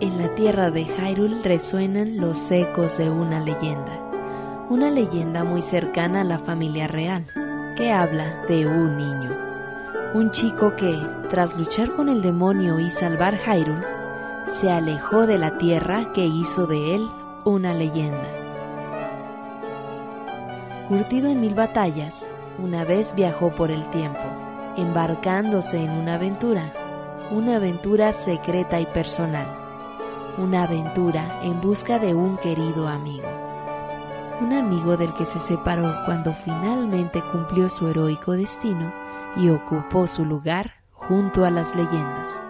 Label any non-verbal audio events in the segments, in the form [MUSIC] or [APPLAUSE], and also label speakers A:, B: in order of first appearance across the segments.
A: En la tierra de Hyrule resuenan los ecos de una leyenda, una leyenda muy cercana a la familia real, que habla de un niño, un chico que, tras luchar con el demonio y salvar Hyrule, se alejó de la tierra que hizo de él una leyenda. Curtido en mil batallas, una vez viajó por el tiempo, embarcándose en una aventura, una aventura secreta y personal una aventura en busca de un querido amigo. Un amigo del que se separó cuando finalmente cumplió su heroico destino y ocupó su lugar junto a las leyendas.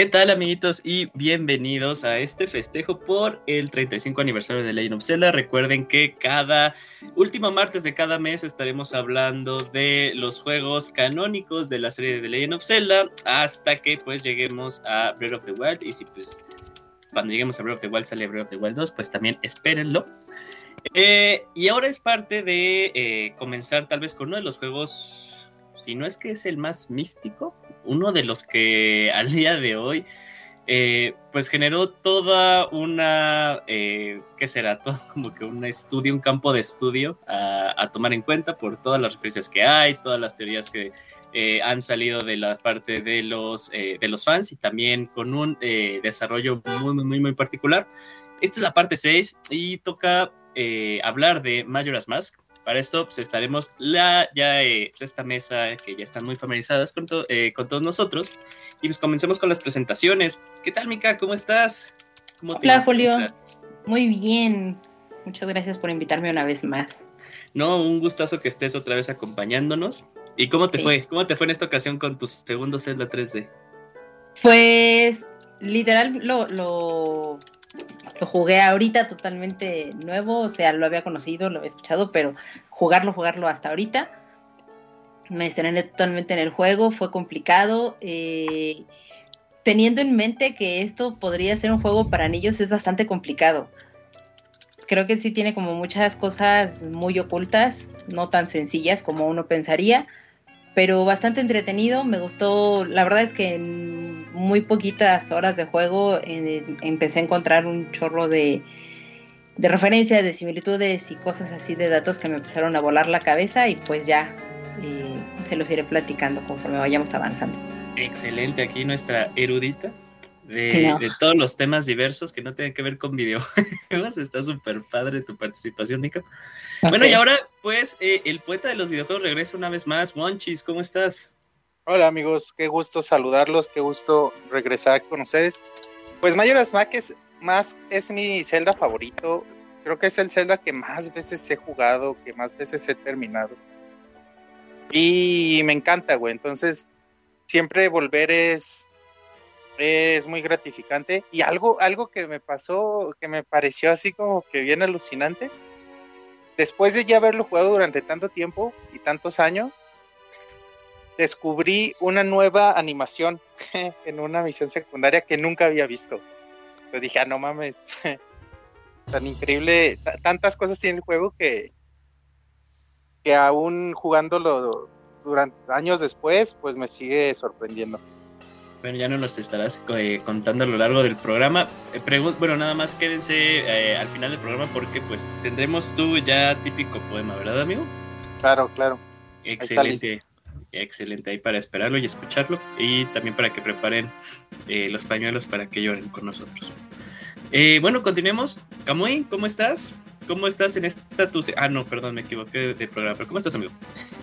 B: ¿Qué tal amiguitos y bienvenidos a este festejo por el 35 aniversario de Legend of Zelda? Recuerden que cada último martes de cada mes estaremos hablando de los juegos canónicos de la serie de Legend of Zelda hasta que pues lleguemos a Breath of the Wild y si pues cuando lleguemos a Breath of the Wild sale Breath of the Wild 2 pues también espérenlo. Eh, y ahora es parte de eh, comenzar tal vez con uno de los juegos si no es que es el más místico, uno de los que [LAUGHS] al día de hoy, eh, pues generó toda una, eh, ¿qué será? [LAUGHS] Todo como que un estudio, un campo de estudio a, tomar en cuenta por todas las referencias que hay, todas las teorías que eh, han salido de la parte de los, de los fans y también con un desarrollo muy, muy, muy particular. Esta es la parte 6 y toca hablar de Majora's Mask, para esto, pues estaremos la, ya eh, pues, esta mesa que ya están muy familiarizadas con, eh, con todos nosotros. Y pues comencemos con las presentaciones. ¿Qué tal, Mica? ¿Cómo estás?
C: Hola, Julio. Muy bien. Muchas gracias por invitarme una vez más.
B: No, un gustazo que estés otra vez acompañándonos. ¿Y cómo te fue? ¿Cómo te fue en esta ocasión con tu segundo Zelda 3D?
C: Pues literal lo, lo jugué ahorita totalmente nuevo, o sea, lo había conocido, lo había escuchado, pero jugarlo, jugarlo hasta ahorita. Me estrené totalmente en el juego, fue complicado. Eh, teniendo en mente que esto podría ser un juego para niños, es bastante complicado. Creo que sí tiene como muchas cosas muy ocultas, no tan sencillas como uno pensaría pero bastante entretenido, me gustó, la verdad es que en muy poquitas horas de juego empecé a encontrar un chorro de, de referencias, de similitudes y cosas así de datos que me empezaron a volar la cabeza y pues ya eh, se los iré platicando conforme vayamos avanzando.
B: Excelente, aquí nuestra erudita de, todos los temas diversos que no tienen que ver con videojuegos. [LAUGHS] Está súper padre tu participación, Nico. Bueno, y ahora, pues, eh, el poeta de los videojuegos regresa una vez más. Monchis, ¿cómo estás?
D: Hola, amigos. Qué gusto saludarlos. Qué gusto regresar con ustedes. Pues Majora's Mask es, más, es mi Zelda favorito. Creo que es el Zelda que más veces he jugado, que más veces he terminado. Y me encanta, güey. Entonces, siempre volver es es muy gratificante. Y algo, algo que me pasó, que me pareció así como que bien alucinante, después de ya haberlo jugado durante tanto tiempo y tantos años, descubrí una nueva animación [LAUGHS] en una misión secundaria que nunca había visto. Yo dije, ah, no mames, [LAUGHS] tan increíble, tantas cosas tiene el juego que, que aún jugándolo durante años después, pues me sigue sorprendiendo.
B: Bueno, ya no nos estarás eh, contando a lo largo del programa. Eh, bueno, nada más quédense eh, al final del programa porque pues tendremos tú ya típico poema, ¿verdad, amigo?
D: Claro, claro.
B: Excelente. Excelente ahí para esperarlo y escucharlo y también para que preparen los pañuelos para que lloren con nosotros. bueno, continuemos. Camuy, ¿cómo estás? ¿Cómo estás en esta tu... Ah, no, perdón, me equivoqué de programa. Pero ¿cómo estás, amigo?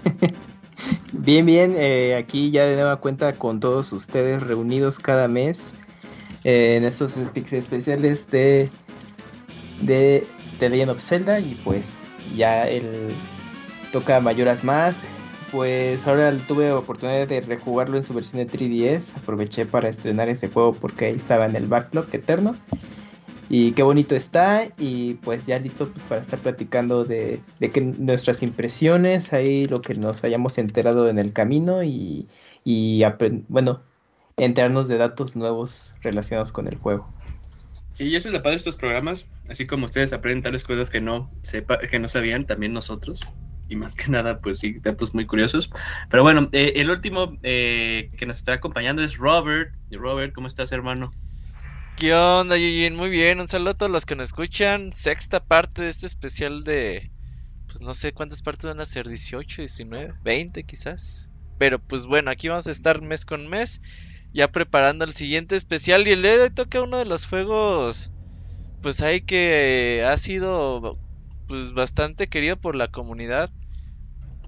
B: [LAUGHS]
E: Bien, bien, eh, aquí ya de nueva cuenta con todos ustedes reunidos cada mes eh, en estos especiales de, de The Legend of Zelda y pues ya el toca Mayoras más. Pues ahora tuve oportunidad de rejugarlo en su versión de 3DS. Aproveché para estrenar ese juego porque ahí estaba en el backlog eterno. Y qué bonito está y pues ya listo pues, para estar platicando de, de que nuestras impresiones, ahí lo que nos hayamos enterado en el camino y, y bueno, enterarnos de datos nuevos relacionados con el juego.
B: Sí, eso es lo padre de estos programas, así como ustedes aprenden tales cosas que no sepa, que no sabían, también nosotros y más que nada, pues sí, datos muy curiosos. Pero bueno, eh, el último eh, que nos está acompañando es Robert. Robert, ¿cómo estás, hermano?
F: ¿Qué onda? Muy bien, un saludo a todos los que nos escuchan. Sexta parte de este especial de. Pues no sé cuántas partes van a ser, 18, 19, 20 quizás. Pero pues bueno, aquí vamos a estar mes con mes, ya preparando el siguiente especial. Y el día de toca uno de los juegos, pues hay que ha sido pues bastante querido por la comunidad.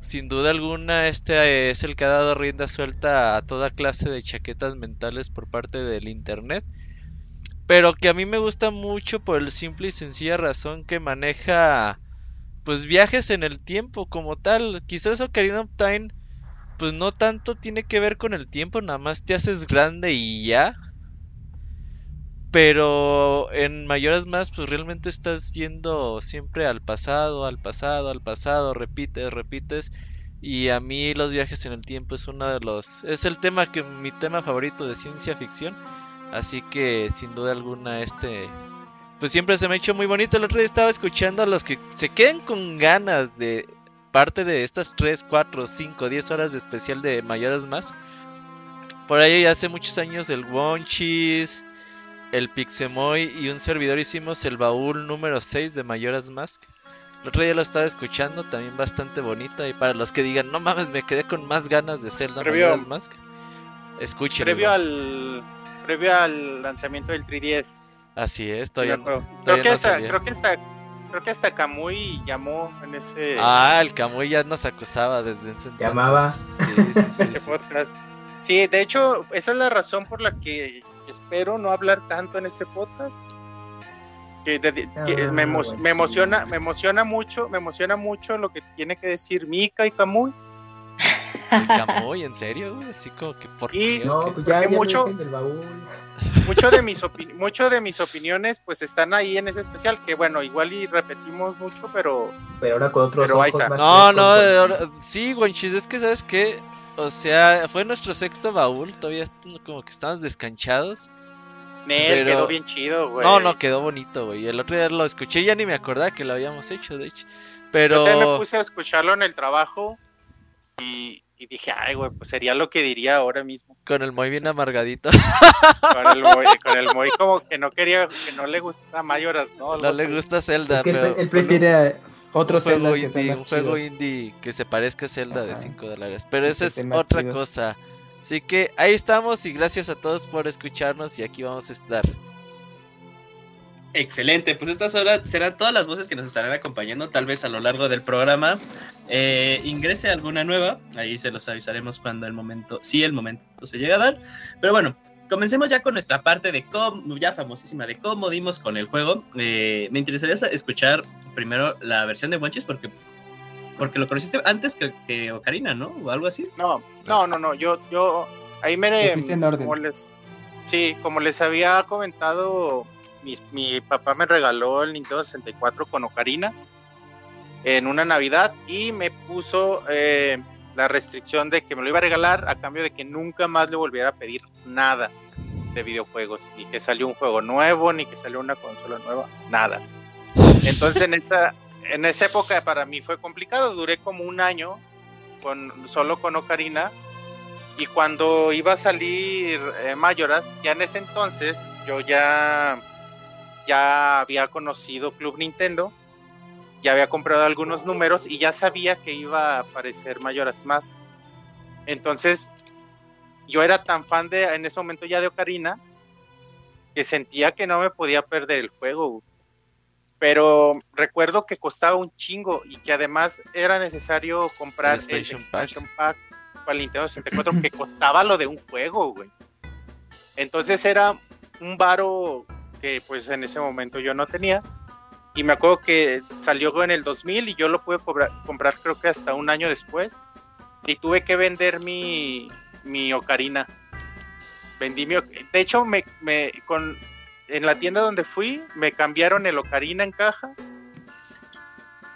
F: Sin duda alguna, este es el que ha dado rienda suelta a toda clase de chaquetas mentales por parte del internet pero que a mí me gusta mucho por el simple y sencilla razón que maneja pues viajes en el tiempo como tal. Quizás Ocarina of Time pues no tanto tiene que ver con el tiempo, nada más te haces grande y ya. Pero en mayores más pues realmente estás yendo siempre al pasado, al pasado, al pasado, repites, repites y a mí los viajes en el tiempo es uno de los es el tema que mi tema favorito de ciencia ficción Así que sin duda alguna este pues siempre se me ha hecho muy bonito. El otro día estaba escuchando a los que se queden con ganas de parte de estas 3, 4, 5, 10 horas de especial de Mayoras Más. Por ahí hace muchos años el Wonchis, el Pixemoy y un servidor hicimos el baúl número 6 de Mayoras Mask. El otro día lo estaba escuchando, también bastante bonita. Y para los que digan, no mames, me quedé con más ganas de Zelda Mayoras Mask, escúchenlo.
D: Previo al previo al lanzamiento del 3DS.
F: Así es, todavía,
D: creo, que hasta, creo que hasta creo que hasta Kamui llamó en ese
F: Ah, el Kamui ya nos acusaba desde ese
E: entonces. Llamaba.
D: Sí, sí, sí, [LAUGHS] ese podcast. Sí, de hecho, esa es la razón por la que espero no hablar tanto en este podcast. Que, ah, me, me, emociona, me emociona mucho, me emociona mucho lo que tiene que decir Mika y Kamui [LAUGHS]
F: el Camoy, ¿en serio? Así como que por
D: qué. No, pues ya, mucho, mucho de mis mucho de mis opiniones pues están ahí en ese especial que bueno igual y repetimos mucho pero
E: pero ahora con otros
F: pero no no sí Guanchis es que sabes qué o sea fue nuestro sexto baúl todavía como que estamos descanchados
D: Nel, quedó bien chido, güey.
F: No, no, quedó bonito, güey. El otro día lo escuché y ya ni me acordaba que lo habíamos hecho, de hecho. Pero...
D: Yo me puse a escucharlo en el trabajo y, y dije, ay, güey, pues sería lo que diría ahora mismo.
F: Con el Moy bien amargadito.
D: con, el Moy, con el Moy como que no quería, que no le gusta Mayoras, ¿no?
F: no le gusta Zelda,
E: pero... Él, prefiere otro
F: un juego indie, un juego indie que se parezca a Zelda de 5 dólares. Pero esa es otra cosa. Así que ahí estamos y gracias a todos por escucharnos y aquí vamos a estar.
B: Excelente, pues estas horas serán todas las voces que nos estarán acompañando, tal vez a lo largo del programa. Eh, ingrese alguna nueva, ahí se los avisaremos cuando el momento, si el momento se llega a dar. Pero bueno, comencemos ya con nuestra parte de cómo, ya famosísima, de cómo dimos con el juego. Eh, me interesaría escuchar primero la versión de Wanchis porque porque lo conociste antes que, Ocarina, ¿no? O algo así.
D: No, no, no, no. Yo, yo, ahí me. Como les, sí, como les había comentado mi, papá me regaló el Nintendo 64 con Ocarina en una Navidad y me puso eh, la restricción de que me lo iba a regalar a cambio de que nunca más le volviera a pedir nada de videojuegos, ni que salió un juego nuevo, ni que salió una consola nueva, nada. Entonces en esa, en esa época para mí fue complicado, duré como un año con, solo con Ocarina y cuando iba a salir eh, Mayoras, ya en ese entonces yo ya ya había conocido Club Nintendo, ya había comprado algunos números y ya sabía que iba a aparecer Mayoras más. Entonces, yo era tan fan de, en ese momento ya de Ocarina, que sentía que no me podía perder el juego. Pero recuerdo que costaba un chingo y que además era necesario comprar el Expansion, Pack. para el Nintendo 64 que costaba lo de un juego, güey. Entonces era un varo que pues en ese momento yo no tenía. Y me acuerdo que salió en el 2000 y yo lo pude comprar creo que hasta un año después. Y tuve que vender mi, mi ocarina. Vendí mi... De hecho, me, me, con en la tienda donde fui, me cambiaron el Ocarina en caja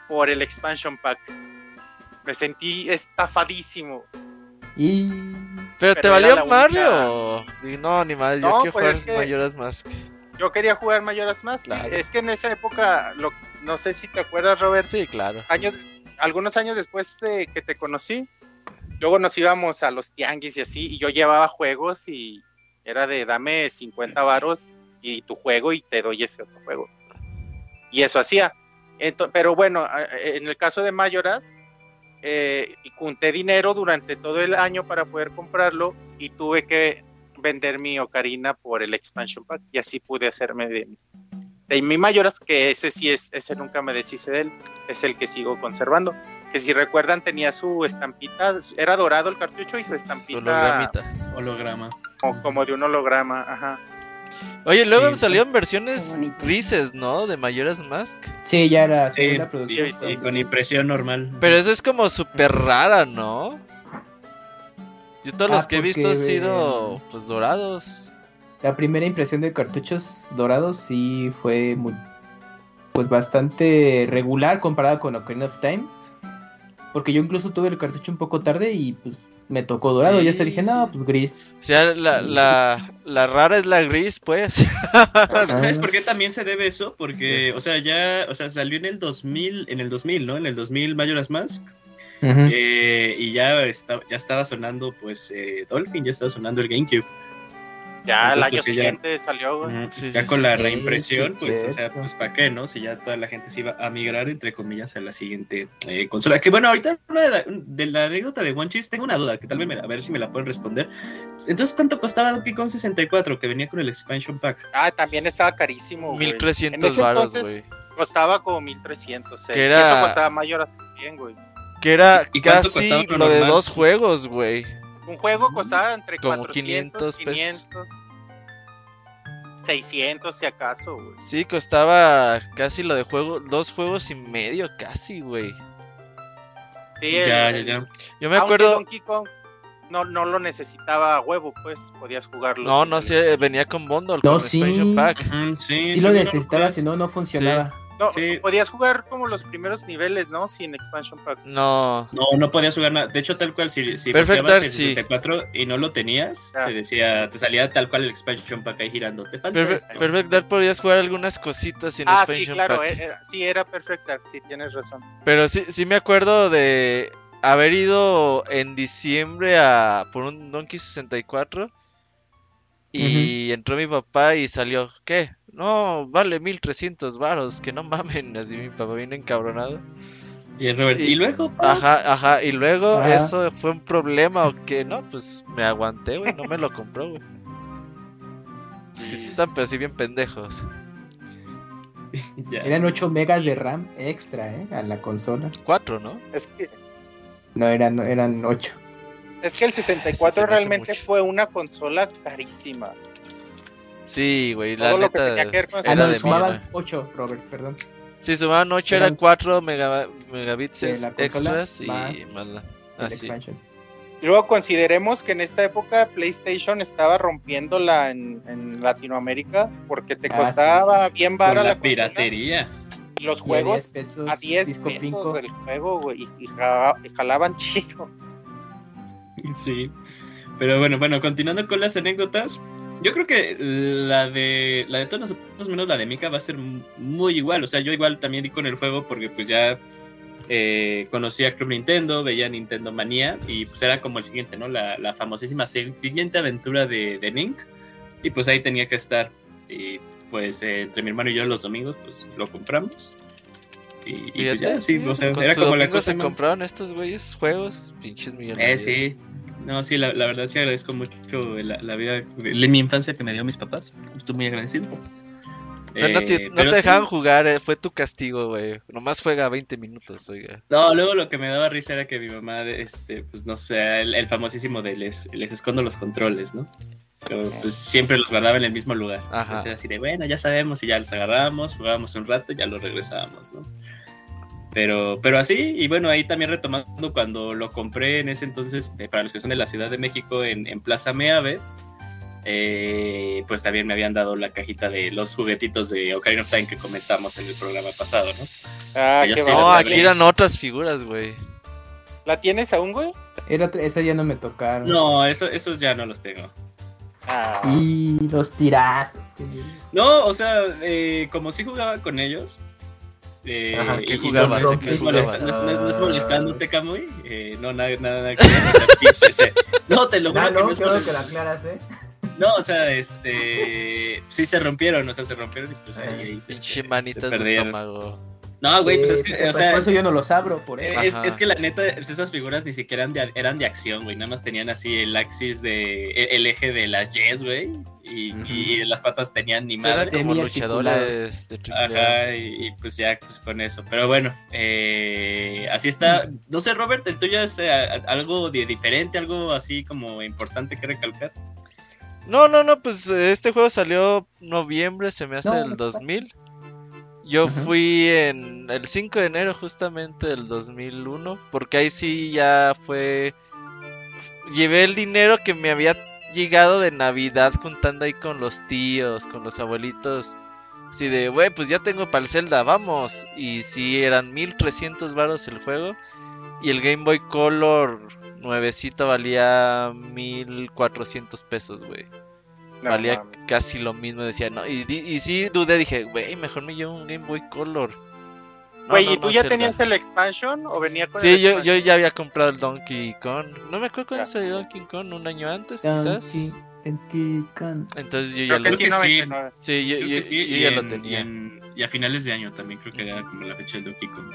D: por el expansion pack. Me sentí estafadísimo.
E: Y
F: Pero, te
D: Pero
F: valió Mario. Y No, ni más, yo
D: No,
F: quiero
D: pues
F: jugar
D: es que-
F: Majora's Mask.
D: Yo quería jugar Mayoras más. sí. Es que en esa época, lo- no sé si te acuerdas, Robert,
F: Sí, claro.
D: años, algunos años después de que te conocí, luego nos íbamos a los tianguis y así, y yo llevaba juegos y era de dame 50 varos y tu juego y te doy ese otro juego. Y eso hacía. Pero bueno, en el caso de Mayoras, eh, junté dinero durante todo el año para poder comprarlo y tuve que vender mi Ocarina por el expansion pack y así pude hacerme de, de mi Mayoras, que ese sí es, ese nunca me deshice de él, es el que sigo conservando. Que si recuerdan tenía su estampita, era dorado el cartucho y su estampita
F: hologramita.
B: Holograma.
D: como, como de un holograma, ajá.
F: Oye, luego
B: Sí,
F: salieron versiones grises, ¿no? De Majora's Mask.
E: sí, ya era
B: Sí,
E: segunda
B: sí,
E: producción.
D: sí,
B: Y con impresión normal.
F: Pero eso es como súper rara, ¿no? Yo todos
E: Ah,
F: los que he visto han sido
E: eh,
F: pues dorados.
E: La primera impresión de cartuchos dorados sí fue muy, pues bastante regular comparada con Ocarina of Time. Porque yo incluso tuve el cartucho un poco tarde y pues me tocó dorado.
B: Sí,
E: y hasta dije, no,
B: sí.
E: pues gris.
F: O sea, la, la, la rara es la gris, pues. [LAUGHS]
B: ¿Sabes ¿sabes por qué también se debe eso? Porque, o sea, ya, o sea, salió en el 2000, en el 2000, ¿no? En el 2000 Majora's Mask. Eh, y ya, está, ya estaba sonando, pues, eh, Dolphin, ya estaba sonando el GameCube.
D: Ya el
B: Entonces,
D: año
B: pues, ya-
D: siguiente salió, güey.
F: Sí,
B: ya
F: sí,
B: con
F: sí.
B: la reimpresión,
E: sí,
B: pues, o sea, pues, ¿para qué, no? Si ya toda la gente se iba a migrar, entre comillas, a la siguiente eh, consola. Que bueno, ahorita una de la, de la anécdota de One Cheese, tengo una duda, que tal vez me, a ver si me la pueden responder. Entonces, ¿cuánto costaba Donkey Kong 64 que venía con el expansion pack?
D: Ah, también estaba carísimo, güey. En
F: 1300
D: ese
F: varos, güey.
D: entonces costaba como 1300. eh.
F: Que era-
D: Eso costaba Mayoras también, güey.
F: Que era
B: ¿Y cuánto
F: casi
B: lo
F: lo de dos juegos, güey.
D: Un juego costaba entre
F: Como
D: 400,
F: 500 pesos.
D: 500, 600 si acaso, güey.
F: Sí, costaba casi lo de juego, dos juegos y medio, casi, güey.
D: Sí,
B: ya,
D: el-
B: ya, ya.
F: Yo me
D: aunque
F: acuerdo.
D: Donkey Kong no, no lo necesitaba a huevo, pues podías jugarlo.
F: No, no
D: el-
F: sé, venía con bundle,
E: No,
F: con
E: sí.
F: expansion pack.
B: Ujú, sí,
E: Sí
B: sí,
E: lo
B: no,
E: necesitaba,
B: pues,
E: si no, no funcionaba.
D: No,
B: Sí.
D: podías jugar como los primeros niveles, ¿no? Sin expansion pack.
F: No.
B: No, no podías jugar nada. De hecho, tal cual, si, si
F: Perfect Dark,
B: el
F: sí.
B: 64 y no lo tenías,
D: Ah.
B: te decía, te salía tal cual el expansion pack ahí girando. Te falta
F: Perfect,
B: esto.
F: Perfect Dark podías jugar algunas cositas sin
D: Ah, sí,
F: expansion
D: claro,
F: pack.
D: eh, era- sí, era Perfect Dark, sí, tienes razón.
F: Pero sí, sí me acuerdo de haber ido en diciembre a por un Donkey 64 y entró mi papá y salió, ¿qué? No, vale 1300 varos, que no mamen, [LAUGHS] así mi papá viene encabronado.
B: Y el Robert,
F: y-
B: y, luego, pa,
F: Ajá, ajá, y luego
E: Ajá.
F: eso fue un problema o que no, pues me aguanté, güey, no me lo compró, güey. [LAUGHS] Sí, tan, pero sí bien pendejos. [LAUGHS]
B: ya.
E: Eran 8 megas de RAM extra, ¿eh? A la consola.
F: Cuatro, ¿no?
D: Es que,
E: No, eran, eran 8.
D: es que el
F: Eso
D: 64
F: se me hace
D: realmente
F: mucho.
D: fue una consola carísima.
F: Sí, güey, la
D: Todo lo que
F: neta
D: tenía que ver con
F: era de
E: sumaban
F: mierda.
E: 8, Robert, perdón.
F: Sí, sumaban 8,
E: Eran-
F: eran 4 megabits
E: De la consola,
F: extras y
E: más
F: la-
E: El
F: ah, sí.
E: expansion.
D: Y luego consideremos que en esta época PlayStation estaba rompiéndola en, en Latinoamérica porque te
E: Ah,
D: costaba bien
B: Con
D: vara
B: la,
D: la,
B: piratería.
D: y los
E: Y a
D: juegos
E: 10 pesos,
D: a 10
E: disco
D: pesos el juego, güey, y, y jalaban [LAUGHS] chido.
B: Sí. Pero bueno, bueno, continuando con las anécdotas. Yo creo que la de la de todos nosotros, menos la de Mika, va a ser muy igual. O sea, yo igual también di con el juego porque pues ya eh, conocía Club Nintendo, veía Nintendo Manía y pues era como el siguiente, ¿no? La, la famosísima siguiente aventura de, de Link. Y pues ahí tenía que estar. Y pues eh, entre mi hermano y yo los domingos pues lo compramos. Y, y, pues, ya, sí, o sea,
F: con
B: era como la cosa
F: se compraron estos güeyes juegos, pinches
B: Eh,
F: millonarios.
B: sí. No, sí, la, la verdad sí agradezco mucho la, la vida, de mi infancia que me dio mis papás. Estoy muy agradecido.
F: No te,
B: Eh,
F: no
B: sí.
F: dejaban jugar, eh, fue tu castigo, güey. Nomás juega 20 minutos, oiga.
B: No, luego lo que me daba risa era que mi mamá, este, pues no sé, el, el famosísimo de les, les escondo los controles, ¿no? Pero pues siempre los guardaba en el mismo lugar.
F: Ajá.
B: Entonces así de, bueno, ya sabemos y ya los agarramos, jugábamos un rato y ya los regresábamos, ¿no? Pero, pero así, y bueno, ahí también retomando cuando lo compré en ese entonces, eh, para los que son de la Ciudad de México, en, en Plaza Meave, eh, pues también me habían dado la cajita de los juguetitos de Ocarina of Time que comentamos en el programa pasado, ¿no?
D: Ah,
B: Que ya
D: qué
B: sí.
F: No, aquí eran otras figuras, güey.
D: ¿La tienes aún, güey?
E: Era esa ya no me tocaron.
B: No, eso, esos ya no los tengo.
D: Ah,
E: Y los tirás.
B: No, o sea, eh, como sí jugaba con ellos. Eh,
E: Ajá,
F: ¿qué
B: y- y
F: jugabas?
B: no,
E: ¿De
B: no
E: qué
B: es
F: jugabas?
B: no no es molestándote, Camuy. Eh, no, nada, nada, nada que tips [LAUGHS] ese. No, te lo juro
E: Ah,
B: que
E: no,
B: no es
E: bueno
B: molest-
E: que la aclaras, ¿eh?
B: No, o sea, este. Sí se rompieron, o sea, se rompieron y pues ahí, ahí se-
F: manitas
B: se
F: de estómago.
B: No, güey, pues es que,
E: pues
B: o sea.
E: por eso yo no los abro, por
B: Eh,
E: eso.
B: Es que la neta, pues esas figuras ni siquiera eran de, eran de acción, güey. Nada más tenían así el axis de. el, el eje de las yes, güey. Y, las patas tenían ni madre.
F: Como luchadores de.
B: Ajá, y, y pues ya, pues con eso. Pero bueno, eh, así está. No sé, Robert, ¿el tuyo es eh, algo de diferente, algo así como importante que recalcar?
F: No, no, no, pues este juego salió noviembre, se me hace
E: No,
F: el
E: no pasa.
F: 2000. Yo fui en el 5 de enero justamente del 2001, porque ahí sí ya fue... Llevé el dinero que me había llegado de Navidad juntando ahí con los tíos, con los abuelitos. Así de, güey, pues ya tengo para el Zelda, vamos. Y sí, eran 1300 varos el juego. Y el Game Boy Color nuevecito valía 1400 pesos, güey.
D: no
F: valía casi lo mismo. Decía, no. Y, di- y sí dudé, dije, güey, mejor me llevo un Game Boy Color.
D: Güey,
F: no,
D: ¿y tú ya
F: Zelda.
D: tenías el expansion o venía con
F: Sí,
D: el
F: yo, yo ya había comprado el Donkey Kong. No me acuerdo cuándo salió Donkey Kong, un año antes, quizás.
E: Donkey, Kong.
F: Entonces yo ya lo
B: Creo
D: sí,
B: que sí.
D: 99.
F: Sí, yo,
B: sí,
F: ya
B: en-
F: lo tenía.
B: Y, en- y a finales de año también, creo que era como la fecha del Donkey Kong.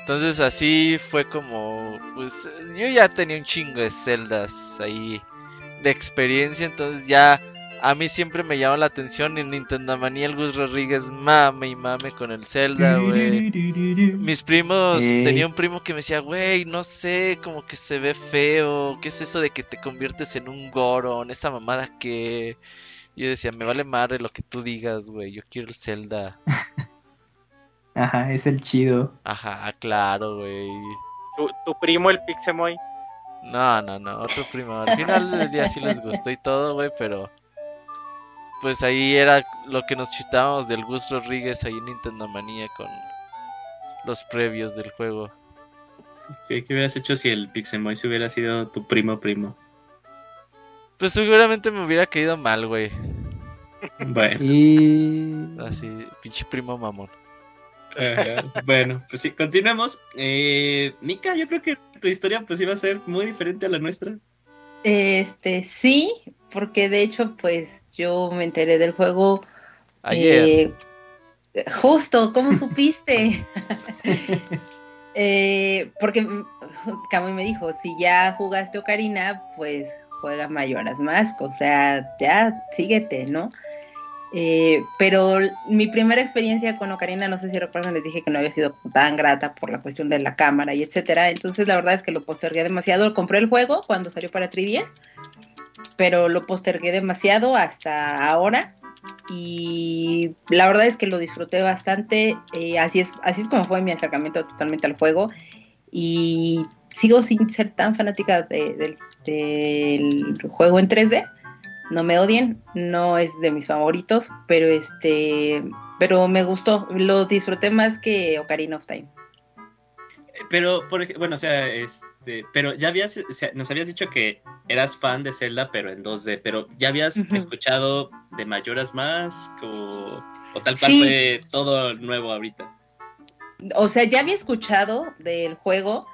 F: Entonces así fue como, pues yo ya tenía un chingo de celdas ahí de experiencia, entonces ya a mí siempre me llamó la atención en Nintendo Manía el Gus Rodríguez mame y mame con el Zelda, güey. Mis primos, tenía un primo que me decía, güey, no sé, como que se ve feo, ¿qué es eso de que te conviertes en un Goron? Esa mamada que... Yo decía, me vale madre lo que tú digas, güey, yo quiero el Zelda. [LAUGHS]
E: Ajá, es el chido.
F: Ajá, claro, güey.
D: Tu, tu primo, el Pixemoy.
F: No, no, no, otro primo. Al final del día sí les gustó y todo, güey, pero... Pues ahí era lo que nos chutábamos del Gus Rodríguez ahí en Nintendo Manía con los previos del juego.
B: ¿Qué, qué hubieras hecho si el Pixemoy se hubiera sido tu primo primo?
F: Pues seguramente me hubiera caído mal, güey.
B: Bueno.
E: Y.
F: Así, pinche primo mamón.
B: Ajá. bueno, pues sí, continuemos. Eh, Mika, yo creo que tu historia pues iba a ser muy diferente a la nuestra.
C: Este, sí, porque de hecho, pues yo me enteré del juego.
F: Ayer.
C: eh, justo, ¿cómo supiste? [LAUGHS] Eh, porque Camuy me dijo, si ya jugaste Ocarina, pues juega Mayoras Mask, o sea, ya síguete, ¿no? Eh, pero mi primera experiencia con Ocarina, no sé si recuerdan, les dije que no había sido tan grata por la cuestión de la cámara y etcétera. Entonces, la verdad es que lo postergué demasiado. Compré el juego cuando salió para 3DS, pero lo postergué demasiado hasta ahora. Y la verdad es que lo disfruté bastante. eh, así, es, así es como fue mi acercamiento totalmente al juego. Y sigo sin ser tan fanática de- del- juego en 3D no me odien, no es de mis favoritos, pero este, pero me gustó, lo disfruté más que Ocarina of Time.
B: Pero, por bueno, o sea, este, pero ya habías, o sea, nos habías dicho que eras fan de Zelda, pero en 2D, pero ya habías escuchado de Mayoras Mask o, o tal cual
C: Sí.
B: fue todo nuevo ahorita.
C: O sea, ya había escuchado del juego,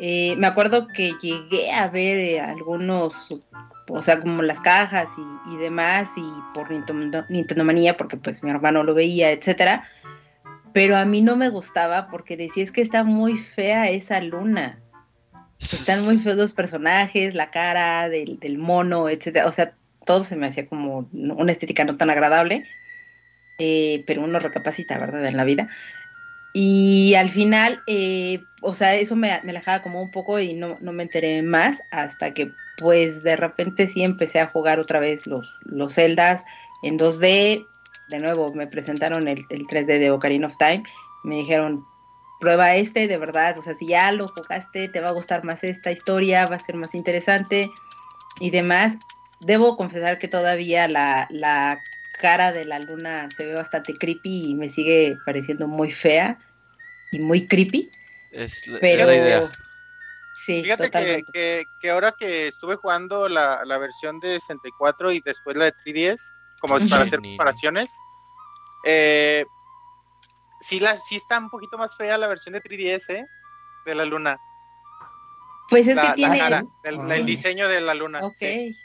C: eh, me acuerdo que llegué a ver eh, algunos, o sea, como las cajas y, y demás, y por Nintendo, Nintendo Manía, porque pues mi hermano lo veía, etcétera, pero a mí no me gustaba porque decía es que está muy fea esa luna. Están muy feos los personajes, la cara del, del mono, etcétera. O sea, todo se me hacía como una estética no tan agradable. eh, pero uno recapacita, ¿verdad? En la vida. Y al final, eh, o sea, eso me, me alejaba como un poco y no, no me enteré más hasta que, pues, de repente sí empecé a jugar otra vez los, los Zeldas en 2D. De nuevo, me presentaron el, el 3D de Ocarina of Time. Me dijeron, prueba este, de verdad, o sea, si ya lo jugaste, te va a gustar más esta historia, va a ser más interesante y demás. debo confesar que todavía la, la cara de la luna se ve bastante creepy y me sigue pareciendo muy fea y muy creepy.
F: Es la,
C: Pero
F: es la idea.
C: sí,
D: Fíjate que, que, que ahora que estuve jugando la, la versión de 64 y después la de 3DS, como para hacer comparaciones, eh, sí, la, sí está un poquito más fea la versión de 3DS, ¿eh? De la luna.
C: Pues es
D: la,
C: que
D: la
C: tiene.
D: cara, el,
E: Ah.
D: diseño de la luna.
C: Ok.
D: Sí,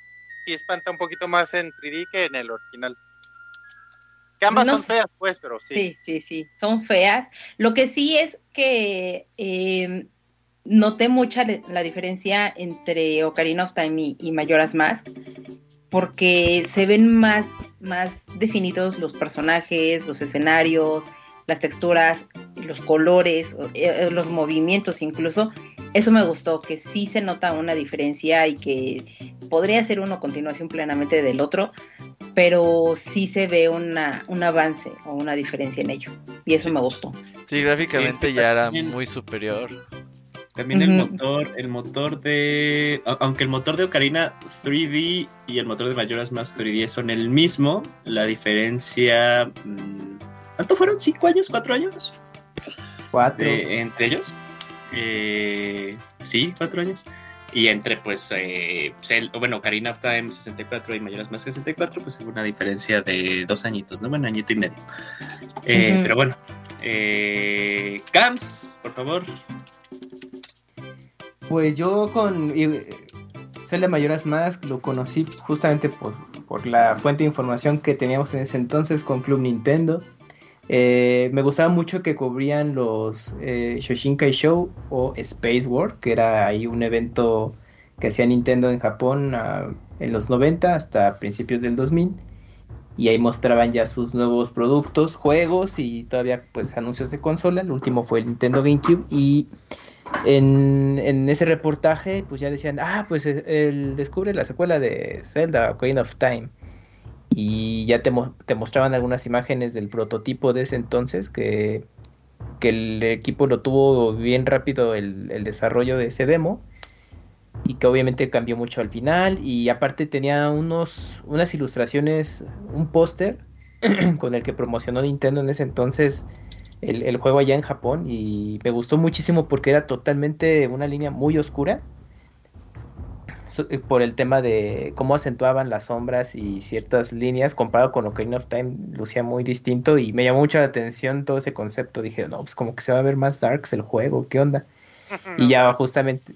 D: sí espanta un poquito más en 3D que en el original. Que ambas
C: No
D: son
C: sé.
D: feas, pues, pero sí.
C: Sí, sí, sí, son feas. Lo que sí es que eh, noté mucha la diferencia entre Ocarina of Time y, y Majora's Mask, porque se ven más, más definidos los personajes, los escenarios, las texturas, los colores, eh, eh, los movimientos incluso. Eso me gustó, que sí se nota una diferencia y que podría ser uno continuación plenamente del otro, pero sí se ve una, un avance o una diferencia en ello. Y eso me gustó.
F: Sí, gráficamente
B: Sí,
F: ya era muy superior.
B: También el motor, el motor de. Aunque el motor de Ocarina 3D y el motor de Majora's Mask 3D son el mismo, la diferencia. mm, ¿Cuánto fueron? ¿Cinco años? ¿Cuatro años?
E: Cuatro.
B: de- entre ellos. Eh, sí, cuatro años. Y entre, pues, eh, Cel- bueno, Ocarina of Time 64 y Majora's Mask 64, pues hubo una diferencia de dos añitos, ¿no? Bueno, añito y medio. Eh. Pero bueno, eh, Cams, por favor.
E: Pues yo con Zelda Mayoras Mask lo conocí justamente por, por la fuente de información que teníamos en ese entonces con Club Nintendo. Eh, me gustaba mucho que cubrían los eh, Shoshinkai Show o Space World, que era ahí un evento que hacía Nintendo en Japón ah, en los 90 hasta principios del 2000. Y ahí mostraban ya sus nuevos productos, juegos y todavía pues anuncios de consola. El último fue el Nintendo GameCube y en, en ese reportaje, pues ya decían, ah, pues él descubre la secuela de Zelda, Ocarina of Time. Y ya te, mo- te mostraban algunas imágenes del prototipo de ese entonces, que, que el equipo lo tuvo bien rápido el, el desarrollo de ese demo. Y que obviamente cambió mucho al final. Y aparte tenía unos, unas ilustraciones, un póster [CLEARS THROAT] con el que promocionó Nintendo en ese entonces el, el juego allá en Japón y me gustó muchísimo porque era totalmente una línea muy oscura por el tema de cómo acentuaban las sombras y ciertas líneas comparado con Ocarina of Time lucía muy distinto y me llamó mucho la atención todo ese concepto. Dije no pues como que se va a ver más darks el juego qué onda y ya justamente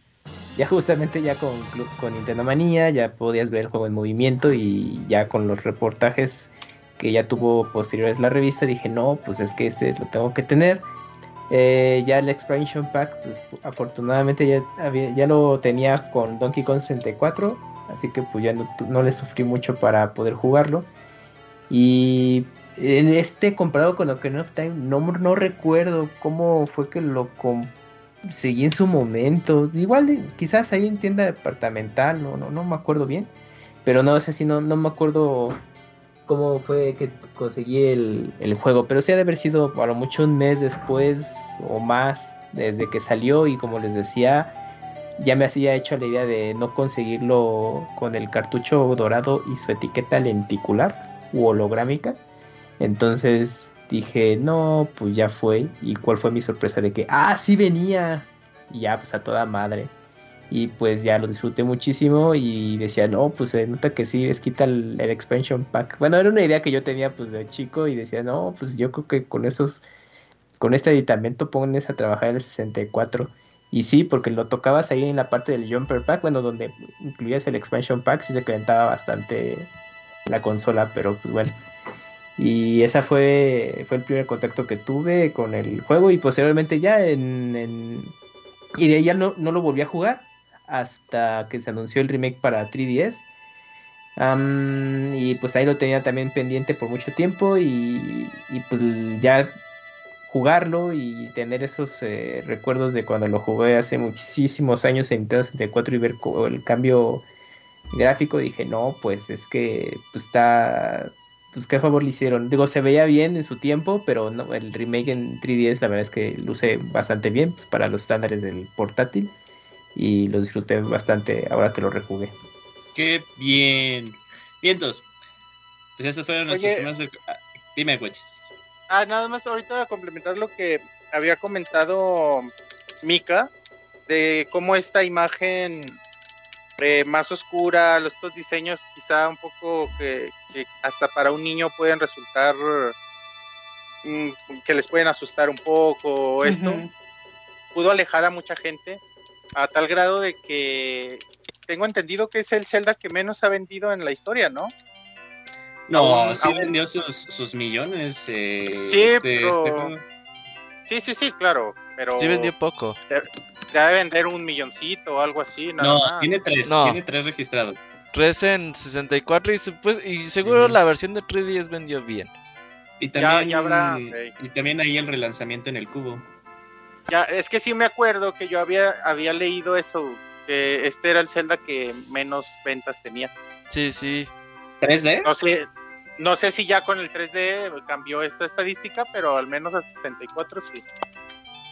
E: ya justamente ya con, con Nintendo Manía ya podías ver el juego en movimiento y ya con los reportajes que ya tuvo posteriores la revista dije no pues es que este lo tengo que tener Eh, ya el expansion pack pues afortunadamente ya ya lo tenía con Donkey Kong 64 así que pues ya no, no le sufrí mucho para poder jugarlo. Y en este comparado con Ocarina of Time no, no recuerdo cómo fue que lo conseguí en su momento. Igual quizás ahí en tienda departamental no, no, no me acuerdo bien pero no sé si no, no me acuerdo cómo fue que conseguí el, el juego, pero sí ha de haber sido a lo mucho un mes después o más desde que salió y como les decía, ya me hacía hecho la idea de no conseguirlo con el cartucho dorado y su etiqueta lenticular u holográmica. Entonces dije, no, pues ya fue. ¿Y cuál fue mi sorpresa de que, ah, sí venía? Y ya, pues a toda madre. Y pues ya lo disfruté muchísimo y decía, no, pues se nota que sí, es quita el, expansion pack. Bueno, era una idea que yo tenía pues de chico y decía, no, pues yo creo que con estos, con este aditamento pones a trabajar el 64. Y sí, porque lo tocabas ahí en la parte del jumper pack, bueno, donde incluías el expansion pack, sí se calentaba bastante la consola, pero pues bueno. Y esa fue, fue el primer contacto que tuve con el juego y posteriormente ya en... en- y de ahí ya no, no lo volví a jugar hasta que se anunció el remake para 3DS. Am, y pues ahí lo tenía también pendiente por mucho tiempo y, y pues ya jugarlo y tener esos eh, recuerdos de cuando lo jugué hace muchísimos años en Nintendo 64 y ver el cambio gráfico, dije, no, pues es que pues está, pues qué favor le hicieron. Digo, se veía bien en su tiempo, pero no, el remake en 3DS la verdad es que luce bastante bien pues, para los estándares del portátil y lo disfruté bastante ahora que lo rejugué.
B: Qué bien. Vientos. Pues eso fueron nuestros
D: Oye.
B: primeros. ah, Dime, Guachis.
D: Ah, nada más ahorita voy a complementar lo que había comentado Mika, de cómo esta imagen eh, más oscura, los- estos diseños quizá un poco que, que hasta para un niño pueden resultar mm, que les pueden asustar un poco esto, pudo alejar a mucha gente a tal grado de que tengo entendido que es el Zelda que menos ha vendido en la historia, ¿no?
B: No,
D: Aún-
B: sí
D: aún-
B: vendió sus, sus millones. eh,
D: Sí,
B: este-
D: pero-
B: este.
D: Sí, sí, sí, claro, pero
F: Sí vendió poco.
D: debe vender un milloncito o algo así, nada
B: No,
D: más.
B: tiene tres.
F: No.
B: Tiene tres registrados.
F: 3 en 64 y, supus- y seguro la versión de 3DS vendió bien.
B: Y también,
D: ya habrá,
B: y también ahí el relanzamiento en el cubo.
D: Ya, es que sí me acuerdo que yo había, había leído eso, que este era el Zelda que menos ventas tenía.
F: Sí, sí.
B: ¿3D?
D: No sé, no sé si ya con el 3D cambió esta estadística, pero al menos hasta 64 sí.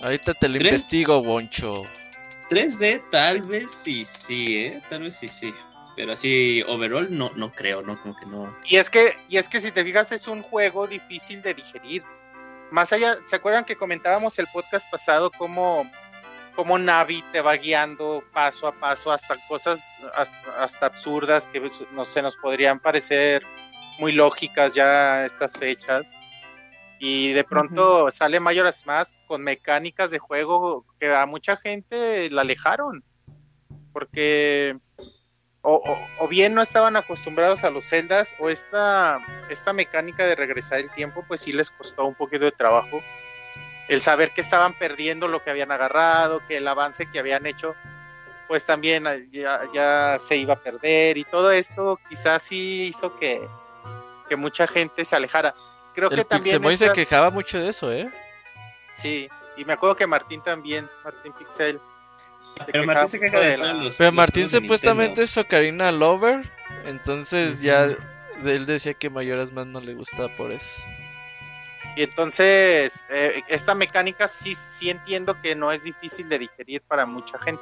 F: Ahorita te lo investigo, Boncho.
B: 3D tal vez sí, sí, ¿eh? Tal vez sí, sí. Pero así, overall, no, no creo, ¿no? Como que no.
D: Y es que, y es que si te fijas, es un juego difícil de digerir. Más allá, ¿se acuerdan que comentábamos el podcast pasado cómo, cómo Navi te va guiando paso a paso hasta cosas hasta, hasta absurdas que pues, no se nos podrían parecer muy lógicas ya a estas fechas? Y de pronto sale Mayoras más con mecánicas de juego que a mucha gente la alejaron. Porque o, o- o bien no estaban acostumbrados a los celdas o esta, esta mecánica de regresar el tiempo pues sí les costó un poquito de trabajo el saber que estaban perdiendo lo que habían agarrado, que el avance que habían hecho pues también ah, ya, ya se iba a perder y todo esto quizás sí hizo que, que mucha gente se alejara. Creo que también...
F: Pixemoy se
D: esta-
F: quejaba mucho de eso, ¿eh?
D: Sí, y me acuerdo que Martín también, Martín Pixel.
B: Pero Martín se queja de
D: la-
B: los.
F: Pero Martín supuestamente es Ocarina Lover. Entonces ya él decía que Mayoras más no le gustaba por eso.
D: Y entonces, eh, esta mecánica sí, sí entiendo que no es difícil de digerir para mucha gente,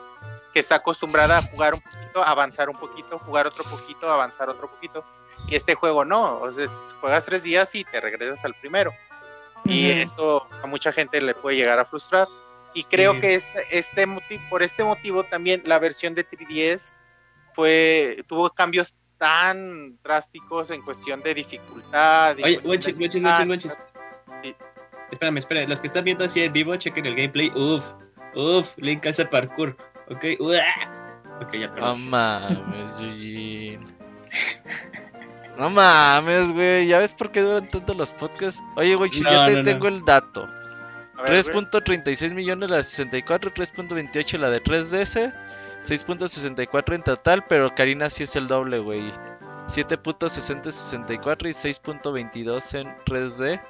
D: que está acostumbrada a jugar un poquito, avanzar un poquito, jugar otro poquito, avanzar otro poquito. Y este juego no, o sea, juegas tres días y te regresas al primero. Y eso a mucha gente le puede llegar a frustrar. Y creo
B: Sí.
D: que este, este motivo, por este motivo también la versión de 3DS fue, tuvo cambios tan drásticos en cuestión de dificultad.
B: Oye, guachis, guachis.
D: Sí.
B: Espérame, espérame. Los que están viendo así en vivo, chequen el gameplay. Uf, uf, Link hace parkour. Ok, uah. Ok, ya,
F: No
B: perdón.
F: mames, Yujin. No mames, güey. ¿Ya ves por qué duran tanto los podcasts? Oye, güey,
B: No,
F: ya te
B: no, no.
F: tengo el dato.
D: A ver, güey.
F: 3.36 millones la de 64, 3.28 la de 3DS, 6.64 en total, pero Karina sí es el doble, güey. 7.60 64 y 6.22 en 3D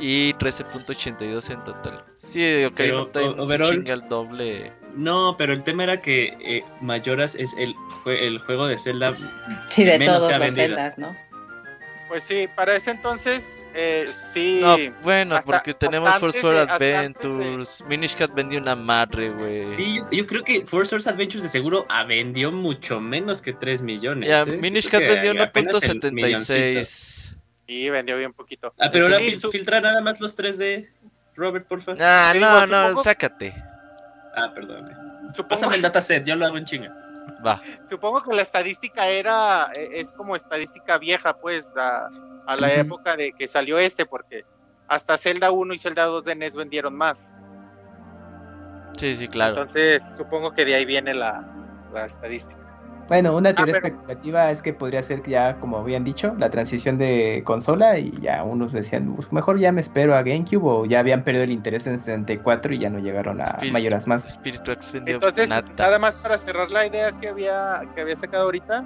F: y 13.82 en total. Sí, Ocarina
B: Pero, o-
F: se chinga el doble.
B: No, pero el tema era que eh, Mayoras es el, el juego de Zelda.
C: Sí, de
B: menos
C: todos
B: se ha
C: los
B: vendido.
C: celdas, ¿no?
D: Pues sí, para ese entonces, eh, sí.
F: No, bueno,
D: hasta-
F: porque tenemos Force
D: de- de-
F: Adventures. Minish Cat vendió una madre, güey.
B: Sí, yo, yo creo que Force Source Adventures de seguro ah, vendió mucho menos que 3 millones.
F: Ya,
B: ¿eh?
F: Minish Cat vendió
B: apenas el milloncito.
F: 1.76.
D: Sí, vendió bien poquito.
B: Ah, pero ahora
D: Sí,
B: fil-
D: su-
B: filtra nada más los 3D, Robert, porfa.
F: Ah,
D: Te digo,
F: no, no,
D: supongo-
F: sácate.
B: Ah, perdón.
D: supongo,
B: Pásame el dataset, yo lo hago en chinga.
F: Va.
D: supongo que la estadística era, eh, es como estadística vieja, pues, a, a la época de que salió este, porque hasta Zelda 1 y Zelda 2 de NES vendieron más.
F: Sí, sí, claro.
D: Entonces, supongo que de ahí viene la, la estadística.
E: Bueno, una teoría
D: pero-
E: especulativa es que podría ser que ya, como habían dicho, la transición de consola y ya unos decían, pues mejor ya me espero a GameCube o ya habían perdido el interés en 64 y ya no llegaron a
F: Spirit.
E: mayoras más.
F: Vendió
D: Entonces,
F: nada.
D: nada más para cerrar la idea que había, que había sacado ahorita,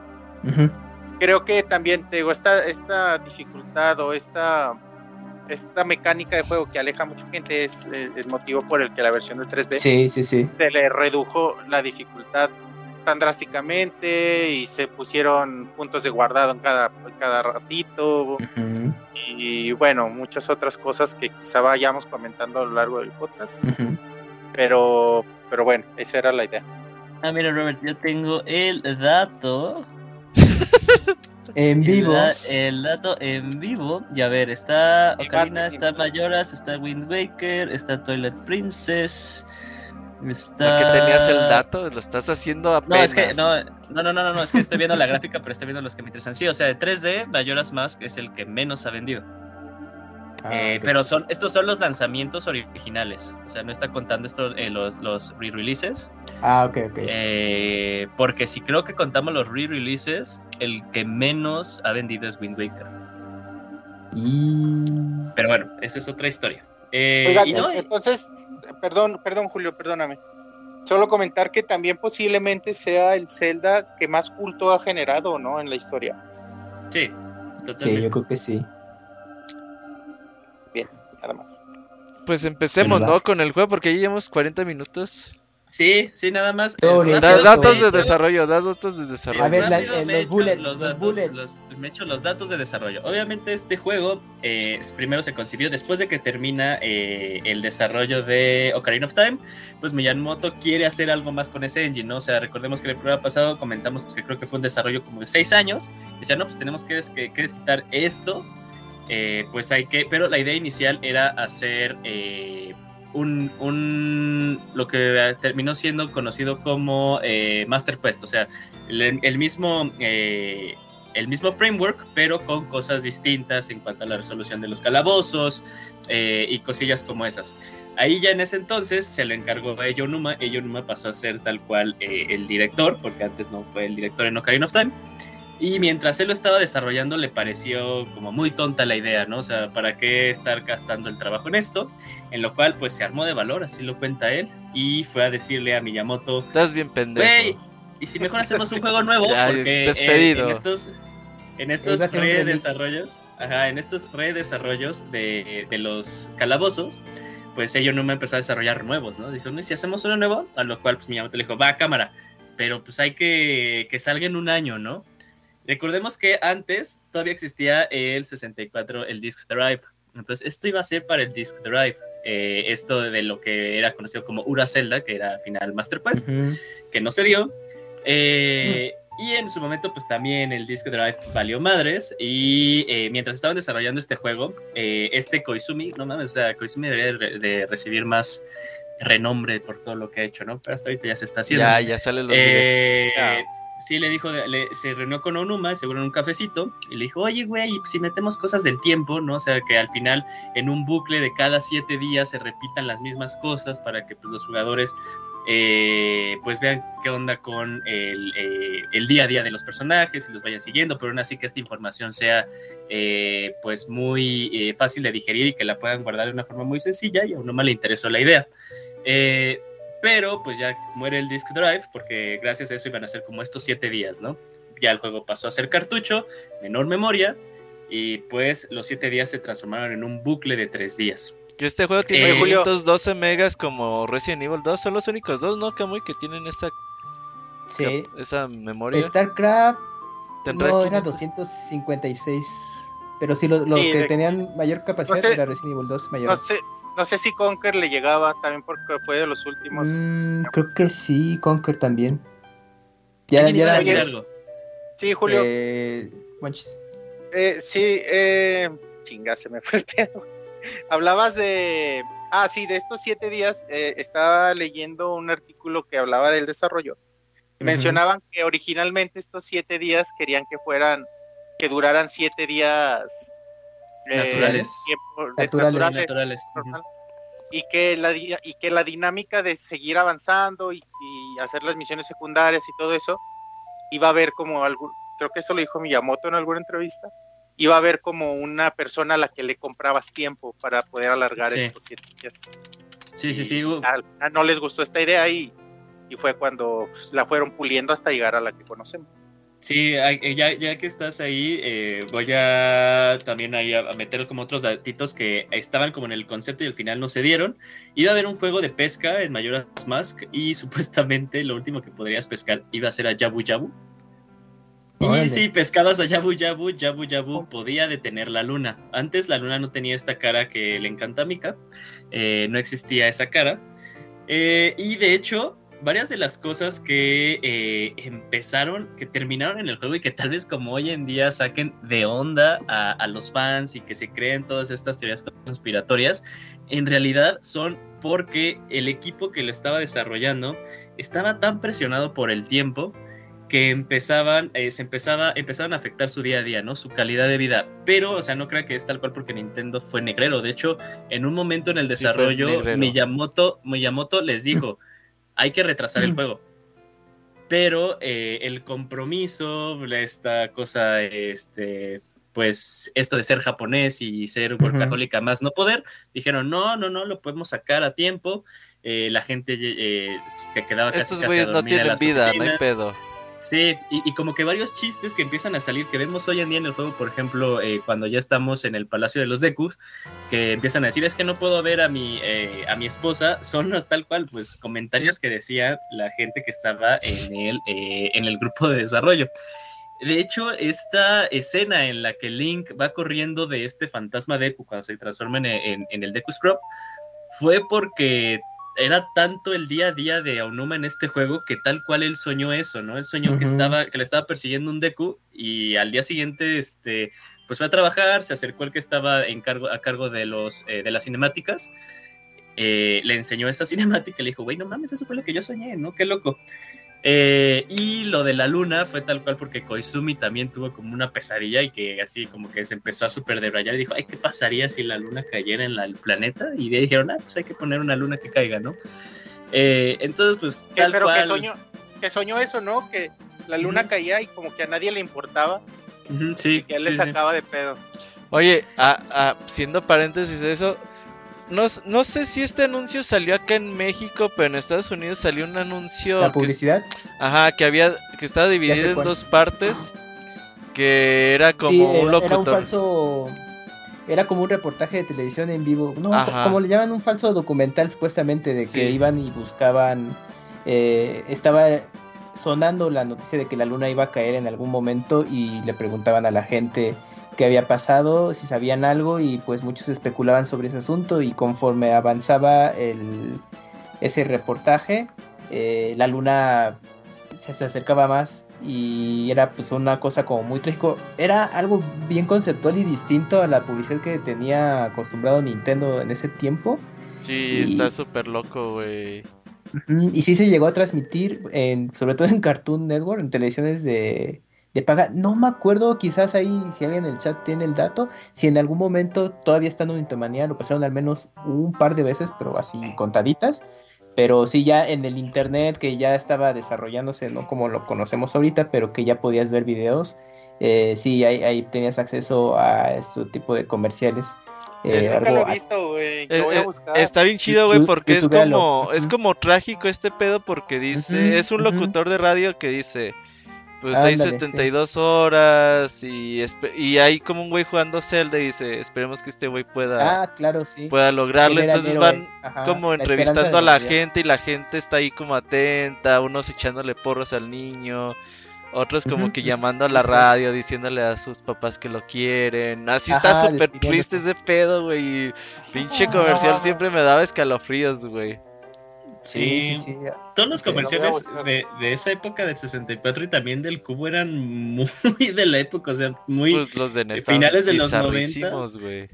D: creo que también te digo, esta, esta dificultad o esta, esta mecánica de juego que aleja a mucha gente es el motivo por el que la versión de 3D
E: Sí, sí, sí.
D: se le redujo la dificultad tan drásticamente y se pusieron puntos de guardado en cada, en cada ratito
E: Ujú,
D: y bueno, muchas otras cosas que quizá vayamos comentando a lo largo del podcast,
E: ujú.
D: pero, pero bueno, esa era la idea.
B: Ah, mira, Robert, yo tengo el dato [LAUGHS]
E: En vivo.
B: El, el dato en vivo. Y a ver, está Ocarina, está. Mayoras, está Wind Waker, está Twilight Princess. Está.
F: ¿Para que tenías el dato? Lo estás haciendo
B: No,
F: apenas.
B: es que no, no, no, no, no, no, es que estoy viendo la gráfica, pero estoy viendo los que me interesan. Sí, o sea, de 3D, Majora's Mask es el que menos ha vendido.
E: Ah,
B: Eh. Pero son, estos son los lanzamientos originales. O sea, no está contando esto, eh, los, los re-releases.
E: Ah, ok, ok.
B: Eh, porque si creo que contamos los re-releases, el que menos ha vendido es Wind Waker.
E: Y...
B: Pero bueno, esa es otra historia. Eh,
D: Oigan,
B: y no,
D: entonces, perdón, perdón, Julio, perdóname. Solo comentar que también posiblemente sea el Zelda que más culto ha generado, ¿no? En la historia.
B: sí,
E: Sí,
B: totalmente.
E: yo creo que sí.
D: Nada más.
F: Pues empecemos. ¿no? Con el juego, porque ya llevamos 40 minutos.
B: Sí, sí, nada más.
E: Todo
B: eh, rápido,
F: datos de desarrollo, da datos de
B: Sí,
F: desarrollo.
E: A ver, la- eh,
B: me
E: los bullets,
B: los
E: los
B: datos,
E: bullets.
B: los- me echo los datos de desarrollo. Obviamente este juego eh, primero se concibió después de que termina eh, el desarrollo de Ocarina of Time, pues Miyamoto quiere hacer algo más con ese engine, ¿no? O sea, recordemos que en el programa pasado comentamos que creo que fue un desarrollo como de seis años. Decía, no, pues tenemos que, des- que, que desquitar esto. eh, pues hay que, pero la idea inicial era hacer eh, un, un- lo que terminó siendo conocido como eh, Master Quest, o sea, el, mismo eh, el mismo framework, pero con cosas distintas en cuanto a la resolución de los calabozos eh, y cosillas como esas. Ahí ya en ese entonces se lo encargó a Eiji Numa, Eiji Numa pasó a ser tal cual eh, el director, porque antes no fue el director en Ocarina of Time. Y mientras él lo estaba desarrollando, le pareció como muy tonta la idea, ¿no? O sea, ¿para qué estar gastando el trabajo en esto? En lo cual, pues se armó de valor, así lo cuenta él, y fue a decirle a Miyamoto,
F: Estás bien pendejo.
B: Y si mejor hacemos un juego nuevo, [LAUGHS]
F: Ya,
B: porque
F: despedido.
B: en estos, en estos redesarrollos, ajá, en estos redesarrollos de, de los calabozos, pues ellos no me empezó a desarrollar nuevos, ¿no? Dijo, "No, ¿y si hacemos uno nuevo? A lo cual pues Miyamoto le dijo, va, cámara, pero pues hay que que salga en un año, ¿no? Recordemos que antes todavía existía el 64, el Disk Drive. Entonces, esto iba a ser para el Disk Drive. eh, esto de lo que era conocido como Ura Zelda, que era al final Master Quest
E: Ujú.
B: que no se dio. Eh, Y en su momento, pues también el Disk Drive valió madres. Y eh, mientras estaban desarrollando este juego, eh, este Koizumi, no mames, o sea, Koizumi debería de, re- de recibir más renombre por todo lo que ha hecho, ¿no? Pero hasta ahorita ya se está haciendo.
F: Ya, ya salen los.
B: Eh. Sí, le dijo, le- se reunió con Onuma, seguro en un cafecito, y le dijo, oye, güey, si metemos cosas del tiempo, ¿no? O sea, que al final en un bucle de cada siete días se repitan las mismas cosas para que pues, los jugadores eh, pues vean qué onda con el, eh, el día a día de los personajes y los vayan siguiendo, pero aún así que esta información sea eh, pues muy fácil de digerir y que la puedan guardar de una forma muy sencilla y a Onuma le interesó la idea. Eh, pero pues ya muere el disk drive porque gracias a eso iban a ser como estos siete días, ¿no? Ya el juego pasó a ser cartucho, menor memoria, y pues los siete días se transformaron en un bucle de tres días.
F: Que este juego tiene
B: Eh, Julio.
F: 512 megas como Resident Evil 2. Son los únicos dos, ¿no, Kamui? Que tienen esa,
E: Sí.
F: esa memoria.
E: StarCraft
F: Tendrá
E: no era
F: 500.
E: 256. Pero sí, los, que
D: de-
E: tenían mayor capacidad
D: no sé-
E: era Resident Evil 2 mayor.
D: No sé, no sé si Conker le llegaba también porque fue de los últimos.
E: Mm, creo que sí, Conker también. Ya,
B: ¿Alguien
E: ya era
B: decir algo?
D: Sí, Julio.
E: Eh.
D: Eh, sí, eh, chinga, se me fue el pedo. [LAUGHS] Hablabas de. Ah, sí, de estos siete días eh, estaba leyendo un artículo que hablaba del desarrollo. Y. Mencionaban que originalmente estos siete días querían que fueran, que duraran siete días
B: Naturales.
D: tiempo- de-
E: Naturales.
D: naturales,
B: Naturales.
D: y que la di- y que la dinámica de seguir avanzando y, y hacer las misiones secundarias y todo eso iba a haber como algo creo que esto lo dijo Miyamoto en alguna entrevista iba a haber como una persona a la que le comprabas tiempo para poder alargar
B: Sí.
D: estos siete días
B: Sí, sí,
D: Y
B: sí.
D: no les gustó esta idea y, y fue cuando pues, la fueron puliendo hasta llegar a la que conocemos
B: Sí, eh, ya, ya que estás ahí, eh, voy a también ahí a, meter como otros datitos que estaban como en el concepto y al final no se dieron. Iba a haber un juego de pesca en Majora's Mask y [LAUGHS] supuestamente lo último que podrías pescar iba a ser a Yabu Yabu. Y si pescabas a Yabu Yabu, Yabu Yabu podía detener la luna. Antes la luna no tenía esta cara que le encanta a Mika, eh, no existía esa cara. Eh, y de hecho, varias de las cosas que eh, empezaron, que terminaron en el juego y que tal vez como hoy en día saquen de onda a, a, los fans y que se creen todas estas teorías conspiratorias, en realidad son porque el equipo que lo estaba desarrollando estaba tan presionado por el tiempo que empezaban, eh, se empezaba, empezaban a afectar su día a día, ¿no? Su calidad de vida. Pero, o sea, no creo que es tal cual porque Nintendo fue negrero. De hecho, en un momento en el desarrollo, sí Miyamoto, Miyamoto les dijo, hay que retrasar el juego. Pero eh, el compromiso, esta cosa, este, pues esto de ser japonés y ser workaholic más no poder, dijeron, no, no, no, lo podemos sacar a tiempo. Eh, la gente eh, que quedaba casi,
F: Estos güeyes no tienen vida, no hay pedo.
B: Sí, y, como que varios chistes que empiezan a salir, que vemos hoy en día en el juego, por ejemplo, eh, cuando ya estamos en el Palacio de los Dekus, que empiezan a decir, es que no puedo ver a mi, eh, a mi esposa, son [LAUGHS] tal cual, pues comentarios que decía la gente que estaba en el, eh, en el grupo de desarrollo. De hecho, esta escena en la que Link va corriendo de este fantasma Deku cuando se transforma en, en, en el Deku Scrub, fue porque era tanto el día a día de Aonuma en este juego que tal cual él soñó eso, ¿no? Él soñó que estaba, que le estaba persiguiendo un Deku y al día siguiente, este, pues fue a trabajar, se acercó el que estaba en cargo, a cargo de los, eh, de las cinemáticas, eh, le enseñó esta [LAUGHS] cinemática y le dijo, güey, no mames, eso fue lo que yo soñé, ¿no? Qué loco. Eh, y lo de la luna fue tal cual porque Koizumi también tuvo como una pesadilla y que así como que se empezó a super debrayar y dijo, ay, ¿qué pasaría si la luna cayera en el planeta? Y de ahí dijeron, ah, pues hay que poner una luna que caiga, ¿no? Eh, entonces, pues
D: tal Pero cual... que soñó, que soñó eso, ¿no? Que la luna caía y como que a nadie le importaba.
B: sí.
D: Y que él le sacaba de pedo.
F: Oye, siendo paréntesis de eso, no, no, sé si este anuncio salió acá en México, pero en Estados Unidos salió un anuncio.
E: ¿La publicidad?
F: ajá, que había. que estaba dividido en dos partes. Que era como un locutor.
E: Era un falso. Era como un reportaje de televisión en vivo. No, como le llaman un falso documental, supuestamente, de que iban y buscaban. Eh, estaba sonando la noticia de que la luna iba a caer en algún momento y le preguntaban a la gente qué había pasado, si sabían algo y pues muchos especulaban sobre ese asunto y conforme avanzaba el, ese reportaje, eh, la luna se, se, acercaba más y era pues una cosa como muy trágico. Era algo bien conceptual y distinto a la publicidad que tenía acostumbrado Nintendo en ese tiempo.
F: Sí, está súper loco, güey.
E: Y sí se llegó a transmitir, en, sobre todo en Cartoon Network, en televisiones de, de paga. No me acuerdo, quizás ahí, si alguien en el chat tiene el dato, si en algún momento todavía estando en Intomanía lo pasaron al menos un par de veces, pero así contaditas. Pero sí, ya en el internet que ya estaba desarrollándose, no como lo conocemos ahorita, pero que ya podías ver videos, eh, sí, ahí, ahí, tenías acceso a este tipo de comerciales.
D: Eh, nunca lo he visto, güey.
F: Eh, eh, está bien chido, güey, porque es como, es como trágico este pedo porque dice, es un locutor de radio que dice, pues hay 72 horas y, y hay como un güey jugando Zelda y dice, esperemos que este güey pueda,
E: ah, claro, sí.
F: pueda lograrlo. Entonces van como entrevistando a la gente y la gente está ahí como atenta, unos echándole porros al niño, otros como que llamando a la radio, diciéndole a sus papás que lo quieren. Así está súper triste ese pedo, güey. Pinche comercial siempre me daba escalofríos, güey.
B: Sí, todos los comerciales de, esa época del 64 y también del cubo eran muy [LAUGHS] de la época, o sea, muy
F: pues los de
B: finales de los 90.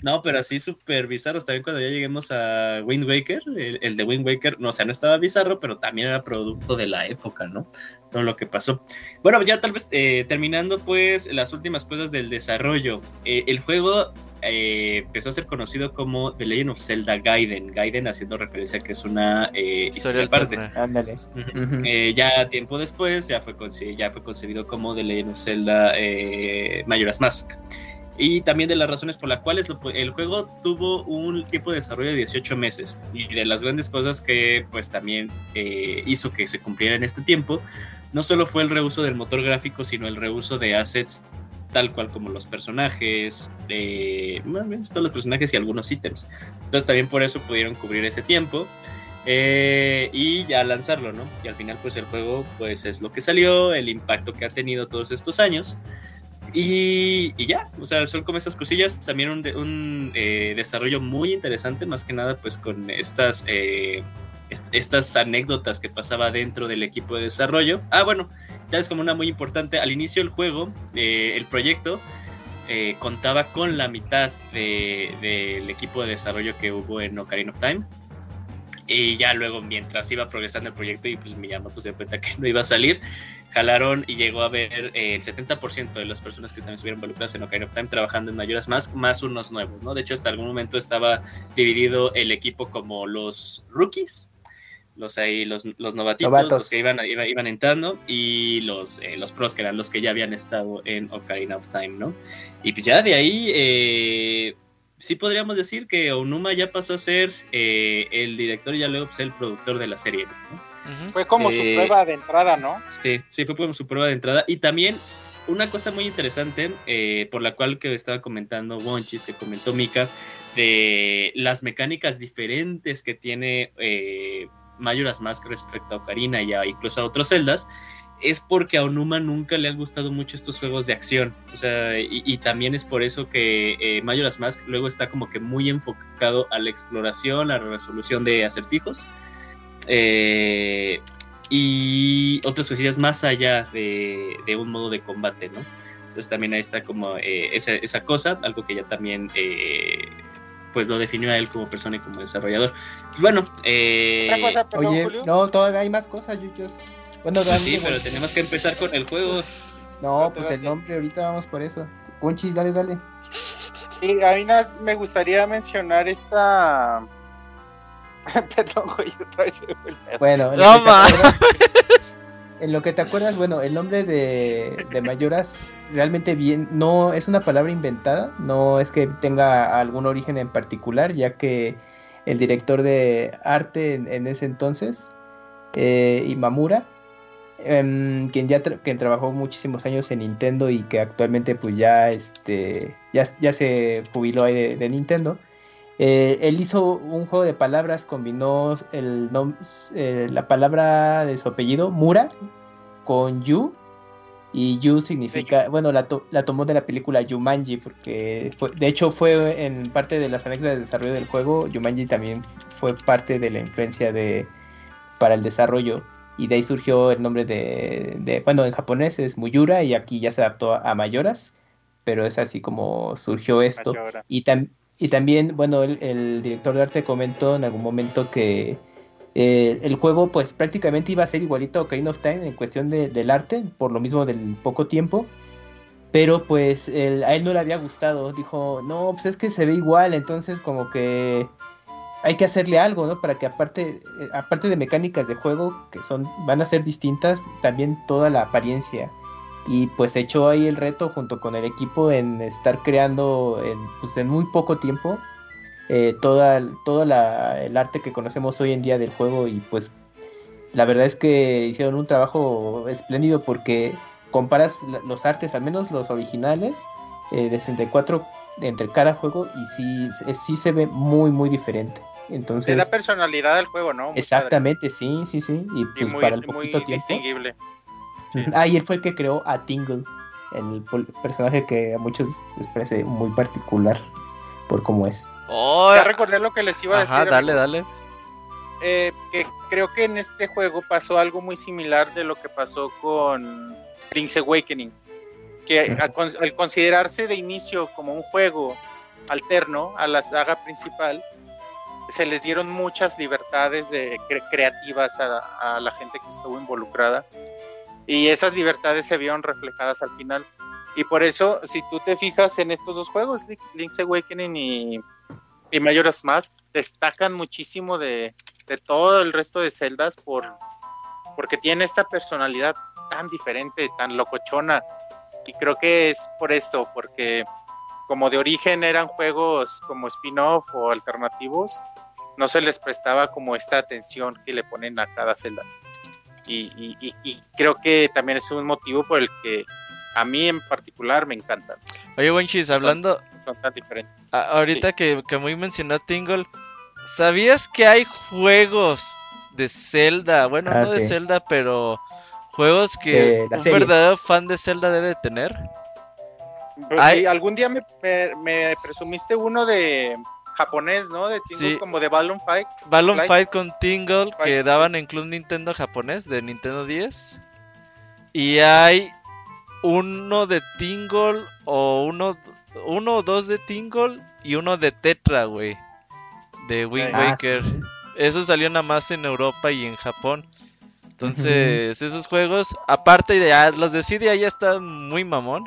B: No, pero así súper bizarros. También cuando ya lleguemos a Wind Waker, el, de Wind Waker, no, o sea, no estaba bizarro, pero también era producto de la época, ¿no? Todo lo que pasó. Bueno, ya tal vez eh, terminando, pues, las últimas cosas del desarrollo. Eh, el juego eh, empezó a ser conocido como The Legend of Zelda Gaiden. Gaiden haciendo referencia a que es una eh, historia aparte.
E: Ándale.
B: eh, ya tiempo después ya fue, ya fue concebido como The Legend of Zelda eh, Majora's Mask. Y también de las razones por las cuales el juego tuvo un tiempo de desarrollo de 18 meses. Y de las grandes cosas que pues también eh, hizo que se cumpliera en este tiempo, no solo fue el reuso del motor gráfico, sino el reuso de assets tal cual como los personajes, eh, más bien todos los personajes y algunos ítems. Entonces también por eso pudieron cubrir ese tiempo eh, y ya lanzarlo, ¿no? Y al final pues el juego pues es lo que salió, el impacto que ha tenido todos estos años. Y, y ya, o sea, son como esas cosillas, también un, un eh, desarrollo muy interesante, más que nada pues con estas... Eh, est- estas anécdotas que pasaba dentro del equipo de desarrollo. Ah, bueno, es como una muy importante. Al inicio del juego, eh, el proyecto eh, contaba con la mitad de- del equipo de desarrollo que hubo en Ocarina of Time. Y ya luego, mientras iba progresando el proyecto y pues Miyamoto se dio cuenta que [LAUGHS] no iba a salir, jalaron y llegó a ver eh, el 70% de las personas que también estuvieron involucradas en Ocarina of Time trabajando en Mayoras Mask, más unos nuevos, ¿no? De hecho, hasta algún momento estaba dividido el equipo como los rookies, los ahí, los, los novatitos,
E: Novatos.
B: los que iban, iba- iban entrando, y los, eh, los pros, que eran los que ya habían estado en Ocarina of Time, ¿no? Y pues ya de ahí, eh, sí podríamos decir que Onuma ya pasó a ser eh, el director y ya luego pues, el productor de la serie, ¿no?
D: Fue como su prueba de entrada, ¿no?
B: Sí, sí, fue como su prueba de entrada. Y también una cosa muy interesante, eh, por la cual que estaba comentando Wonchis, que comentó Mika, de las mecánicas diferentes que tiene Majora's Mask respecto a Ocarina y a, incluso a otros celdas, es porque a Onuma nunca le han gustado mucho estos juegos de acción. O sea, y, también es por eso que eh, Majora's Mask luego está como que muy enfocado a la exploración, a la resolución de acertijos. Eh, y otras cosillas más allá de, de un modo de combate, ¿no? Entonces también ahí está como eh, esa, esa cosa, algo que ya también eh, pues lo definió a él como persona y como desarrollador. Pues bueno, eh,
D: Otra cosa, perdón,
E: Oye,
D: Julio.
E: no, todavía hay más cosas, Yuyos. Bueno,
B: sí, pero
E: bueno.
B: tenemos que empezar con el juego.
E: No, pues el nombre, ahorita vamos por eso. Conchis, dale, dale.
D: Sí, a mí me gustaría mencionar esta. [LAUGHS] Perdón, güey, otra vez se.
E: Bueno, en
F: No,
E: en lo que te acuerdas, bueno, el nombre de, de Mayoras realmente bien, no es una palabra inventada, no es que tenga algún origen en particular, ya que el director de arte en, ese entonces, eh, Imamura, em, quien ya tra- quien trabajó muchísimos años en Nintendo y que actualmente pues ya este ya, ya se jubiló ahí de Nintendo. Eh, él hizo un juego de palabras, combinó el eh, la palabra de su apellido, Mura, con Yu. Y Yu significa, bueno, la, to- la tomó de la película Yumanji, porque fue- de hecho fue en parte de las anécdotas de desarrollo del juego, Yumanji también fue parte de la influencia de para el desarrollo y de ahí surgió el nombre de, de- bueno, en japonés es Muyura y aquí ya se adaptó a Mayoras, pero es así como surgió esto.
D: Mayora.
E: Y, tam- y también, bueno, el, director de arte comentó en algún momento que eh, el juego pues prácticamente iba a ser igualito a Ocarina of Time en cuestión de- del arte, por lo mismo del poco tiempo. Pero pues a él no le había gustado, dijo, no, pues es que se ve igual, entonces como que hay que hacerle algo, ¿no? Para que aparte, eh, aparte de mecánicas de juego que son, van a ser distintas, también toda la apariencia. Y pues echó ahí el reto junto con el equipo en estar creando en, pues, en muy poco tiempo eh, toda, toda la, el arte que conocemos hoy en día del juego y pues la verdad es que hicieron un trabajo espléndido porque comparas los artes, al menos los originales eh, de 64 entre cada juego y sí, se- sí se ve muy muy diferente. Entonces,
D: Es la personalidad del juego, ¿no? Muy
E: exactamente, sí, sí, sí. Y pues
D: muy,
E: para el
D: muy
E: poquito tiempo.
D: distinguible. Sí.
E: Ah, y él fue el que creó a Tingle, el personaje que a muchos les parece muy particular por cómo es.
F: Oh,
D: Ya recordé lo que les iba a decir.
F: ajá, dale,
D: amigo.
F: dale.
D: Eh, que creo que en este juego pasó algo muy similar de lo que pasó con Link's Awakening. Que al considerarse de inicio como un juego alterno a la saga principal, se les dieron muchas libertades de cre- creativas a, a la gente que estuvo involucrada. Y esas libertades se vieron reflejadas al final. Y por eso, si tú te fijas en estos dos juegos, Link- Link's Awakening y, y Majora's Mask, destacan muchísimo de, de todo el resto de celdas por porque tiene esta personalidad tan diferente, tan locochona. Y creo que es por esto, porque como de origen eran juegos como spin-off o alternativos, no se les prestaba como esta atención que le ponen a cada celda. Y, y- y- y creo que también es un motivo por el que a mí en particular me encantan.
F: Oye, Wenchis, hablando,
D: Son tan diferentes.
F: a- ahorita que, que muy mencionó Tingle, ¿sabías que hay juegos de Zelda? Bueno,
E: Ah,
F: no de. Zelda, pero juegos que un
E: serie.
F: verdadero fan de Zelda debe tener.
D: Pues sí, algún día me, me- me presumiste uno de, japonés, ¿no? De Tingle,
F: Sí.
D: como de Balloon Fight.
F: Balloon
D: Flight.
F: Fight con Tingle que daban en Club Nintendo japonés de Nintendo 10. Y hay uno de Tingle o uno, uno o dos de Tingle y uno de Tetra, güey. De Wind
E: Ah,
F: Waker.
E: sí.
F: Eso salió nada más en Europa y en Japón. Entonces, esos juegos, aparte de ah, los de CD ya están muy mamón.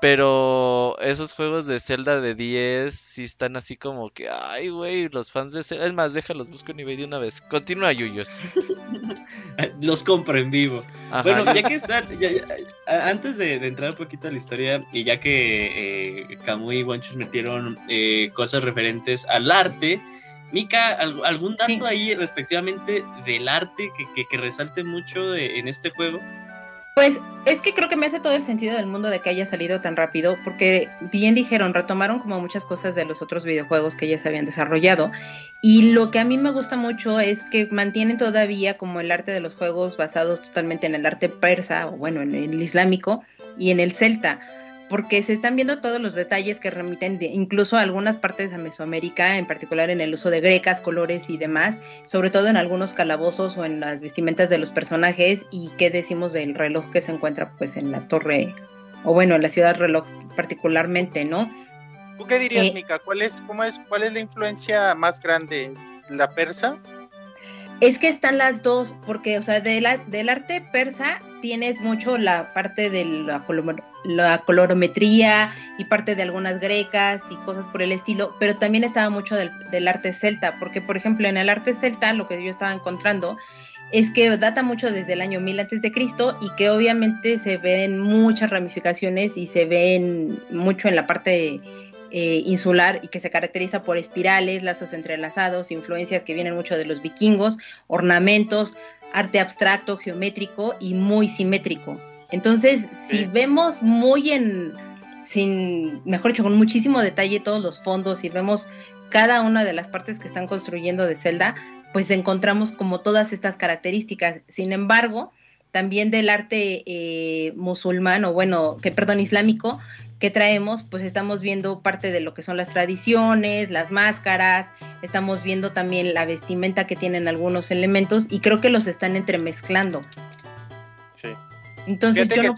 F: Pero esos juegos de Zelda de 10 sí están así como que, ay, güey, los fans de Zelda. Es más, déjalos, busco en eBay de una vez. Continúa, Yuyos. [LAUGHS]
B: Los compro en vivo.
F: Ajá,
B: Bueno, ya que están, ya- ya- a- antes de, de entrar un poquito a la historia, y ya que eh, Kamui y Wonchis metieron eh, cosas referentes al arte, Mika, ¿al- ¿algún dato
C: Sí.
B: ahí respectivamente del arte que, que- que resalte mucho de- en este juego?
C: Pues es que creo que me hace todo el sentido del mundo de que haya salido tan rápido, porque bien dijeron, retomaron como muchas cosas de los otros videojuegos que ya se habían desarrollado. Y lo que a mí me gusta mucho es que mantienen todavía como el arte de los juegos basados totalmente en el arte persa, o bueno, en el islámico y en el celta, porque se están viendo todos los detalles que remiten de- incluso a algunas partes de Mesoamérica, en particular en el uso de grecas, colores y demás, sobre todo en algunos calabozos o en las vestimentas de los personajes y qué decimos del reloj que se encuentra pues en la torre o bueno en la ciudad reloj particularmente no
D: ¿Tú qué dirías,
C: Eh,
D: Mika? ¿Cuál es, cómo es, ¿Cuál es la influencia más grande? ¿La persa?
C: Es que están las dos porque o sea de del arte persa tienes mucho la parte de la, color- la colorometría y parte de algunas grecas y cosas por el estilo pero también estaba mucho del, arte celta porque por ejemplo en el arte celta lo que yo estaba encontrando es que data mucho desde el año 1000 antes de Cristo y que obviamente se ven muchas ramificaciones y se ven mucho en la parte eh, insular y que se caracteriza por espirales, lazos entrelazados, influencias que vienen mucho de los vikingos, ornamentos, arte abstracto, geométrico y muy simétrico. Entonces, si vemos muy en, sin, mejor dicho, con muchísimo detalle todos los fondos y vemos cada una de las partes que están construyendo de Zelda, pues encontramos como todas estas características. Sin embargo, también del arte eh, musulmán o bueno, que perdón, islámico que traemos, pues estamos viendo parte de lo que son las tradiciones, las máscaras, estamos viendo también la vestimenta que tienen algunos elementos y creo que los están entremezclando.
D: Sí.
C: Entonces
D: Fíjate
C: yo no,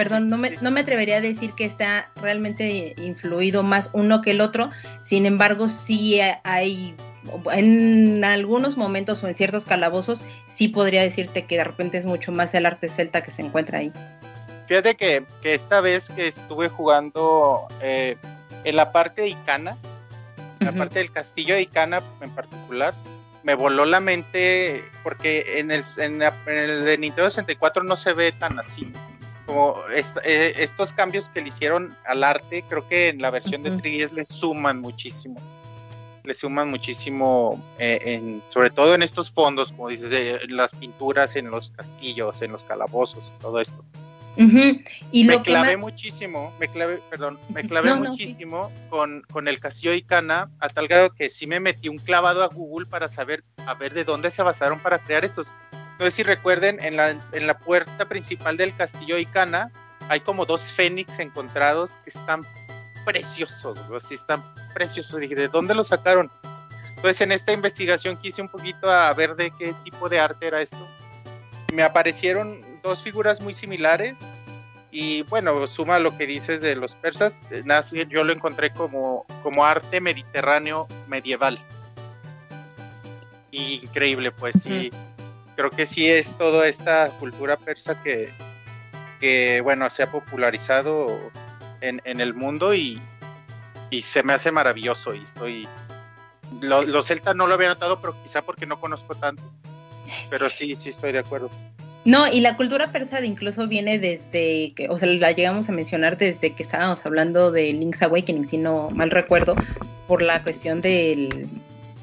C: perdón, no me, no me atrevería a decir que está realmente influido más uno que el otro, sin embargo sí hay, en algunos momentos o en ciertos calabozos, sí podría decirte que de repente es mucho más el arte celta que se encuentra ahí.
D: Fíjate que, que esta vez que estuve jugando eh, en la parte de Icana, en la parte del castillo de Icana en particular, me voló la mente porque en el, en la- en el de Nintendo 64 no se ve tan así. Como est- eh, estos cambios que le hicieron al arte, creo que en la versión de
C: Ujú.
D: 3DS le suman muchísimo. Le suman muchísimo, eh, en, sobre todo en estos fondos, como dices, de las pinturas en los castillos, en los calabozos, todo esto
C: Ujú. Y
D: me
C: lo que
D: clavé
C: más-
D: muchísimo, me clavé, perdón, me [LAUGHS] clavé
C: No, no, sí.
D: muchísimo con, con el castillo de Icana, a tal grado que sí me metí un clavado a Google para saber a ver de dónde se basaron para crear estos. No sé si recuerden, en la, en la puerta principal del castillo Icana hay como dos fénix encontrados que están preciosos, güey, sí están preciosos. Dije, ¿de dónde los sacaron? Entonces en esta investigación quise un poquito a ver de qué tipo de arte era esto. Me aparecieron dos figuras muy similares y bueno, suma lo que dices de los persas, yo lo encontré como, como arte mediterráneo medieval. Increíble, pues sí, creo que sí es toda esta cultura persa que, que bueno, se ha popularizado en, en el mundo y, y se me hace maravilloso y estoy... Lo, lo celta no lo había notado, pero quizá porque no conozco tanto. Pero sí, sí estoy de acuerdo.
C: No, y la cultura persa incluso viene desde que, o sea, la llegamos a mencionar desde que estábamos hablando de Link's Awakening, si no mal recuerdo, por la cuestión del,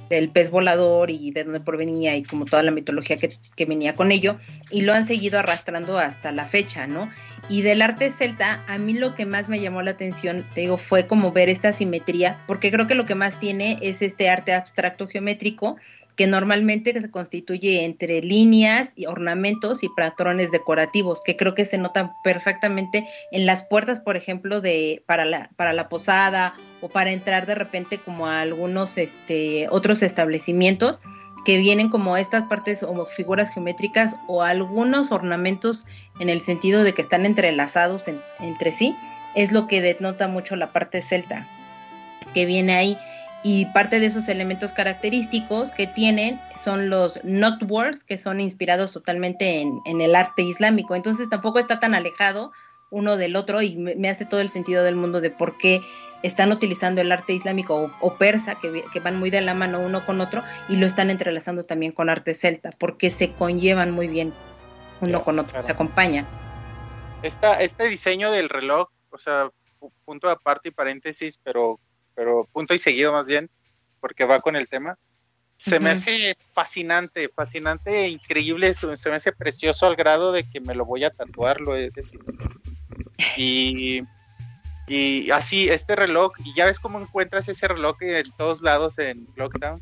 C: del pez volador y de dónde provenía y como toda la mitología que, que venía con ello, y lo han seguido arrastrando hasta la fecha, ¿no? Y del arte celta, a mí lo que más me llamó la atención, te digo, fue como ver esta simetría, porque creo que lo que más tiene es este arte abstracto geométrico que normalmente se constituye entre líneas y ornamentos y patrones decorativos, que creo que se notan perfectamente en las puertas, por ejemplo, de para la para la posada o para entrar de repente como a algunos este otros establecimientos que vienen como estas partes o figuras geométricas o algunos ornamentos en el sentido de que están entrelazados entre sí, es lo que denota mucho la parte celta que viene ahí y parte de esos elementos característicos que tienen son los knotworks, que son inspirados totalmente en, el arte islámico. Entonces tampoco está tan alejado uno del otro y me, hace todo el sentido del mundo de por qué están utilizando el arte islámico o, persa, que, que, van muy de la mano uno con otro, y lo están entrelazando también con arte celta, porque se conllevan muy bien uno con otro, se acompañan.
D: Esta, este diseño del reloj, o sea, punto aparte y paréntesis, pero pero punto y seguido más bien, porque va con el tema. Se me hace fascinante, fascinante e increíble, se me hace precioso al grado de que me lo voy a tatuar, lo he decidido. Y, y así, este reloj, y ya ves cómo encuentras ese reloj en todos lados en Lockdown.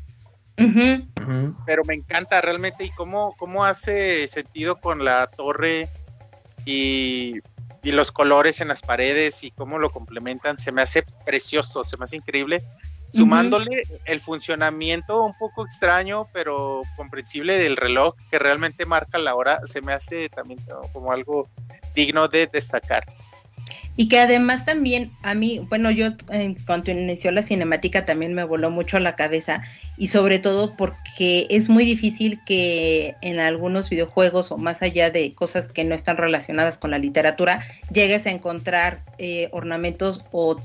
D: Pero me encanta realmente y cómo, cómo hace sentido con la torre y y los colores en las paredes y cómo lo complementan, se me hace precioso, se me hace increíble. Sumándole el funcionamiento un poco extraño, pero comprensible del reloj que realmente marca la hora, se me hace también como algo digno de destacar.
C: Y que además también a mí, bueno, yo en cuanto inició la cinemática también me voló mucho la cabeza y sobre todo porque es muy difícil que en algunos videojuegos o más allá de cosas que no están relacionadas con la literatura, llegues a encontrar eh, ornamentos o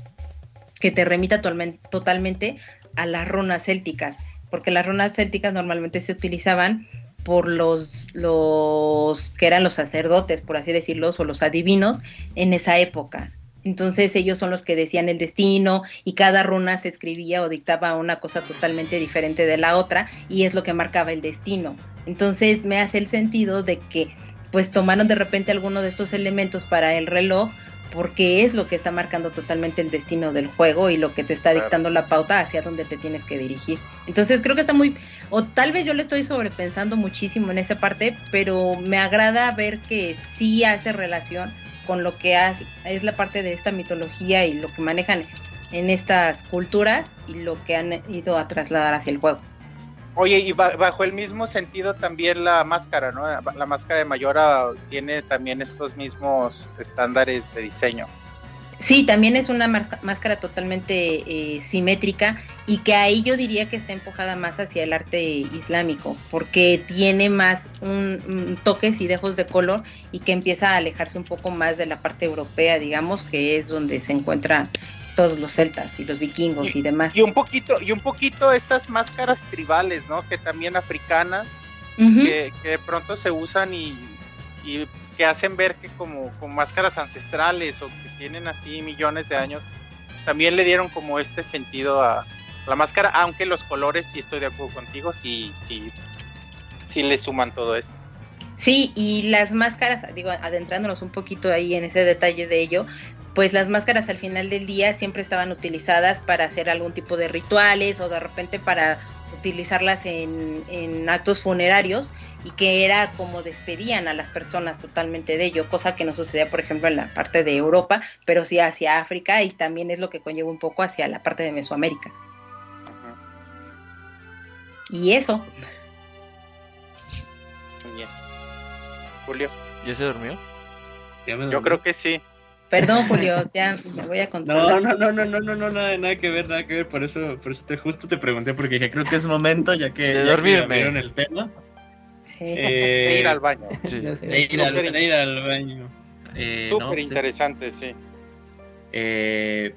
C: que te remita totalmente a las runas célticas, porque las runas célticas normalmente se utilizaban por los, los que eran los sacerdotes, por así decirlo, o los adivinos en esa época. Entonces ellos son los que decían el destino y cada runa se escribía o dictaba una cosa totalmente diferente de la otra y es lo que marcaba el destino. Entonces me hace el sentido de que pues tomaron de repente alguno de estos elementos para el reloj porque es lo que está marcando totalmente el destino del juego y lo que te está dictando la pauta hacia dónde te tienes que dirigir. Entonces creo que está muy, o tal vez yo le estoy sobrepensando muchísimo en esa parte, pero me agrada ver que sí hace relación con lo que hace, es la parte de esta mitología y lo que manejan en estas culturas y lo que han ido a trasladar hacia el juego.
D: Oye, y bajo el mismo sentido también la máscara, ¿no? La máscara de Mayora tiene también estos mismos estándares de diseño.
C: Sí, también es una máscara totalmente eh, simétrica y que ahí yo diría que está empujada más hacia el arte islámico, porque tiene más un, toques y dejos de color y que empieza a alejarse un poco más de la parte europea, digamos, que es donde se encuentra todos los celtas y los vikingos y, demás.
D: Y un poquito, y un poquito estas máscaras tribales, ¿no? Que también africanas, que, de pronto se usan y, que hacen ver que como, como máscaras ancestrales o que tienen así millones de años, también le dieron como este sentido a la máscara, aunque los colores, sí estoy de acuerdo contigo, sí, sí, sí le suman todo esto.
C: Sí, y las máscaras, digo, adentrándonos un poquito ahí en ese detalle de ello, pues las máscaras al final del día siempre estaban utilizadas para hacer algún tipo de rituales o de repente para utilizarlas en, actos funerarios y que era como despedían a las personas totalmente de ello, cosa que no sucedía por ejemplo en la parte de Europa, pero sí hacia África y también es lo que conlleva un poco hacia la parte de Mesoamérica. Y eso.
D: Muy bien. Julio.
F: ¿Ya se durmió?
D: Yo creo que sí.
C: Perdón, Julio, ya me voy a contar.
B: No, no, no, no, no, no, no, nada, nada que ver, nada que ver. Por eso, por eso te, justo te pregunté, porque dije, creo que es momento, ya que,
F: de dormirme.
B: el tema.
D: Sí. Eh, ir al baño.
B: Sí. De, ir al, de, ir al, baño.
D: Eh, Súper interesante, sí.
B: Eh,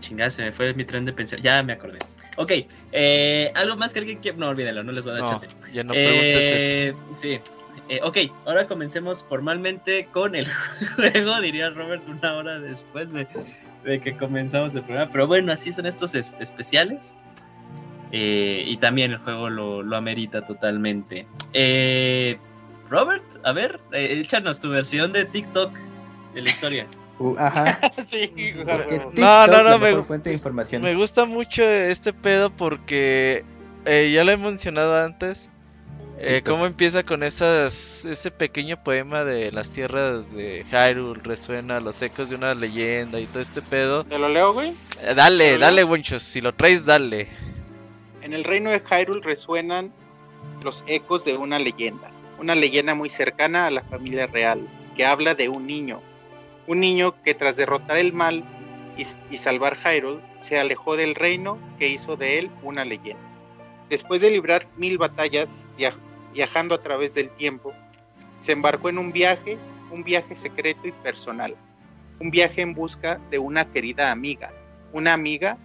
B: chingada, se me fue mi tren de pensión. Ya me acordé. Ok, eh, algo más que alguien quiera. No, olvídalo, no les voy a dar
F: no,
B: chance.
F: Ya no preguntes
B: eh,
F: eso.
B: Sí. Eh, ok, ahora comencemos formalmente con el [LAUGHS] juego, diría Robert, una hora después de, que comenzamos el programa. Pero bueno, así son estos este, especiales. Eh, y también el juego lo, amerita totalmente. Eh, Robert, a ver, échanos tu versión de TikTok de la historia. [LAUGHS]
E: Uh, ajá. [LAUGHS]
D: sí,
F: no, no, no,
E: me, fuente de información.
F: me gusta mucho este pedo porque eh, ya lo he mencionado antes. Eh, ¿Cómo empieza con esas, ese pequeño poema de las tierras de Hyrule? Resuena los ecos de una leyenda y todo este pedo.
D: ¿Te lo leo, güey?
F: Eh, dale,
D: ¿Lo
F: dale, Winchos. Si lo traes, dale.
D: En el reino de Hyrule resuenan los ecos de una leyenda, una leyenda muy cercana a la familia real, que habla de un niño, un niño que tras derrotar el mal y, y salvar Hyrule, se alejó del reino que hizo de él una leyenda. Después de librar mil batallas via- viajando a través del tiempo, se embarcó en un viaje, un viaje secreto y personal, un viaje en busca de una querida amiga, una amiga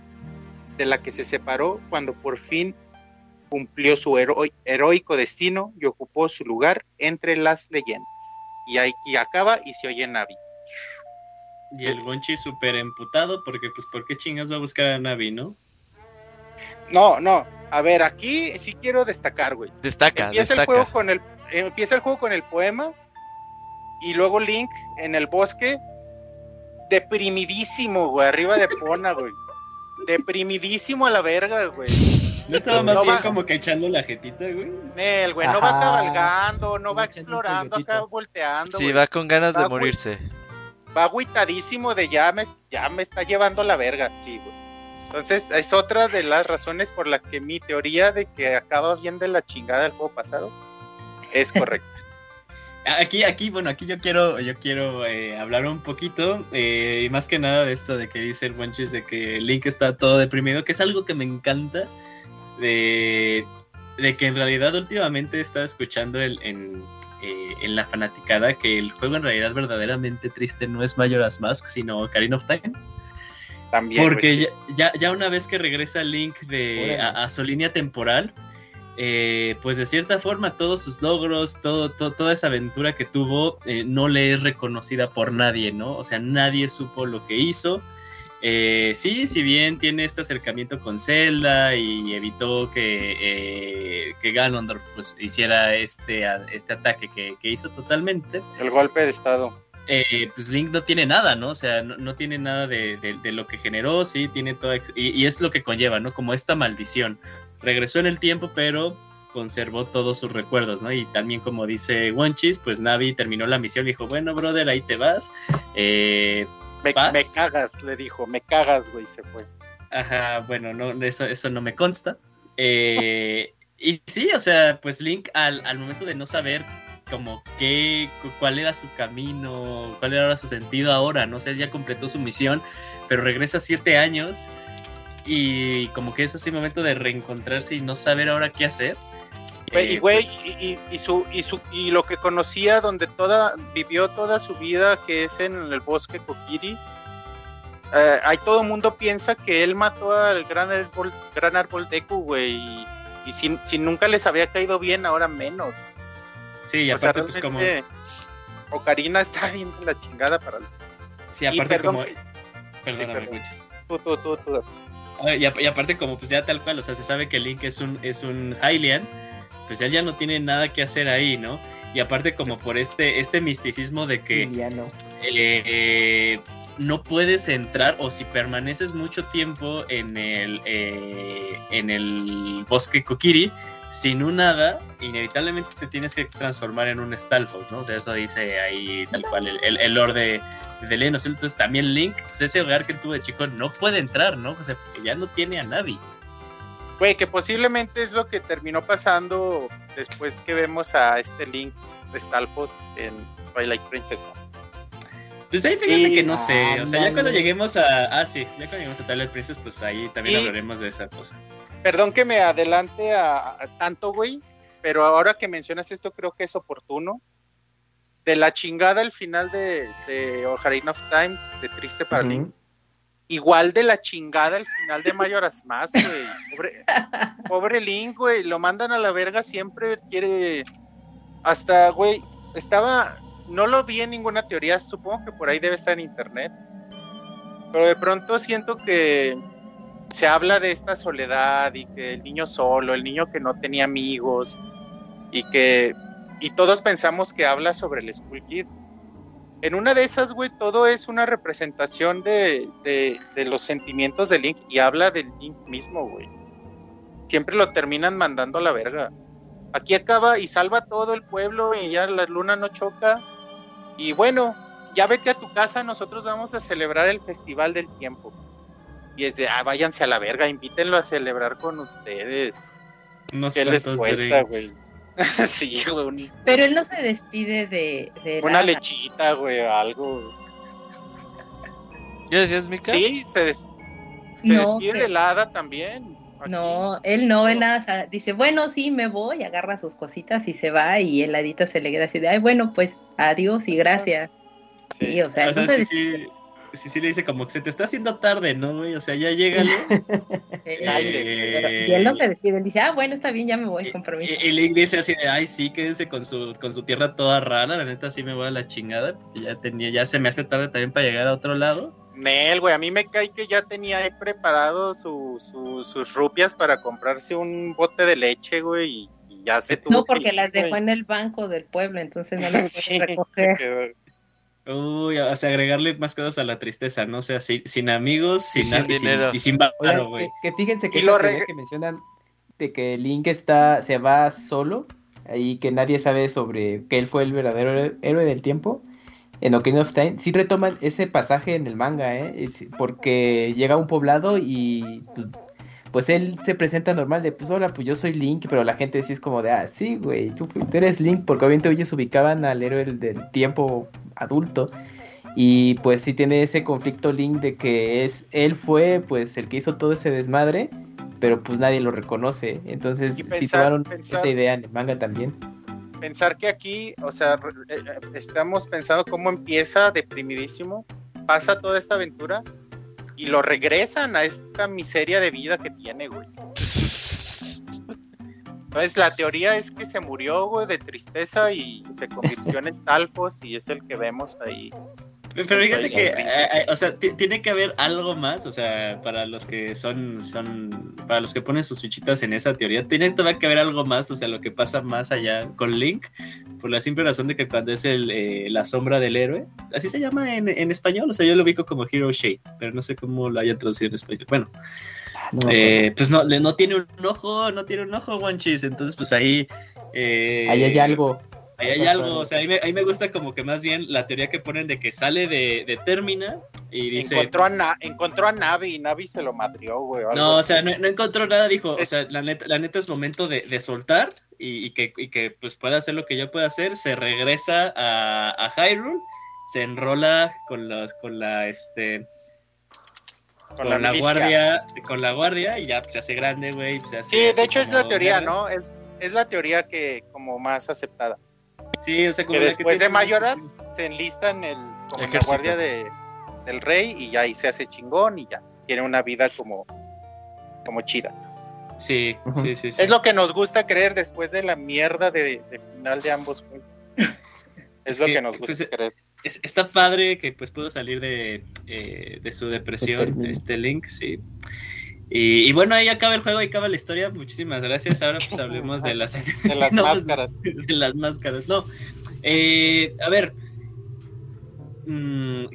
D: de la que se separó cuando por fin cumplió su hero- heroico destino y ocupó su lugar entre las leyendas. Y aquí acaba y se oye Navi.
B: Y el Gonchi súper emputado porque, pues, ¿por qué chingas va a buscar a Navi, no?
D: No, no, a ver, aquí sí quiero destacar, güey.
F: Destaca,
D: Empieza el juego con el empieza el juego con el poema y luego Link en el bosque deprimidísimo, güey, arriba de Pona, güey. Deprimidísimo a la verga, güey.
B: ¿No estaba más
D: No
B: bien
D: va-
B: como que echando la jetita, güey?
D: Nel, güey, no va cabalgando, no va explorando acá, volteando,
F: Sí,
D: güey.
F: va con ganas de
D: güey.
F: morirse.
D: va agüitadísimo de ya me, ya me está llevando la verga, sí, güey. Entonces, es otra de las razones por la que mi teoría de que acaba bien de la chingada el juego pasado es [LAUGHS] correcta.
B: Aquí, aquí, bueno, aquí yo quiero, yo quiero eh, hablar un poquito, eh, y más que nada de esto de que dice el Monchis de que Link está todo deprimido, que es algo que me encanta, de, de que en realidad últimamente he estado escuchando el- en, eh, en la fanaticada que el juego en realidad verdaderamente triste no es Majora's Mask, sino Ocarina of Time.
D: También.
B: Porque ya, ya, ya una vez que regresa Link de, a, a su línea temporal, eh, pues de cierta forma todos sus logros, todo, to- toda esa aventura que tuvo, eh, no le es reconocida por nadie, ¿no? O sea, nadie supo lo que hizo. Eh, sí, si bien tiene este acercamiento con Zelda y evitó que, eh, que Ganondorf pues, hiciera este, a- este ataque que, que hizo totalmente,
D: El golpe de estado.
B: Eh, pues Link no tiene nada, ¿no? O sea, no, no tiene nada de, de- de lo que generó, sí, tiene todo, y, y es lo que conlleva, ¿no? Como esta maldición. Regresó en el tiempo, pero conservó todos sus recuerdos, ¿no? Y también como dice Wonchis, pues Navi terminó la misión y dijo, bueno, brother, ahí te vas. Eh,
D: Me, cagas, le dijo, me cagas, güey, se fue.
B: Ajá, bueno, no, eso, eso no me consta. Eh, y sí, o sea, pues Link al, al momento de no saber como qué, cu- cuál era su camino, cuál era su sentido ahora, no sé, él ya completó su misión, pero regresa siete años y como que es así momento de reencontrarse y no saber ahora qué hacer.
D: Güey,
B: Eh,
D: y güey,
B: pues,
D: y, y- y su, y su, y lo que conocía donde toda, vivió toda su vida, que es en el bosque Kokiri, eh, ahí todo el mundo piensa que él mató al gran árbol, gran árbol Deku, güey, y, y si, si nunca les había caído bien, ahora menos.
B: Sí, y
D: o sea,
B: aparte, pues como,
D: Ocarina está [LAUGHS] bien de la chingada para
B: sí, aparte
D: perdón
B: como,
D: que-
B: perdóname,
D: perdón.
B: Wonchis.
D: tú, tú, tú, tú.
B: A ver, Y, ap- y aparte como pues ya tal cual, o sea, se sabe que Link es un, es un Hylian, pues él ya no tiene nada que hacer ahí, ¿no? Y aparte como por este, este misticismo de que eh, no puedes entrar o si permaneces mucho tiempo en el, eh, en el bosque Kokiri, sin un hada, inevitablemente te tienes que transformar en un Stalfos, ¿no? O sea, eso dice ahí tal cual el, el, el lore de, de. Entonces también Link, pues ese hogar que tuvo de chico no puede entrar, ¿no? O sea, porque ya no tiene a nadie.
D: Güey, que posiblemente es lo que terminó pasando después que vemos a este Link de Stalfos en Twilight Princess, ¿no?
B: Pues ahí fíjate
D: Y-
B: que no sé, o sea, ya cuando lleguemos a... Ah, sí, ya cuando lleguemos a Twilight Princess, pues ahí también
D: Y-
B: hablaremos de esa cosa.
D: Perdón que me adelante a, a tanto, güey, pero ahora que mencionas esto creo que es oportuno. De la chingada al final de, de Ocarina of Time, de Triste para Link, igual de la chingada al final de Majora's Mask, güey. Pobre, [LAUGHS] pobre Link, güey, lo mandan a la verga siempre, quiere... Hasta, güey, estaba... No lo vi en ninguna teoría, supongo que por ahí debe estar en internet. Pero de pronto siento que se habla de esta soledad y que el niño solo, el niño que no tenía amigos y que... Y todos pensamos que habla sobre el School Kid. En una de esas, güey, todo es una representación de, de, los sentimientos de Link y habla del Link mismo, güey. siempre lo terminan mandando a la verga. Aquí acaba y salva todo el pueblo y ya la luna no choca. Y bueno, ya vete a tu casa, nosotros vamos a celebrar el Festival del Tiempo. Y es de, ah, váyanse a la verga, invítenlo a celebrar con ustedes.
B: Unos
D: ¿Qué les cuesta, güey? [LAUGHS] sí, güey, un-
C: Pero él no se despide de, de
D: una
C: nada.
D: lechita, güey, algo.
F: ¿Qué decías, Mika?
D: Sí, se, des- se
C: No,
D: despide de la hada también. aquí.
C: No, él no, él nada, dice, bueno, sí, me voy, agarra sus cositas y se va y el ladito se le queda así de, ay, bueno, pues adiós y gracias. Sí, o sea,
B: O
C: no se
B: sí. Sí, sí, sí le dice como que se te está haciendo tarde, ¿no, güey? O sea, ya llégale. [LAUGHS]
C: Pero- y él no se despide, él dice, ah, bueno, está bien, ya me voy, permiso.
B: y- y Link dice así de, ay, sí, quédense con su, con su tierra toda rara, la neta sí me voy a la chingada, porque ya tenía, ya se me hace tarde también para llegar a otro lado.
D: Nel, güey, a mí me cae que ya tenía ahí preparado su, su- sus rupias para comprarse un bote de leche, güey, y, ya se tuvo
C: No,
D: que
C: porque
D: ir,
C: las dejó
D: güey.
C: en el banco del pueblo, entonces no las [LAUGHS]
D: Sí,
C: puede
D: se
C: recoger.
D: quedó.
B: Uy, o sea, agregarle más cosas a la tristeza, ¿no? O sea, sin, sin amigos,
F: Y
B: sin, y sin-
F: dinero.
B: y sin
E: Oigan,
B: varo, güey.
E: que, que fíjense que
D: Y lo
E: que mencionan de que Link está, se va solo, ahí que nadie sabe sobre que él fue el verdadero héroe- héroe del tiempo, en Ocarina of Time, sí retoman ese pasaje en el manga, ¿eh? Es- porque llega a un poblado y pues, pues él se presenta normal de, pues hola, pues yo soy Link, pero la gente sí es como de, ah, sí, güey, tú, tú eres Link, porque obviamente ellos ubicaban al héroe del, tiempo adulto. Y pues sí tiene ese conflicto Link de que es él fue pues el que hizo todo ese desmadre, pero pues nadie lo reconoce. Entonces sí
D: pensar-
E: tomaron
D: pensar-
E: esa idea en el manga también.
D: Pensar que aquí, o sea, eh, eh, estamos pensando cómo empieza deprimidísimo, pasa toda esta aventura y lo regresan a esta miseria de vida que tiene, güey. Entonces la teoría es que se murió, güey, de tristeza y se convirtió en [LAUGHS] Stalfos y es el que vemos ahí.
B: Pero fíjate que, eh, eh, o sea, ti- tiene que haber algo más, o sea, para los que son, son, para los que ponen sus fichitas en esa teoría, tiene todavía que haber algo más, o sea, lo que pasa más allá con Link, por la simple razón de que cuando es el, eh, la sombra del héroe, así se llama en, en español, o sea, yo lo ubico como Hero Shade, pero no sé cómo lo hayan traducido en español. Bueno,
E: No me
B: eh, pues no, no tiene un ojo, no tiene un ojo, One Cheese, entonces pues ahí...
E: Ahí hay algo.
B: Ahí hay algo, o sea, ahí me, ahí me gusta como que más bien la teoría que ponen de que sale de, de Termina y dice...
D: Encontró a, Na- encontró a Navi y Navi se lo madrió, güey.
B: No, o sea, no, no encontró nada, dijo, o sea, la neta, la neta es momento de, de soltar y, y que, y que pues pueda hacer lo que yo pueda hacer, se regresa a, a Hyrule, se enrola con la, con la, este, con, la, guardia, con la guardia y ya pues, se hace grande, güey. pues,
D: Sí, de hecho es la teoría. ¿no? Es, es la teoría que como más aceptada.
B: Sí, o sea, como
D: Que después de Mayoras se enlista en el como en la guardia de, del rey y ya ahí se hace chingón y ya tiene una vida como como chida.
B: Sí,
E: Ujú.
B: sí, sí, sí.
D: Es lo que nos gusta creer después de la mierda de, de final de ambos juegos. [LAUGHS] Es lo
B: que,
D: que nos gusta
B: pues,
D: creer.
B: Es- está padre que pues pudo salir de, eh, de su depresión, este Link, sí. Y, y bueno, ahí acaba el juego, ahí acaba la historia. Muchísimas gracias. Ahora pues hablemos de las, [LAUGHS]
D: De las [LAUGHS]
B: no,
D: máscaras.
B: de las máscaras. No. Eh, a ver. Mm,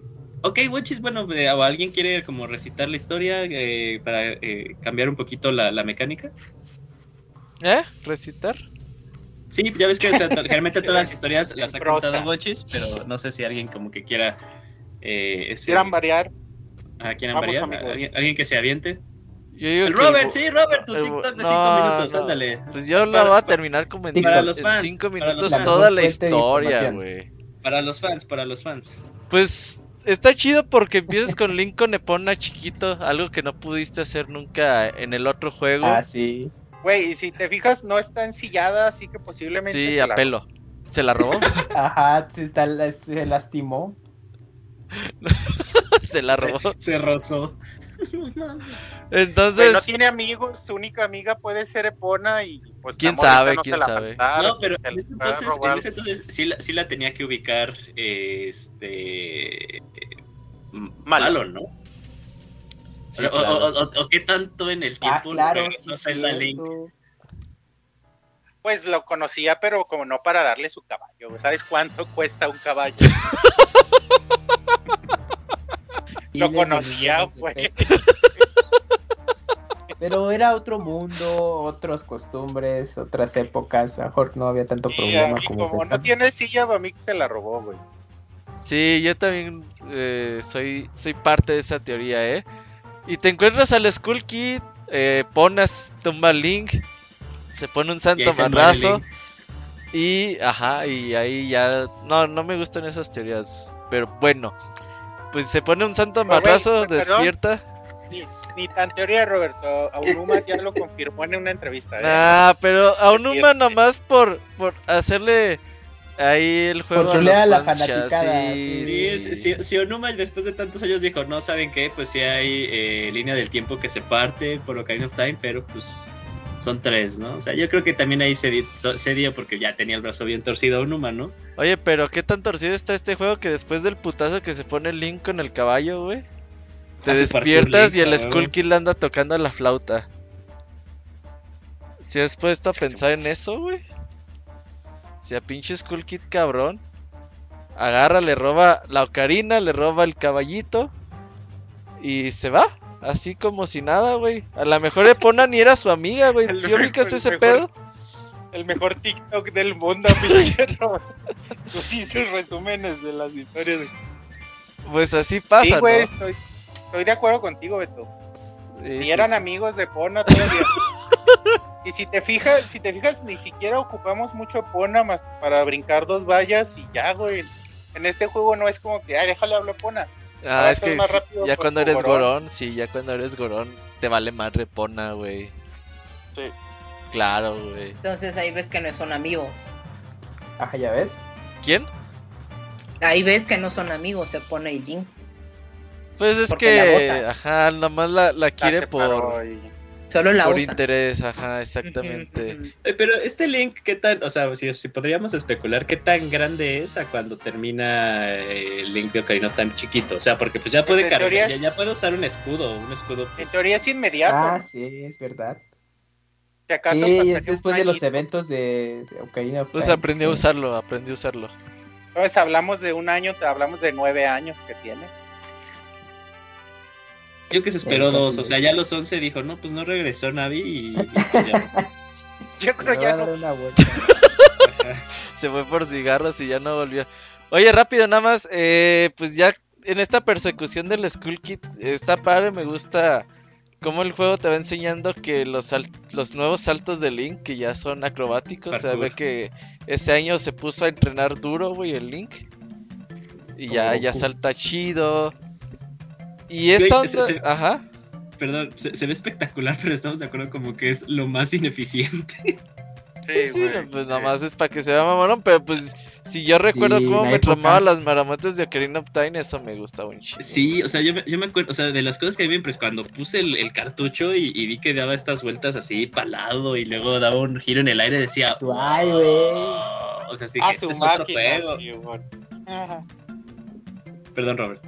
B: ok, Watchis, bueno, eh, ¿o alguien quiere como recitar la historia eh, para eh, cambiar un poquito la, la mecánica?
F: ¿Eh? ¿Recitar?
B: Sí, ya ves que o sea, [LAUGHS] generalmente todas las historias las ha
D: Prosa.
B: contado Watchis, pero no sé si alguien como que quiera... Eh, ese-
D: Quieran variar.
B: Ah, ¿quieren
D: Vamos,
B: variar? ¿Alguien, alguien que se aviente?
F: Yo digo
B: El
F: que
B: Robert, sí, Robert, tu
F: el
B: TikTok de 5
F: no,
B: minutos,
F: no.
B: ándale.
F: Pues yo la
B: Para-
F: voy a terminar como en
E: Para
B: los
F: 5
B: fans, para
F: minutos
E: fans.
F: toda la historia, güey.
B: Para los fans, para los fans.
F: Pues está chido porque empiezas con Link con Epona chiquito, algo que no pudiste hacer nunca en el otro juego.
E: Ah, sí.
D: Güey, y si te fijas, no está ensillada, así que posiblemente.
F: sí,
D: se
F: a
D: la-
F: pelo. ¿Se la robó? [LAUGHS]
E: Ajá, se, está, se lastimó. [LAUGHS]
F: Se la robó.
B: Se, se rozó. [LAUGHS]
F: Entonces,
D: no tiene amigos, su única amiga puede ser Epona y pues
F: ¿Quién sabe?
D: no
F: ¿Quién sabe?
B: no, pero en ese entonces,
D: robar.
B: en ese entonces sí, la, sí la tenía que ubicar eh, este
D: Malo.
B: malo, ¿no?
F: sí,
B: o,
F: claro.
B: o- o- o qué tanto en el
E: Ah,
B: tiempo
E: claro, sí,
B: Link.
D: Pues lo conocía, pero como no para darle su caballo. ¿Sabes cuánto cuesta un caballo? [LAUGHS] Lo conocía, güey.
E: pesos. [LAUGHS] Pero era otro mundo, otras costumbres, otras épocas. Mejor no había tanto
D: Y a
E: problema como.
D: como no tiene silla, a mí que se la robó, güey.
F: Sí, yo también eh, soy, soy parte de esa teoría, ¿eh? Y te encuentras al Skull Kid, eh, pones, tumba Link, se pone un santo marrazo. Y, ajá, y ahí ya. No, no me gustan esas teorías. Pero bueno, pues se pone un santo
D: Pero, güey,
F: marrazo,
D: perdón.
F: despierta.
D: Ni, ni tan teoría, Roberto. Aunuma ya lo confirmó en una entrevista. ¿eh?
F: Ah, pero a un
D: Es
F: Uma
D: cierto.
F: nomás por, por hacerle ahí el juego.
E: Controlea
F: a
E: la
F: los ya,
E: fanaticada,
F: sí,
B: Sí,
F: sí.
B: si, si, si Onuma después de tantos años dijo, no, ¿saben qué? Pues sí hay eh, línea del tiempo que se parte por Ocarina of Time, pero pues son tres, ¿no? O sea, yo creo que también ahí se, dio porque ya tenía el brazo bien torcido Onuma, ¿no?
F: Oye, pero qué tan torcido está este juego que después del putazo que se pone el Link con el caballo, güey. Te
B: Hace
F: despiertas y el Skull le anda tocando la flauta. ¿Si has puesto a pensar en eso, güey? Si a pinche Skull Kid cabrón agarra, le roba la ocarina, le roba el caballito y se va. Así como si nada, güey. A lo mejor Epona ni era su amiga, güey. ¿Sí ubicas ese pedo?
D: El mejor TikTok del mundo, pinche sus [LAUGHS] resúmenes de las historias.
F: Pues así pasa,
D: sí, güey,
F: ¿no?
D: estoy, estoy de acuerdo contigo, Beto.
F: Sí,
D: Ni
F: sí,
D: eran
F: sí.
D: amigos de Pona todavía. [LAUGHS] y si te fijas, si te fijas, ni siquiera ocupamos mucho Pona más para brincar dos vallas y ya, güey. En este juego no es como que, ay, déjale hablar a Pona.
F: Ah, es que
D: más
F: sí,
D: rápido
F: ya cuando eres
D: gorón.
F: gorón, sí, ya cuando eres gorón, te vale más repona, güey.
D: Sí.
F: Claro, güey.
C: Entonces ahí ves que no son amigos.
E: Ajá, ya ves.
F: ¿Quién?
C: Ahí ves que no son amigos, se pone el link.
F: Pues es
C: Porque
F: que, ajá, nomás la, la
D: La
F: quiere por,
D: y-
C: Solo la
F: por
C: usa.
F: interés, ajá, exactamente.
B: Pero este link, ¿qué tan? O sea, si, si podríamos especular, ¿qué tan grande es a cuando termina eh, el link de Ocarina Time chiquito? O sea, porque pues ya puede
D: en
B: cargar, ya,
D: es-
B: ya puede usar un escudo, un escudo.
D: En
B: pues,
D: teoría es inmediato.
E: Ah, sí, es verdad.
D: Si acaso
E: Sí, es después de los eventos de, de Ocarina of
F: Pues
E: Time,
F: aprendió a usarlo, aprendió a usarlo.
D: Entonces hablamos de un año, te hablamos de nueve años que tiene.
B: Yo que se esperó
E: Sí,
B: dos, o sea, ya a los 11 dijo, no, pues no regresó Navi y, y ya. [LAUGHS]
D: Yo creo ya
E: a
D: no.
F: Se fue por cigarros y ya no volvió. Oye, rápido, nada más, eh, pues ya en esta persecución del Skull Kid está padre, me gusta cómo el juego te va enseñando que los, los nuevos saltos de Link, que ya son acrobáticos, se
B: Parkour.
F: ve que ese año se puso a entrenar duro, güey, el Link. Y ya,
E: Como
F: ya
E: Goku.
F: salta chido. Y esta
B: se-
F: onda,
B: se-
F: ajá.
B: Perdón, se, se ve espectacular, pero estamos de acuerdo como que es lo más ineficiente. [LAUGHS]
F: Sí, sí,
D: güey,
F: pues
D: sí.
F: nada más es para que se vea mamarón, pero pues si yo recuerdo
E: Sí,
F: cómo me
E: época.
F: tramaba las maramotas de Ocarina of Time, eso me gusta un chingo.
B: Sí, o sea, yo me, yo me acuerdo, o sea, de las cosas que a mí me impresionó, cuando puse el, el cartucho y, y vi que daba estas vueltas así palado y luego daba un giro en el aire, decía,
E: Ay, güey.
B: "Oh", o sea, sí, este es otro juego. Perdón, Robert.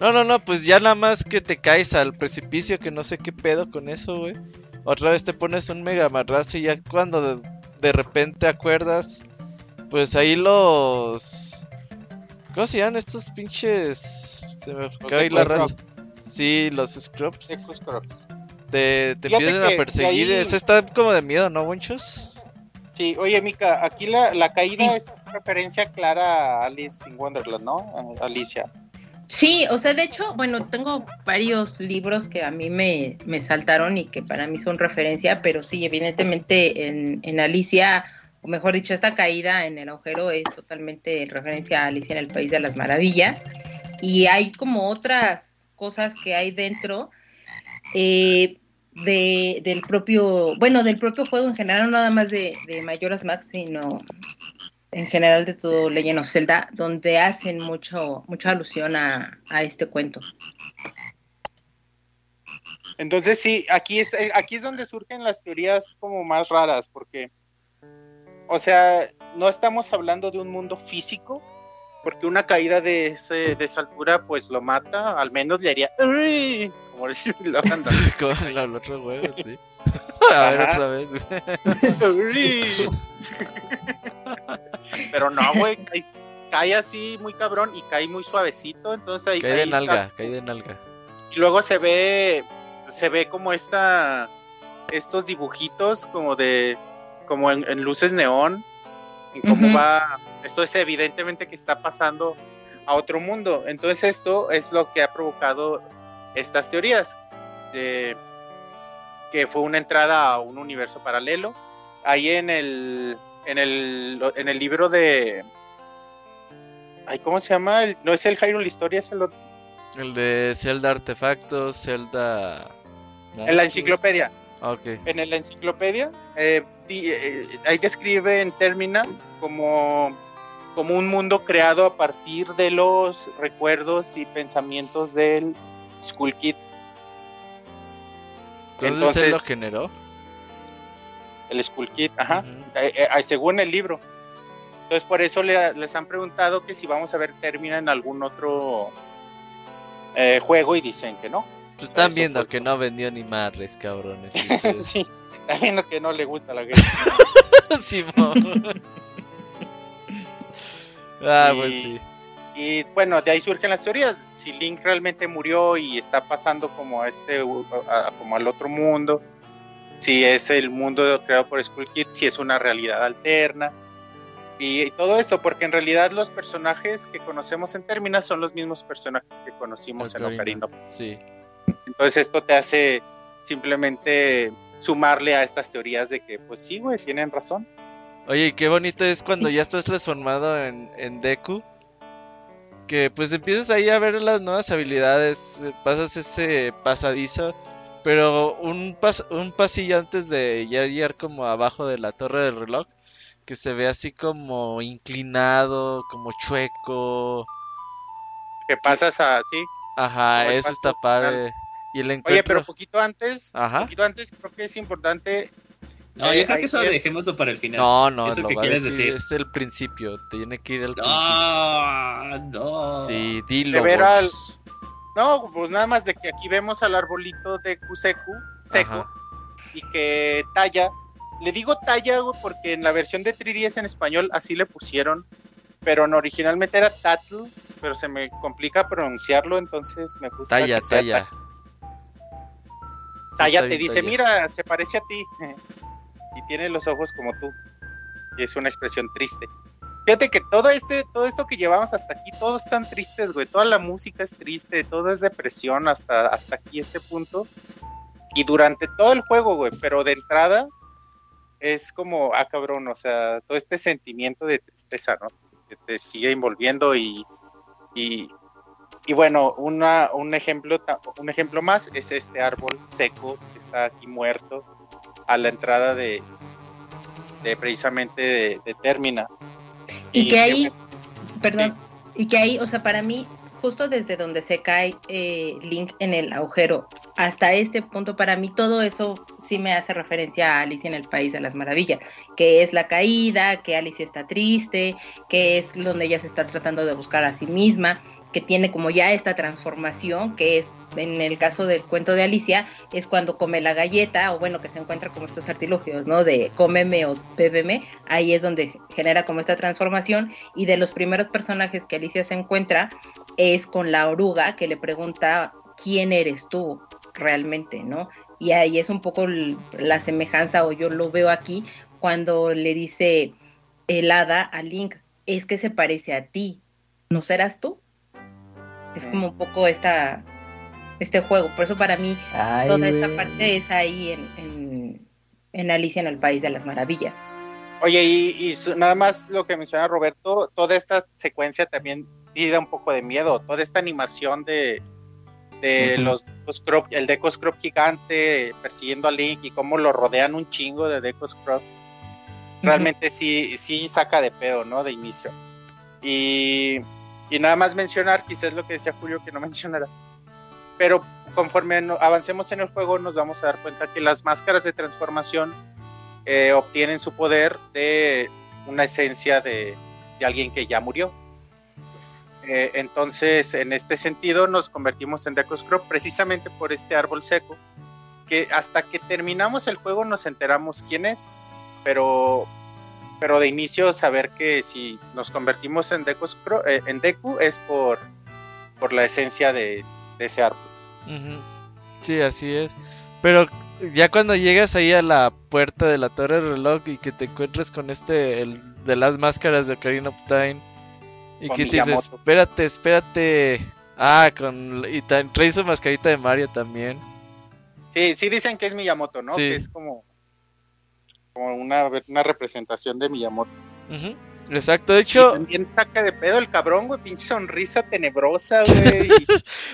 F: No, no, no, pues ya nada más que te caes al precipicio, que no sé qué pedo con eso, güey. Otra vez te pones un mega marrazo y ya cuando de, de repente acuerdas, pues ahí los... ¿Cómo se llaman estos pinches? Se me ir la raza. Sí, los Scrubs. Te, te empiezan a
D: de
F: perseguir.
D: ahí-
F: Ese está como de miedo, ¿no, Winchos?
D: Sí, oye, Mika, aquí la, la caída
C: Sí.
D: es referencia clara a Alice in Wonderland, ¿no? A Alicia.
C: Sí, o sea, de hecho, bueno, tengo varios libros que a mí me, me saltaron y que para mí son referencia, pero sí, evidentemente en, en Alicia, o mejor dicho, esta caída en el agujero es totalmente referencia a Alicia en el País de las Maravillas. Y hay como otras cosas que hay dentro eh, de, del propio, bueno, del propio juego en general, no nada más de, de Majora's Max, sino en general de todo Legend of Zelda, donde hacen mucho, mucha alusión a, a este cuento.
D: Entonces sí, aquí es, eh, aquí es donde surgen las teorías como más raras, porque, o sea, no estamos hablando de un mundo físico, porque una caída de, ese, de esa altura pues lo mata, al menos le haría, la banda. [LAUGHS]
F: Como el otro juego, [LAUGHS] sí. A ver otra vez.
D: Pero no, güey, cae, cae así muy cabrón y cae muy suavecito, entonces ahí,
F: Cae
D: ahí
F: de
D: está.
F: nalga, cae de nalga.
D: Y luego se ve se ve como esta, estos dibujitos como de, como en, en luces neón, y cómo va, esto es evidentemente que está pasando a otro mundo. Entonces esto es lo que ha provocado estas teorías, de que fue una entrada a un universo paralelo. Ahí en el, en el, en el libro de... Ay, ¿Cómo se llama? El- no es el Hyrule Historia, es el otro.
F: El de Zelda Artefactos, Zelda.
D: En la enciclopedia.
F: Ah, Ok.
D: En la enciclopedia, eh, di- eh, ahí describe en Termina como, como un mundo creado a partir de los recuerdos y pensamientos del Skull Kid.
F: Entonces,
D: Entonces-
F: él lo generó.
D: El Skull Kid, ajá.
F: Ujú.
D: eh, eh, según el libro. Entonces, por eso le- les han preguntado que si vamos a ver Termina en algún otro eh, juego y dicen que no.
F: Pues están viendo
D: fue
F: que no vendió ni madres, cabrones. [LAUGHS]
D: sí, está viendo que no le gusta la guerra. [LAUGHS]
F: Simón. [LAUGHS] ah,
D: Y-
F: pues sí.
D: Y bueno, de ahí surgen las teorías. Si Link realmente murió y está pasando como a este, a- a- como al otro mundo, si es el mundo creado por Skull Kid, si es una realidad alterna. Y, y todo esto, porque en realidad los personajes que conocemos en Termina son los mismos personajes que conocimos en
F: Ocarina. Sí.
D: Entonces esto te hace simplemente sumarle a estas teorías de que, pues sí, güey, tienen razón.
F: Oye, y qué bonito es cuando ya estás transformado en, en Deku. Que pues empiezas ahí a ver las nuevas habilidades, eh, pasas ese pasadizo, pero un, pas- un pasillo antes de ya llegar como abajo de la torre del reloj, que se ve así como inclinado, como chueco.
D: Que pasas así.
F: Ajá, eso está padre. Y el
D: Oye,
F: encuentro...
D: pero poquito antes,
F: Ajá.
D: poquito antes creo que es importante.
B: No,
D: eh,
B: yo creo que eso
D: que-
B: dejémoslo para el final.
F: No, no,
B: ¿Eso
F: lo va a
B: quieres
F: decir,
B: decir?
F: es el principio, tiene que ir al principio.
B: No, no.
F: Sí, dilo.
D: ver al-. No, pues nada más de que aquí vemos al arbolito de Kuseku seco
F: Ajá.
D: y que talla. Le digo talla porque en la versión de 3DS en español así le pusieron, pero no, originalmente era Tatl, pero se me complica pronunciarlo, entonces me gusta
F: Talla,
D: que sea
F: talla.
D: Talla
F: está
D: te dice,
F: Talla.
D: mira, se parece a ti [LAUGHS] tiene los ojos como tú. Y es una expresión triste. Fíjate que todo este, todo esto que llevamos hasta aquí, todos están tristes, güey. Toda la música es triste, todo es depresión hasta, hasta aquí este punto. Y durante todo el juego, güey, pero de entrada es como, ah, cabrón, o sea, todo este sentimiento de tristeza, ¿no? Que te sigue envolviendo y, y, y bueno, una, un, ejemplo, un ejemplo más es este árbol seco que está aquí muerto a la entrada de, de precisamente de, de Termina.
C: Y que ahí, perdón, y que ahí, o sea, para mí, justo desde donde se cae eh, Link en el agujero hasta este punto, para mí todo eso sí me hace referencia a Alicia en el País de las Maravillas, que es la caída, que Alicia está triste, que es donde ella se está tratando de buscar a sí misma, que tiene como ya esta transformación, que es en el caso del cuento de Alicia, es cuando come la galleta, o bueno, que se encuentra como estos artilugios, ¿no? De cómeme o bébeme, ahí es donde genera como esta transformación, y de los primeros personajes que Alicia se encuentra es con la oruga que le pregunta quién eres tú realmente, ¿no? Y ahí es un poco la semejanza, o yo lo veo aquí, cuando le dice el hada a Link, es que se parece a ti, ¿no serás tú? Es como un poco esta, este juego, por eso para mí
E: Ay,
C: toda esta parte es ahí en, en, en Alicia en el País de las Maravillas.
D: Oye, y, y su- nada más lo que menciona Roberto, toda esta secuencia también sí da un poco de miedo, toda esta animación de, de
E: Ujú.
D: los, los Krop- el Deco Scrub gigante persiguiendo a Link y cómo lo rodean un chingo de Deco Scrubs, realmente sí, sí saca de pedo, ¿no? De inicio. Y, y nada más mencionar, quizás lo que decía Julio que no [LAUGHS] mencionara, pero conforme avancemos en el juego nos vamos a dar cuenta que las máscaras de transformación eh, obtienen su poder de una esencia de, de alguien que ya murió. Eh, entonces, en este sentido, nos convertimos en Deco Scrub precisamente por este árbol seco, que hasta que terminamos el juego nos enteramos quién es, pero, pero de inicio saber que si nos convertimos en Deku, eh, en Deku es por, por la esencia de, de ese árbol.
F: Sí, así es. Pero ya cuando llegas ahí a la puerta de la torre del reloj y que te encuentres con este, el de las máscaras de Ocarina of Time, y
D: Con
F: que te dices, espérate, espérate. Ah, con. Y trae su mascarita de Mario también.
D: Sí, sí dicen que es Miyamoto, ¿no?
F: Sí.
D: Que es como, como una, una representación de Miyamoto.
F: Ujú, Exacto, de
D: Y
F: hecho,
D: también saca de pedo el cabrón, güey, pinche sonrisa tenebrosa, [LAUGHS] güey.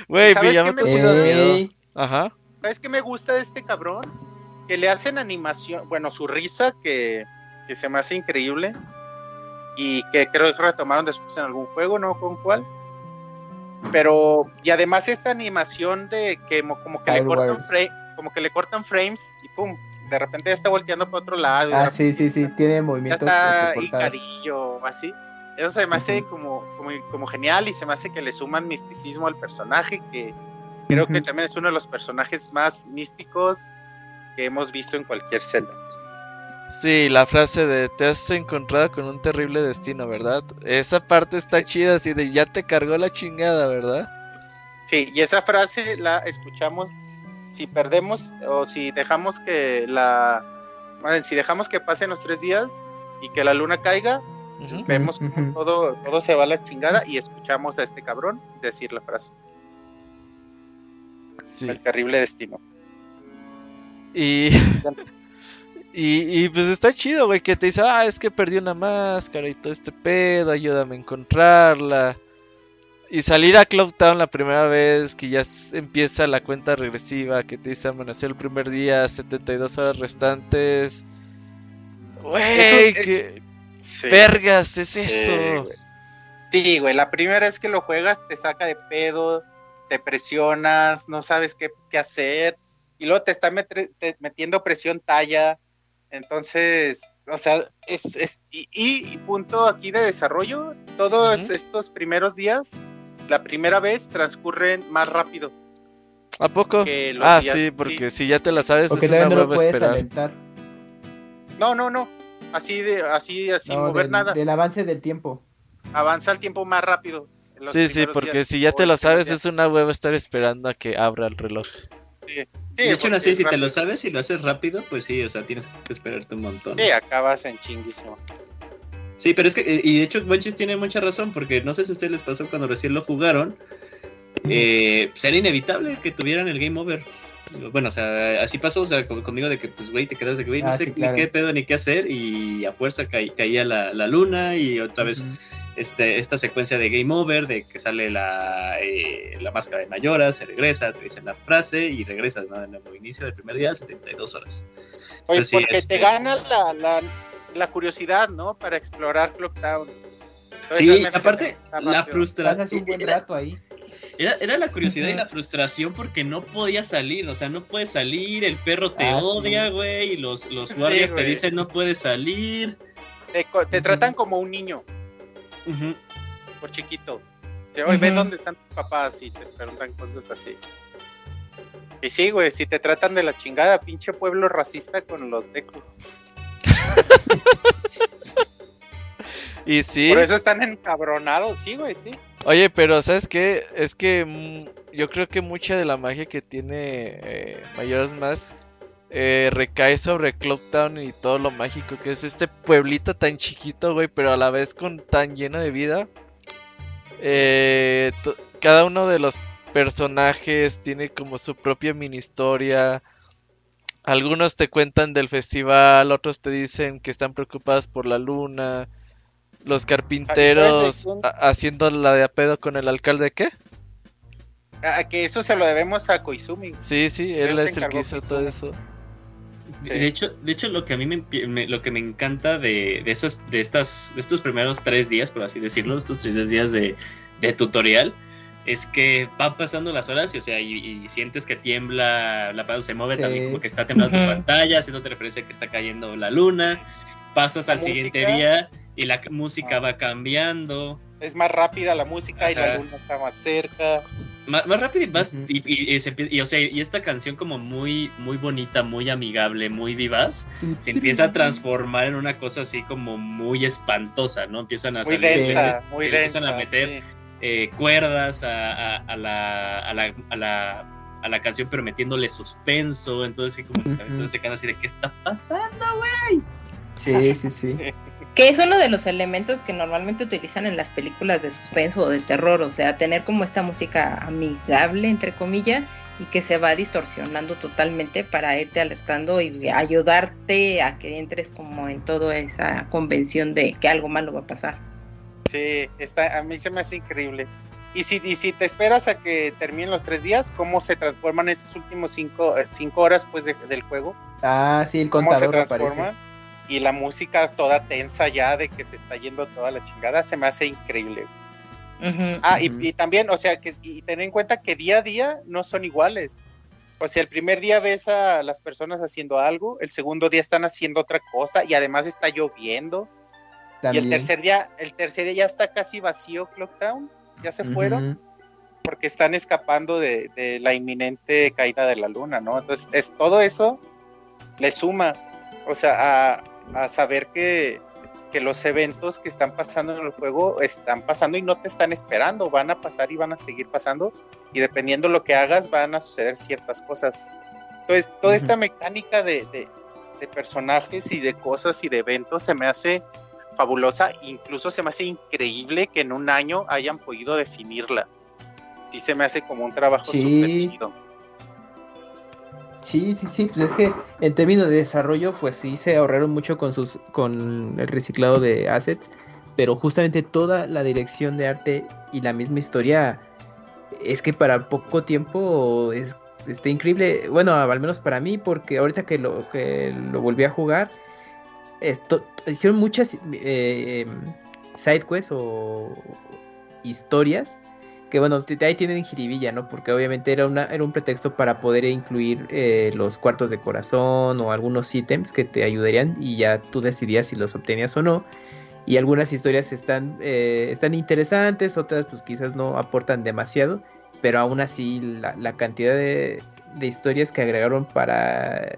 F: güey,
D: ¿sabes qué
F: Miyamoto
D: me gusta?
F: miedo. Ajá.
D: ¿Sabes qué me gusta de este cabrón? Que le hacen animación, bueno, su risa que, que se me hace increíble y que creo que retomaron después en algún juego, no con cuál. Pero, y además esta animación de que mo- como que le cortan como que le cortan frames y pum, de repente ya está volteando para otro lado.
E: Ah, sí, sí, sí, tiene
D: Ya
E: movimientos
D: está
E: entrecortados.
D: hincadillo o así. Eso se me hace como, como, como genial y se me hace que le suman misticismo al personaje, que creo que también es uno de los personajes más místicos que hemos visto en cualquier Zelda.
F: Sí, la frase de te has encontrado con un terrible destino, ¿verdad? Esa parte está chida, así de ya te cargó la chingada, ¿verdad?
D: Sí, y esa frase la escuchamos si perdemos o si dejamos que la... Si dejamos que pasen los tres días y que la luna caiga, vemos como todo, todo se va a la chingada y escuchamos a este cabrón decir la frase,
F: Sí.
D: el terrible destino.
F: Y, [LAUGHS] y, y pues está chido, güey, que te dice, ah, es que perdí una máscara y todo este pedo, ayúdame a encontrarla. Y salir a Cloud Town la primera vez, que ya empieza la cuenta regresiva, que te dice amanecer el primer día, 72 horas restantes. Güey,
D: Eso es- Sí.
F: vergas es eso.
D: Sí, güey, la primera vez que lo juegas te saca de pedo, te presionas, no sabes qué, qué hacer, y luego te está metre- te- metiendo presión talla. Entonces, o sea, es, es- y, y punto aquí de desarrollo, todos estos primeros días, la primera vez transcurren más rápido.
F: ¿A poco?
D: que los
F: Ah,
D: días-
F: sí, porque si ya te la sabes,
E: Porque
F: es una
E: todavía no lo
F: hueva
E: puedes
F: esperar.
E: alentar.
D: No, no, no. Así de, así, así
E: No,
D: mover
E: del,
D: nada.
E: del avance del tiempo.
D: Avanza el tiempo más rápido.
F: Sí, sí, porque
D: días,
F: si ya te lo sabes,
D: días.
F: es una hueva estar esperando a que abra el reloj.
D: Sí,
B: de hecho, así,
D: es
B: si te lo sabes y lo haces rápido, pues sí, o sea, tienes que esperarte un montón.
D: Sí, acabas en chinguísimo.
B: Sí, pero es que, eh, y de hecho, Bonchis tiene mucha razón, porque no sé si a ustedes les pasó cuando recién lo jugaron, eh, pues era inevitable que tuvieran el game over. Bueno, o sea, así pasó, o sea, con- conmigo de que, pues, güey, te quedas de que, güey, no
E: Ah,
B: sé
E: sí, claro.
B: ni qué pedo ni qué hacer, y a fuerza caí- caía la, la luna, y otra vez este, esta secuencia de game over, de que sale la, eh, la máscara de Mayora, se regresa, te dicen la frase, y regresas, ¿no? De nuevo, inicio del primer día, 72 horas.
D: Oye,
B: Pues sí,
D: porque
B: este-
D: te gana la, la, la curiosidad, ¿no? Para explorar Clocktown.
B: Sí, aparte, la frustración.
E: Pasas un buen
B: Era,
E: rato ahí.
B: era- era la curiosidad y la frustración porque no podía salir, o sea, no puedes salir, el perro te
E: Ah,
B: odia,
E: sí.
B: güey, y los, los
D: Sí,
B: guardias te dicen no puedes salir.
D: Te, te tratan como un niño,
B: Ujú.
D: por chiquito. Te, Oye, ve dónde están tus papás y te preguntan cosas así. Y sí, güey, si te tratan de la chingada, pinche pueblo racista con los Deku. [LAUGHS]
F: Y sí,
D: Por eso están encabronados, sí, güey, sí.
F: oye, pero ¿sabes qué? Es que mm, yo creo que mucha de la magia que tiene eh, Majora's Mask eh, recae sobre Clocktown y todo lo mágico que es este pueblito tan chiquito, güey, pero a la vez con tan lleno de vida. Eh, cada uno de los personajes tiene como su propia mini historia. Algunos te cuentan del festival, otros te dicen que están preocupados por la luna. Los carpinteros
D: quién?
F: a- haciendo la de a pedo con el alcalde, ¿qué?
D: A que eso se lo debemos a Koizumi.
F: Sí, sí, él es el que hizo todo eso.
D: Sí.
B: De hecho, de hecho lo que a mí me, me- lo que me encanta de, de esas, de estas, de estos primeros tres días, por así decirlo, estos tres días de, de tutorial, es que van pasando las horas y, o sea, y, y sientes que tiembla, la pantalla se mueve
E: Sí.
B: también como que está temblando tu
D: Ujú.
B: pantalla, haciéndote referencia a que está cayendo la luna, pasas
D: La
B: al siguiente
D: música.
B: día y la música
D: Ah.
B: va cambiando.
D: Es más rápida la música y la luna está más cerca.
B: Más, más rápido y más y, y- y se y, o sea, y esta canción como muy muy bonita, muy amigable, muy vivaz, se empieza a transformar en una cosa así como muy espantosa, ¿no? Empiezan a
D: Muy
B: salir-
D: densa, muy
B: empiezan
D: densa.
B: a meter
D: sí.
B: Eh, cuerdas a, a- a la, a, la, a, la, a la canción, pero metiéndole suspenso. Entonces, como que todos se quedan así de ¿qué está pasando, güey?
E: Sí, sí, [LAUGHS] sí.
C: Que es uno de los elementos que normalmente utilizan en las películas de suspenso o de terror, o sea, tener como esta música amigable, entre comillas, y que se va distorsionando totalmente para irte alertando y ayudarte a que entres como en toda esa convención de que algo malo va a pasar.
D: Sí, está, a mí se me hace increíble. Y si, y si te esperas a que terminen los tres días, ¿cómo se transforman estos últimos cinco, eh, cinco horas pues, de- del juego?
E: Ah, sí, el
D: ¿Cómo se
E: contador aparece.
D: Y la música toda tensa ya de que se está yendo toda la chingada, se me hace increíble.
C: Ujú.
D: Ah, y,
E: Ujú.
D: y también, o sea, que y tener en cuenta que día a día no son iguales. O sea, el primer día ves a las personas haciendo algo, el segundo día están haciendo otra cosa y además está lloviendo.
E: También.
D: Y el tercer día, el tercer día ya está casi vacío Clocktown, ya se fueron
E: Ujú.
D: porque están escapando de, de la inminente caída de la luna, ¿no? Entonces, es, todo eso le suma, o sea, a, a saber que, que los eventos que están pasando en el juego están pasando y no te están esperando, van a pasar y van a seguir pasando, y dependiendo lo que hagas, van a suceder ciertas cosas. Entonces, toda
E: Ujú.
D: esta mecánica de, de- de personajes y de cosas y de eventos se me hace fabulosa, incluso se me hace increíble que en un año hayan podido definirla. Sí se me hace como un trabajo
E: Sí.
D: súper chido.
E: Sí, sí, sí, pues es que en términos de desarrollo, pues sí se ahorraron mucho con sus, con el reciclado de assets, pero justamente toda la dirección de arte y la misma historia es que para poco tiempo es, está increíble, bueno, al menos para mí, porque ahorita que lo, que lo volví a jugar, esto, hicieron muchas eh, side quests o historias que bueno, ahí tienen jiribilla, ¿no? Porque obviamente era, una, era un pretexto para poder incluir eh, los cuartos de corazón o algunos ítems que te ayudarían y ya tú decidías si los obtenías o no. Y algunas historias están, eh, están interesantes, otras pues quizás no aportan demasiado, pero aún así la, cantidad de historias que agregaron para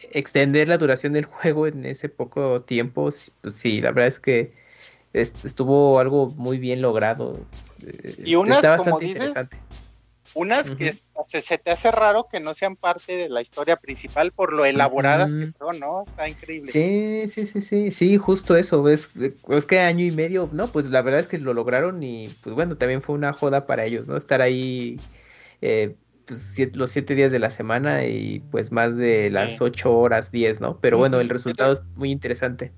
E: extender la duración del juego en ese poco tiempo, sí, pues sí, la verdad es que est- estuvo algo muy bien logrado. eh,
D: Y unas, como dices. Unas que se, se te hace raro que no sean parte de la historia principal por lo elaboradas que son, ¿no? Está increíble.
E: Sí, sí, sí, sí, sí, justo eso, es, es que año y medio, no, pues la verdad es que lo lograron y pues bueno, también fue una joda para ellos, ¿no? Estar ahí eh, pues, siete- los siete días de la semana y pues más de las
D: Sí.
E: ocho horas, diez, ¿no? Pero bueno, el resultado es muy interesante.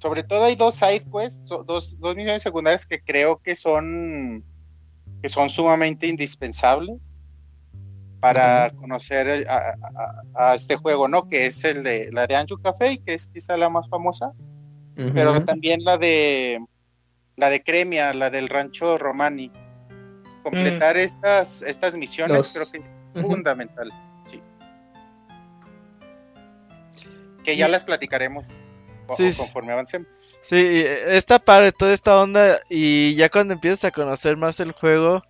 D: Sobre todo hay dos side quests, dos, dos misiones secundarias que creo que son que son sumamente indispensables para conocer el- a, a- a este juego, ¿no? Que es el de la de Anju Café, que es quizá la más famosa, pero también la de la de Cremia, la del rancho Romani. Completar estas estas misiones
E: Los-
D: creo que es fundamental, sí. Que ya las platicaremos
F: Sí,
D: conforme avancemos.
F: Sí, esta padre, toda esta onda, y ya cuando empiezas a conocer más el juego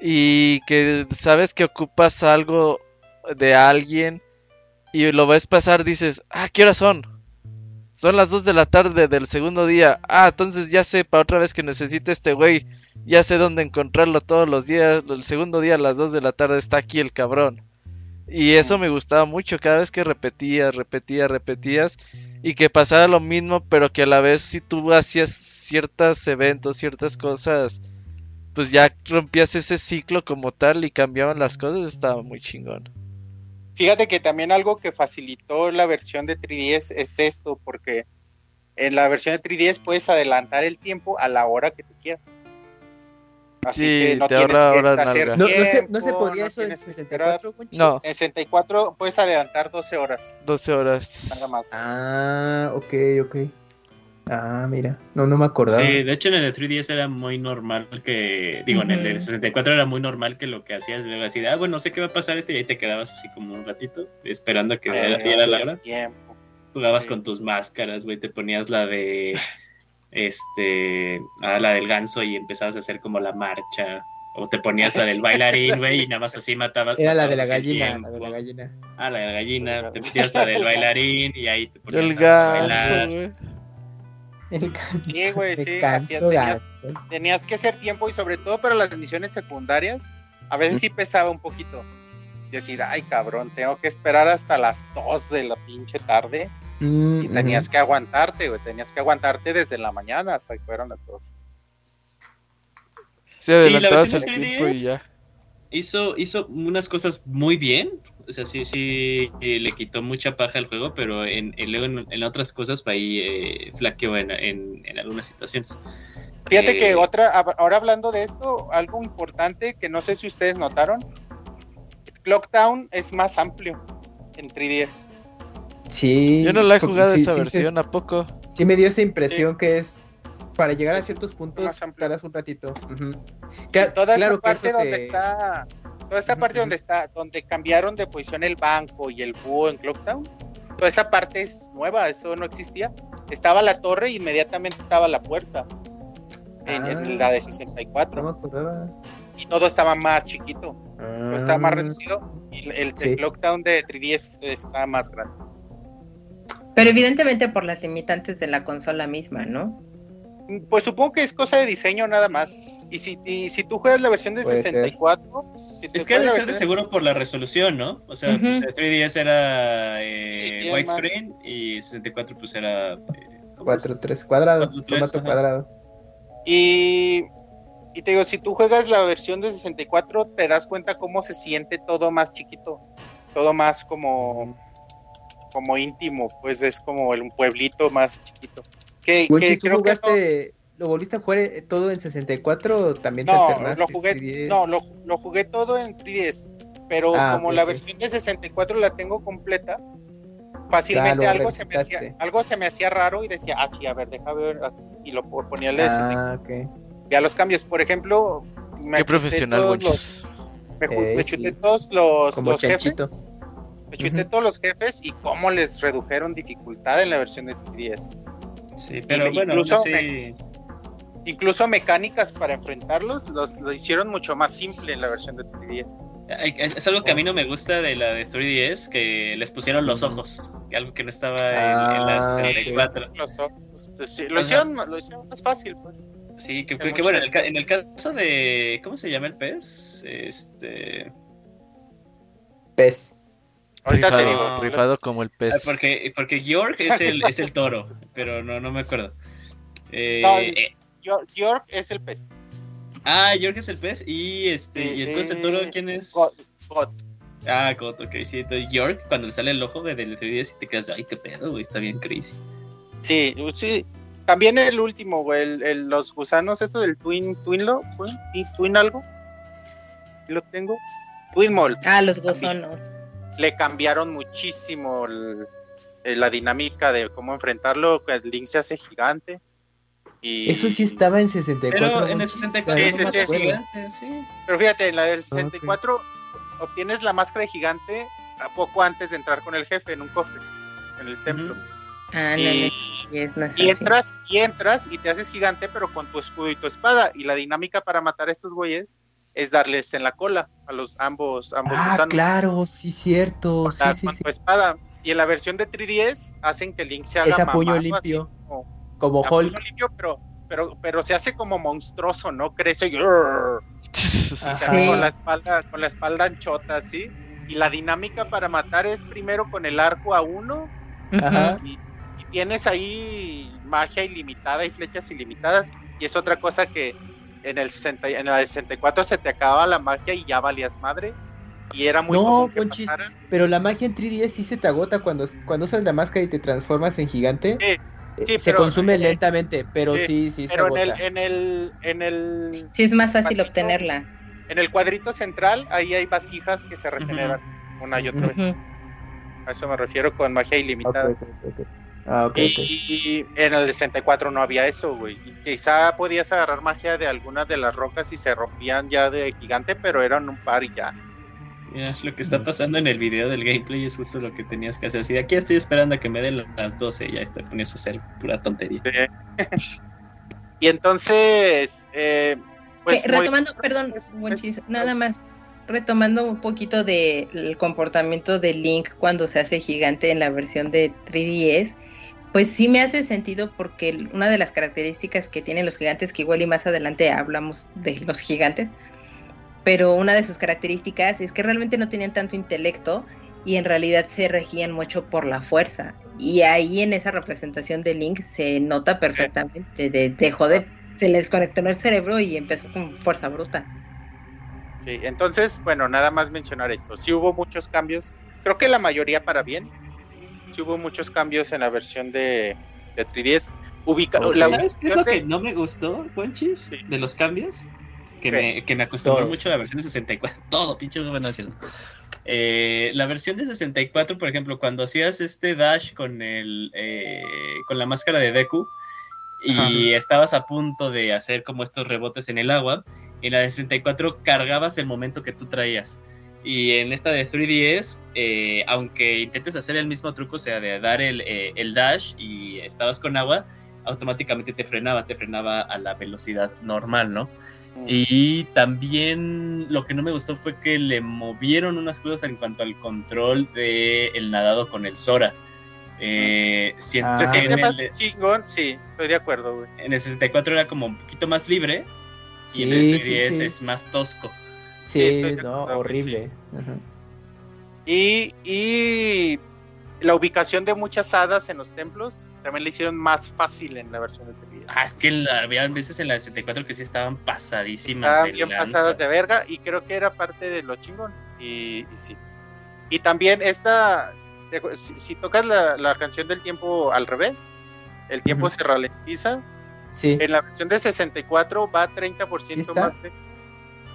F: y que sabes que ocupas algo de alguien y lo ves pasar, dices, ah, ¿qué horas son? Son las 2 de la tarde del segundo día. Ah, entonces ya sé para otra vez que necesite este güey. Ya sé dónde encontrarlo todos los días. El segundo día a las 2 de la tarde está aquí el cabrón. Y eso me gustaba mucho. Cada vez que repetías, repetías, repetías. Y que pasara lo mismo, pero que a la vez si tú hacías ciertos eventos, ciertas cosas, pues ya rompías ese ciclo como tal y cambiaban las cosas. Estaba muy chingón.
D: Fíjate que también algo que facilitó la versión de 3DS es esto, porque en la versión de 3DS puedes adelantar el tiempo a la hora que tú quieras. Así
F: Sí,
D: que no
F: te
D: tienes que hacer
F: nalga.
E: No, no se, no se
D: tiempo,
E: podía
D: no
E: eso en
D: tienes que esperar.
E: 64, Conchis?
F: No,
D: En 64 puedes adelantar 12 horas,
F: 12 horas.
D: nada más.
E: Ah, ok, ok. Ah, mira, no, no me acordaba.
B: Sí, de hecho en el de 3DS era muy normal que, digo, en el de
C: Ujú.
B: 64 era muy normal que lo que hacías era así, de, ah, bueno, no sé qué va a pasar este y ahí te quedabas así como un ratito esperando a que
D: Ah,
B: diera, diera la hora.
D: tiempo.
B: Jugabas
D: Sí.
B: con tus máscaras, güey, te ponías la de, este, ah, la del ganso y empezabas a hacer como la marcha. O te ponías la del bailarín, güey, y nada más así matabas.
E: Era la de la gallina, la de la gallina.
B: Ah, la de la gallina. Te metías la del bailarín y ahí te ponías
F: El
B: a
F: ganso,
B: bailar.
F: güey.
E: El
D: Sí, güey, sí, hacía- tenías-
E: gasto.
D: Tenías que hacer tiempo y sobre todo para las misiones secundarias, a veces sí pesaba un poquito. decir, ay cabrón, tengo que esperar hasta las 2 de la pinche tarde
E: Mm,
D: y tenías que aguantarte, güey, tenías que aguantarte desde la mañana hasta que fueron las 2.
F: Se
B: la
F: adelantabas
B: versión
F: el
B: de
F: tiempo y
B: 3DS.
F: ya.
B: hizo, hizo unas cosas muy bien. O sea, sí, sí, eh, le quitó mucha paja al juego, pero en, en- luego en, en otras cosas fue ahí eh, flaqueó en, en, en algunas situaciones.
D: Fíjate
B: Eh,
D: que otra, ab- ahora hablando de esto, algo importante que no sé si ustedes notaron, Clocktown es más amplio en 3DS.
E: Sí.
F: Yo no la he jugado
E: sí-
F: esa
E: sí
F: versión, ¿a poco?
E: Sí me dio esa impresión que es para llegar a ciertos puntos
D: más
E: un ratito. Ujú.
D: Y
E: Ca-
D: toda
E: claro que
D: parte donde
E: se-
D: está, toda esta parte donde está, donde cambiaron de posición el banco y el búho en Clocktown, toda esa parte es nueva, eso no existía. Estaba la torre y inmediatamente estaba la puerta. En, en
E: Ah.
D: la de
E: No
D: 64
E: me acordaba.
D: y todo estaba más chiquito, todo estaba más
E: Ah,
D: reducido y el, el
E: Sí.
D: Clocktown de 3DS está más grande.
C: Pero evidentemente por las limitantes de la consola misma, ¿no?
D: Pues supongo que es cosa de diseño nada más. Y si, y si tú juegas la versión de
E: Puede ser.
D: 64, si
B: Es que ha de ser de seguro por la resolución, ¿no? O sea,
C: Ujú.
B: pues, el 3DS era eh, widescreen y 64 pues era... eh, ¿cómo
E: Cuatro,
B: es?
E: tres cuadrado.
B: Cuatro, tres,
E: formato
B: ajá.
E: cuadrado.
D: Y, y te digo, si tú juegas la versión de 64, te das cuenta cómo se siente todo más chiquito, todo más como, como íntimo, pues es como el- un pueblito más chiquito. Que, que
E: ¿tú
D: creo que no-
E: jugaste, lo volviste a jugar eh, todo en 64 o también te
D: no,
E: alternaste?
D: lo jugué,
E: 3DS?
D: no, lo, lo jugué todo en 3DS, pero
E: Ah,
D: como la versión de 64 la tengo completa, fácilmente
E: Claro,
D: algo se me hacía, algo se me hacía raro y decía, ah, sí, a ver, deja ver, aquí", y lo ponía el de 64.
E: Ah, ok.
D: ya los cambios. Por ejemplo, me
F: Qué
D: chuté
F: profesional,
D: todos los- me,
E: Eh,
D: me chuté
E: sí.
D: todos los,
E: Como
D: los jefes. Me chuté todos los jefes y cómo les redujeron dificultad en la versión de 3DS.
B: Sí, pero
D: Y-
B: bueno,
D: incluso Incluso mecánicas para enfrentarlos los, lo hicieron mucho más simple en la versión de 3DS.
B: Ay, Es es algo que a mí no me gusta de la de 3DS, que les pusieron los ojos, algo que no estaba en, en la
E: Ah,
B: 64.
D: Los ojos, sí, lo, hicieron, lo hicieron más fácil, pues.
B: Sí, que, que bueno, en el, en caso de. ¿Cómo se llama el pez? Este.
E: Pez.
D: Ahorita te digo.
F: rifado como el
B: ah,
F: pez.
B: Porque, porque York es el, es el toro, pero no, no me acuerdo. [LAUGHS] Eh,
D: No,
B: eh,
D: York, York es el pez.
B: ah, York es el pez y este.
D: Sí,
B: y entonces el
D: eh,
B: toro, ¿quién es?
D: God- God.
B: Ah, God, ok, sí. Entonces York, cuando le sale el ojo de del 3DS y te quedas, ay, qué pedo, güey, está bien crazy.
D: Sí, sí. También el último, güey, el, el- los gusanos, esto del Twin, Twinlo, Twin, Twin, Twin algo. Lo tengo. Twin Mold.
C: Ah, los gozonos.
D: Le cambiaron muchísimo el- el- la dinámica de cómo enfrentarlo. El Link se hace gigante. Y...
E: Eso sí estaba en 64.
B: Pero en el
E: Gonchis.
B: 64
D: Sí, sí, sí, sí.
B: gigante, sí.
D: Pero fíjate, en la del 64 obtienes la máscara de gigante a poco antes de entrar con el jefe en un cofre, en el templo.
C: Ah, no,
D: Y,
C: no, no es
D: y entras, y entras y te haces gigante, pero con tu escudo y tu espada. Y la dinámica para matar a estos güeyes es darles en la cola a los ambos, ambos
E: Ah,
D: gusanos.
E: claro, sí, cierto.
D: O
E: Sí,
D: sea,
E: sí,
D: con
E: sí.
D: tu espada. Y en la versión de 3DS hacen que Link se haga
E: Es a puño
D: mamado,
E: limpio.
D: Como-
E: Hulk.
D: limpio, pero, pero, pero se hace como monstruoso, ¿no? Crece y, se
E: Ajá.
D: hace
C: Sí.
D: con la espalda, con la espalda anchota, así. Y la dinámica para matar es primero con el arco a uno
E: Ajá.
D: y, y tienes ahí magia ilimitada y flechas ilimitadas. Y es otra cosa que en el 60, y- en la de 64 se te acababa la magia y ya valías madre. Y era muy
E: No,
D: común que.
E: Pero la magia en 3DS sí se te agota cuando, cuando usas la máscara y te transformas en gigante.
D: Sí,
E: eh,
D: sí,
E: se
D: pero-
E: consume lentamente, pero
D: Sí,
E: sí, sí,
D: Pero
E: se
D: en el, en el, en el,
C: Sí, es más fácil
D: Patito.
C: obtenerla.
D: en el cuadrito central, ahí hay vasijas que se regeneran una y otra vez.
C: Ujú.
D: A eso me refiero con magia ilimitada.
E: ok, ok, ok. Ah, ok, ok.
D: Y en el 64 no había eso, güey. Y Quizá podías agarrar magia de algunas de las rocas y se rompían ya de gigante, pero eran un par y ya.
B: Mira, lo que está pasando en el video del gameplay es justo lo que tenías que hacer. Así, de aquí estoy esperando a que me den las 12 y ya te pones a hacer pura tontería. [LAUGHS]
D: Y entonces, eh, pues. Muy-
C: retomando, perdón,
D: es-
C: Gonchis,
D: es-
C: nada más. Retomando un poquito del comportamiento de Link cuando se hace gigante en la versión de 3DS, pues sí me hace sentido porque una de las características que tienen los gigantes, que igual y más adelante hablamos de los gigantes, pero una de sus características es que realmente no tenían tanto intelecto y en realidad se regían mucho por la fuerza. Y ahí en esa representación de Link se nota perfectamente, de, dejó de, se le desconectó el cerebro y empezó con fuerza bruta.
D: Sí, entonces, bueno, nada más mencionar esto. Sí hubo muchos cambios, creo que la mayoría para bien. Sí hubo muchos cambios en la versión de, de 3DS. Ubica, la
B: ¿Sabes qué es lo que no me gustó, Juanchis?
D: Sí.
B: De los cambios. Que me, que me acostumbró
E: Todo.
B: mucho a la versión de 64. [LAUGHS] Todo, pinche bueno, es cierto. Eh, la versión de 64, por ejemplo, cuando hacías este dash con el eh, con la máscara de Deku y estabas a punto de hacer como estos rebotes en el agua, en la de 64 cargabas el momento que tú traías. Y en esta de 3DS, eh, aunque intentes hacer el mismo truco, o sea, de dar el, eh, el dash y estabas con agua, automáticamente te frenaba, te frenaba a la velocidad normal, ¿no? Y también lo que no me gustó fue que le movieron unas cosas en cuanto al control del el nadado con el Sora. Eh, siento
E: Ah.
B: que en, el,
D: chingón, sí, estoy de acuerdo, güey.
B: en el 64 era como un poquito más libre y en el
E: sí,
B: 3DS
E: sí.
B: es más tosco.
D: Sí,
E: no,
D: acuerdo,
E: horrible. Ajá.
D: Y, y la ubicación de muchas hadas en los templos también le hicieron más fácil en la versión de 3DS.
B: Ah, es que la- había veces en la 64 que sí estaban pasadísimas.
D: Estaban
B: de
D: bien
B: lanza.
D: pasadas de verga y creo que era parte de lo chingón. Y, y sí. Y también esta, si, si tocas la, la canción del tiempo al revés, el tiempo se ralentiza.
E: Sí.
D: En la versión de 64 va 30%
E: ¿Sí
D: más lento,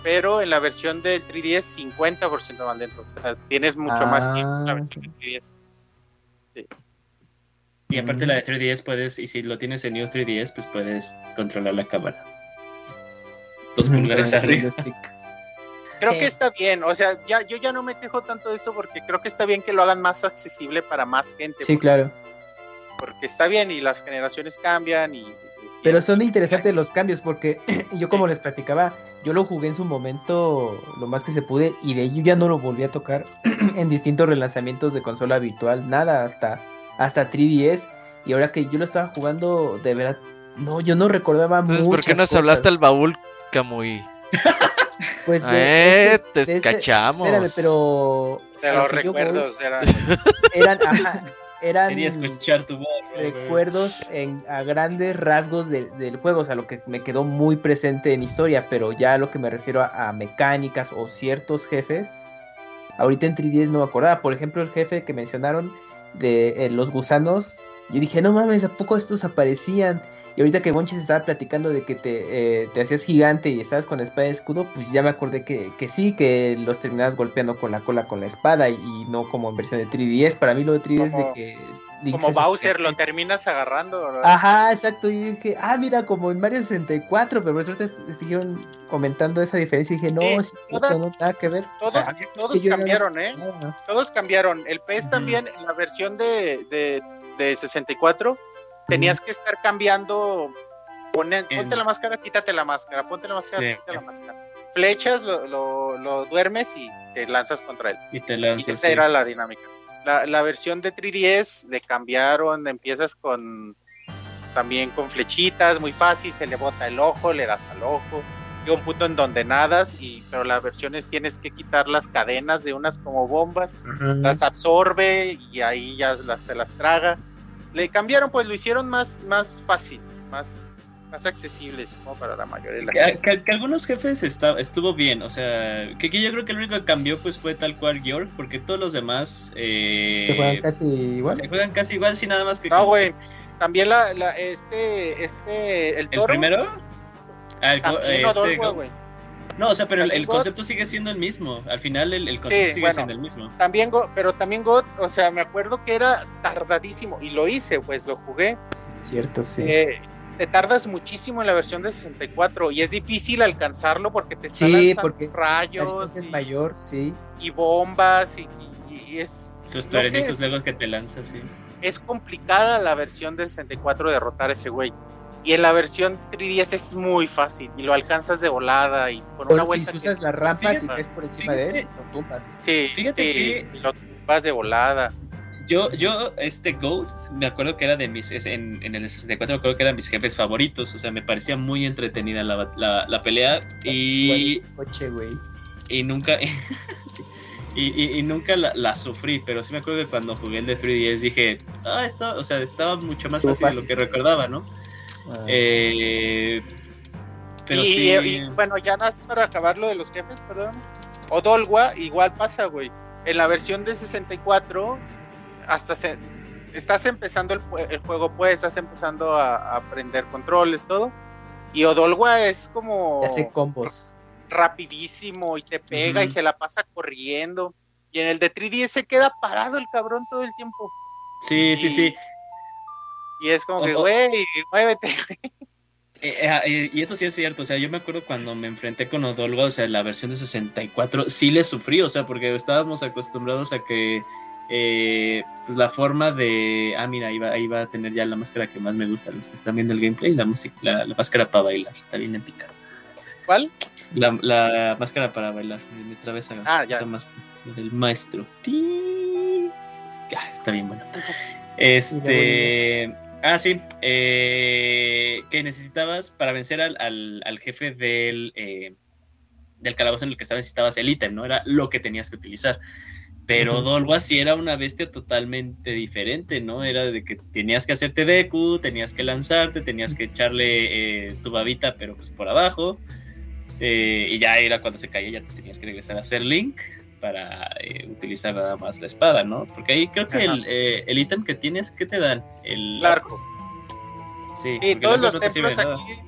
D: pero en la versión del 3DS 50% más lento. O sea, tienes mucho más tiempo en la
E: Ah,
D: versión del 3DS.
B: Y aparte
E: Mm.
B: la de 3DS puedes, y si lo tienes en New 3DS, pues puedes controlar la cámara. Dos
E: Ujú,
B: pulgares arriba.
D: Creo
C: Sí.
D: que está bien, o sea, ya yo ya no me quejo tanto de esto porque creo que está bien que lo hagan más accesible para más gente.
E: Sí,
D: porque,
E: claro.
D: porque está bien y las generaciones cambian y...
E: Pero son interesantes los cambios porque [CLEARS THROAT] yo como les platicaba, yo lo jugué en su momento lo más que se pude y de ahí ya no lo volví a tocar [CLEARS THROAT] en distintos relanzamientos de consola virtual, nada, hasta, hasta 3DS y ahora que yo lo estaba jugando, de verdad, no, yo no recordaba
F: Entonces, ¿por qué nos hablaste
E: cosas.
F: al baúl, Camuy? [LAUGHS]
E: Pues de-
F: Eh,
E: es que
F: te
E: de ese-
F: cachamos.
E: Espérame, pero...
D: de los
E: voy,
D: recuerdos eran... [LAUGHS] [LAUGHS]
E: eran, ajá, eran
B: Quería escuchar tu voz. güey.
E: recuerdos en, a grandes rasgos de- del juego, o sea, lo que me quedó muy presente en historia, pero ya lo que me refiero a, a mecánicas o ciertos jefes, ahorita en 3DS no me acordaba, por ejemplo, el jefe que mencionaron de eh, los gusanos, yo dije, no mames, ¿a poco estos aparecían? Y ahorita que Bonchis estaba platicando de que te, eh, te hacías gigante y estabas con espada y escudo, pues ya me acordé que, que sí, que los terminabas golpeando con la cola con la espada y, y no como en versión de 3DS. Para mí lo de 3DS
D: Como-
E: de que...
D: Como
E: se
D: Bowser, lo terminas agarrando. ¿verdad?
E: Ajá, exacto. Y dije, ah, mira, como en Mario 64, pero por estuvieron comentando esa diferencia. Y dije, no,
D: Sí,
E: sí,
D: toda-
E: no, nada que ver.
D: Todos,
E: O sea,
D: todos
E: que
D: cambiaron, ¿eh?
E: no,
D: Todos cambiaron. El PES también, en la versión de, de, de 64, tenías que estar cambiando. ponte la máscara, quítate la máscara, ponte la máscara,
B: Sí.
D: quítate la máscara. Flechas, lo, lo, lo duermes y te lanzas contra él.
B: Y te
D: Y
B: lanzas.
D: esa
B: sí.
D: era la dinámica. La, la versión de 3DS le cambiaron, empiezas con también con flechitas, muy fácil, se le bota el ojo, le das al ojo. Llega un punto en donde nadas, y, pero la versión es tienes que quitar las cadenas de unas como bombas, las absorbe y ahí ya las, se las traga. Le cambiaron, pues lo hicieron más, más fácil, más, más accesible, supongo, para la mayoría de la
B: Que,
D: gente.
B: que- que algunos jefes está, estuvo bien, o sea, que, que yo creo que lo único que cambió pues fue tal cual Georg, porque todos los demás eh,
E: Se juegan casi igual.
B: se juegan casi igual, sin nada más que...
D: No, güey. También la, la, este, este, el
B: ¿El
D: toro.
B: primero? Ah, el
D: También
B: este,
D: Rodolfo,
B: go-
D: güey.
B: No, o sea, pero el,
D: También
B: el
D: God.
B: concepto sigue siendo el mismo. Al final el, el concepto
D: Sí,
B: sigue
D: bueno.
B: siendo el mismo.
D: También, Go- pero también God, o sea, me acuerdo que era tardadísimo y lo hice, pues lo jugué.
E: Sí, cierto, sí.
D: Eh, te tardas muchísimo en la versión de 64 y es difícil alcanzarlo porque te están
E: Sí, porque
D: rayos
E: es
D: y,
E: mayor, sí.
D: y bombas y, y- y es,
B: Sus
D: no sé,
B: tuerecitos
D: es,
B: que te lanzas, sí.
D: es complicada la versión de 64 derrotar a ese güey. Y en la versión 3DS es muy fácil y lo alcanzas de volada y con una
E: Por,
D: vuelta.
E: si
D: que-
E: usas las rampas y ves por encima de él, lo tumbas.
D: Sí,
B: fíjate
D: sí,
B: que-
D: lo vas de volada.
B: Yo, yo, este Goat, me acuerdo que era de mis, en, en el 64 me acuerdo que eran mis jefes favoritos, o sea, me parecía muy entretenida la, la, la pelea y...
E: Coche, güey.
B: y nunca [LAUGHS] sí, y, y- y nunca la, la sufrí, pero sí me acuerdo que cuando jugué el de 3DS dije, ah, esto, o sea, estaba mucho más fácil, de lo que recordaba, ¿no?
E: Ah,
B: Eh, pero
D: y,
B: sí,
D: y, bueno, ya nada más para acabar lo de los jefes, perdón. Odolwa igual pasa, güey. En la versión de 64, hasta se, estás empezando el, jue- el juego, pues, estás empezando a, a aprender controles, todo. Y Odolwa es como
E: hace combos.
D: rapidísimo y te pega y se la pasa corriendo. Y en el de 3DS se queda parado el cabrón todo el tiempo.
B: sí, sí, sí.
D: Y es como que, güey, muévete. [LAUGHS]
B: Eh, eh, y eso sí es cierto, o sea, yo me acuerdo cuando me enfrenté con Odolwa, o sea, la versión de 64, sí le sufrí, o sea, porque estábamos acostumbrados a que, eh, pues la forma de, ah, mira, ahí va, ahí va a tener ya la máscara que más me gusta, los que están viendo el gameplay, la música, la, la máscara para bailar, está bien épica.
D: ¿Cuál?
B: La, la máscara para bailar, me, me trabé esa,
D: Ah, ya.
B: esa máscara, del maestro. ¡Ting! Ah, está bien bueno. [LAUGHS] Este. Ah, sí. eh, que necesitabas para vencer al, al- al jefe del, eh, del calabozo en el que estabas, necesitabas el ítem, ¿no? Era lo que tenías que utilizar. Pero
E: Ujú.
B: Dolwa sí era una bestia totalmente diferente, ¿no? Era de que tenías que hacerte Deku, tenías que lanzarte, tenías que echarle eh, tu babita, pero pues por abajo. eh, y ya era cuando se caía, ya te tenías que regresar a hacer Link para eh, utilizar nada más la espada, ¿no? Porque ahí creo que
D: Ajá.
B: el, eh, el ítem que tienes, ¿qué te dan? El
D: El arco.
B: Sí,
D: Sí, todos los
B: no
D: templos aquí,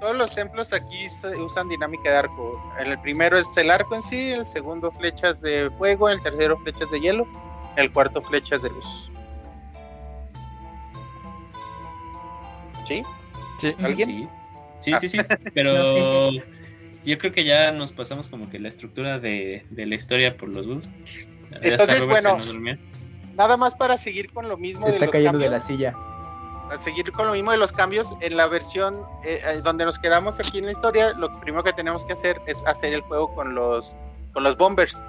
D: todos los templos aquí se usan dinámica de arco. El primero es el arco en sí, el segundo flechas de fuego, el tercero flechas de hielo, el cuarto flechas de luz. ¿Sí?
F: Sí.
D: ¿Alguien?
B: Sí,
D: Ah.
B: sí, sí, sí, pero [LAUGHS]
C: No,
B: yo creo que ya nos pasamos como que la estructura de, de la historia por los hasta
D: Entonces, bueno. Nada más para seguir con lo mismo
E: Se
D: de
E: está
D: los
E: cayendo de la silla.
D: a seguir con lo mismo de los cambios, en la versión eh, eh, donde nos quedamos aquí en la historia, lo primero que tenemos que hacer es hacer el juego con los, con los bombers.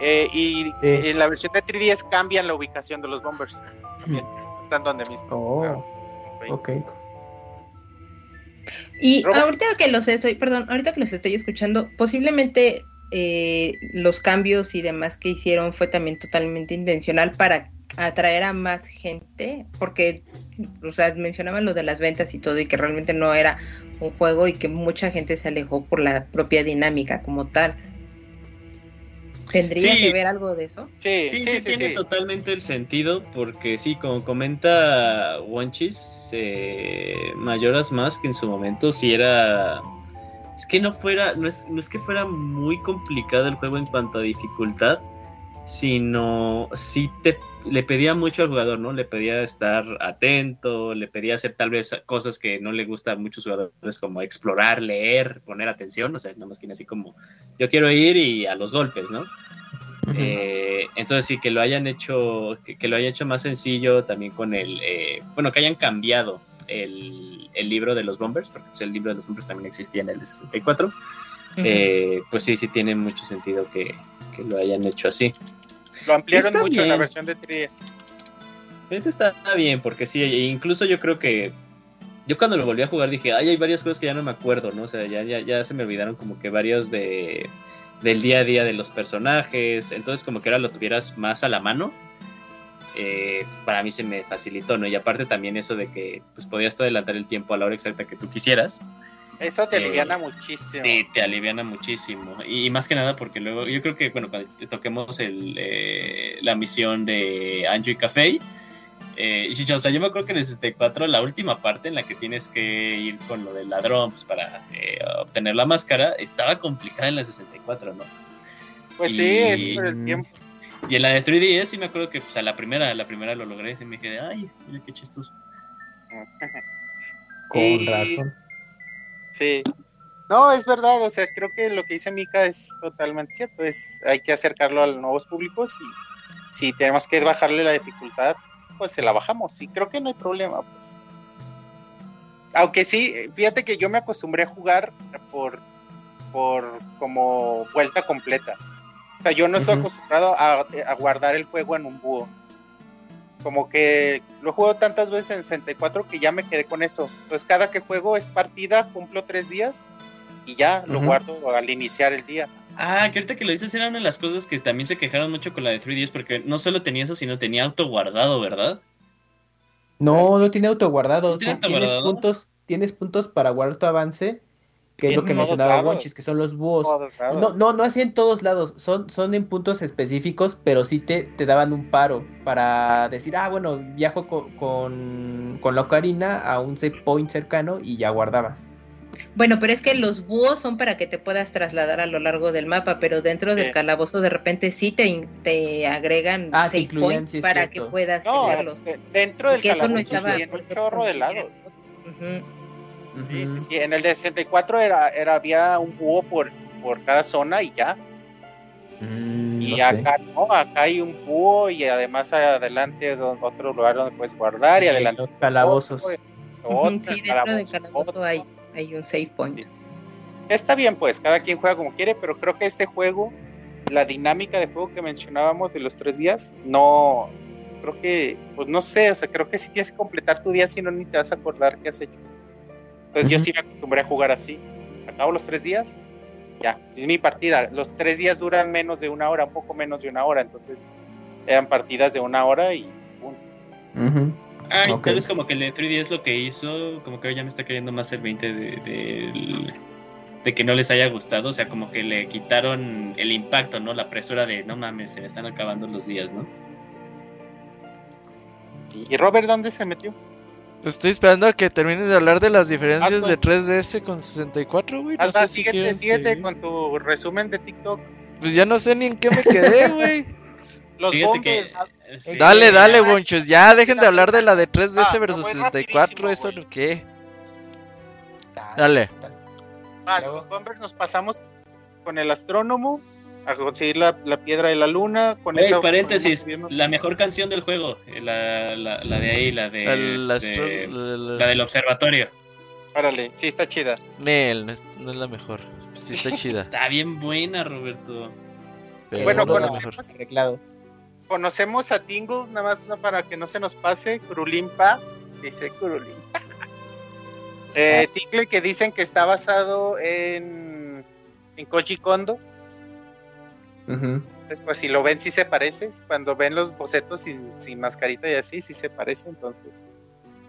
D: Eh, y en la versión de 3DS cambian la ubicación de los bombers. También, están donde mismo.
E: Oh,
D: Ok.
E: ok.
C: Y
D: Robert.
C: ahorita que los estoy, perdón, ahorita que los estoy escuchando, posiblemente eh, los cambios y demás que hicieron fue también totalmente intencional para atraer a más gente, porque, o sea, mencionaban lo de las ventas y todo, y que realmente no era un juego y que mucha gente se alejó por la propia dinámica como tal. ¿Tendría
B: Sí.
C: que ver algo de eso?
D: Sí,
B: Sí,
D: sí,
B: sí,
D: sí,
B: tiene
D: sí.
B: totalmente el sentido, porque sí, como comenta Wanchis, eh, Mayoras más que en su momento sí era... Es que no fuera, no es, no es que fuera muy complicado el juego en cuanto a dificultad, sino sí te, le pedía mucho al jugador, ¿no? Le pedía estar atento, le pedía hacer tal vez cosas que no le gusta a muchos jugadores, como explorar, leer, poner atención, o sea, nada más que así como, yo quiero ir y a los golpes, ¿no? Eh, entonces sí, que lo hayan hecho, que, que lo hayan hecho más sencillo también con el, eh, bueno, que hayan cambiado el, el libro de los bombers, porque pues, el libro de los bombers también existía en el de 64, eh, pues sí, sí tiene mucho sentido que, que lo hayan hecho así.
D: Lo ampliaron
B: Está
D: mucho en la versión de 3DS.
B: Realmente está bien, porque sí, e incluso yo creo que yo cuando lo volví a jugar dije, ay, hay varias cosas que ya no me acuerdo, ¿no? O sea, ya, ya, ya se me olvidaron como que varios de del día a día de los personajes, entonces como que ahora lo tuvieras más a la mano, eh, para mí se me facilitó, ¿no? Y aparte también eso de que pues podías adelantar el tiempo a la hora exacta que tú quisieras,
D: Eso te
B: Eh,
D: aliviana muchísimo.
B: Sí, te aliviana muchísimo. Y, más que nada porque luego, yo creo que, bueno, cuando te toquemos el, eh, la misión de Anjo y Café, eh, y sí, o sea, yo me acuerdo que en el 64, la última parte en la que tienes que ir con lo del ladrón pues, para eh, obtener la máscara, estaba complicada en la 64, ¿no?
D: Pues sí,
B: Y-
D: es por el tiempo.
B: Y en la de 3DS sí me acuerdo que pues, a la primera, a la primera lo logré y me quedé, ay, mira qué chistoso. [LAUGHS]
E: Con
D: Y-
E: razón.
D: Sí. No, es verdad, o sea, creo que lo que dice Mika es totalmente cierto, es hay que acercarlo a los nuevos públicos y si tenemos que bajarle la dificultad, pues se la bajamos y creo que no hay problema, pues. Aunque sí, fíjate que yo me acostumbré a jugar por por como vuelta completa. O sea, yo no estoy acostumbrado a, a guardar el juego en un búho. Como que lo juego tantas veces en 64 que ya me quedé con eso. Entonces, cada que juego es partida, cumplo tres días y ya lo guardo al iniciar el día.
B: Ah, que ahorita que lo dices era una de las cosas que también se quejaron mucho con la de 3DS porque no solo tenía eso, sino tenía auto guardado, ¿verdad?
E: No, no tiene autoguardado.
B: ¿No tiene
E: Ti- Tienes
B: autoguardado?
E: puntos, tienes puntos para guardar tu avance, que es lo que mencionaba. Wonchis, que son los búhos. No, no, no así en todos lados, son, son en puntos específicos, pero sí te, te daban un paro para decir, ah, bueno, viajo co- con, con la ocarina a un save point cercano y ya guardabas.
C: Bueno, pero es que los búhos son para que te puedas trasladar a lo largo del mapa, pero dentro del
D: Sí.
C: calabozo de repente sí te, te agregan
E: Ah, te
C: save
E: incluían,
C: points
E: sí
C: para
E: cierto.
C: que puedas
D: No, dentro del
C: eso no
D: calabozo
C: estaba
D: tiene un chorro de lados. Sí, sí, sí. En el de 64 era, era, había un búho por, por cada zona y ya.
E: Mm,
D: Y acá no, acá hay un búho y además adelante otro lugar donde puedes guardar y adelante
E: los calabozos.
D: otro,
C: sí, dentro
D: calabozo,
C: del calabozo hay, hay un save point.
D: Está bien, pues, cada quien juega como quiere, pero creo que este juego, la dinámica de juego que mencionábamos de los tres días, no, creo que, pues no sé, o sea, creo que si tienes que completar tu día, si no, ni te vas a acordar qué has hecho. Entonces yo sí me acostumbré a jugar así. Acabo los tres días, ya, si es mi partida. Los tres días duran menos de una hora, un poco menos de una hora, entonces eran partidas de una hora y punto.
E: Ujú.
B: Ay,
E: Ok.
B: tal vez como que el de 3DS lo que hizo, como que ya me está cayendo más el 20 de, de, de que no les haya gustado, o sea, como que le quitaron el impacto, ¿no? La presura de, no mames, se me están acabando los días, ¿no?
D: ¿Y Robert dónde se metió?
F: Pues estoy esperando a que termines de hablar de las diferencias de 3DS con 64, güey. No
D: Hasta
F: sé si
D: síguete,
F: quieren
D: síguete
F: seguir.
D: con tu resumen de TikTok.
F: Pues ya no sé ni en qué me quedé, [LAUGHS] güey.
D: Los
B: que...
D: bombers.
B: eh, sí.
F: Dale, dale,
D: Ah,
F: bonchos. Ya dejen de hablar de la de 3DS
D: Ah,
F: versus
D: lo voy
F: 64.
D: rapidísimo,
F: ¿Eso
D: güey.
F: qué? Dale.
D: Ah,
E: Luego.
D: los bombers nos pasamos con el astrónomo a conseguir la, la piedra de la luna. Con
B: Ey,
D: esa
B: paréntesis, la mejor canción del juego, eh, la, la, la de ahí, la de... Este, la del observatorio.
D: Órale, sí está chida.
F: Nel, no es, no es la mejor. Sí está [LAUGHS] chida.
B: Está bien buena, Roberto.
F: pero
D: Bueno, conocemos-. Conocemos a Tingle, nada más no, para que no se nos pase. Kurulimpa, dice Kurulimpa. [LAUGHS] Eh, Tingle que dicen que está basado en, en Koji Kondo. Pues, pues si lo ven, sí se parece. Cuando ven los bocetos sin, sin mascarita y así, sí se parece. Entonces,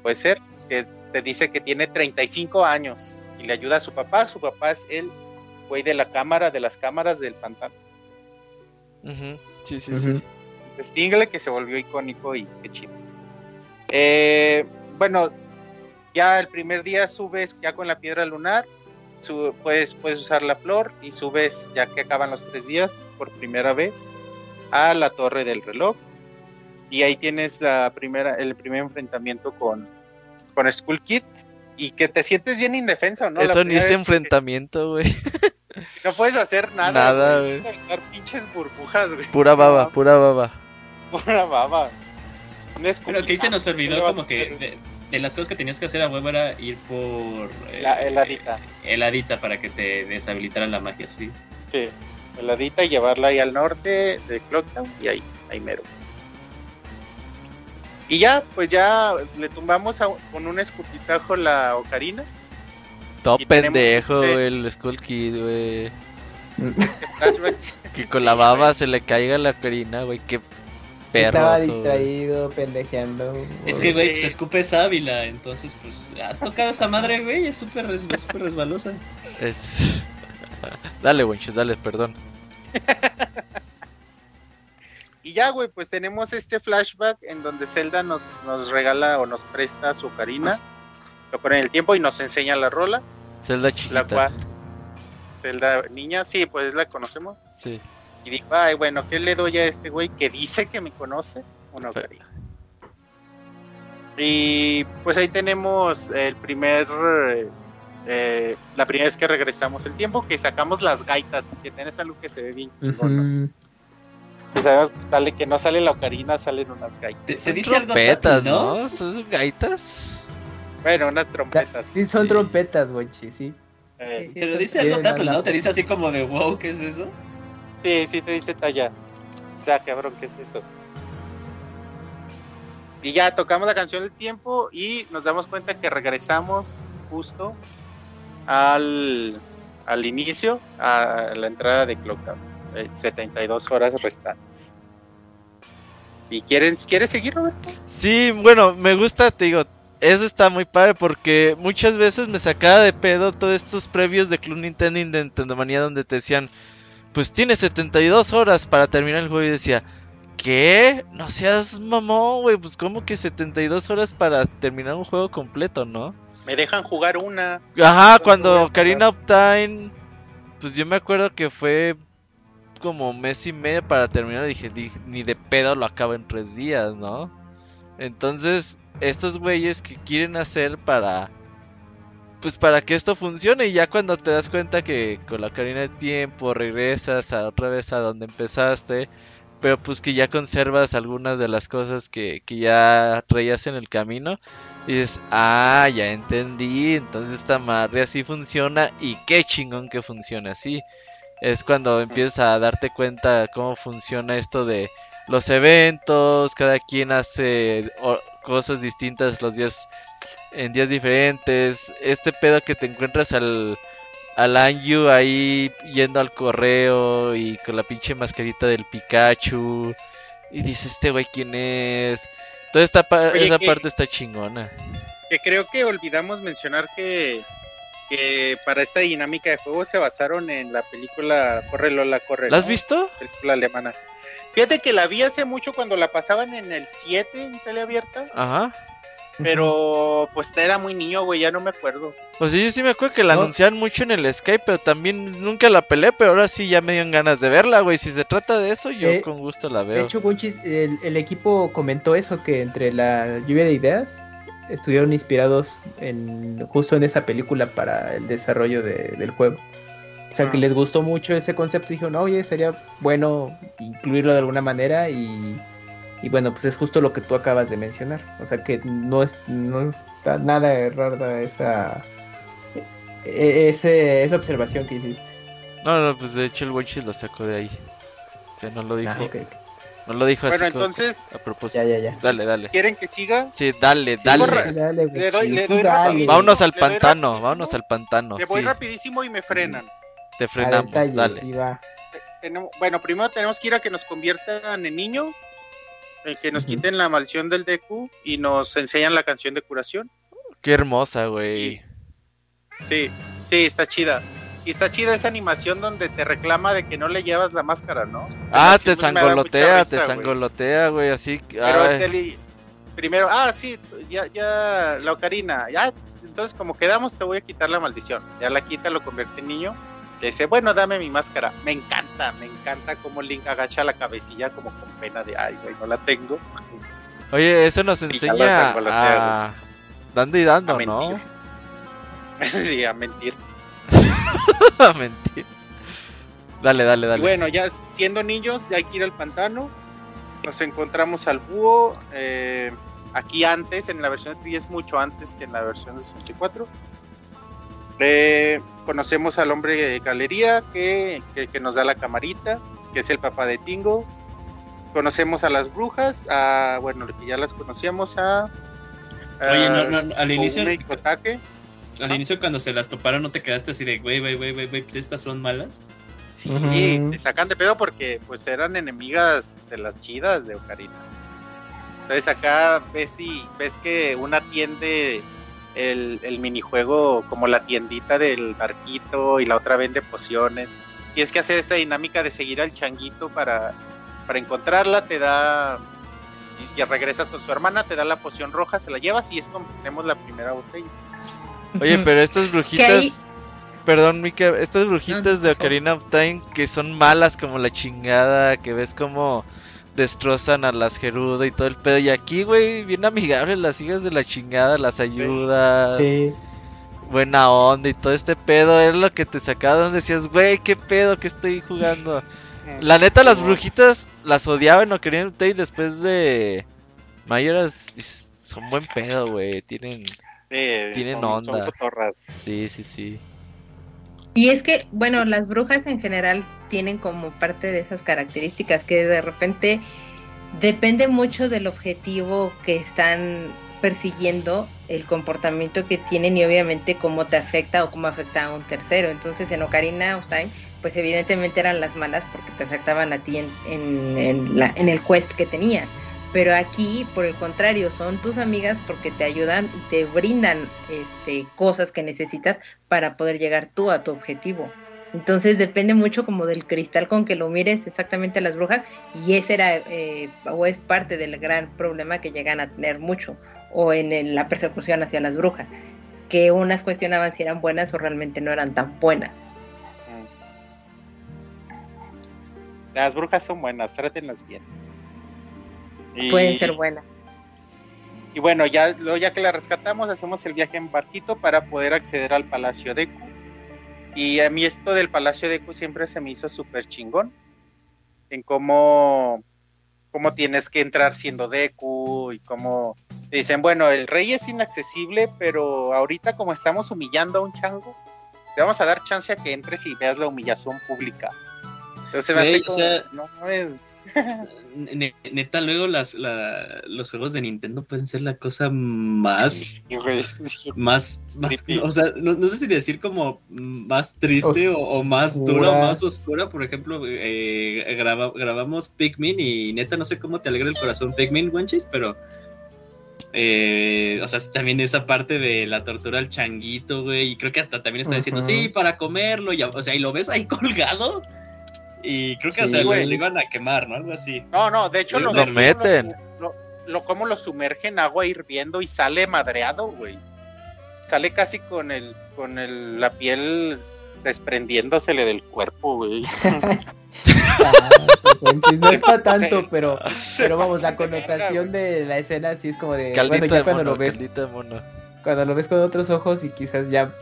D: puede ser que te dice que tiene 35 años y le ayuda a su papá. Su papá es el güey de la cámara, de las cámaras del pantano.
F: Ujú, Sí, sí, sí.
D: Stingle que se volvió icónico y qué chido. Eh, bueno, ya el primer día subes ya con la piedra lunar, su- puedes, puedes usar la flor y subes ya que acaban los tres días por primera vez a la torre del reloj y ahí tienes la primera, el primer enfrentamiento con, con Skull Kid y que te sientes bien indefenso, ¿no?
F: Eso ni es enfrentamiento, güey. [LAUGHS]
D: No puedes hacer nada.
F: Nada,
D: güey. pinches burbujas, güey.
F: Pura baba, pura baba. [LAUGHS]
D: Pura baba.
B: Pero que ahí se nos
D: ¿qué le
B: olvidó como que de, de las cosas que tenías que hacer a huevo era ir por... eh,
D: La heladita.
B: eh, heladita para que te deshabilitara la magia, sí.
D: Sí, heladita y llevarla ahí al norte de Clocktown y ahí, ahí mero. Y ya, pues ya le tumbamos a- con un escupitajo la ocarina.
F: Todo pendejo,
D: este-
F: güey, el Skull Kid, güey.
D: Flashback.
F: Que con la baba se le caiga la carina, güey. Qué perro.
E: Estaba distraído, pendejeando.
B: Es que, güey, pues
D: Sí.
B: escupe sábila, entonces, pues, has tocado esa madre, güey, es súper res- resbalosa.
F: Es... [LAUGHS] dale, Wenchus, dale, perdón.
D: Y ya, güey, pues tenemos este flashback en donde Zelda nos, nos regala o nos presta su ocarina. Lo pone en el tiempo y nos enseña la rola.
F: Zelda
D: La
F: chiquita.
D: cual, Zelda niña, sí, pues la conocemos.
F: Sí.
D: Y dijo, ay, bueno, ¿qué le doy a este güey que dice que me conoce? Una ocarina. Y pues ahí tenemos el primer, eh, la primera vez que regresamos el tiempo, que sacamos las gaitas, que tenés algo que se ve bien.
E: Ujú.
D: Que sabemos, sale que no sale la ocarina, salen unas gaitas.
B: Dice
F: trompetas, ¿no? ¿Son gaitas?
D: Bueno, unas trompetas.
E: Sí, son
B: Sí.
E: trompetas, Wenchi, sí.
D: Eh,
B: Te lo dice algo Tato,
E: la-
B: ¿no? Te dice así como de, wow, ¿qué es eso?
D: Sí, sí te dice talla. O sea, cabrón, ¿qué es eso? Y ya tocamos la canción del tiempo y nos damos cuenta que regresamos justo al, al inicio, a la entrada de Clock Tower. Eh, 72 horas restantes. ¿Y quieren, quieres seguir, Roberto?
F: Sí, bueno, me gusta, te digo, eso está muy padre porque muchas veces me sacaba de pedo todos estos previos de Club Nintendo y Nintendo Manía donde te decían, pues tienes 72 horas para terminar el juego y decía, ¿qué? No seas mamón, güey, pues como que 72 horas para terminar un juego completo, ¿no?
D: Me dejan jugar una.
F: Ajá,
D: ¿Cuánto voy a
F: cuando? Karina of Time, pues yo me acuerdo que fue como mes y medio para terminar. Dije, "Di- ni de pedo lo acabo en tres días, ¿no? Entonces, estos güeyes que quieren hacer para, pues para que esto funcione. Y ya cuando te das cuenta que con la Karina de tiempo regresas otra vez a donde empezaste. Pero pues que ya conservas algunas de las cosas que, que ya traías en el camino. Y dices, ah, ya entendí. Entonces esta madre así funciona. Y qué chingón que funciona así. Es cuando empiezas a darte cuenta cómo funciona esto de los eventos. Cada quien hace cosas distintas los días en días diferentes. Este pedo que te encuentras al al Anju ahí yendo al correo y con la pinche mascarita del Pikachu. Y dices, este güey, ¿quién es? Toda esta pa-
D: Oye,
F: esa parte está chingona.
D: Que creo que olvidamos mencionar que, que para esta dinámica de juego se basaron en la película Corre Lola, Corre.
F: ¿La has
D: ¿no?
F: visto?
D: Película alemana. Fíjate que la vi hace mucho cuando la pasaban en el 7 en tele abierta.
F: Ajá.
D: Pero pues era muy niño, güey, ya no me acuerdo.
F: Pues sí, yo sí me acuerdo que la
E: No.
F: anunciaron mucho en el Skype, pero también nunca la peleé, pero ahora sí ya me dieron ganas de verla, güey. Si se trata de eso, yo
E: Eh,
F: con gusto la
E: De
F: veo.
E: hecho, Gunchis, el, el equipo comentó eso, que entre la lluvia de ideas estuvieron inspirados en justo en esa película para el desarrollo de- del juego. O sea, que
D: Ah.
E: les gustó mucho ese concepto y dijeron, oye, sería bueno incluirlo de alguna manera y, y bueno, pues es justo lo que tú acabas de mencionar. O sea, que no, es, no está nada errada esa, e- ese, esa observación que hiciste.
F: No, no, pues de hecho el Wenchis lo sacó de ahí. O sea, no lo dijo.
E: Ah, ok, ok.
F: No lo dijo
D: Bueno,
F: así que
D: entonces-
F: a propósito.
E: Ya, ya, ya.
F: Dale, dale.
D: ¿Quieren que siga?
F: Sí, dale,
D: Sí,
F: dale.
E: Dale,
D: Le doy- le doy.
F: Vámonos al pantano, vámonos al pantano.
D: Le voy
F: sí.
D: rapidísimo y me frenan.
F: Te frenamos,
E: detalle,
F: dale.
E: sí va.
D: Tenemos- bueno, primero tenemos que ir a que nos conviertan en niño, el que nos quiten la maldición del DQ y nos enseñan la canción de curación.
F: Qué hermosa, güey.
D: Sí, sí, está chida. Y está chida esa animación donde te reclama de que no le llevas la máscara, ¿no? O sea,
F: Ah, te sangolotea, te
D: risa, güey.
F: sangolotea, güey, así. que-
D: Pero te primero, ah, sí, ya, ya, la ocarina, ya, entonces como quedamos te voy a quitar la maldición. Ya la quita, lo convierte en niño. Le dice, bueno, dame mi máscara. Me encanta, me encanta cómo Link agacha la cabecilla como con pena de, ay, güey, no la tengo.
F: Oye, eso nos [LAUGHS] enseña a... Dando y dando,
D: A
F: ¿no? [LAUGHS]
D: sí, a mentir. [LAUGHS]
F: a mentir. Dale, dale,
D: Y
F: dale.
D: bueno, ya siendo niños, ya hay que ir al pantano. Nos encontramos al búho. eh, aquí antes, en la versión de 3 es mucho antes que en la versión de 64. Eh, conocemos al hombre de galería que, que- que nos da la camarita, que es el papá de Tingo. Conocemos a las brujas, a, bueno, que ya las conocíamos, a...
B: Oye, no, no, al inicio,
D: Kotake.
B: al inicio cuando se las toparon, ¿no te quedaste así de, güey, güey, güey, güey, pues estas son malas?
D: Sí, te sacan de pedo porque pues eran enemigas de las chidas de Ocarina. Entonces acá ves y ves que una tiende el, el minijuego como la tiendita del barquito y la otra vende pociones. Tienes que hacer esta dinámica de seguir al changuito para, para encontrarla, te da y ya regresas con su hermana, te da la poción roja, se la llevas y es como tenemos la primera botella.
F: Oye, pero estas brujitas... Perdón, Mika, estas brujitas de. Ocarina of Time que son malas como la chingada, que ves como destrozan a las Gerudo y todo el pedo. Y aquí, güey, bien amigables las hijas de la chingada, las ayudas,
E: Sí.
F: buena onda y todo este pedo. Era lo que te sacaba donde decías, güey, qué pedo que estoy jugando. [LAUGHS] La neta, las brujitas las odiaba en Ocarina of Time después de Mayoras. Son buen pedo, güey, tienen...
D: eh,
F: tienen
D: son- son
F: onda.
D: cotorras.
F: Sí, sí, sí.
C: Y es que, bueno, las brujas en general tienen como parte de esas características que de repente depende mucho del objetivo que están persiguiendo el comportamiento que tienen y obviamente cómo te afecta o cómo afecta a un tercero. Entonces en Ocarina of Time, pues evidentemente eran las malas porque te afectaban a ti en, en, en, la, en el quest que tenías. Pero aquí, por el contrario, son tus amigas porque te ayudan y te brindan este, cosas que necesitas para poder llegar tú a tu objetivo. Entonces depende mucho como del cristal con que lo mires exactamente a las brujas y ese era eh, o es parte del gran problema que llegan a tener mucho o en, en la persecución hacia las brujas, que unas cuestionaban si eran buenas o realmente no eran tan buenas.
D: Las brujas son buenas, trátenlas bien.
C: Y, Pueden ser buenas.
D: Y bueno, ya, ya que la rescatamos, hacemos el viaje en barquito para poder acceder al Palacio de. Y a mí esto del Palacio de Deku siempre se me hizo súper chingón. En cómo, cómo tienes que entrar siendo Deku y cómo te dicen, bueno, el rey es inaccesible, pero ahorita como estamos humillando a un chango, te vamos a dar chance a que entres y veas la humillación pública. Entonces me hace como, sea, no es... [LAUGHS]
B: Neta, luego las, la, los juegos de Nintendo pueden ser la cosa más. Sí, sí. Más. más o sea, no, no, sé si decir como más triste o, o, más dura o más oscura. Por ejemplo, eh, graba, grabamos Pikmin y neta, no sé cómo te alegra el corazón Pikmin, Wenchis, pero. Eh, o sea, también esa parte de la tortura al changuito, güey. Y creo que hasta también está diciendo, uh -huh. sí, para comerlo. Y, o sea, y lo ves ahí [LAUGHS] colgado. Y creo que sí, o sea, lo, lo, iban a quemar, ¿no? Algo así.
D: No, no, de hecho
F: lo, lo meten.
D: Lo, lo, como lo sumerge en agua hirviendo y sale madreado, güey. Sale casi con el, con el, la piel desprendiéndosele del cuerpo, güey. [LAUGHS]
E: no está tanto, pero, [LAUGHS] pero vamos, la connotación de la escena sí es como de.
F: Caldita
E: bueno, ya cuando
F: mono,
E: lo ves.
F: mono.
E: Cuando lo ves con otros ojos y quizás ya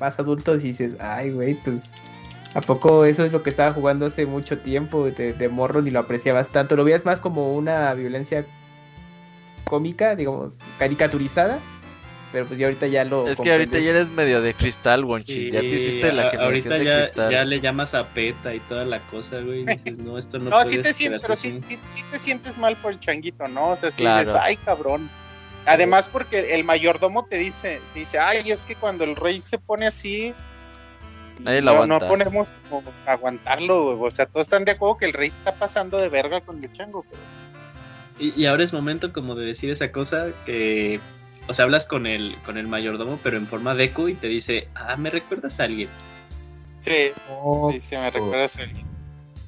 E: más adultos y dices, ay, güey, pues ¿A poco eso es lo que estaba jugando hace mucho tiempo de, de morro ni lo apreciabas tanto? ¿Lo veías más como una violencia cómica, digamos, caricaturizada? Pero pues ya ahorita ya lo...
F: Es que ahorita ya eres medio de cristal, Wonchi. Sí, ya te hiciste la generación
B: ahorita
F: de
B: ya,
F: cristal.
B: ya le llamas a PETA y toda la cosa, güey. [LAUGHS] Dices, no, esto no,
D: no sí te sientes, pero sí, sí, sí, te sientes mal por el changuito, ¿no? O sea, si claro. dices, ay, cabrón. Además, porque el mayordomo te dice, te dice, ay, es que cuando el rey se pone así,
F: Nadie lo
D: no,
F: aguanta.
D: no ponemos como aguantarlo, güey. O sea, todos están de acuerdo que el rey está pasando de verga con el chango, pero...
B: y, y, ahora es momento como de decir esa cosa que. O sea, hablas con el, con el mayordomo, pero en forma deco y te dice, ah, ¿me recuerdas a alguien?
D: Sí, oh, dice, me recuerdas a alguien.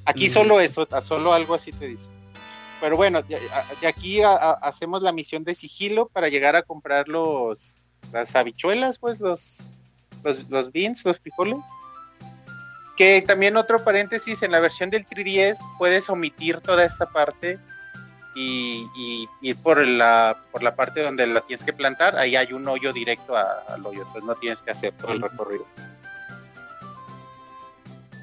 D: Aquí mm. solo eso, solo algo así te dice. Pero bueno, de, de aquí a, a, hacemos la misión de sigilo para llegar a comprar los las habichuelas, pues los los, los beans, los frijoles. Que también otro paréntesis, en la versión del 3DS puedes omitir toda esta parte y, y, ir por la, por la parte donde la tienes que plantar, ahí hay un hoyo directo a, al hoyo, entonces no tienes que hacer todo el recorrido.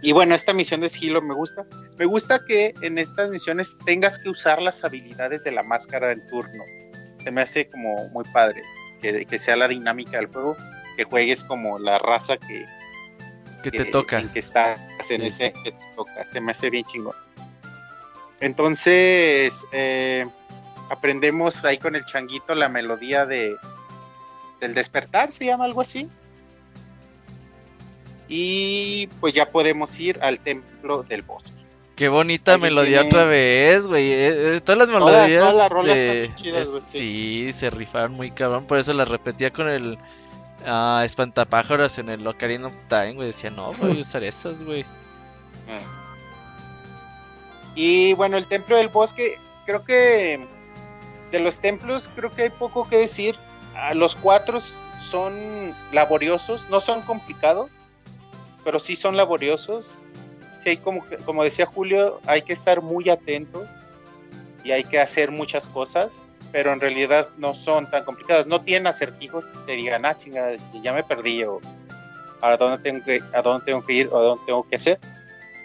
D: Y bueno, esta misión de sigilo me gusta. Me gusta que en estas misiones tengas que usar las habilidades de la máscara del turno. Se me hace como muy padre que, que sea la dinámica del juego que juegues como la raza que,
F: que te toca.
D: En que estás en sí. ese que te toca. Se me hace bien chingón. Entonces, eh, aprendemos ahí con el changuito la melodía de del despertar, se llama algo así. Y pues ya podemos ir al templo del bosque.
F: Qué bonita Ahí melodía tiene... otra vez, güey. Eh, eh, todas las melodías.
D: Todas, todas las de... chidas,
F: sí. sí, se rifaron muy cabrón. Por eso las repetía con el uh, espantapájaros en el Ocarina of Time, güey. Decía, no, voy a [LAUGHS] usar esas, güey.
D: Y bueno, el templo del bosque, creo que de los templos, creo que hay poco que decir. Uh, los cuatro son laboriosos, no son complicados, pero sí son laboriosos. Sí, como, como decía Julio, hay que estar muy atentos y hay que hacer muchas cosas pero en realidad no son tan complicados. No tienen acertijos que te digan, ah, chinga, ya me perdí, o a dónde tengo que, a dónde tengo que ir, o a dónde tengo que hacer.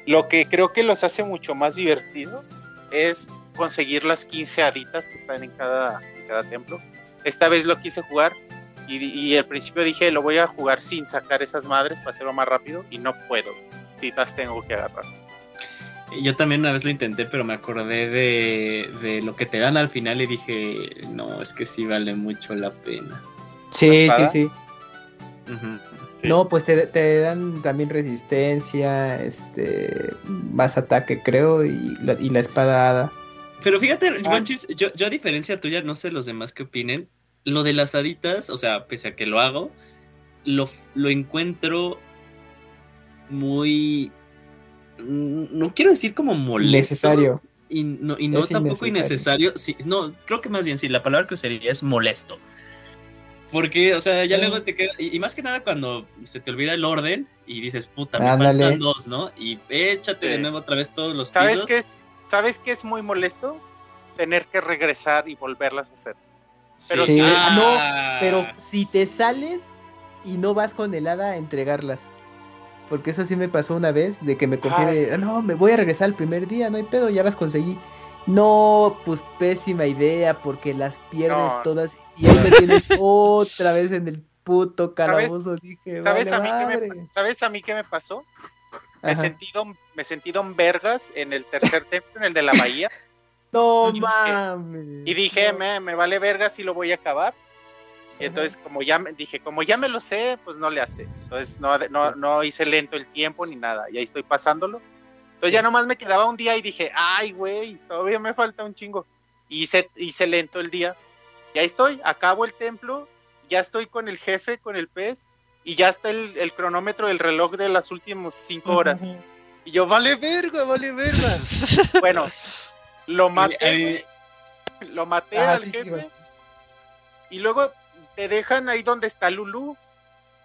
D: Lo que creo que los hace mucho más divertidos es conseguir las 15 haditas que están en cada, en cada templo. Esta vez lo quise jugar y, y, al principio dije, lo voy a jugar sin sacar esas madres para hacerlo más rápido y no puedo. Si las tengo que agarrar.
B: Yo también una vez lo intenté, pero me acordé de, de lo que te dan al final y dije, no, es que sí vale mucho la pena.
E: Sí, sí, sí. No, pues te, te dan también resistencia, este, más ataque creo, y la, y la espada hada.
B: Pero fíjate,
D: Ah.
B: Yo, yo a diferencia tuya, no sé los demás qué opinen, lo de las haditas, o sea, pese a que lo hago, lo, lo encuentro muy... No quiero decir como molesto.
E: Necesario.
B: Y no, y no tampoco innecesario. Sí, no, creo que más bien sí, la palabra que usaría es molesto. Porque, o sea, ya
E: Sí.
B: luego te queda. Y, y más que nada cuando se te olvida el orden y dices, puta, me
E: Ándale.
B: faltan dos, ¿no? Y échate de
D: Sí.
B: nuevo otra vez todos los
D: ¿Sabes qué es? ¿Sabes qué es muy molesto? Tener que regresar y volverlas a hacer. Pero
E: Sí.
D: sí.
B: Ah,
E: No, pero si te sales y no vas con el hada a entregarlas. Porque eso sí me pasó una vez, de que me confié "Ah, no, me voy a regresar el primer día, no hay pedo, ya las conseguí. No, pues pésima idea, porque las pierdes
D: No.
E: todas y ahí me [LAUGHS] tienes otra vez en el puto calabozo. Dije,
D: ¿Sabes,
E: "Vale
D: a mí qué
E: madre".
D: me, ¿Sabes a mí qué me pasó? Me
E: Ajá.
D: sentí, don, me sentí don Vergas en el tercer templo, en el de la bahía. [LAUGHS]
E: No
D: Y-
E: mames.
D: Y dije,
E: no.
D: me, me vale verga si lo voy a acabar. Y entonces, como ya me dije, como ya me lo sé, pues no le hace. Entonces, no, no, no hice lento el tiempo ni nada. Y ahí estoy pasándolo. Entonces, ya nomás me quedaba un día y dije, ay, güey, todavía me falta un chingo. Y hice, hice lento el día. Y ahí estoy, acabo el templo. Ya estoy con el jefe, con el pez. Y ya está el, el cronómetro del reloj de las últimas cinco horas. Y yo, vale verga, vale verga. [LAUGHS] bueno, lo maté,
B: Ay,
D: güey. Lo maté
E: Ah,
D: al
E: sí, sí,
D: jefe.
E: güey.
D: y luego te dejan ahí donde está Lulu.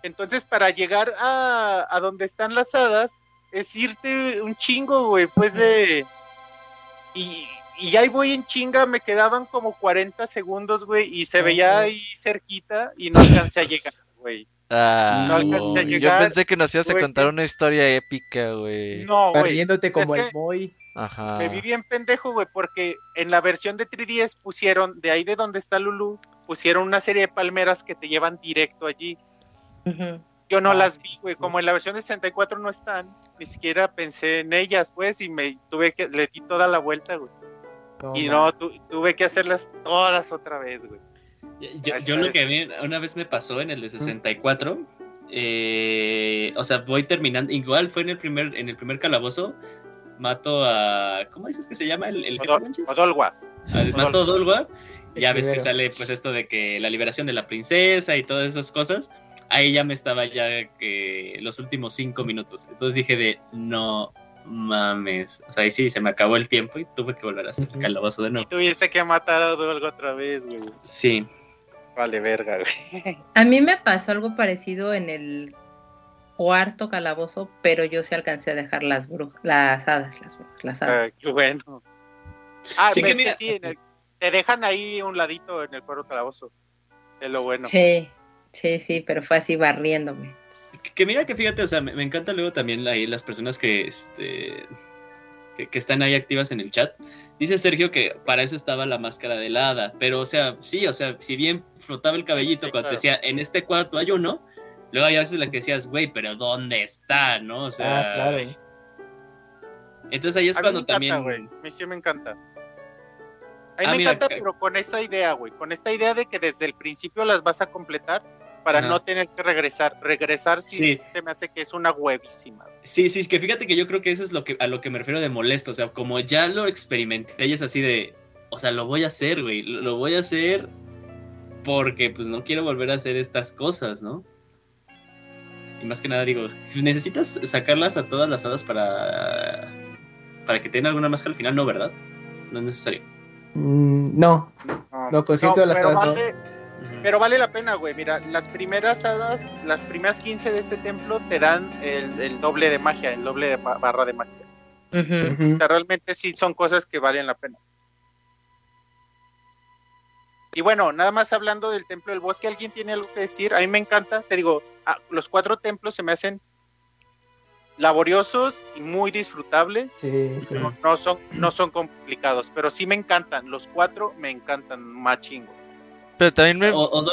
D: Entonces, para llegar a, a donde están las hadas, es irte un chingo, güey. Pues de. Y, y ahí voy en chinga, me quedaban como 40 segundos, güey, y se veía ahí cerquita y no alcancé a llegar, güey.
F: Ah,
E: No alcancé a
F: yo pensé que nos ibas a contar
D: que-
F: una historia épica, güey.
D: No, güey.
E: Barriéndote como
D: Es
E: el Moy.
F: Ajá.
D: Me vi bien pendejo, güey, porque en la versión de 3DS pusieron, de ahí de donde está Lulu, pusieron una serie de palmeras que te llevan directo allí.
C: Ujú.
D: Yo no
E: Ah,
D: las vi, güey,
E: sí.
D: como en la versión de 64 no están, ni siquiera pensé en ellas, pues, y me tuve que, le di toda la vuelta, güey. y no, tu- tuve que hacerlas todas otra vez, güey.
B: Yo, yo lo que a mí una vez me pasó en el de 64, eh, o sea, voy terminando, igual fue en el primer, en el primer calabozo, mato a, ¿cómo dices que se llama el, el
D: Odol-? Odolwa.
B: Mato a ya ves que sale pues esto de que la liberación de la princesa y todas esas cosas, ahí ya me estaba ya que los últimos cinco minutos, entonces dije de, no mames, o sea, ahí sí, se me acabó el tiempo y tuve que volver a hacer el calabozo de nuevo.
D: tuviste que matar a Odolwa otra vez, güey.
B: Sí,
D: Vale, verga, güey. [LAUGHS]
C: A mí me pasó algo parecido en el cuarto calabozo, pero yo sí alcancé a dejar las brujas, las hadas, las brujas, las
D: Ah,
C: hadas.
D: qué bueno. Ah,
B: Sí,
D: ves
B: que
D: sí, en el- te dejan ahí un ladito en el cuero calabozo. Es lo bueno.
C: Sí, sí, sí, pero fue así barriéndome.
B: Que, mira que fíjate, o sea, me, me encanta luego también ahí las personas que, este, que, que están ahí activas en el chat. Dice Sergio que para eso estaba la máscara de la hada, pero o sea, sí, o sea, si bien flotaba el cabellito
D: Sí,
B: cuando
D: claro.
B: te decía, en este cuarto hay uno, luego hay veces la que decías, güey, pero ¿dónde está? ¿No? O sea,
E: Ah, claro.
B: entonces ahí es
D: a mí me
B: cuando
D: encanta,
B: también...
D: güey. A mí sí me encanta. A mí
B: Ah,
D: me
B: mira,
D: encanta,
B: ca-
D: pero con esta idea, güey. Con esta idea de que desde el principio las vas a completar para
B: Ajá.
D: no tener que regresar. Regresar sí,
B: Sí.
D: se me hace que es una huevísima.
B: Sí, sí, es que fíjate que yo creo que eso es lo que, a lo que me refiero de molesto. O sea, como ya lo experimenté y es así de. O sea, lo voy a hacer, güey. Lo, lo voy a hacer porque pues no quiero volver a hacer estas cosas, ¿no? Y más que nada digo, si necesitas sacarlas a todas las hadas para. para que tengan alguna máscara al final, no, ¿verdad? No es necesario.
E: Mm, no,
D: No,
E: No, con cierto de las
D: pero,
E: hadas no.
D: Pero vale la pena, güey. Mira, las primeras hadas, las primeras 15 de este templo te dan el, el doble de magia, el doble de ba- barra de magia. O sea, realmente sí son cosas que valen la pena. Y bueno, nada más hablando del templo del bosque, ¿alguien tiene algo que decir? A mí me encanta, te digo, ah, los cuatro templos se me hacen laboriosos y muy disfrutables.
E: Sí, sí.
D: No, no son, no son complicados, pero sí me encantan. Los cuatro me encantan más chingo.
F: Pero también me,
B: O-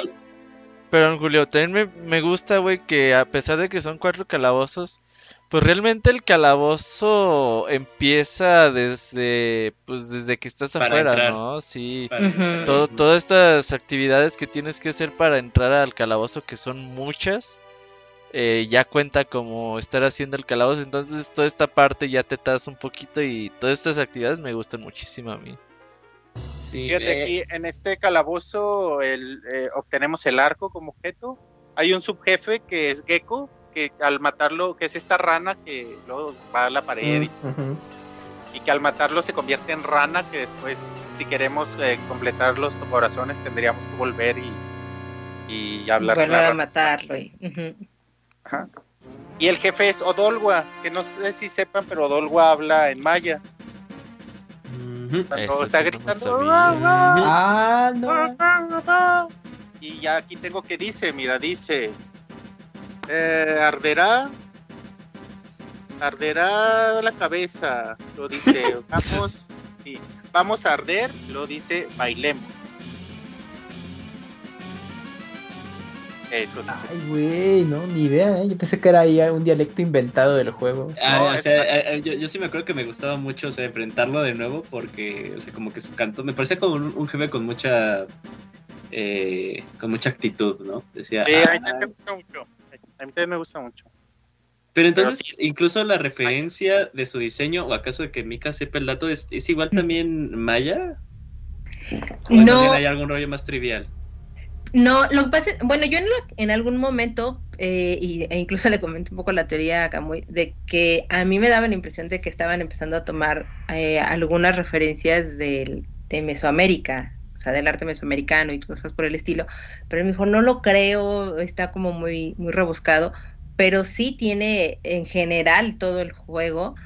F: Pero Julio, también me, me gusta, güey, que a pesar de que son cuatro calabozos, pues realmente el calabozo empieza desde, pues desde que estás
B: Para
F: afuera,
B: entrar.
F: ¿no? Sí. Todo- todas estas actividades que tienes que hacer para entrar al calabozo, que son muchas, eh, ya cuenta como estar haciendo el calabozo. Entonces toda esta parte ya te das un poquito y todas estas actividades me gustan muchísimo a mí.
B: Sí,
D: Fíjate,
B: eh,
D: aquí en este calabozo el, eh, obtenemos el arco como objeto. Hay un subjefe que es Gecko, que al matarlo, que es esta rana que luego va a la pared y- y, que al matarlo se convierte en rana, que después, si queremos eh, completar los corazones, tendríamos que volver y, y hablar con
C: Vuelvan
D: la
C: a
D: rana.
C: matarlo. Y.
D: Ajá. Y el jefe es Odolwa, que no sé si sepan, pero Odolwa habla en maya. Cuando está
F: sí
D: gritando.
E: Ah, no.
D: Y ya aquí tengo que dice, mira, dice, eh, arderá, arderá la cabeza, lo dice, [LAUGHS] vamos, sí, vamos a arder, lo dice, bailemos. Eso dice.
E: Ay, güey, no, ni idea, ¿eh? Yo pensé que era ya un dialecto inventado del juego.
B: Ah,
D: No,
B: o sea, eh, eh, yo, yo sí me acuerdo que me gustaba mucho, o sea, enfrentarlo de nuevo porque, o sea, como que su canto me parecía como un, un jefe con mucha, eh, con mucha actitud, ¿no? Decía,
D: Sí, a mí
B: "Ah".
D: también me gusta mucho. A mí también me gusta mucho.
B: pero entonces,
D: pero sí.
B: incluso la referencia de su diseño, o acaso de que Mika sepa el dato, ¿es, es igual también Maya? ¿O
C: No.
B: hay algún rollo más trivial?
C: No, lo que pasa bueno, yo en, algún momento, eh, y, e incluso le comenté un poco la teoría a Camuy, de que a mí me daba la impresión de que estaban empezando a tomar eh, algunas referencias del, de Mesoamérica, o sea, del arte mesoamericano y cosas por el estilo, pero me dijo, no lo creo, está como muy, muy rebuscado, pero sí tiene en general todo el juego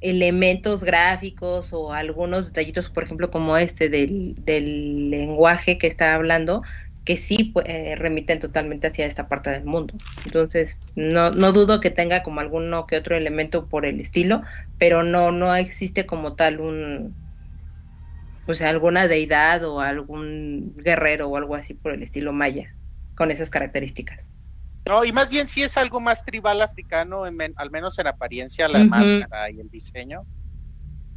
C: elementos gráficos o algunos detallitos, por ejemplo, como este del, del lenguaje que está hablando, que sí pues, eh, remiten totalmente hacia esta parte del mundo. Entonces, no, no dudo que tenga como alguno que otro elemento por el estilo, pero no, no existe como tal un, o sea, alguna deidad o algún guerrero o algo así por el estilo maya, con esas características.
D: No, y más bien sí es algo más tribal africano, en men- al menos en apariencia, la máscara y el diseño.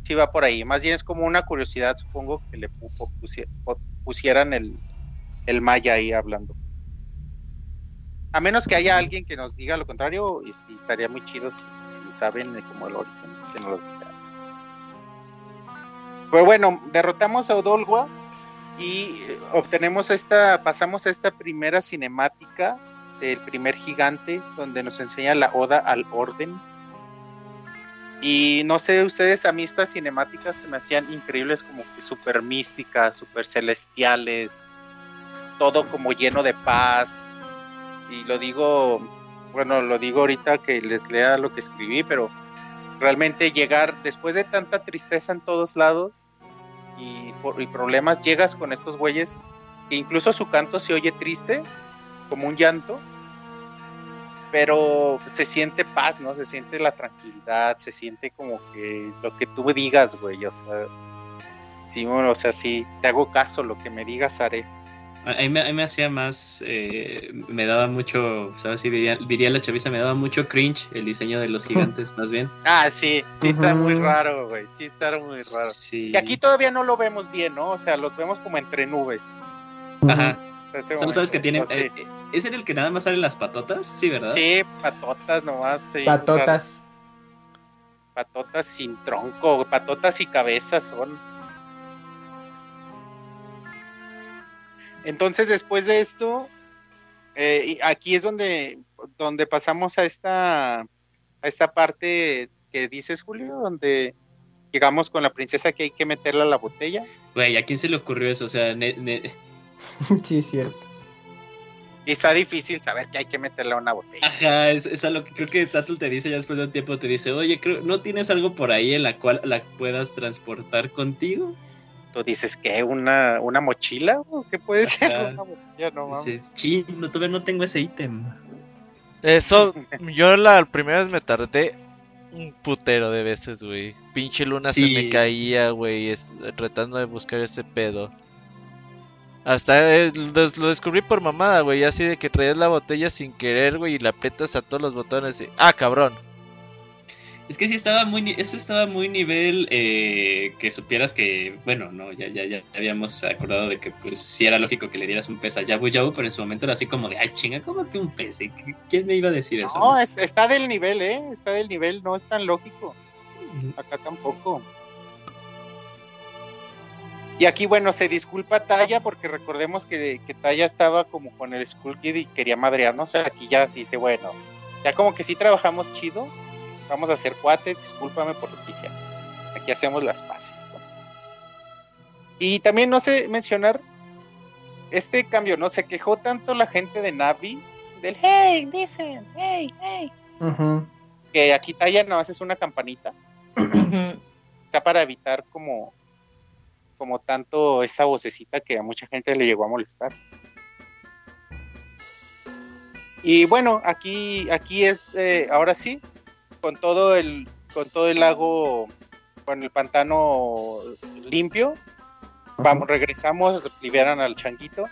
D: Sí va por ahí. Más bien es como una curiosidad, supongo, que le pu- pu- pusie- pu- pusieran el, el maya ahí hablando. A menos que haya alguien que nos diga lo contrario, y, estaría muy chido si, saben como el origen, que nos lo digan. Pero bueno, derrotamos a Odolwa y eh, obtenemos esta, pasamos a esta primera cinemática del primer gigante, donde nos enseña la oda al orden. Y no sé, ustedes a mí estas cinemáticas se me hacían increíbles, como que súper místicas, súper celestiales, todo como lleno de paz. Y lo digo, bueno, lo digo ahorita que les lea lo que escribí, pero realmente llegar después de tanta tristeza en todos lados y, por- problemas, llegas con estos güeyes que incluso su canto se oye triste, como un llanto, pero se siente paz, ¿no? Se siente la tranquilidad, se siente como que lo que tú digas, güey, o sea, sí, bueno, o sea, sí, te hago caso, lo que me digas haré.
B: A mí me, a mí me hacía más, eh, me daba mucho, ¿sabes? Sí, diría, diría la chaviza, me daba mucho cringe el diseño de los [LAUGHS] gigantes, más bien.
D: Ah, sí, sí está muy raro, güey, sí está muy raro.
B: Sí.
D: Y aquí todavía no lo vemos bien, ¿no? O sea, los vemos como entre nubes.
B: Ajá.
D: este
B: Solo sabes que tiene.
D: Oh, sí.
B: eh, eh, ¿Es en el que nada más salen las patotas? Sí, ¿verdad?
D: Sí, patotas nomás. sí,
E: Patotas.
D: Patotas sin tronco, patotas y cabezas son. Entonces, después de esto, eh, y aquí es donde, donde pasamos a esta, a esta parte que dices, Julio, donde llegamos con la princesa que hay que meterla a la botella.
B: Güey, ¿a quién se le ocurrió eso? O sea, ne- ne- [LAUGHS]
E: sí, es cierto.
D: Y está difícil saber que hay que meterla a una botella.
B: Ajá, es, es a lo que creo que Tatul te dice ya después de un tiempo, te dice, oye, creo, ¿no tienes algo por ahí en la cual la puedas transportar contigo?
D: Tú dices que una, una mochila, ¿o ¿qué puede ser? [LAUGHS] Una no mames.
B: Dices, chin, no, todavía no tengo ese ítem.
F: Eso, [LAUGHS] yo la primera vez me tardé un putero de veces, güey. Pinche luna se me caía, güey, es- tratando de buscar ese pedo. Hasta eh, lo, lo descubrí por mamada, güey. Así de que traías la botella sin querer, güey, y la aprietas a todos los botones. Y... Ah, cabrón.
B: Es que sí estaba muy, ni- eso estaba muy nivel eh, que supieras que, bueno, no, ya, ya, ya habíamos acordado de que pues sí era lógico que le dieras un pez a Yabu Yabu, pero en su momento era así como de, ay chinga, ¿cómo que un pez? ¿Y qué- ¿Quién me iba a decir eso?
D: No, es- está del nivel, ¿eh? Está del nivel, no es tan lógico. Acá tampoco. Y aquí, bueno, se disculpa Taya porque recordemos que, que Taya estaba como con el Skull Kid y quería madrearnos. Aquí ya dice, bueno, ya como que sí trabajamos chido, vamos a hacer cuates, discúlpame por lo que hicimos. Aquí hacemos las paces. ¿no? Y también no sé mencionar este cambio, ¿no? Se quejó tanto la gente de Navi del hey, listen, hey, hey, que aquí Taya nada más es una campanita. Está para evitar como como tanto esa vocecita que a mucha gente le llegó a molestar. Y bueno, aquí aquí es eh, ahora sí con todo el con todo el lago con el pantano limpio, vamos regresamos, liberan al changuito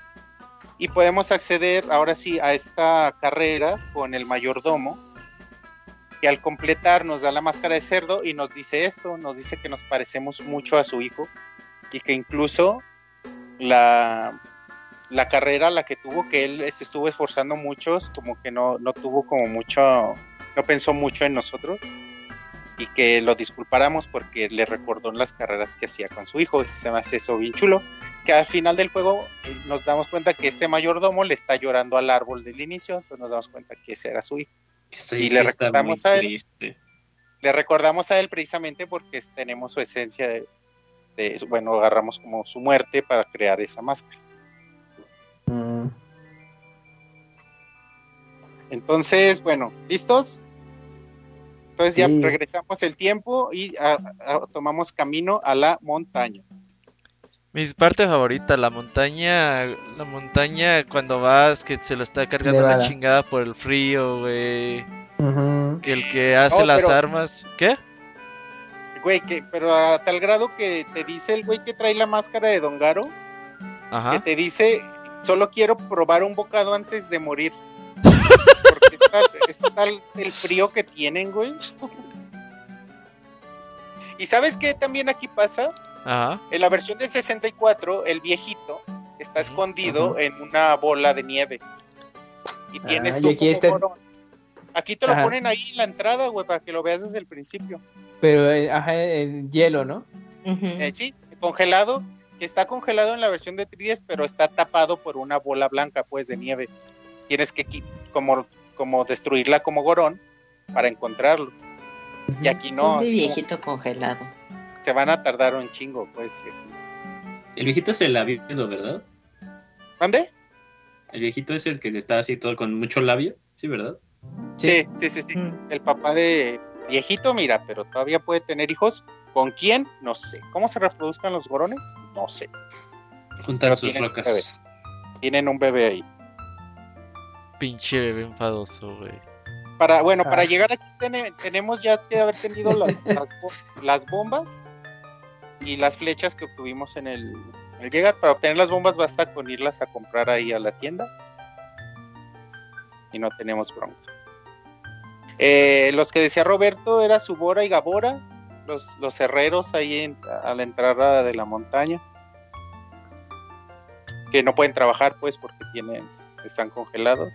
D: y podemos acceder ahora sí a esta carrera con el mayordomo que al completar nos da la máscara de cerdo y nos dice esto, nos dice que nos parecemos mucho a su hijo y que incluso la, la carrera, la que tuvo, que él se estuvo esforzando mucho, como que no, no tuvo como mucho, no pensó mucho en nosotros y que lo disculpáramos porque le recordó las carreras que hacía con su hijo, y se me hace eso bien chulo, que al final del juego eh, nos damos cuenta que este mayordomo le está llorando al árbol del inicio, entonces nos damos cuenta que ese era su hijo. Y
B: sí
D: le recordamos a él.
B: triste.
D: Le recordamos a él precisamente porque es- tenemos su esencia de, de- bueno, agarramos como su muerte para crear esa máscara.
E: Mm.
D: Entonces, bueno, ¿listos? Entonces ya
E: Sí.
D: regresamos el tiempo y tomamos camino a la montaña.
F: Mi parte favorita, la montaña, la montaña cuando vas que se lo está cargando la chingada por el frío, güey. Que el que hace
D: No,
F: las
D: pero-
F: armas, ¿qué?
D: Güey, que, pero a tal grado que te dice el güey que trae la máscara de Don Garo, que
F: Ajá.
D: te dice, solo quiero probar un bocado antes de morir. Está, está el, el frío que tienen, güey. Y sabes qué también aquí pasa?
F: Ajá.
D: En la versión del 64, el viejito está escondido en una bola de nieve. Y tienes
E: Ah,
D: tú
E: y aquí
D: Gorón. Aquí te lo
E: Ajá.
D: ponen ahí en la entrada, güey, para que lo veas desde el principio.
E: Pero, eh, ajá, en hielo, ¿no?
D: Eh, sí, congelado, que está congelado en la versión de 3DS, pero está tapado por una bola blanca, pues, de nieve. Tienes que como, como destruirla como Gorón para encontrarlo. Y aquí no, como-
C: viejito congelado.
D: se van a tardar un chingo, pues.
B: El viejito es el labio, ¿verdad?
D: ¿Mande?
B: El viejito es el que está así todo con mucho labio, ¿sí, verdad?
D: Sí, sí, sí, sí.
C: Mm.
D: El papá de viejito, mira, pero todavía puede tener hijos. ¿Con quién? No sé. ¿Cómo se reproduzcan los gorones? No sé.
B: Juntar sus
D: tienen
B: rocas.
D: bebé. Tienen un bebé ahí.
F: Pinche bebé enfadoso, güey.
D: Para, bueno, para
E: Ah.
D: llegar aquí tene- tenemos ya que haber tenido las, [LAUGHS] las, las bombas y las flechas que obtuvimos en el, el llegar. Para obtener las bombas basta con irlas a comprar ahí a la tienda. Y no tenemos bronca. Eh, los que decía Roberto era Subora y Gabora, los, los herreros ahí en- a la entrada de la montaña. Que no pueden trabajar pues porque tienen, están congelados.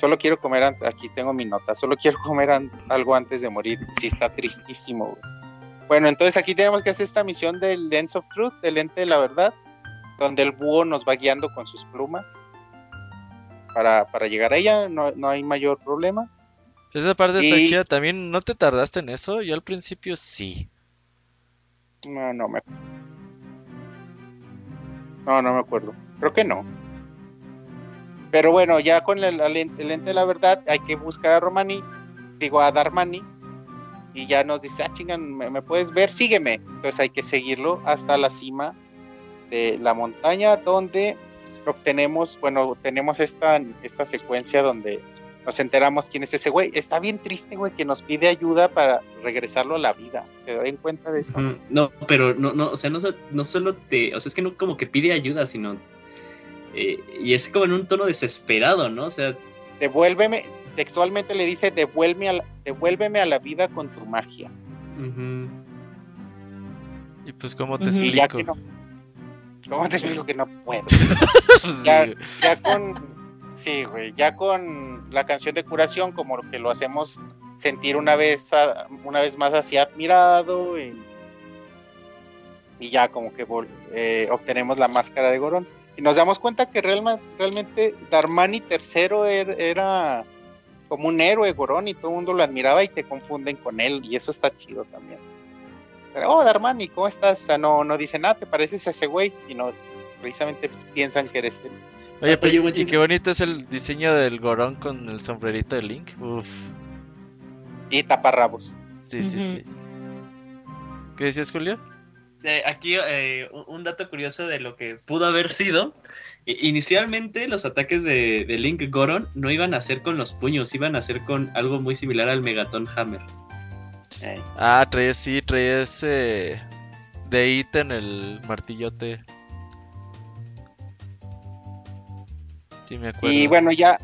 D: Solo quiero comer, aquí tengo mi nota, solo quiero comer algo antes de morir. Sí, está tristísimo. güey. Bueno, entonces aquí tenemos que hacer esta misión del Lens of Truth, del lente de la verdad, donde el búho nos va guiando con sus plumas. Para, para llegar a ella no, no hay mayor problema.
F: Esa parte está
D: Y-
F: chida. También, ¿no te tardaste en eso? Yo al principio sí.
D: No, no me No, no me acuerdo. Creo que no. Pero bueno, ya con el, el el ente de la verdad hay que buscar a Romani, digo a Darmani, y ya nos dice, ah, chingan, ¿me, puedes ver? Sígueme. Entonces hay que seguirlo hasta la cima de la montaña donde obtenemos, bueno, tenemos esta, esta secuencia donde nos enteramos quién es ese güey. Está bien triste, güey, que nos pide ayuda para regresarlo a la vida. ¿Te den cuenta de eso?
B: No, pero no, no, o sea, no, no solo te, o sea, es que no como que pide ayuda, sino, eh, y es como en un tono desesperado, ¿no? O sea,
D: Devuélveme, textualmente le dice, devuélveme a la, devuélveme a la vida con tu magia.
F: Y pues, ¿cómo te.
D: Y ya
F: explico?
D: que no. ¿Cómo te explico que no puedo? [LAUGHS]
F: Pues sí,
D: ya,
F: güey.
D: ya con sí, güey, ya con la canción de curación como que lo hacemos sentir una vez a- una vez más así admirado y, y ya como que eh, obtenemos la máscara de Gorón y nos damos cuenta que realma- realmente Darmani III era, era como un héroe Gorón y todo el mundo lo admiraba y te confunden con él y eso está chido también. Pero, oh, Darmani, ¿cómo estás? O sea, no, no dicen, ah, te pareces a ese güey, sino precisamente pues, piensan que eres él.
F: Oye, pero
B: Oye,
F: y qué bonito es el diseño del gorón con el sombrerito de Link. Uf.
D: Y taparrabos.
F: Sí, sí, sí. ¿Qué decías, Julio?
B: Eh, aquí eh, un- dato curioso de lo que pudo haber sido. Inicialmente los ataques de, de Link Goron no iban a ser con los puños, iban a ser con algo muy similar al Megaton Hammer.
D: Eh,
F: Ah, traía, sí, traía ese. De ítem el martillote. Sí, me acuerdo.
D: Y bueno, ya,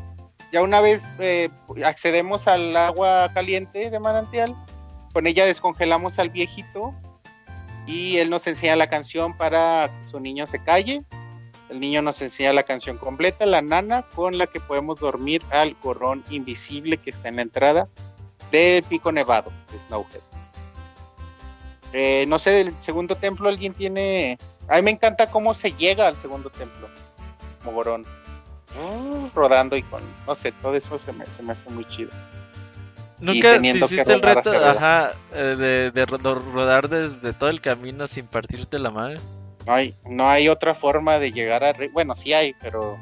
D: ya una vez eh, accedemos al agua caliente de manantial, con ella descongelamos al viejito y él nos enseña la canción para que su niño se calle. El niño nos enseña la canción completa, la nana, con la que podemos dormir al gorrón invisible que está en la entrada del pico nevado Snowhead. Eh, no sé, del segundo templo alguien tiene... A mí me encanta cómo se llega al segundo templo, como gorón. Mm, rodando y con, no sé, todo eso se me, se me hace muy chido.
F: Nunca te hiciste el reto, ajá, eh, de, de ro- rodar desde todo el camino sin partirte la madre.
D: No hay, no hay otra forma de llegar a... Bueno, sí hay, pero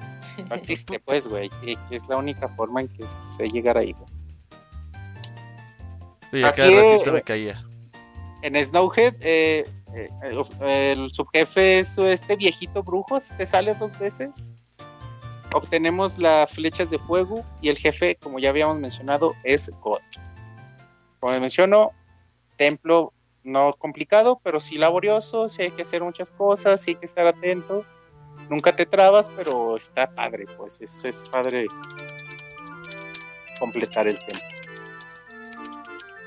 D: no [LAUGHS] existe, pues, güey. Es la única forma en que se llegar ahí. güey.
F: A
D: Aquí,
F: cada ratito
D: eh,
F: me caía.
D: En Snowhead, eh, eh, el, el subjefe es este viejito brujo, te sale dos veces. Obtenemos las flechas de fuego y el jefe, como ya habíamos mencionado, es God. Como les menciono, templo no complicado, pero sí laborioso, sí hay que hacer muchas cosas, sí hay que estar atento. Nunca te trabas, pero está padre, pues es, es padre completar el templo.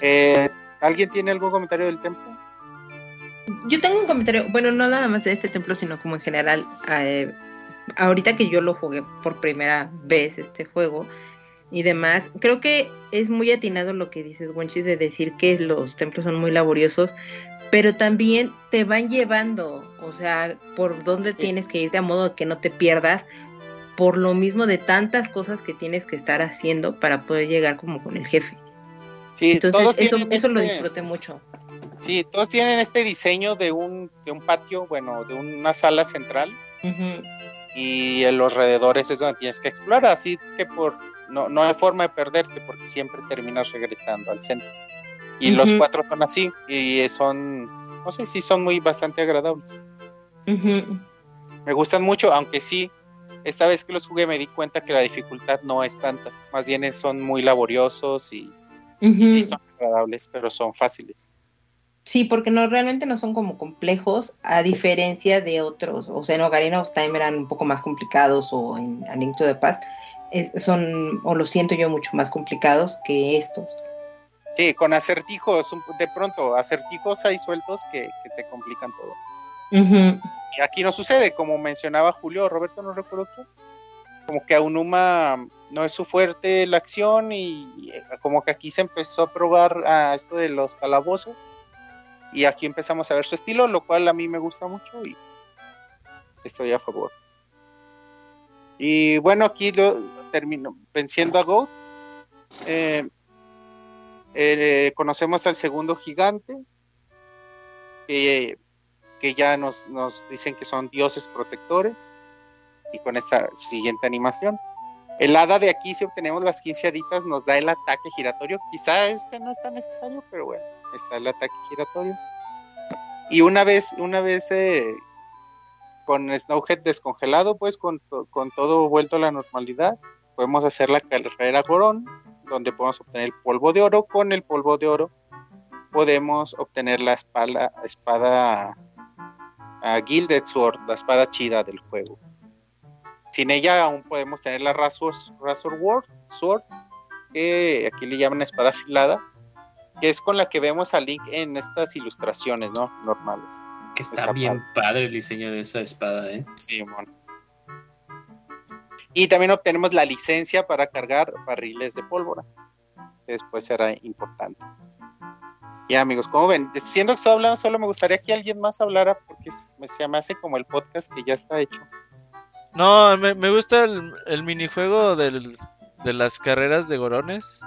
D: Eh, ¿Alguien tiene algún comentario del templo?
C: Yo tengo un comentario, bueno, no nada más de este templo, sino como en general. eh, ahorita que yo lo jugué por primera vez este juego y demás, creo que es muy atinado lo que dices, Wenchis, de decir que los templos son muy laboriosos, pero también te van llevando, o sea, por dónde tienes que ir de modo que no te pierdas, por lo mismo de tantas cosas que tienes que estar haciendo para poder llegar como con el jefe.
D: Sí,
C: Entonces,
D: todos
C: eso, eso lo
D: este-
C: disfruté mucho.
D: Sí, todos tienen este diseño de un, de un patio, bueno, de una sala central. Y en los alrededores es donde tienes que explorar, así que por no, no hay forma de perderte porque siempre terminas regresando al centro. Y los cuatro son así y son, no sé, sí son muy bastante agradables. Me gustan mucho, aunque sí, esta vez que los jugué me di cuenta que la dificultad no es tanta, más bien son muy laboriosos y, y sí son agradables, pero son fáciles.
C: Sí, porque no realmente no son como complejos, a diferencia de otros. O sea, en Ocarina of Time eran un poco más complicados, o en A Link to the Past es- son, o lo siento yo, mucho más complicados que estos.
D: Sí, con acertijos, un- de pronto, acertijos hay sueltos que, que te complican todo. Y aquí no sucede, como mencionaba Julio, Roberto, no recuerdo qué, como que a Unuma no es su fuerte la acción y, y como que aquí se empezó a probar a esto de los calabozos y aquí empezamos a ver su estilo, lo cual a mí me gusta mucho y estoy a favor. Y bueno, aquí lo termino venciendo a Goat. Eh, eh, conocemos al segundo gigante, que, que ya nos, nos dicen que son dioses protectores, y con esta siguiente animación. El hada de aquí, si obtenemos las 15 haditas, nos da el ataque giratorio. Quizá este no es tan necesario, pero bueno, está el ataque giratorio. Y una vez, una vez eh, con Snowhead descongelado, pues con, con todo vuelto a la normalidad, podemos hacer la carrera Gorón, donde podemos obtener el polvo de oro. Con el polvo de oro podemos obtener la espada, espada a Gilded Sword, la espada chida del juego. Sin ella aún podemos tener la Razor, Razor Sword, que aquí le llaman espada afilada, que es con la que vemos a Link en estas ilustraciones, ¿no? Normales.
B: Que está, bien padre. el diseño de esa espada, ¿eh?
D: Sí, bueno. Y también obtenemos la licencia para cargar barriles de pólvora. Que después será importante. Ya, amigos, como ven, siendo que estoy hablando, solo me gustaría que alguien más hablara porque se me hace como el podcast que ya está hecho.
F: No, me, gusta el, minijuego de las carreras de gorones.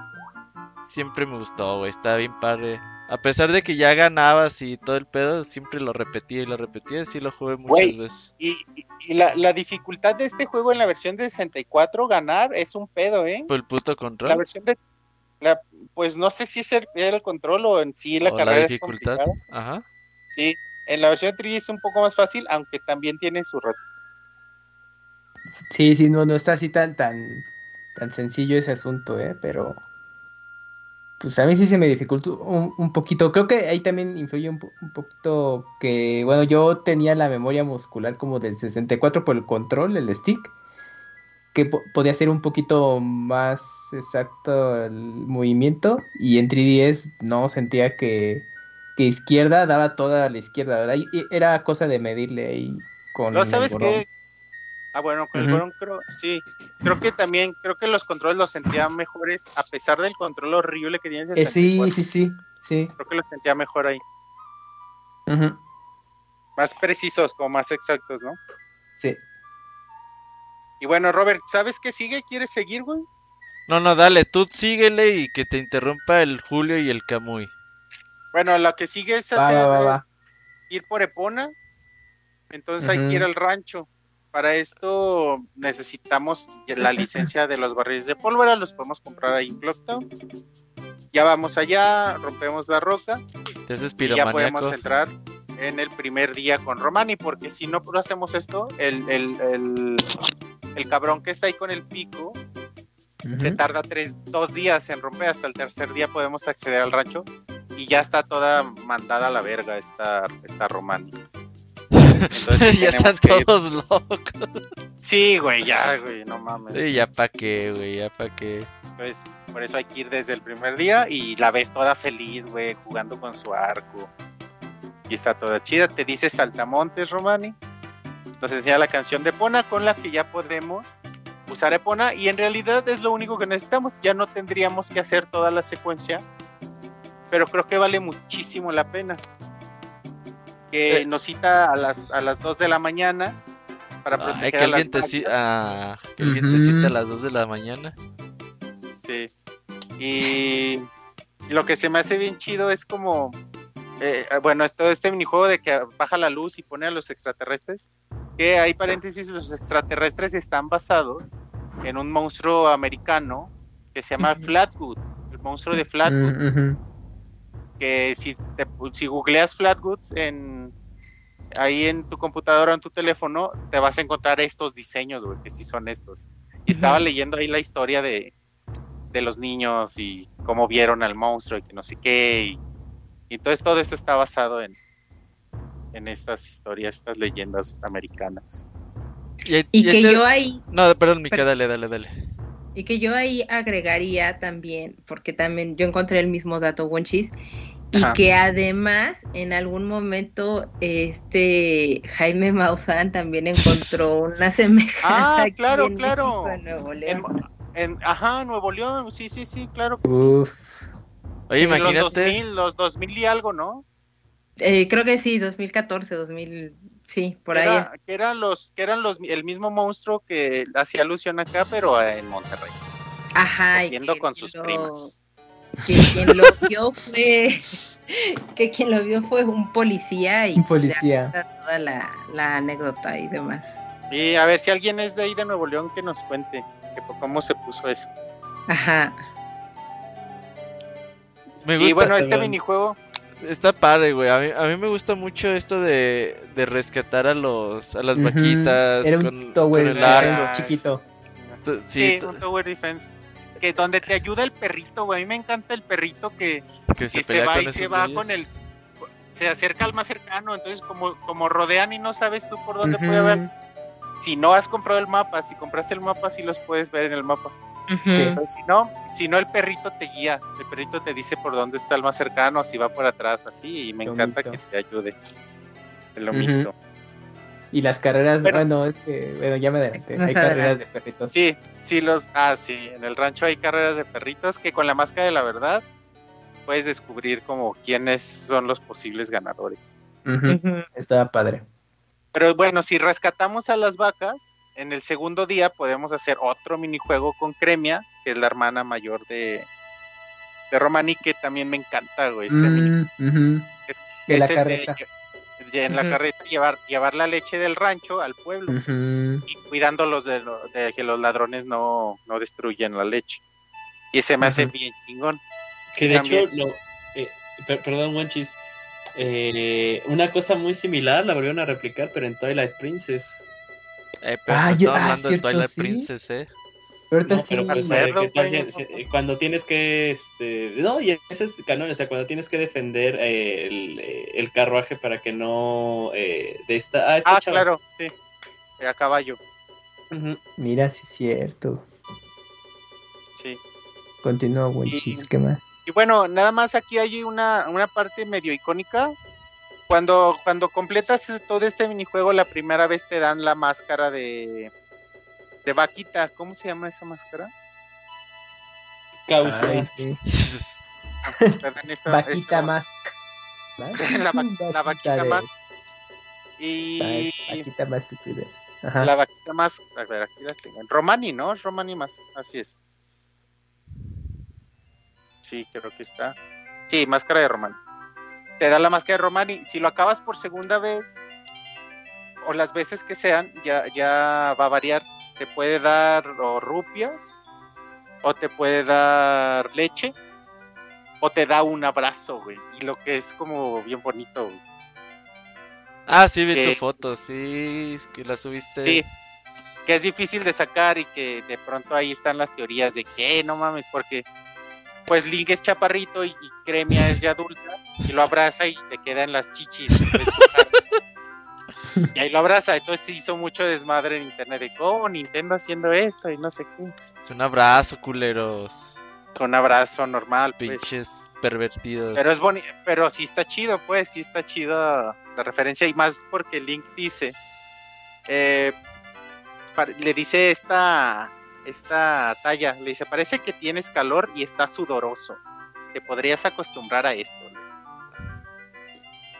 F: Siempre me gustó, güey, está bien padre. A pesar de que ya ganabas y todo el pedo, siempre lo repetía y lo repetía, sí lo jugué muchas veces.
D: Y, la, dificultad de este juego en la versión de 64, ganar, es un pedo, ¿eh?
F: Por el puto control.
D: La versión de... pues no sé si es el, el control o en sí la carrera la dificultad. es Ajá. Sí, en la versión de 3 es un poco más fácil, aunque también tiene su reto.
E: Sí, sí, no, no está así tan, tan, tan sencillo ese asunto, ¿eh? Pero pues a mí sí se me dificultó un, poquito. Creo que ahí también influye un, poquito que, bueno, yo tenía la memoria muscular como del 64 por el control, el stick, que podía ser un poquito más exacto el movimiento. Y en 3DS no sentía que, que izquierda daba toda a la izquierda, ¿verdad? era cosa de medirle ahí con.
D: No, ¿sabes qué? Ah, bueno, con el Goron creo, sí. Creo que también, creo que los controles los sentía mejores, a pesar del control horrible que tiene
E: eh, sí, sí, sí, sí.
D: Creo que los sentía mejor ahí. Más precisos, como más exactos, ¿no?
E: Sí.
D: Y bueno, Robert, ¿sabes qué sigue? ¿Quieres seguir, güey?
F: No, no, dale, tú síguele y que te interrumpa el Julio y el Camuy.
D: Bueno, lo que sigue es hacer ir por Epona. Entonces hay que ir al rancho. Para esto necesitamos la licencia de los barriles de pólvora, los podemos comprar ahí en Clocktown. Ya vamos allá, rompemos la roca
F: y
D: ya podemos entrar en el primer día con Romani, porque si no hacemos esto, el, el, el, cabrón que está ahí con el pico se tarda tres, dos días en romper, hasta el tercer día podemos acceder al rancho y ya está toda mandada a la verga esta, esta Romani. [LAUGHS]
F: ya están todos locos.
D: Sí, güey, ya, güey, no mames.
F: Sí, ya pa' qué, güey, ya pa' qué.
D: Pues por eso hay que ir desde el primer día y la ves toda feliz, güey, jugando con su arco. Y está toda chida. Te dice Saltamontes, Romani. Nos enseña la canción de Epona con la que ya podemos usar Epona. Y en realidad es lo único que necesitamos. Ya no tendríamos que hacer toda la secuencia. Pero creo que vale muchísimo la pena que eh. nos cita a las, a las 2 de la mañana para proteger
F: que alguien, te, ah, que alguien te cita a las 2 de la mañana.
D: Sí. Y lo que se me hace bien chido es como, eh, bueno, todo este minijuego de que baja la luz y pone a los extraterrestres, que hay paréntesis, los extraterrestres están basados en un monstruo americano que se llama Flatwood, el monstruo de Flatwood que si, te, si googleas Flatwoods en, ahí en tu computadora o en tu teléfono, te vas a encontrar estos diseños, güey, que sí son estos. Y estaba leyendo ahí la historia de, de, los niños y cómo vieron al monstruo y que no sé qué. Y, entonces todo esto está basado en, en estas historias, estas leyendas americanas.
C: Y, que yo ahí...
F: No, perdón, Mica, dale, dale, dale.
C: Y que yo ahí agregaría también, porque también yo encontré el mismo dato, Wonchis, y que además en algún momento este Jaime Maussan también encontró [LAUGHS] una semejanza.
D: Ah, claro, claro. en Nuevo León. En, ajá, Nuevo León, sí, sí, sí, claro que sí.
F: Oye, imagínate.
D: Los 2000, los 2000 y algo, ¿no?
C: Eh, creo que sí, 2014, 2000, sí, por ahí.
D: Que eran los, que eran los, el mismo monstruo que hacía alusión acá, pero en Monterrey.
C: Ajá.
D: Viendo con sus primas.
C: Que quien lo vio fue, [LAUGHS] que quien lo vio fue un policía y
E: un policía.
C: toda la, la, anécdota y demás.
D: Y a ver si alguien es de ahí de Nuevo León que nos cuente que, cómo se puso eso.
C: Ajá.
D: Me gusta y bueno, este minijuego
F: Está padre, güey. A mí, a mí me gusta mucho esto de, de rescatar a los a las vaquitas
E: Era un con, el chiquito.
F: Tú-
D: Sí,
F: Sí,
D: un Tower Defense. Que donde te ayuda el perrito, güey. A mí me encanta el perrito que,
F: que
D: que
F: se
D: va
F: con
D: y se va con el. Se acerca al más cercano. Entonces, como, como rodean y no sabes tú por dónde puede haber. Si no has comprado el mapa, si compraste el mapa, sí los puedes ver en el mapa. Si no, si no, el perrito te guía. El perrito te dice por dónde está el más cercano, si va por atrás o así. Y me encanta que te ayude. El lomito.
E: Y las carreras,
D: Bueno.
E: bueno, es que, bueno, ya me adelanté. Hay carreras
C: adelante.
E: de perritos.
D: Sí, sí, los. Ah, sí. En el rancho hay carreras de perritos que con la máscara de la verdad puedes descubrir como quiénes son los posibles ganadores.
E: Ujú. Estaba padre.
D: Pero bueno, si rescatamos a las vacas, en el segundo día podemos hacer otro minijuego con Cremia, que es la hermana mayor de, de Romani, que también me encanta, güey. Este
E: Mm,
D: es-
E: de la
D: ese
E: carreta.
D: de en la carreta llevar, llevar la leche del rancho al pueblo y cuidándolos de, lo- de que los ladrones no, no destruyan la leche. Y ese me hace bien chingón.
B: Que de
D: También.
B: hecho, lo, eh, per- perdón, Wanchis. Eh, una cosa muy similar la volvieron a replicar, pero en Twilight Princess.
F: Eh, pero
E: Ah,
F: no
E: yo-
F: estaba
E: ah,
F: hablando de
E: cierto,
F: Twilight
E: sí.
F: Princess, eh.
E: Pero ahorita
B: No,
E: sí.
B: pero pues,
D: me acuerdo,
B: ¿qué tal si- si- cuando tienes que, este, no, y ese es canon, o sea, cuando tienes que defender eh, el, eh, el carruaje para que no, eh, de esta, ah, esta
D: Ah,
B: chava.
D: claro, sí. A caballo,
B: Ujú.
E: Mira, sí es cierto.
D: sí.
E: Continúa, buen
D: Y-
E: chis. ¿Qué más?
D: Y bueno, nada más aquí hay una, una parte medio icónica. Cuando, cuando completas todo este minijuego, la primera vez te dan la máscara de, de vaquita. ¿Cómo se llama esa máscara?
B: Causa. [LAUGHS]
D: Esa-
E: Vaquita mask. [LAUGHS]
D: La va- la vaquita
E: de-
D: más.
E: Ay,
D: Y
E: Vaquita más estupidez. Ajá.
D: la vaquita más. A ver, aquí la tengo. En Romani, ¿no? Romani más. Así es. Sí, creo que está. Sí, máscara de Romani. Te da la máscara de Romani. Si lo acabas por segunda vez, o las veces que sean, ya, ya va a variar. Te puede dar o rupias, o te puede dar leche, o te da un abrazo, güey. Y lo que es como bien bonito, güey.
F: Ah, sí, vi tu
D: Que-
F: foto, sí, es que la subiste.
D: Sí, que es difícil de sacar y que de pronto ahí están las teorías de que "Eh, no mames, porque pues Link es chaparrito y, y Cremia es ya adulta y lo abraza y te quedan las chichis. [LAUGHS] Y ahí lo abraza, entonces se hizo mucho desmadre en internet de cómo Nintendo haciendo esto y no sé qué.
F: Es un abrazo, culeros.
D: Con un abrazo normal, pues.
F: Pinches pervertidos.
D: Pero es bonito, pero sí está chido, pues, sí está chido la referencia y más porque Link dice, eh, le dice esta, esta talla, le dice, parece que tienes calor y estás sudoroso, te podrías acostumbrar a esto.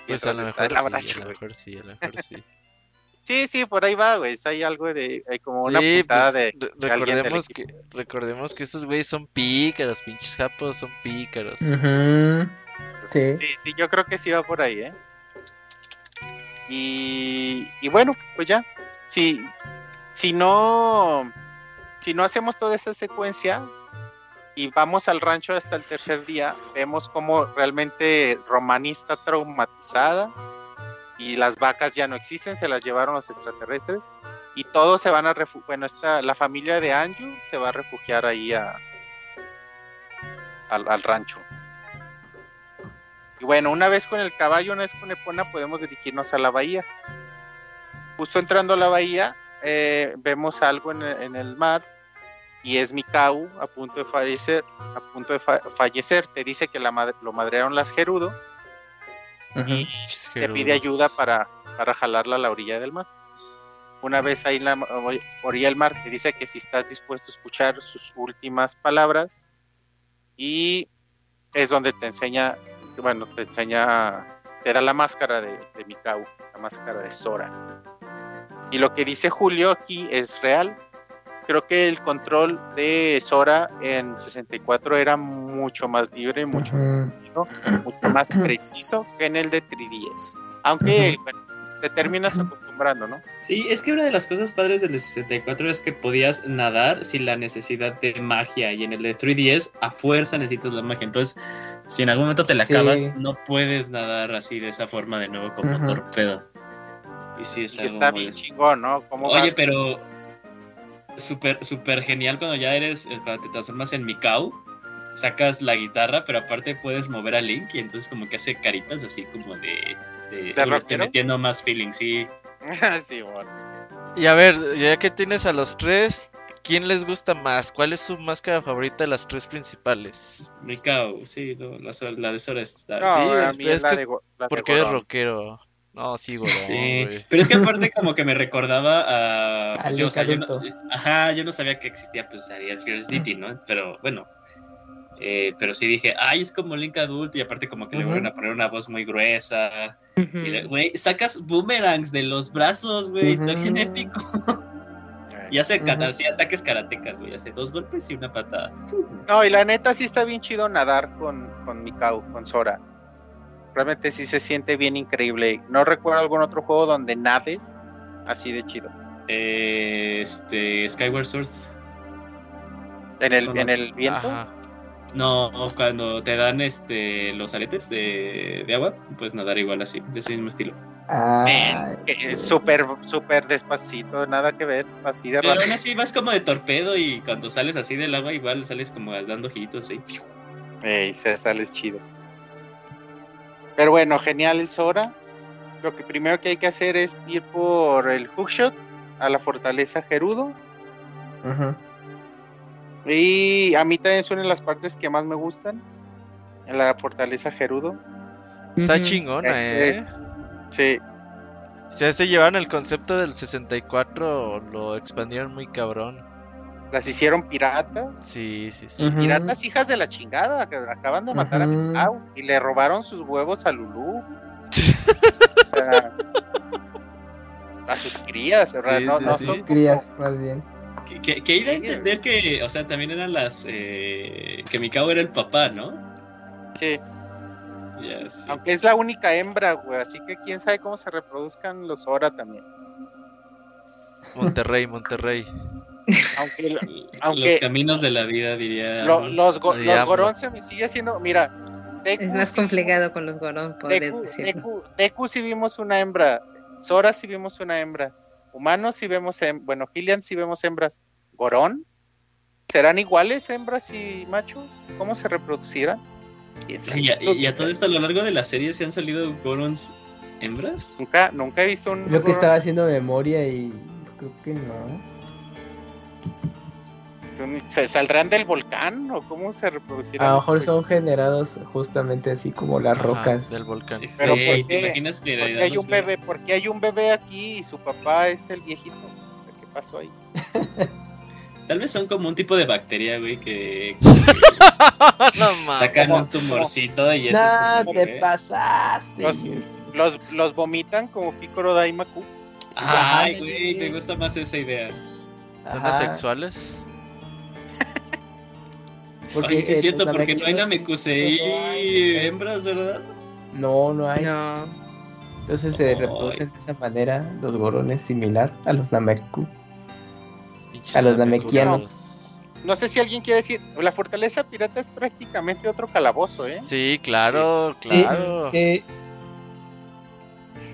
F: Pues a lo mejor sí,
D: abrazo,
F: a lo mejor sí, a lo mejor sí. [LAUGHS]
D: Sí, sí, por ahí va, güey, hay algo de, hay como una
F: Sí,
D: puntada
F: pues,
D: de,
F: re-
D: de
F: recordemos que recordemos que estos güeyes son pícaros, pinches japos son pícaros.
E: Sí.
D: Sí, sí, yo creo que sí va por ahí, ¿eh? Y, y bueno, pues ya. Si, si no, si no hacemos toda esa secuencia y vamos al rancho hasta el tercer día, vemos como realmente Romani está traumatizada y las vacas ya no existen, se las llevaron los extraterrestres y todos se van a refugiar. Bueno, esta, la familia de Anju se va a refugiar ahí a, al, al rancho. Y bueno, una vez con el caballo, una vez con Epona, podemos dirigirnos a la bahía. Justo entrando a la bahía, eh, vemos algo en en el mar y es Mikau a punto de fallecer. A punto de fa- fallecer. Te dice que la mad- lo madrearon las Gerudo y te pide ayuda para, para jalarla a la orilla del mar. Una vez ahí en la ori- orilla del mar, te dice que si estás dispuesto a escuchar sus últimas palabras y es donde te enseña, bueno, te enseña, te da la máscara de, de Mikau, la máscara de Sora. Y lo que dice Julio aquí es real. Creo que el control de Sora en 64 era mucho más libre, mucho
E: Ujú.
D: mucho más preciso que en el de 3DS. Aunque bueno, te terminas acostumbrando, ¿no?
B: Sí, es que una de las cosas padres del de 64 es que podías nadar sin la necesidad de magia y en el de 3DS a fuerza necesitas la magia. Entonces, si en algún momento te la
E: Sí.
B: acabas, no puedes nadar así de esa forma de nuevo como torpedo. Y sí, es
D: Y
B: algo
D: está
B: muy-
D: bien chingón, ¿no? ¿Cómo
B: Oye,
D: vas?
B: pero súper, súper genial cuando ya eres, cuando te transformas en Mikau, sacas la guitarra, pero aparte puedes mover a Link y entonces como que hace caritas así como de... de, "Uy, le estoy
D: rockero?
B: metiendo más feeling, sí. [LAUGHS]
D: sí, bueno.
F: Y a ver, ya que tienes a los tres, ¿quién les gusta más? ¿Cuál es su máscara favorita de las tres principales?
B: Mikau, sí, no, la, la de Sora está...
D: No,
F: Sí,
D: a mí
F: es
D: es la
F: que-
D: de, la de
F: Porque eres rockero. No, sí, [LAUGHS] Gorón,
B: Sí,
F: güey.
B: pero es que aparte como que me recordaba a...
E: Al
B: yo, o sea, yo no- ajá, yo no sabía que existía pues Ariel Fierce Ditty, ¿no? Pero bueno, eh, pero sí dije, ay, es como Link adulto y aparte como que le vuelven a poner una voz muy gruesa. Güey, sacas boomerangs de los brazos, güey, está bien épico. Y hace sí, ataques karatecas, güey, hace dos golpes y una patada.
D: No, y la neta sí está bien chido nadar con, con Mikau, con Sora. Realmente sí se siente bien increíble. No recuerdo algún otro juego donde nades así de chido.
B: Eh, este, Skyward Sword.
D: En el,
B: No,
D: en el viento.
F: Ajá.
B: No, cuando te dan este los aretes de, de agua, pues nadar igual así, de ese mismo estilo.
E: Ah,
D: Men, que es súper, súper despacito, nada que ver, así de
B: Pero aún así vas como de torpedo y cuando sales así del agua igual sales como dando ojitos así.
D: Ey, se sales chido. Pero bueno, genial el Sora. Lo que primero que hay que hacer es ir por el hookshot a la fortaleza Gerudo.
E: ujú.
D: Y a mí también son de las partes que más me gustan. En la fortaleza Gerudo.
F: Está
C: Ujú.
F: chingona,
D: Es-
F: ¿eh?
D: Sí,
F: Si a este llevaron el concepto del 64, lo expandieron muy cabrón.
D: Las hicieron piratas.
F: Sí, sí, sí.
D: Piratas hijas de la chingada, que acaban de matar a
E: Ujú.
D: Mikau y le robaron sus huevos a sea, [LAUGHS] a sus crías,
F: Sí,
D: no,
F: sí,
D: no
F: sí.
D: son
E: Sus crías, más bien.
B: Que, que, que iba a entender que, o sea, también eran las. Eh, que Mikao era el papá, ¿no?
D: sí,
B: sí.
D: aunque es la única hembra, güey, así que quién sabe cómo se reproduzcan los Ora también.
F: Monterrey, Monterrey.
D: Aunque lo- [LAUGHS]
B: Los
D: aunque-
B: caminos de la vida, diría.
D: lo- los, go- los. Gorón se me sigue haciendo, mira, Deku
C: Es más complicado
D: vimos-
C: con los gorón,
D: Deku. Deku, Deku sí vimos una hembra, Sora sí vimos una hembra, humanos sí vemos, hem- bueno, Hylian sí vemos hembras, Gorón, ¿serán iguales hembras y machos? ¿Cómo se reproducirán?
B: Y a, y a todo esto, a lo largo de la serie, ¿se han salido Gorons hembras?
D: Nunca, nunca he visto un
E: Creo que estaba haciendo memoria y creo que no.
D: ¿Se saldrán del volcán o cómo se reproducirán?
E: A lo mejor son generados justamente así como las
F: Ajá,
E: rocas.
F: del volcán.
D: Pero ¿por
B: ¿te
D: qué?
B: imaginas que
D: ¿Por qué hay un bebé? ¿Por qué hay un bebé aquí y su papá es el viejito? O sea, ¿qué pasó ahí? [LAUGHS]
B: Tal vez son como un tipo de bacteria, güey, que [LAUGHS]
F: no mames.
B: sacan un tumorcito y eso
E: No,
B: es como
E: te
B: que-
E: pasaste.
D: Los, los, los vomitan como Picoro Daimaku.
B: Ay, güey, me gusta más esa idea.
F: ¿Son
E: Ajá,
F: asexuales? [LAUGHS]
B: Porque sí es
E: eh,
B: cierto, porque no hay
E: sí-
B: Namekusei hembras, ¿verdad?
E: No, no hay.
C: No.
E: Entonces se
B: Ay.
E: reproducen de esa manera los gorones similar a los Nameku. A los
F: namekianos.
D: No sé si alguien quiere decir, la fortaleza pirata es prácticamente otro calabozo, ¿eh?
F: Sí, claro,
E: Sí,
F: claro.
E: sí,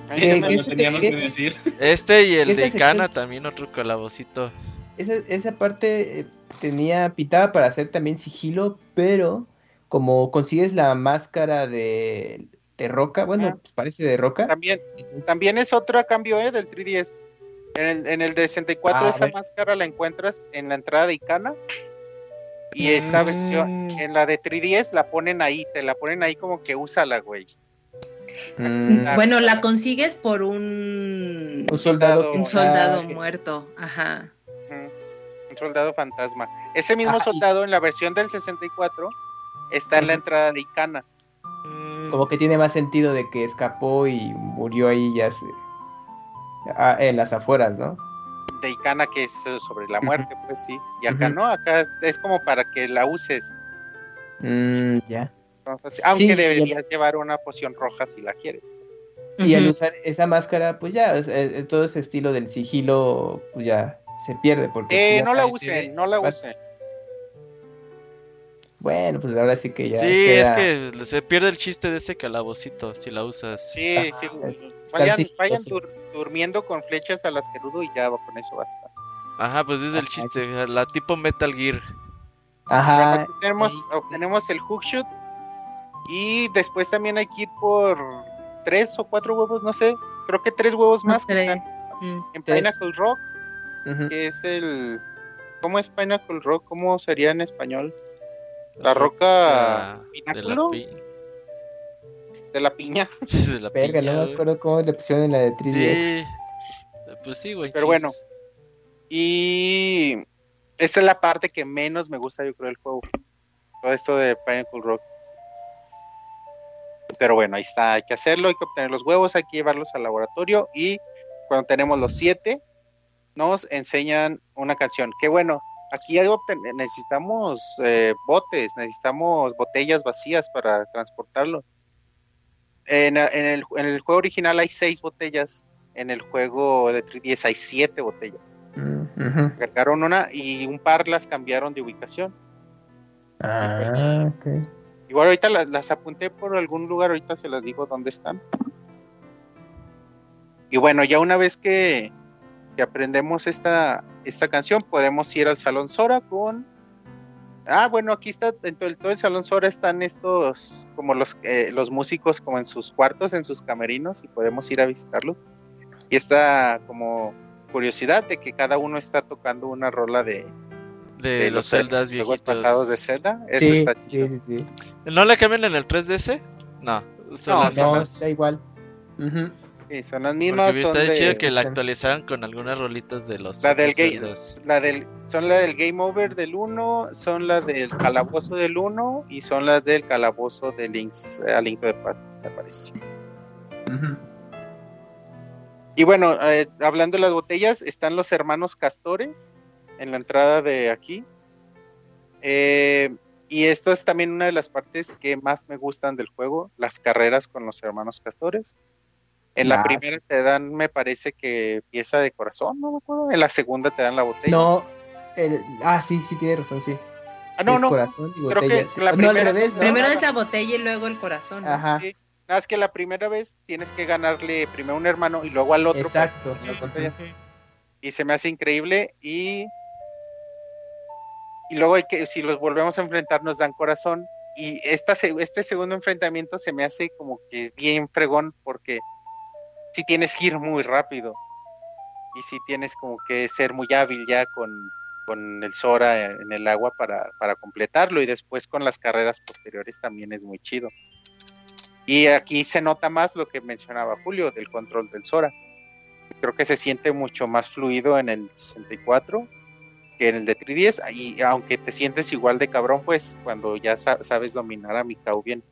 D: Ahí
E: ¿Qué-
D: es
B: No
E: qué-
B: lo teníamos que decir.
F: Este y el de Icana también otro calabocito.
E: Esa, esa parte eh, tenía pitaba para hacer también sigilo, pero como consigues la máscara de, de roca, bueno,
D: Ah.
E: pues parece de roca.
D: También,
E: entonces-
D: también es otro a cambio, ¿eh? Del 3DS. En el, en el de 64
E: Ah,
D: esa máscara la encuentras en la entrada de Icana. Y esta
E: Mm.
D: versión, en la de 3DS la ponen ahí, te la ponen ahí como que úsala, güey.
E: Mm,
C: Bueno, la consigues por un,
E: un soldado,
C: un soldado muerto. Ajá.
D: Un soldado fantasma. Ese mismo
E: y-
D: soldado en la versión del 64 está en la entrada de Icana.
F: Mm,
E: como que tiene más sentido de que escapó y murió ahí ya se- ah, en las afueras, ¿no?
D: De Icana que es eh, sobre la muerte, pues sí. Y acá no, acá es como para que la uses.
E: Mm, ya.
D: Entonces, aunque
E: Sí,
D: deberías llevar una poción roja si la quieres.
E: Y al usar esa máscara, pues ya, es- es- todo ese estilo del sigilo, pues ya se pierde. Porque
D: Eh, no la usen, no la usen.
E: Bueno, pues ahora sí que ya.
F: sí,
E: queda-
F: es que se pierde el chiste de ese calabocito si la usas.
D: Sí,
E: Ajá,
D: sí. Vayan, vayan dur- durmiendo con flechas a las Gerudo y ya con eso basta.
F: Ajá, pues es el
E: Ajá,
F: chiste, la tipo Metal Gear.
E: Ajá.
D: Tenemos, obtenemos el hookshot. Y después también hay que ir por tres o cuatro huevos, no sé. Creo que tres huevos más que están
C: Mm.
D: en
E: Tres.
D: Pineapple Rock, que es el. ¿Cómo es Pineapple Rock? ¿Cómo sería en español? La roca
F: de la,
D: pináculo
F: pi-
D: de la piña. [LAUGHS]
F: de la
E: Verga,
F: piña,
E: no me acuerdo cómo le pusieron en la de 3DS.
F: Sí. Pues sí, güey.
D: Pero bueno. Y esa es la parte que menos me gusta, yo creo, del juego. Todo esto de Pineapple Rock. Pero bueno, ahí está, hay que hacerlo, hay que obtener los huevos, hay que llevarlos al laboratorio y cuando tenemos los siete, nos enseñan una canción. Que bueno, aquí hay obten- necesitamos eh, botes, necesitamos botellas vacías para transportarlo. En, en el, en el juego original hay seis botellas, en el juego de 3DS hay siete botellas
E: Mm,
D: cargaron una y un par las cambiaron de ubicación.
E: Ah, ok.
D: Igual ahorita las, las apunté por algún lugar, ahorita se las digo dónde están. Y bueno, ya una vez que, que aprendemos esta, esta canción, podemos ir al Salón Sora con... Ah, bueno, aquí está, en todo el, todo el Salón Sora están estos, como los, eh, los músicos como en sus cuartos, en sus camerinos, y podemos ir a visitarlos. Y esta como curiosidad de que cada uno está tocando una rola de,
F: De,
D: de
F: los
D: celdas
F: viejitos.
D: pasados de Zelda. Eso
E: Sí,
D: está
E: sí,
D: chido.
E: sí, sí.
F: ¿No le cambian en el 3DS? No.
D: No,
E: No, está igual. Ujú.
D: Sí, son las
F: Porque
D: mismas.
F: está
D: Son de-
F: chido que la actualizaran con algunas rolitas de los
D: La del
F: Zeldas.
D: la del, son la del Game Over del 1, son la del Calabozo del 1 y son las del Calabozo de Link's, eh, a Link the Past, me parece. Y bueno, eh, hablando de las botellas, están los hermanos Castores en la entrada de aquí. Eh, y esto es también una de las partes que más me gustan del juego, las carreras con los hermanos Castores. En la
E: Ah,
D: primera
E: sí.
D: te dan, me parece que pieza de corazón, no me acuerdo. En la segunda te dan la botella.
E: No, el... ah, sí, sí, tiene razón, sí.
D: ah, no,
E: Es
D: no.
E: corazón y
D: creo que la
E: no, al
D: primera-
E: revés, ¿no?
C: Primero
D: no,
C: es la botella y luego el corazón. ¿no?
E: Ajá,
D: Sí. Nada más que la primera vez tienes que ganarle primero a un hermano y luego al otro.
E: exacto.
D: y se me hace increíble y y luego hay que si los volvemos a enfrentar nos dan corazón y esta este segundo enfrentamiento se me hace como que bien fregón porque si tienes que ir muy rápido. Y si tienes como que ser muy hábil ya con, con el Sora en el agua para, para completarlo. Y después con las carreras posteriores también es muy chido. Y aquí se nota más lo que mencionaba Julio del control del Sora. Creo que se siente mucho más fluido en el 64 que en el de 3DS y aunque te sientes igual de cabrón pues cuando ya sa- sabes dominar a Mikau bien.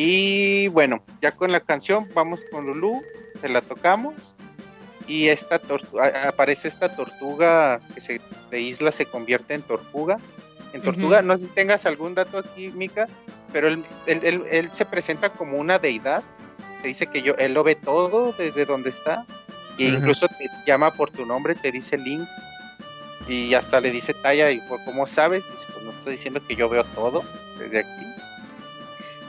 D: Y bueno ya con la canción vamos con Lulu se la tocamos. Y esta tortu- a- aparece esta tortuga que se, de isla se convierte en tortuga. En tortuga no sé si tengas algún dato aquí Mika pero él, él- él- él se presenta como una deidad. Te dice que yo él lo ve todo desde donde está. E incluso te llama por tu nombre te dice Link. Y hasta le dice Taya y por cómo sabes dice pues no te estoy diciendo que yo veo todo desde aquí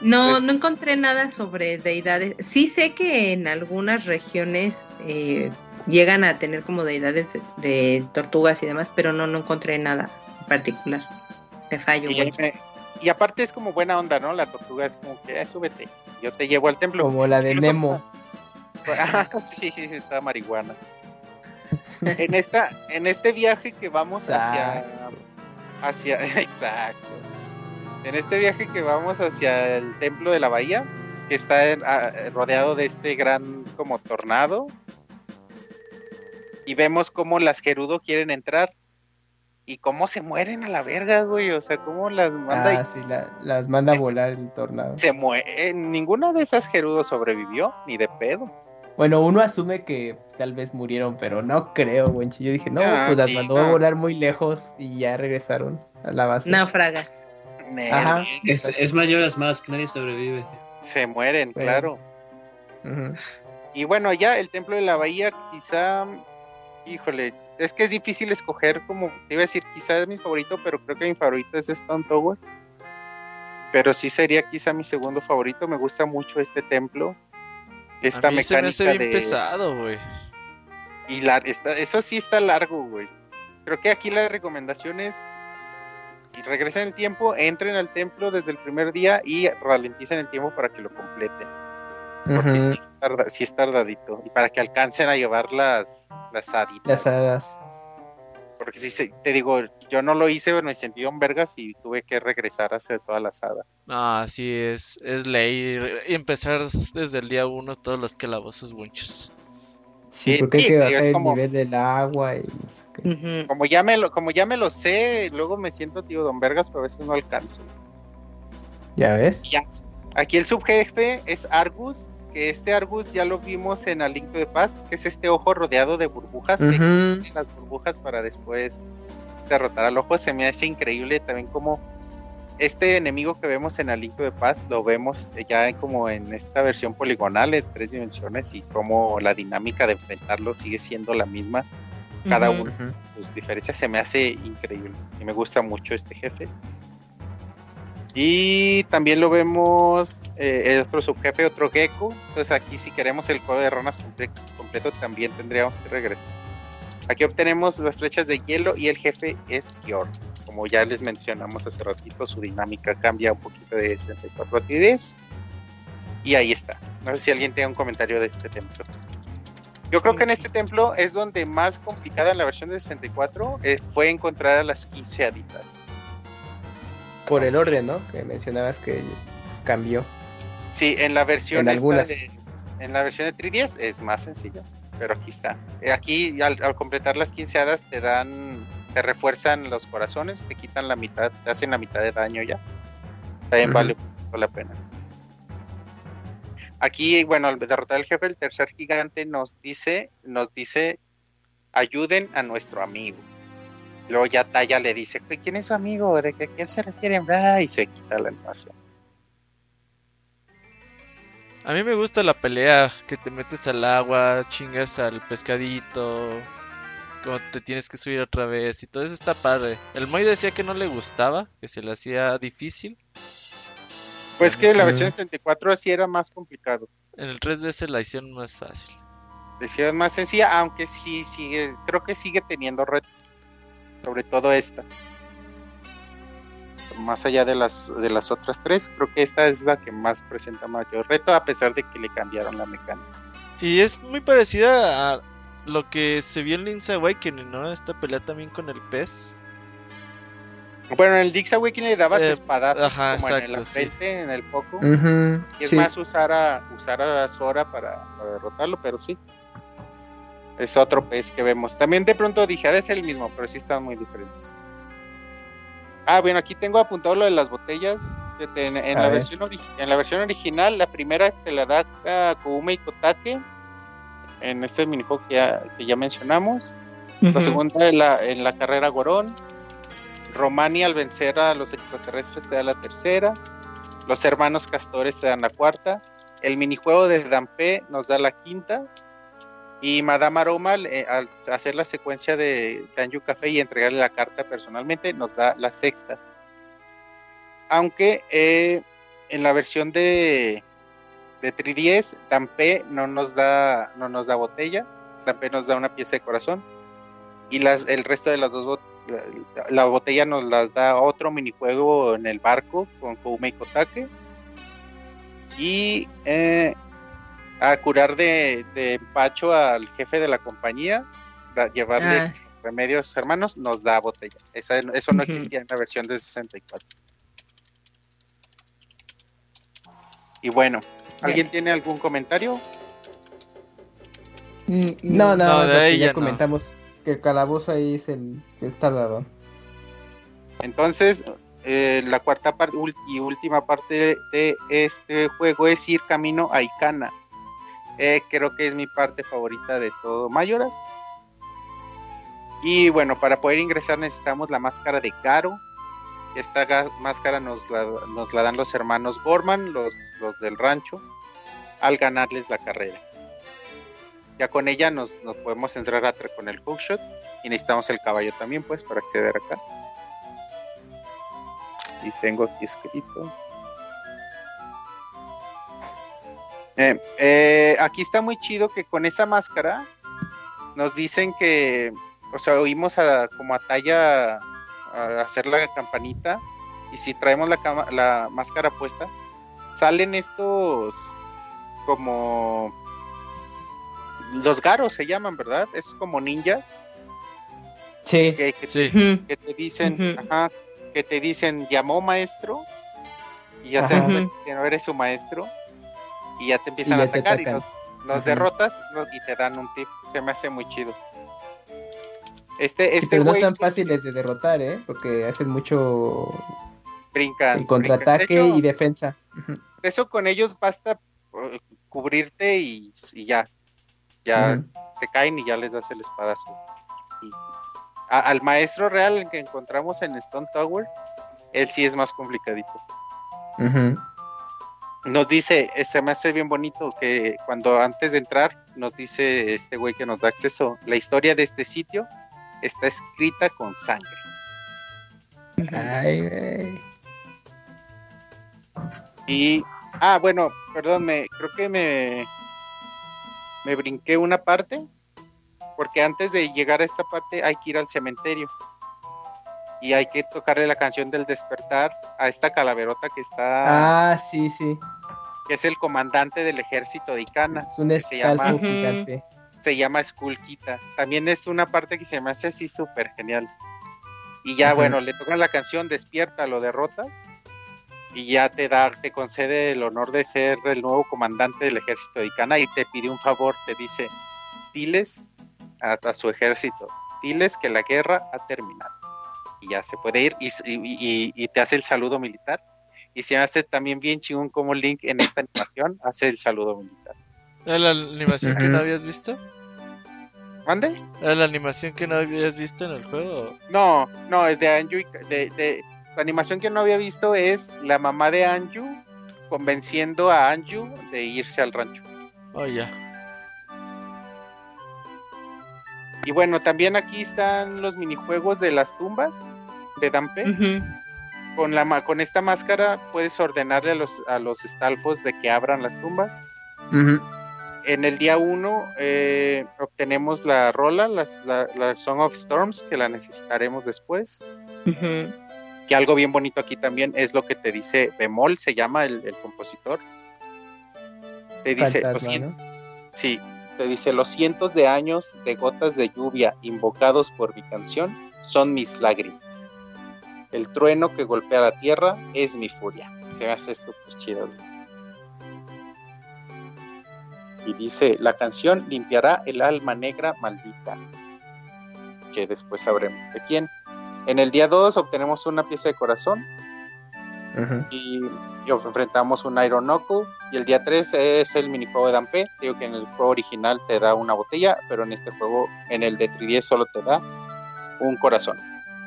C: No, no encontré nada sobre deidades. Sí sé que en algunas regiones eh, llegan a tener como deidades de, de tortugas y demás, pero no, no encontré nada en particular. Te fallo,
D: y, y aparte es como buena onda no la tortuga es como que "Eh, súbete yo te llevo al templo
E: Como la de
D: Incluso-
E: Nemo. [LAUGHS]
D: Ah, sí, está marihuana. [LAUGHS] en esta, en este viaje que vamos hacia, hacia, [LAUGHS] exacto. En este viaje que vamos hacia el templo de la bahía, que está en- a- rodeado de este gran como tornado, y vemos cómo las Gerudo quieren entrar y cómo se mueren a la verga, güey. O sea, cómo las manda y
E: Ah, sí, la- las manda a
D: Es-
E: volar el tornado.
D: se mueren. Ninguna de esas Gerudo sobrevivió, ni de pedo.
E: Bueno, uno asume que tal vez murieron, pero no creo, güey. Yo dije, no,
D: Ah,
E: pues las
D: sí,
E: mandó a volar muy lejos y ya regresaron a la base.
C: Náufragas.
E: Ajá.
B: Es, es Majora's Mask, nadie sobrevive.
D: Se mueren,
E: Bueno.
D: claro. Y bueno, ya el templo de la bahía, quizá, híjole, es que es difícil escoger como, te iba a decir, quizá es mi favorito, pero creo que mi favorito es Stone Tower. Pero sí sería quizá mi segundo favorito, me gusta mucho este templo. Esta
F: a mí se me hace
D: mecánica
F: bien
D: de...
F: pesado, güey.
D: Y la, está, eso sí está largo, güey. Creo que aquí la recomendación es y regresen el tiempo, entren al templo desde el primer día y ralenticen el tiempo para que lo completen. Porque
E: Ujú,
D: sí, es tarda- sí es tardadito. Y para que alcancen a llevar las, las haditas.
E: Las hadas.
D: Porque sí, se- te digo, yo no lo hice, pero me sentí en vergas y tuve que regresar a hacer todas las hadas.
F: No, así es, es ley. Y empezar desde el día uno todos los calabozos bunchos.
E: Sí,
D: Sí,
E: porque hay
D: sí,
E: que bajar el
D: como-
E: nivel del agua y no sé qué.
C: Ujú.
D: Como ya me lo, como ya me lo sé, luego me siento tío Don Vergas, pero a veces no alcanzo.
E: ¿Ya ves?
D: Ya. Aquí el subjefe es Argus, que este Argus ya lo vimos en A Link to the Past, que es este ojo rodeado de burbujas, las burbujas para después derrotar al ojo. Se me hace increíble también como este enemigo que vemos en A Link to the Past lo vemos ya como en esta versión poligonal de tres dimensiones y como la dinámica de enfrentarlo sigue siendo la misma. Cada uno sus diferencias se me hace increíble y me gusta mucho este jefe. Y también lo vemos eh, el otro subjefe, otro gecko. Entonces aquí si queremos el código de comple- completo también tendríamos que regresar. Aquí obtenemos las flechas de hielo y el jefe es Bjorn. Como ya les mencionamos hace ratito, su dinámica cambia un poquito de 64 a 10. Y ahí está. No sé si alguien tiene un comentario de este templo. Yo creo que en este templo es donde más complicada en la versión de 64 eh, fue encontrar a las 15 haditas.
E: Por el orden, ¿no? Que mencionabas que cambió.
D: Sí, en la versión
E: En
D: esta
E: algunas.
D: de, en la versión de 3DS es más sencillo, pero aquí está. Eh, Aquí al, al completar las 15 hadas te dan, te refuerzan los corazones, te quitan la mitad, te hacen la mitad de daño ya. También
E: Ujú.
D: vale mucho la pena. Aquí, bueno, al derrotar al jefe, el tercer gigante nos dice, nos dice, ayuden a nuestro amigo. Luego ya Taya le dice, ¿quién es su amigo? ¿De qué, quién se refieren? Y se quita la animación.
F: A mí me gusta la pelea, que te metes al agua, chingas al pescadito, como te tienes que subir otra vez y todo eso está padre. El Moy decía que no le gustaba, que se le hacía difícil.
D: Pues que la versión 64 sí era más complicado.
F: En el 3DS la hicieron más fácil.
D: Decía es más sencilla, aunque sí sigue, creo que sigue teniendo retos. Sobre todo esta. Más allá de las de las otras tres, creo que esta es la que más presenta mayor reto, a pesar de que le cambiaron la mecánica.
F: Y es muy parecida a lo que se vio en Link's Awakening, ¿no? Esta pelea también con el pez.
D: Bueno, en el Dix Awakening le dabas
F: Eh,
D: espadazos
F: ajá,
D: como en
F: exacto,
D: la
F: sí.
D: frente, en el foco.
E: Ujú,
D: Y es
E: sí.
D: más usar a usar a Sora para, para derrotarlo, pero sí. Es otro pez que vemos. También de pronto dije, ha de ser el mismo, pero sí están muy diferentes. Ah, bueno, aquí tengo apuntado lo de las botellas. En, en la
E: ver.
D: versión en la versión original, la primera te la da a Koume y Kotake. En este minijuego que ya, que ya mencionamos. La segunda en la, en la carrera Gorón. Romani al vencer a los extraterrestres te da la tercera. Los hermanos castores te dan la cuarta. El minijuego de Dampé nos da la quinta. Y Madame Aroma, eh, al hacer la secuencia de Danju Café y entregarle la carta personalmente, nos da la sexta. Aunque eh, en la versión de, de 3DS, Dampé no nos da, no nos da botella. Dampé nos da una pieza de corazón y las el resto de las dos bot- la, la botella nos las da otro minijuego en el barco con Koume y Kotake y eh, a curar de, de empacho al jefe de la compañía da- llevarle
C: Ah,
D: remedios a sus hermanos nos da botella. Esa- eso no existía en la versión de 64 y bueno ¿alguien tiene algún comentario?
C: mm,
E: No, nada
F: No,
E: más
F: de ahí
E: ya
F: ya no.
E: comentamos. Que el calabozo ahí es el que es tardado.
D: Entonces, eh, la cuarta parte y última parte de este juego es ir camino a Icana. Eh, creo que es mi parte favorita de todo Mayoras. Y bueno, para poder ingresar necesitamos la máscara de Garo. Esta máscara nos la, nos la dan los hermanos Gorman, los, los del rancho, al ganarles la carrera. Ya con ella nos, nos podemos entrar a con el hookshot y necesitamos el caballo también, pues, para acceder acá. Y tengo aquí escrito. Eh, eh, aquí está muy chido que con esa máscara nos dicen que, o sea, oímos a, como a Talla a hacer la campanita y si traemos la, cama- la máscara puesta, salen estos como los garos se llaman, ¿verdad? Es como ninjas
E: Sí.
D: que, que-
F: Sí.
C: Ujú.
D: que te dicen, ajá, que te dicen llamó maestro y ya cuenta que no eres su maestro y ya te empiezan
E: Y
D: a
E: ya te
D: atacar y los, derrotas los- y te dan un tip. Se me hace muy chido. Este, este
E: pero no están fáciles de derrotar, ¿eh? Porque hacen mucho
D: brinca.
E: el contraataque
D: brinca. De hecho,
E: y defensa.
D: Eso con ellos basta eh, cubrirte y, y ya. Ya se caen y ya les das el espadazo. Y a- al maestro real que encontramos en Stone Tower, él sí es más complicadito. Nos dice, eh, se me hace bien bonito que cuando antes de entrar nos dice este güey que nos da acceso, la historia de este sitio está escrita con sangre.
E: Ay, güey.
D: Y, ah, bueno, perdón, me, creo que me, me brinqué una parte, porque antes de llegar a esta parte hay que ir al cementerio. Y hay que tocarle la canción del despertar a esta calaverota que está,
E: Ah, sí, sí.
D: que es el comandante del ejército de Icana.
E: Es un
D: que se llama-
E: gigante.
D: Se llama Skullkita. También es una parte que se me hace así súper genial. Y ya, bueno, le tocan la canción, despierta, lo derrotas. Y ya te da, te concede el honor de ser el nuevo comandante del ejército de Icana y te pide un favor, te dice, diles a, a su ejército, diles que la guerra ha terminado. Y ya se puede ir y, y- y- y te hace el saludo militar. Y se hace también bien chingón como Link en esta animación hace el saludo militar.
F: ¿Era la animación que no habías visto?
D: ¿Mande?
F: ¿Era la animación que no habías visto en el juego?
D: No, no, es de Anju. y- De, de- la animación que no había visto es la mamá de Anju convenciendo a Anju de irse al rancho.
F: Oh, ya.
D: Y bueno, también aquí están los minijuegos de las tumbas de Dampe. Con, la, ma- con esta máscara puedes ordenarle a los, a los estalfos de que abran las tumbas.
E: Ujú.
D: En el día 1 obtenemos la rola, las- la, la Song of Storms, que la necesitaremos después. Que algo bien bonito aquí también es lo que te dice Bemol, se llama el, el compositor. Te dice,
E: Fantasma,
D: "Los
E: ¿no?
D: sí, te dice, los cientos de años de gotas de lluvia invocados por mi canción son mis lágrimas. El trueno que golpea la tierra es mi furia. Se me hace súper chido. Y dice, la canción limpiará el alma negra maldita. Que después sabremos de quién. En el día 2 obtenemos una pieza de corazón y, y enfrentamos un Iron Knuckle. Y el día 3 es el minijuego de Dampe. Digo que en el juego original te da una botella, pero en este juego, en el de 3DS, solo te da un corazón.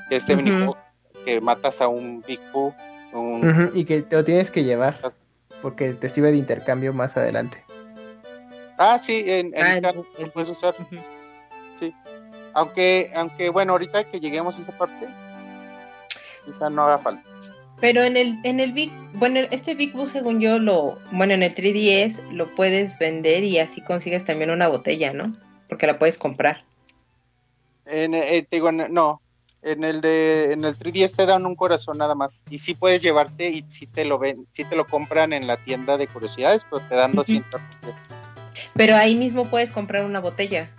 D: Este
C: Ujú.
D: minijuego que matas a un Big Boo, un-
E: Y que te lo tienes que llevar. Porque te sirve de intercambio más adelante.
D: Ah, sí, en, en
C: Ah,
D: el carro lo puedes usar.
C: Ujú.
D: Aunque, aunque bueno, ahorita que lleguemos a esa parte, quizá no haga falta.
C: Pero en el, en el Big, bueno, este Big Boo según yo lo, bueno, en el 3DS lo puedes vender y así consigues también una botella, ¿no? Porque la puedes comprar.
D: En, eh, te digo, no, en el de en el 3DS te dan un corazón nada más y sí puedes llevarte y sí te lo ven, sí te lo compran en la tienda de curiosidades, pero te dan
C: Ujú.
D: 200 rupias.
C: Pero ahí mismo puedes comprar una botella.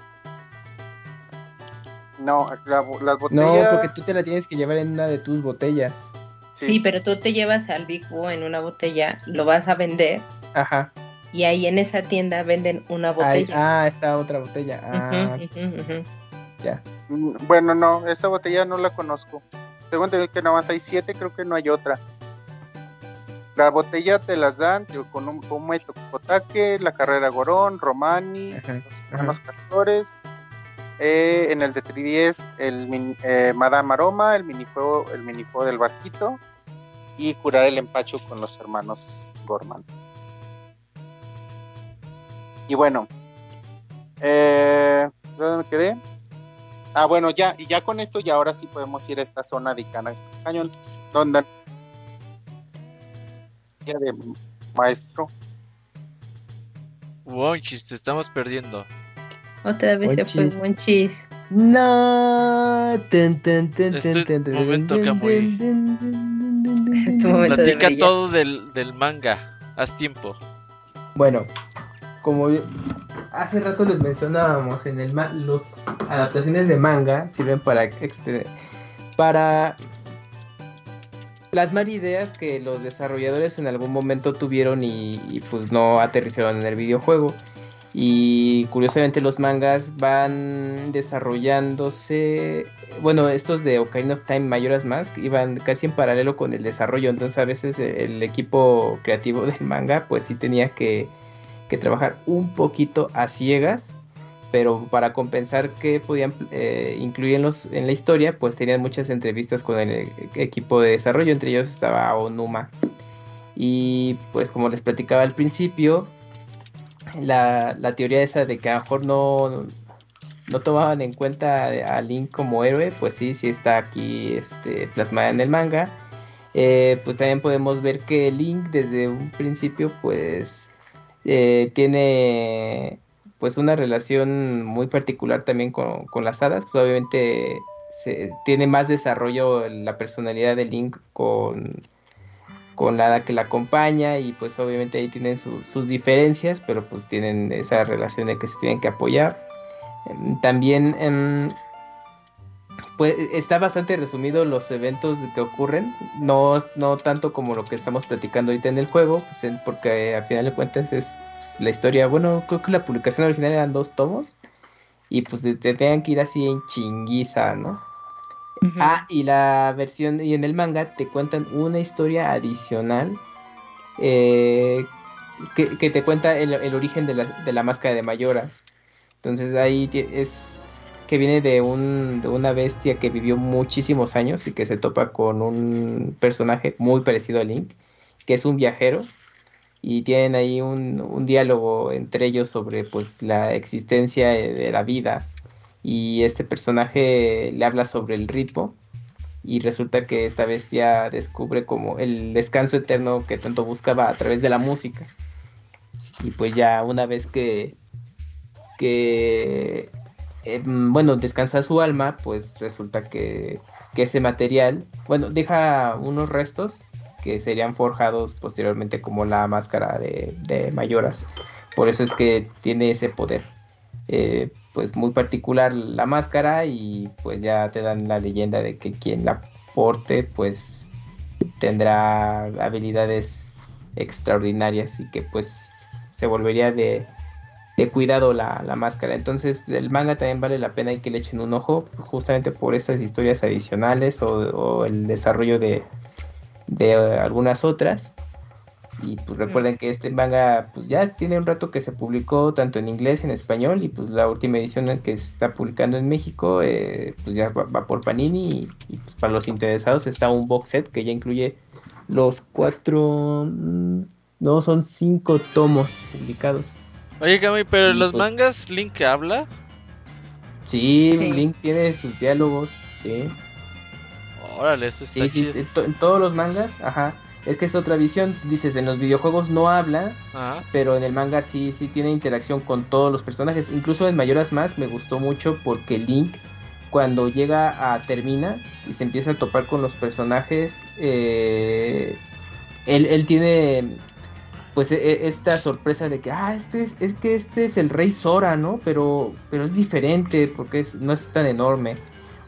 D: No, la, las
E: No,
D: botellas
E: porque tú te la tienes que llevar en una de tus botellas.
D: sí,
C: Sí, pero tú te llevas al Big Boo en una botella, lo vas a vender
E: Aja.
C: y ahí en esa tienda venden una
E: Ahí-
C: botella.
E: ah, está otra botella. Ah, ya.
D: Mm, Bueno, no, esa botella no la conozco. Tengo entendido que nada más hay siete, creo que no hay otra. La botella te las dan con un con un Kotake, la carrera Gorón, Romani,
E: Ajá,
D: los hermanos Castores. eh, en el de 3DS, el mini- eh, Madame Aroma, el minijuego, el minijuego del barquito. Y curar el empacho con los hermanos Gorman. Y bueno, eh, ¿dónde me quedé? Ah, bueno, ya, y ya con esto, ya ahora sí podemos ir a esta zona de Icana Cañón, donde de maestro.
F: Wonchis, te estamos perdiendo.
C: Otra vez se fue.
E: Monchis. No. Tun, tun, tun,
F: Este es
E: tun,
F: momento, Kamui.
C: de
F: Platica todo del, del manga. Haz tiempo.
E: Bueno, como hace rato les mencionábamos, en el ma- los adaptaciones de manga sirven para para plasmar ideas que los desarrolladores en algún momento tuvieron y, pues no aterrizaron en el videojuego. Y curiosamente los mangas van desarrollándose, bueno, estos de Ocarina of Time Majora's Mask iban casi en paralelo con el desarrollo, entonces a veces el equipo creativo del manga pues sí tenía que, que trabajar un poquito a ciegas, pero para compensar que podían eh, incluir en, la historia pues tenían muchas entrevistas con el equipo de desarrollo, entre ellos estaba Onuma. Y pues como les platicaba al principio, la, la teoría esa de que a lo mejor no, no tomaban en cuenta a Link como héroe, pues sí, sí está aquí este, plasmada en el manga. Eh, pues también podemos ver que Link desde un principio pues eh, tiene pues una relación muy particular también con, con las hadas, pues obviamente se, tiene más desarrollo la personalidad de Link con, con la hada que la acompaña y pues obviamente ahí tienen su- sus diferencias, pero pues tienen esa relación de que se tienen que apoyar. Em, También em, pues está bastante resumido los eventos que ocurren, no, no tanto como lo que estamos platicando ahorita en el juego, pues, porque al final de cuentas es pues, la historia, bueno, creo que la publicación original eran dos tomos y pues te te tenían que ir así en chinguiza, ¿no? Ah, y la versión, y en el manga te cuentan una historia adicional eh, que, que te cuenta el, el origen de la, de la máscara de Mayoras. Entonces ahí es que viene de, un, de una bestia que vivió muchísimos años y que se topa con un personaje muy parecido a Link, que es un viajero. Y tienen ahí un, un diálogo entre ellos sobre pues la existencia de la vida. Y este personaje le habla sobre el ritmo y resulta que esta bestia descubre como el descanso eterno que tanto buscaba a través de la música. Y pues ya una vez que que eh, bueno descansa su alma pues resulta que, que ese material bueno deja unos restos que serían forjados posteriormente como la máscara de, de Mayoras por eso es que tiene ese poder eh, pues muy particular la máscara y pues ya te dan la leyenda de que quien la porte pues tendrá habilidades extraordinarias y que pues se volvería de, de cuidado la, la máscara. Entonces el manga también vale la pena y que le echen un ojo justamente por estas historias adicionales o, o el desarrollo de, de eh, algunas otras. Y pues recuerden que este manga pues ya tiene un rato que se publicó tanto en inglés en español y pues la última edición en que se está publicando en México eh, pues ya va, va por Panini y, y, pues para los interesados está un box set que ya incluye los cuatro mm, no son cinco tomos publicados.
F: Oye, Cami, pero en
E: Y
F: los
E: pues-
F: mangas Link habla.
E: Sí,
C: Sí.
E: Link tiene sus diálogos, sí.
F: Órale, esto está
E: Sí, sí,
F: chido.
E: en, to- en todos los mangas, ajá. Es que es otra visión, dices, en los videojuegos no habla,
F: Ajá.
E: pero en el manga sí, sí tiene interacción con todos los personajes. Incluso en Mayoras Más me gustó mucho porque Link, cuando llega a Termina y se empieza a topar con los personajes, eh, él, él tiene pues e- e- esta sorpresa de que, ah, este es, es que este es el rey Sora, ¿no? Pero, pero es diferente porque es- no es tan enorme.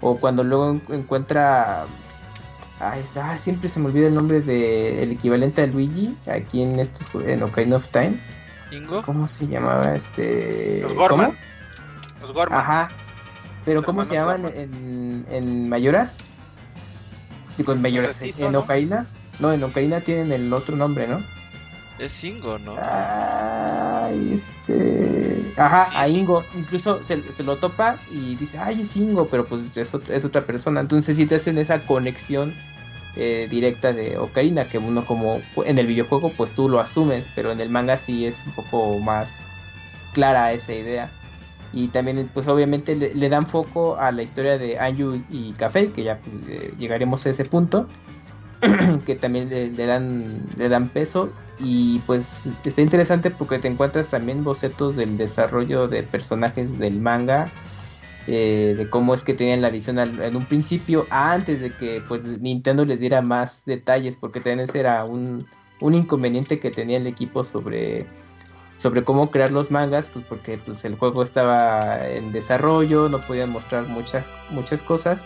E: O cuando luego en- encuentra... Ahí está, siempre se me olvida el nombre del equivalente a Luigi aquí en estos en Ocarina of Time.
F: ¿Ingo?
E: ¿Cómo se llamaba este?
D: Los Gorman.
E: ¿Cómo?
D: Los Gorman.
E: Ajá. Pero
D: Los
E: ¿cómo se llaman en, en Mayoras? Digo, en Mayoras.
D: Así
E: en
D: son, ¿no?
E: Ocarina. No, en Ocarina tienen el otro nombre, ¿no?
F: Es Ingo, ¿no?
E: Ay, este. Ajá,
D: Sí,
E: a
D: sí.
E: Ingo. Incluso se, se lo topa y dice, ay, es Ingo, pero pues es, es otra persona. Entonces sí te hacen esa conexión eh, directa de Ocarina, que uno como en el videojuego pues tú lo asumes, pero en el manga sí es un poco más clara esa idea. Y también pues obviamente le, le dan foco a la historia de Anju y Café, que ya pues, eh, llegaremos a ese punto. [CLEARS THROAT] que también le, dan, le dan peso. Y pues está interesante porque te encuentras también bocetos del desarrollo de personajes del manga. eh, de cómo es que tenían la visión en un principio antes de que pues Nintendo les diera más detalles porque también ese era un, un inconveniente que tenía el equipo sobre sobre cómo crear los mangas, pues porque pues, el juego estaba en desarrollo, no podían mostrar muchas, muchas cosas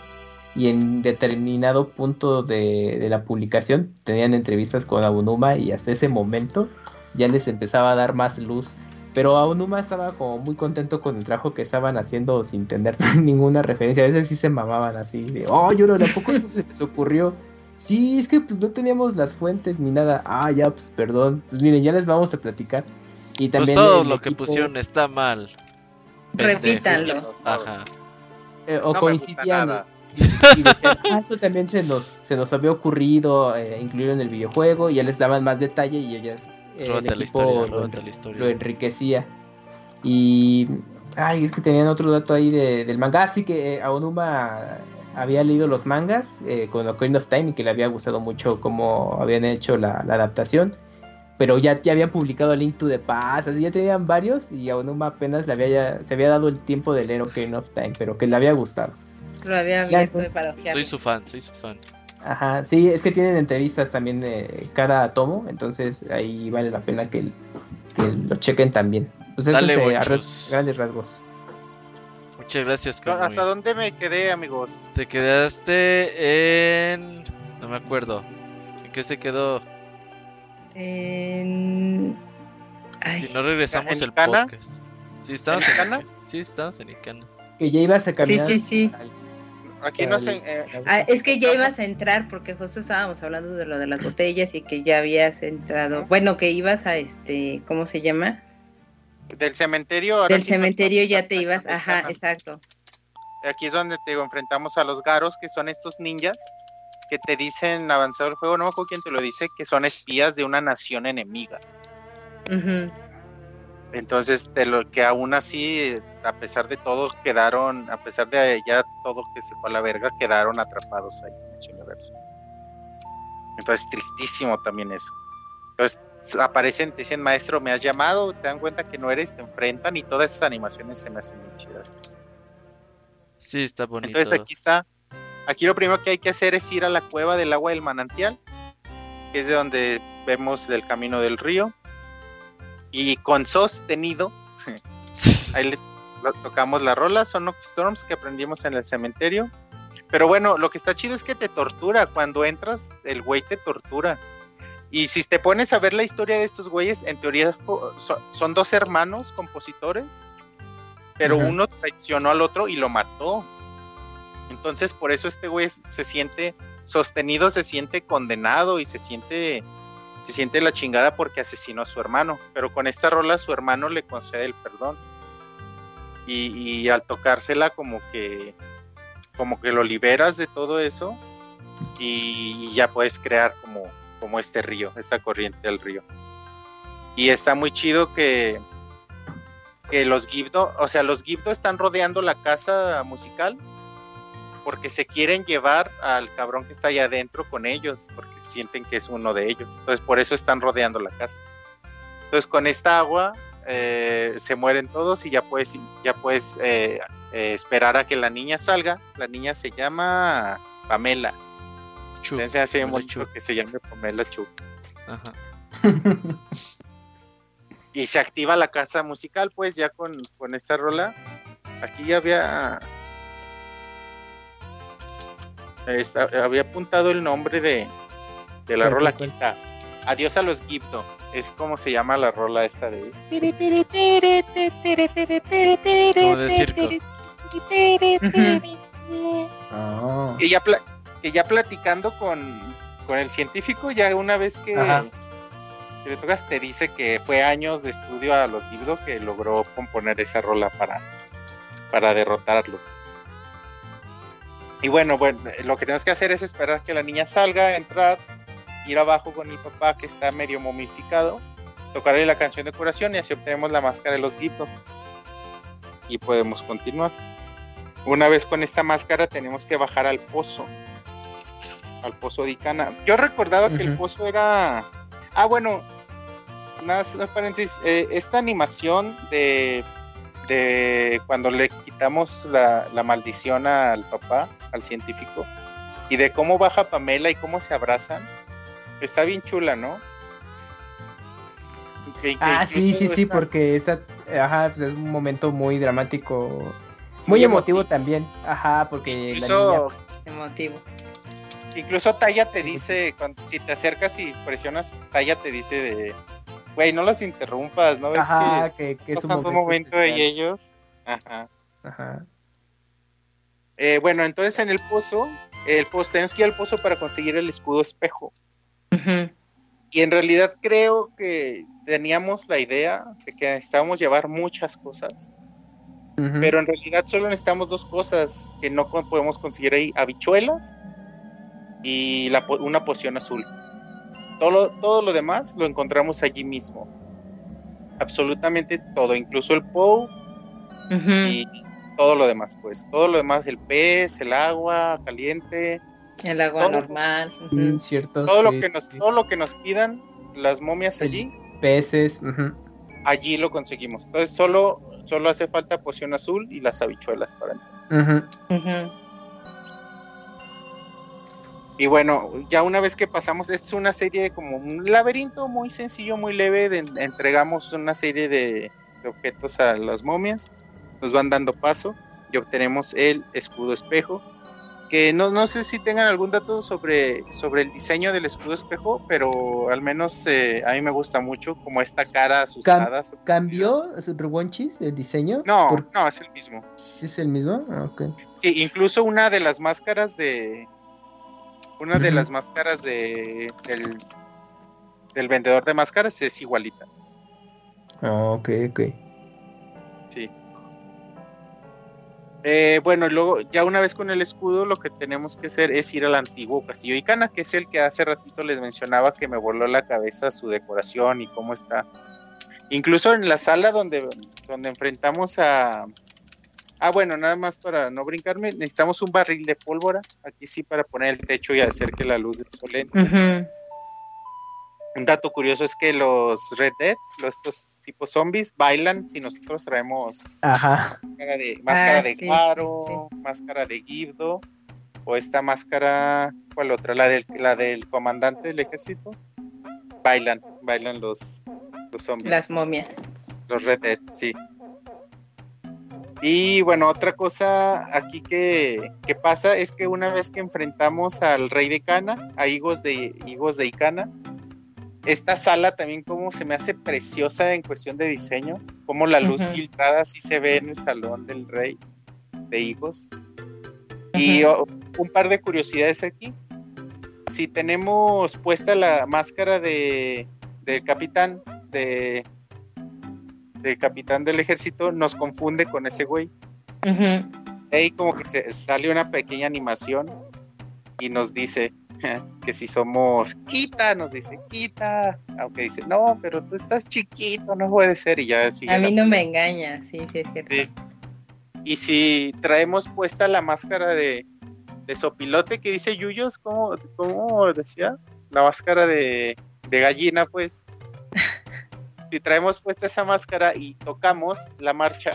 E: y en determinado punto de, de la publicación tenían entrevistas con Aonuma y hasta ese momento ya les empezaba a dar más luz. Pero Aonuma estaba como muy contento con el trabajo que estaban haciendo sin tener [LAUGHS] ninguna referencia. A veces sí se mamaban así de, oh, yo no, ¿a poco eso se les ocurrió? Sí, es que pues no teníamos las fuentes ni nada. Ah, ya, pues perdón. Pues miren, ya les vamos a platicar. Y
F: Pues
E: también
F: todo
E: el
F: lo que pusieron está mal.
C: Repítanlo.
F: Ajá.
E: eh, o
D: No me
E: coincidían. [LAUGHS] Y, decían, "Ah, eso también se nos, se nos había ocurrido eh, incluirlo en el videojuego. Y ya les daban más detalle y ellas. eh, el
F: la historia,
E: lo,
F: la historia.
E: lo enriquecía. Y. Ay, es que tenían otro dato ahí de- del manga. Así que eh, Aonuma había leído los mangas eh, con Ocarina of Time y que le había gustado mucho cómo habían hecho la, la adaptación. Pero ya, ya habían publicado Link to the Past, así ya tenían varios y Aonuma apenas le había se había dado el tiempo de leer Ocarina of Time, pero que le había gustado.
C: Lo había
E: Ya,
C: abierto para ojear.
F: Soy su fan, soy su fan.
E: Ajá, sí, es que tienen entrevistas también de cada tomo, entonces ahí vale la pena que, que lo chequen también. Pues eso
F: Dale,
E: es eh, grandes rasgos.
F: Muchas gracias, Kamui.
D: ¿Hasta dónde me quedé, amigos?
F: Te quedaste en... No me acuerdo. ¿En qué se quedó?
C: En- Ay,
F: Si no regresamos
D: ¿En
F: el
D: Icana?
F: podcast. Sí, estamos
D: ¿En
F: en
D: Icana?
F: Sí, estamos en Icana.
E: Que ya ibas a
C: Sí,
E: caminar.
C: sí, sí.
E: al-
D: Aquí no eh,
C: Ah, es que ya ibas a entrar porque justo estábamos hablando de lo de las botellas y que ya habías entrado. Bueno, que ibas a este, ¿cómo se llama?
D: del cementerio. ahora
C: Del
D: sí
C: cementerio ya te ibas, ajá, exacto.
D: Aquí es donde te enfrentamos a los garos, que son estos ninjas que te dicen, avanzado el juego, no me acuerdo quién te lo dice, que son espías de una nación enemiga.
C: Ujú.
D: Entonces, de lo que aún así, a pesar de todo, quedaron, a pesar de ya todo que se fue a la verga, quedaron atrapados ahí en ese universo. Entonces, tristísimo también eso. Entonces, aparecen, te dicen, maestro, me has llamado, te dan cuenta que no eres, te enfrentan y todas esas animaciones se me hacen muy chidas.
F: Sí, está bonito.
D: Entonces aquí está. Aquí lo primero que hay que hacer es ir a la cueva del agua del manantial, que es de donde vemos del camino del río. Y con sostenido, [LAUGHS] ahí le tocamos la rola, son of Storms que aprendimos en el cementerio. Pero bueno, lo que está chido es que te tortura. Cuando entras, el güey te tortura. Y si te pones a ver la historia de estos güeyes, en teoría son dos hermanos compositores, pero uno traicionó al otro y lo mató. Entonces, por eso este güey se siente sostenido, se siente condenado y se siente, se siente la chingada porque asesinó a su hermano. Pero con esta rola su hermano le concede el perdón. Y, al tocársela como que, como que lo liberas de todo eso y, y ya puedes crear como, como este río, esta corriente del río. Y está muy chido que, que los Gibdo, o sea, los Gibdo están rodeando la casa musical porque se quieren llevar al cabrón que está allá adentro con ellos, porque sienten que es uno de ellos. Entonces, por eso están rodeando la casa. Entonces, con esta agua eh, se mueren todos y ya puedes, ya puedes eh, eh, esperar a que la niña salga. La niña se llama Pamela.
F: Chu,
D: hace
F: Pamela
D: mucho
F: Chu.
D: que se llame Pamela Chu.
F: Ajá.
D: y se activa la casa musical, pues ya con, con esta rola. Aquí ya había. Había apuntado el nombre de, de la
E: ¿Cuál,
D: rola.
E: cuál,
D: Aquí está. Adiós a los Gipto. Es como se llama la rola esta de.
F: Como de circo.
D: Que ya, que ya platicando con, con el científico, ya una vez que, que le tocas, te dice que fue años de estudio a los Gibdo que logró componer esa rola para, para derrotarlos. Y bueno, bueno, lo que tenemos que hacer es esperar que la niña salga, entrar, ir abajo con el papá que está medio momificado, tocarle la canción de curación y así obtenemos la máscara de los Gibdo. Y podemos continuar. Una vez con esta máscara tenemos que bajar al pozo. al pozo de Icana. Yo recordaba que el pozo era. Ah, bueno, nada, más paréntesis. eh, esta animación de, de cuando le quitamos la, la maldición al papá, al científico, y de cómo baja Pamela y cómo se abrazan, está bien chula, ¿no? Que- que
E: Ah, sí, sí, sí,
D: esta-
E: porque está, ajá, pues es un momento muy dramático, muy
D: Muy
E: emotivo
D: emotivo.
E: también, ajá, porque la
D: Incluso,
E: niña,
C: Emotivo.
D: incluso Taya te dice, cuando, si te acercas y presionas, Taya te dice de, güey, no los interrumpas, ¿no? Es
E: ajá,
D: que,
E: que, que es un momento,
D: momento de ellos. Ajá.
E: Ajá.
D: Eh, bueno, entonces en el pozo, el pozo, tenemos que ir al pozo para conseguir el escudo espejo. Y en realidad creo que teníamos la idea de que necesitábamos llevar muchas cosas, pero en realidad solo necesitamos dos cosas que no podemos conseguir ahí, habichuelas y la una poción azul. Todo lo, todo lo demás lo encontramos allí mismo. Absolutamente todo, incluso el POW
C: Ujú.
D: y todo lo demás, pues. Todo lo demás, el pez, el agua caliente,
C: El agua
D: todo.
C: normal.
E: Mm, cierto,
D: todo lo que nos,
E: sí.
D: todo lo que nos pidan las momias allí,
E: peces,
D: allí lo conseguimos. Entonces solo, solo hace falta poción azul y las habichuelas para.
E: Ujú.
D: Y bueno, ya una vez que pasamos, es una serie como un laberinto muy sencillo, muy leve, de- entregamos una serie de, de objetos a las momias, nos van dando paso y obtenemos el escudo espejo, que no, no sé si tengan algún dato sobre, sobre el diseño del escudo espejo, pero al menos eh, a mí me gusta mucho como esta cara asustada.
E: ¿Cambió su Rubonchis el diseño?
D: No,
E: ¿Por-
D: no, es el mismo.
E: ¿Sí es el mismo? Ah, ok.
D: Sí, incluso una de las máscaras de. Una de las máscaras de. Del, del vendedor de máscaras es igualita.
E: Ah, ok, ok.
D: Sí. Eh, bueno, luego, ya una vez con el escudo, lo que tenemos que hacer es ir al antiguo Castillo Icana, que es el que hace ratito les mencionaba que me voló la cabeza su decoración y cómo está. Incluso en la sala donde, donde enfrentamos a. Ah, bueno, nada más para no brincarme, necesitamos un barril de pólvora, aquí sí, para poner el techo y hacer que la luz del sol entre.
C: Ujú.
D: Un dato curioso es que los Red Dead, los, estos tipos zombies, bailan si nosotros traemos
E: Ajá.
D: máscara de, máscara
C: Ah,
D: de
C: sí,
D: Garo, máscara de Gibdo, o esta máscara, ¿cuál otra? La del, la del comandante del ejército. Bailan, bailan los, los zombies.
C: Las momias.
D: Los Red Dead, sí. Y bueno, otra cosa aquí que, que pasa es que una vez que enfrentamos al rey de Cana, a Higos de, Higos de Icana, esta sala también como se me hace preciosa en cuestión de diseño, como la luz filtrada sí se ve en el salón del rey de Higos. Y oh, un par de curiosidades aquí. Si tenemos puesta la máscara de, del capitán, de, del capitán del ejército, nos confunde con ese güey.
C: Ujú.
D: Ahí como que se sale una pequeña animación y nos dice [LAUGHS] que si somos quita, nos dice quita, aunque dice no, pero tú estás chiquito, no puede ser y ya sigue
C: A mí no me engaña, sí, sí, es cierto.
D: Sí. Y si traemos puesta la máscara de, de sopilote que dice Yuyos, ¿cómo, cómo decía? La máscara de, de gallina, pues. [LAUGHS] si traemos puesta esa máscara y tocamos la marcha,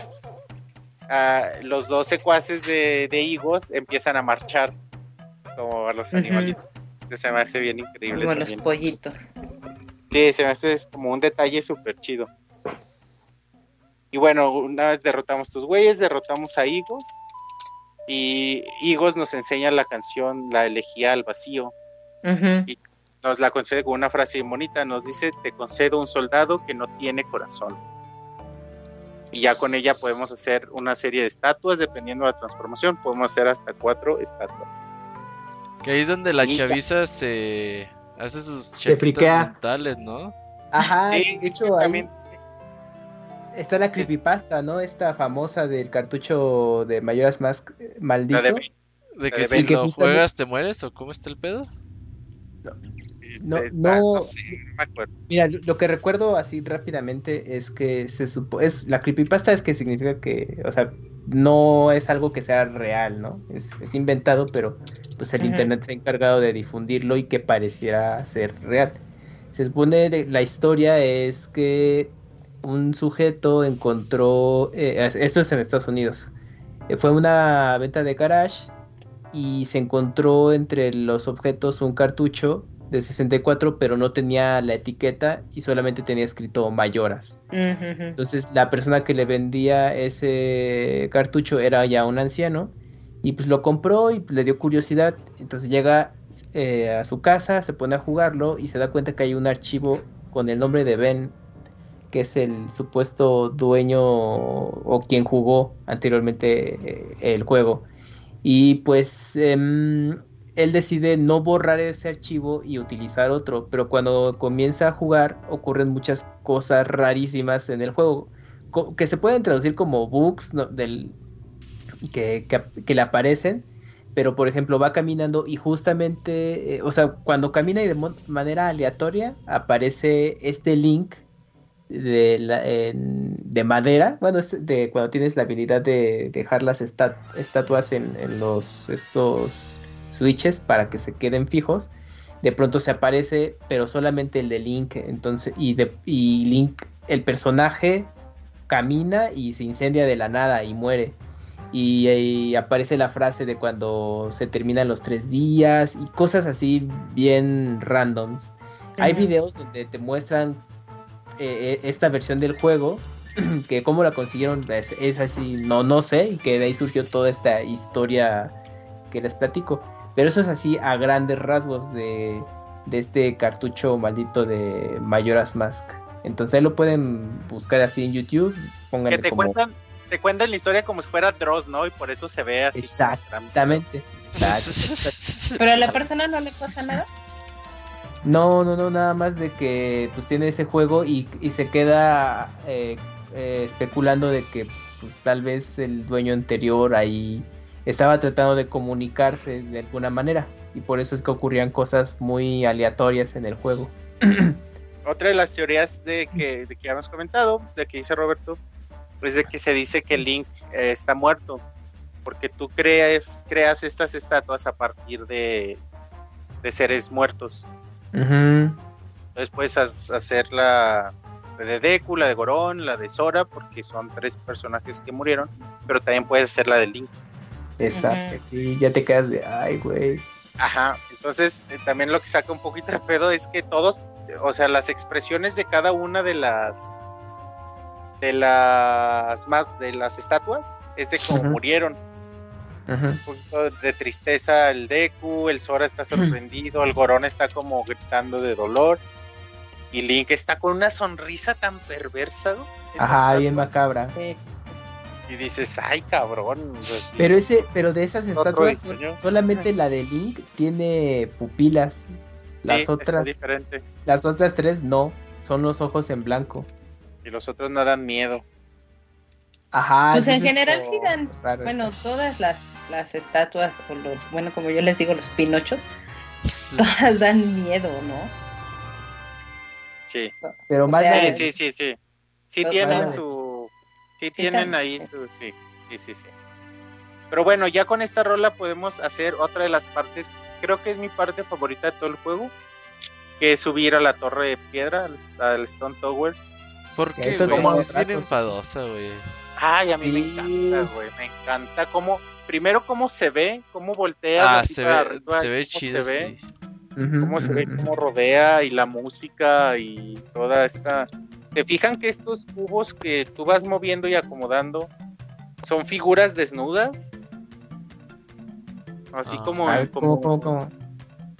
D: ah, los dos secuaces de, de higos empiezan a marchar como a los animalitos. Entonces, Se me hace bien increíble.
C: Como los
D: también.
C: pollitos.
D: Sí, se me hace es como un detalle súper chido. Y bueno, una vez derrotamos a estos güeyes, derrotamos a Higos. Y Higos nos enseña la canción La elegía al vacío.
C: Ujú.
D: Nos la concede con una frase bonita. Nos dice, te concedo un soldado que no tiene corazón. Y ya con ella podemos hacer una serie de estatuas, dependiendo de la transformación. Podemos hacer hasta cuatro estatuas.
F: Que ahí es donde la
D: Y ya.
F: chaviza se hace sus
E: Se
F: chapitas
E: friquea.
F: mentales, ¿no?
E: Ajá,
D: Sí,
E: de
D: es que
E: hecho, ahí
D: también-
E: está la creepypasta, ¿no? Esta famosa del cartucho de Mayoras más maldito.
D: La de
F: De que
D: de
F: si lo juegas te mueres o cómo está el pedo.
E: No, no-
D: no sé, no me acuerdo.
E: Mira, lo que recuerdo así rápidamente es que se supo, es la creepypasta es que significa que, o sea, no es algo que sea real, ¿no? Es, es inventado, pero pues el internet se ha encargado de difundirlo y que pareciera ser real. Se supone de- la historia es que un sujeto encontró, eh, es- esto es en Estados Unidos, eh, fue una venta de garage y se encontró entre los objetos un cartucho de 64, pero no tenía la etiqueta y solamente tenía escrito mayoras. Entonces la persona que le vendía ese cartucho era ya un anciano y pues lo compró y le dio curiosidad. Entonces llega eh, a su casa, se pone a jugarlo y se da cuenta que hay un archivo con el nombre de Ben, que es el supuesto dueño o quien jugó anteriormente eh, el juego. Y pues em, él decide no borrar ese archivo y utilizar otro, pero cuando comienza a jugar ocurren muchas cosas rarísimas en el juego que se pueden traducir como bugs del, que, que, le aparecen, pero por ejemplo va caminando y justamente, eh, o sea, cuando camina y de manera aleatoria aparece este link de, la- de madera, bueno, de cuando tienes la habilidad de dejar las esta- estatuas en, en los estos switches para que se queden fijos. De pronto se aparece, pero solamente el de Link. Entonces, y, de, y Link, el personaje, camina y se incendia de la nada y muere. Y, y aparece la frase de cuando se terminan los tres días y cosas así bien randoms. Hay videos donde te muestran eh, eh, esta versión del juego, [CLEARS THROAT] que cómo la consiguieron es, es así, no, no sé, y que de ahí surgió toda esta historia que les platico. Pero eso es así a grandes rasgos de, de este cartucho maldito de Majora's Mask. Entonces ahí lo pueden buscar así en YouTube. Pónganle
D: Que te
E: como...
D: cuentan, te cuentan la historia como si fuera Dross, ¿no? Y por eso se ve así.
E: Exactamente. Exacto.
C: Pero a la persona no le pasa nada.
E: No, no, no, nada más de que pues tiene ese juego y, y se queda eh, eh, especulando de que pues tal vez el dueño anterior ahí estaba tratando de comunicarse de alguna manera y por eso es que ocurrían cosas muy aleatorias en el juego. [CLEARS THROAT]
D: Otra de las teorías de que, de que habíamos comentado, de que dice Roberto, es de que se dice que Link eh, está muerto, porque tú creas, creas estas estatuas a partir de, de seres muertos. Entonces puedes hacer la de Deku, la de Gorón, la de Sora, porque son tres personajes que murieron, pero también puedes hacer la de Link.
E: Exacto, sí, ya te quedas de, ay, güey.
D: Ajá, entonces eh, también lo que saca un poquito de pedo es que todos, o sea, las expresiones de cada una de las de las más de las estatuas es de cómo murieron.
E: Ujú.
D: Un poquito de tristeza el Deku, el Sora está sorprendido, el Gorón está como gritando de dolor y Link está con una sonrisa tan perversa, ¿no?
E: Ajá,
D: estatua,
E: bien macabra.
C: Sí.
D: Y dices, ay cabrón. o sea, sí.
E: Pero ese, pero de esas estatuas,
D: diseño.
E: solamente la de Link tiene pupilas. Las
D: Sí, está
E: otras,
D: diferente.
E: las otras tres no, son los ojos en blanco.
D: Y los otros no dan miedo.
E: Ajá.
C: Pues en general sí dan, bueno,
E: eso.
C: todas las, las estatuas o los, bueno, como yo les digo, los pinochos, [LAUGHS] todas dan miedo, ¿no?
D: Sí.
E: pero
C: o
E: más
C: sea,
D: Sí,
E: de-
D: sí, sí, sí. Sí
C: Pues
D: tienen su... Sí tienen ahí
C: sí.
D: su... Sí, sí, sí, sí. Pero bueno, ya con esta rola podemos hacer otra de las partes, creo que es mi parte favorita de todo el juego, que es subir a la torre de piedra, al, al Stone Tower.
F: ¿Por qué, güey?
D: como
F: Es bien enfadosa, güey.
D: Ay, a mí me encanta, güey, me encanta cómo, primero cómo se ve, cómo volteas
F: Ah,
D: así
F: se
D: para
F: ve,
D: arriba,
F: se ve chido,
D: se ve,
F: sí.
D: Cómo se ve, cómo rodea y la música y toda esta. ¿Se fijan que estos cubos que tú vas moviendo y acomodando son figuras desnudas? Así
F: Ah.
D: como,
E: ver,
D: como,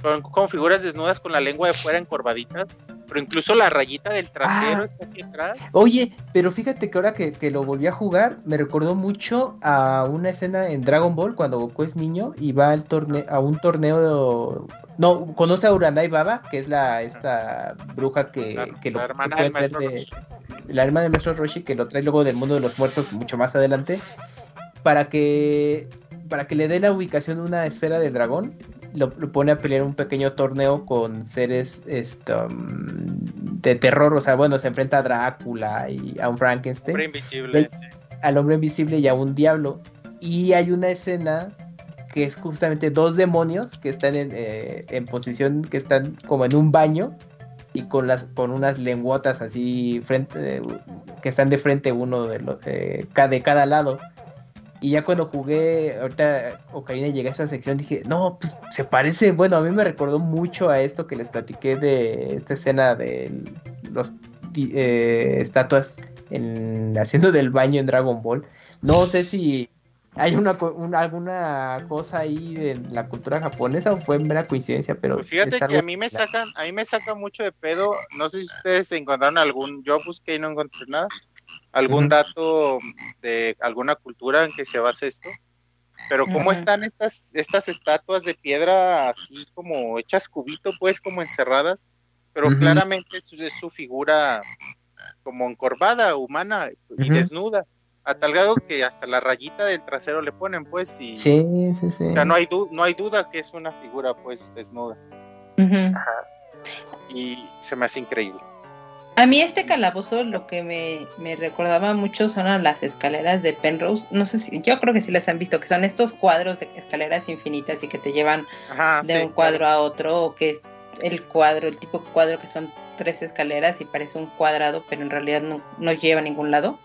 D: son como figuras desnudas con la lengua de fuera encorvaditas, pero incluso la rayita del trasero
E: Ah.
D: está hacia atrás.
E: Oye, pero fíjate que ahora que, que lo volví a jugar, me recordó mucho a una escena en Dragon Ball cuando Goku es niño y va al torneo, a un torneo de- No, conoce a Uranai Baba, que es la esta bruja que,
D: La-
E: que lo
D: la hermana
E: que
D: del maestro
E: de- la hermana del maestro Roshi que lo trae luego del mundo de los muertos mucho más adelante para que para que le dé la ubicación de una esfera del dragón lo, lo pone a pelear un pequeño torneo con seres esto, mm, de terror o sea bueno se enfrenta a Drácula y a un Frankenstein
D: Hombre invisible. Sí.
E: al hombre invisible y a un diablo. Y hay una escena que es justamente dos demonios que están en, eh, en posición, que están como en un baño y con las con unas lenguotas así frente que están de frente uno de, los de cada lado. Y ya cuando jugué, ahorita Ocarina llegué a esa sección, dije, no, pues se parece, bueno, a mí me recordó mucho a esto que les platiqué de esta escena de los eh, estatuas en, haciendo del baño en Dragon Ball. No sé si hay una, alguna cosa ahí de la cultura japonesa o fue mera coincidencia, pero
D: pues fíjate que a mí me sacan, a mí me saca mucho de pedo, no sé si ustedes encontraron algún, yo busqué y no encontré nada, algún dato de alguna cultura en que se base esto. Pero cómo están estas, estas estatuas de piedra así como hechas cubito, pues como encerradas, pero claramente es, es, su figura como encorvada, humana y desnuda a tal grado que hasta la rayita del trasero le ponen, pues, y
E: sí, sí, sí.
D: no hay, no hay duda que es una figura, pues, desnuda. Y se me hace increíble.
C: A mí este calabozo lo que me, recordaba mucho son las escaleras de Penrose. No sé si, yo creo que sí les han visto, que son estos cuadros de escaleras infinitas y que te llevan de un cuadro a otro, o que es el cuadro, el tipo de cuadro que son tres escaleras y parece un cuadrado, pero en realidad no, no lleva a ningún lado.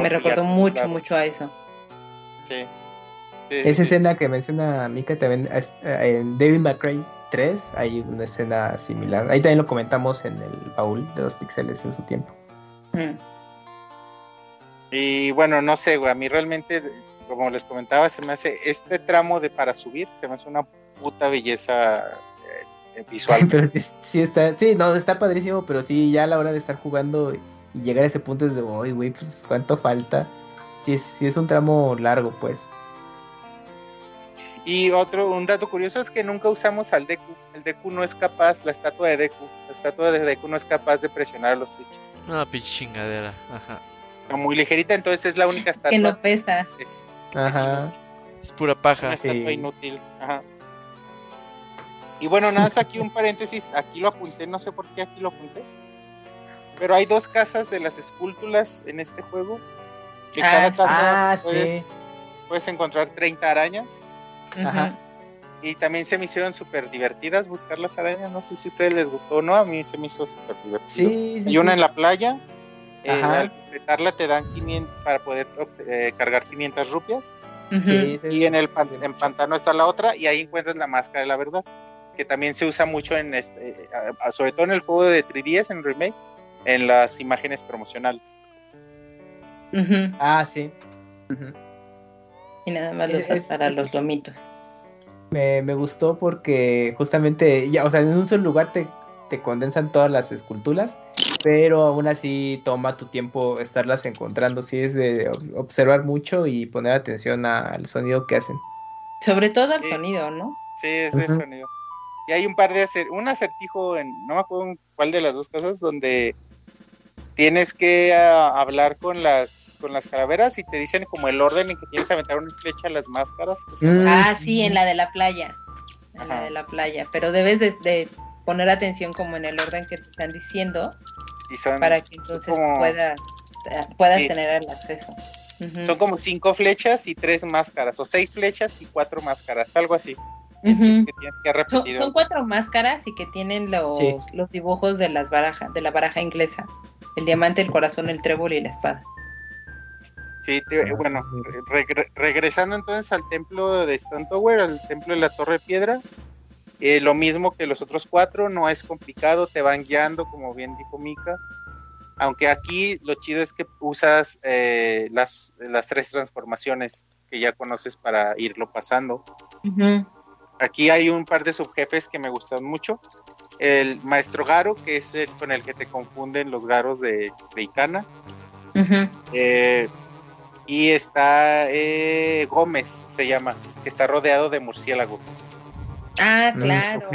C: Me recordó mucho, mucho a eso.
D: Sí.
E: Esa escena que menciona Mika también eh, en David McRae 3 hay una escena similar. Ahí también lo comentamos en el baúl de los pixeles en su tiempo. Mm.
D: Y bueno, no sé, güey, a mí realmente, como les comentaba, se me hace este tramo de para subir, se me hace una puta belleza eh, visual. [LAUGHS]
E: pero sí, sí, está, sí, no, está padrísimo, pero sí, ya a la hora de estar jugando y llegar a ese punto es de, uy, güey, pues cuánto falta. Si es, si es un tramo largo, pues.
D: Y otro, un dato curioso es que nunca usamos al Deku. El Deku no es capaz, la estatua de Deku, la estatua de Deku no es capaz de presionar los switches.
F: No, pinche chingadera, ajá.
D: muy ligerita, entonces es la única estatua.
C: Que no pesa.
D: Es,
E: ajá.
F: Es, pura paja.
D: Una estatua inútil, ajá. Y bueno, nada más aquí un paréntesis, aquí lo apunté, no sé por qué aquí lo apunté pero hay dos casas de las esculturas en este juego. Que ah, cada casa ah, puedes, encontrar 30 arañas.
C: Ajá.
D: Y también se me hicieron súper divertidas buscar las arañas. No sé si a ustedes les gustó o no. A mí se me hizo súper divertido.
E: Sí,
D: y una en la playa. Eh, al completarla te dan 500 para poder eh, cargar 500 rupias. y en el en pantano está la otra. Y ahí encuentras la máscara de la verdad. Que también se usa mucho en este. Eh, sobre todo en el juego de 3DS, en Remake en las imágenes promocionales.
E: Ah, sí.
C: Y nada más lo usas para los lomitos.
E: Me, gustó porque justamente, ya, o sea, en un solo lugar te, te condensan todas las esculturas, pero aún así toma tu tiempo estarlas encontrando. Sí, es de observar mucho y poner atención al sonido que hacen.
C: Sobre todo al sonido, ¿no?
D: Sí, es el sonido. Y hay un par de un acertijo en, no me acuerdo cuál de las dos cosas, donde tienes que ah, hablar con las con las calaveras y te dicen como el orden en que tienes que aventar una flecha a las máscaras.
C: Mm. Ah, sí, en la de la playa. En la de la playa. Pero debes de, poner atención como en el orden que te están diciendo para que entonces puedas, eh, puedas tener el acceso.
D: Son como cinco flechas y tres máscaras, o seis flechas y cuatro máscaras, algo así. Entonces que tienes que repetir.
C: Son, cuatro máscaras y que tienen los, los dibujos de las barajas, de la baraja inglesa el diamante, el corazón, el trébol y la espada.
D: Sí, ah, bueno, regresando entonces al templo de Stantower, al templo de la Torre de Piedra, eh, lo mismo que los otros cuatro, no es complicado, te van guiando, como bien dijo Mika. Aunque aquí lo chido es que usas eh, las, las tres transformaciones que ya conoces para irlo pasando. Aquí hay un par de subjefes que me gustan mucho el maestro Garo, que es el con el que te confunden los garos de, de Icana. Eh, y está eh, Gómez, se llama, que está rodeado de murciélagos.
C: Ah, mm, claro.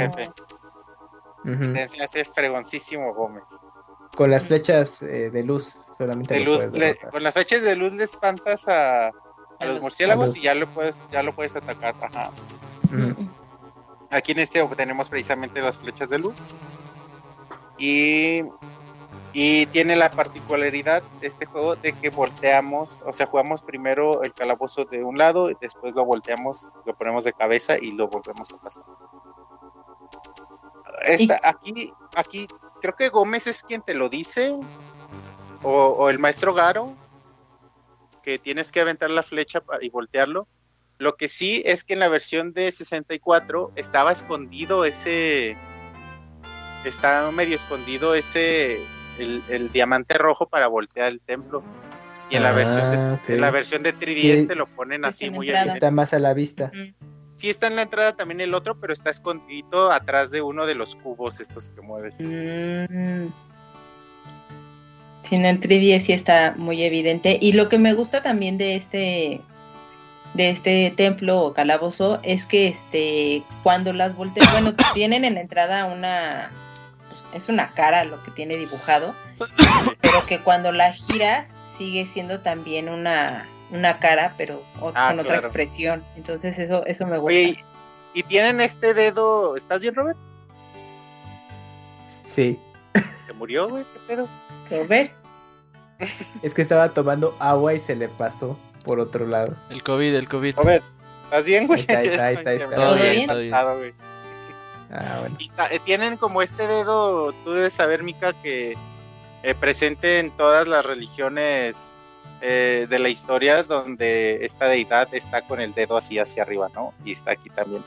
D: Se hace fregoncísimo Gómez.
E: Con las flechas eh, de luz solamente.
D: De luz, con las flechas de luz le espantas a, a, los, murciélagos y ya lo puedes, ya lo puedes atacar. Ajá. Aquí en este tenemos precisamente las flechas de luz. Y Y tiene la particularidad de este juego de que volteamos, o sea, jugamos primero el calabozo de un lado y después lo volteamos, lo ponemos de cabeza y lo volvemos a pasar. Esta, aquí, aquí, creo que Gómez es quien te lo dice, o, o el maestro Garo, que tienes que aventar la flecha y voltearlo. Lo que sí es que en la versión de 64 estaba escondido ese. Está medio escondido ese. El, el diamante rojo para voltear el templo. Y en la,
E: Ah,
D: versión, de,
E: ok.
D: en la versión de 3DS
E: Sí.
D: te lo ponen
C: Sí,
D: así muy
C: entrada.
D: evidente.
E: Está más a la vista.
D: Sí está en la entrada también el otro, pero está escondido atrás de uno de los cubos estos que mueves.
C: Mm. Sí, no, en 3DS sí está muy evidente. Y lo que me gusta también de este de este templo o calabozo es que este cuando las volteas, bueno, [COUGHS] tienen en la entrada una es una cara lo que tiene dibujado, [COUGHS] pero que cuando la giras sigue siendo también una una cara, pero o-
D: Ah,
C: con otra
D: claro.
C: expresión. Entonces eso eso me gusta.
D: Oye, y, y tienen este dedo. ¿Estás bien, Robert?
E: Sí.
D: ¿Se murió, güey? ¿Qué pedo?
C: Pero ver,
E: Es que estaba tomando agua y se le pasó por otro lado.
F: El COVID, el COVID.
D: Robert, ¿estás bien, güey?
E: Ahí está, ahí está, ahí [LAUGHS] está, ahí está.
F: Todo
C: ¿Todo
F: bien, todo bien.
E: Ah, bueno.
D: Y está- eh, tienen como este dedo, tú debes saber, Mica, que eh, presente en todas las religiones eh, de la historia donde esta deidad está con el dedo así hacia arriba, ¿no? Y está aquí también.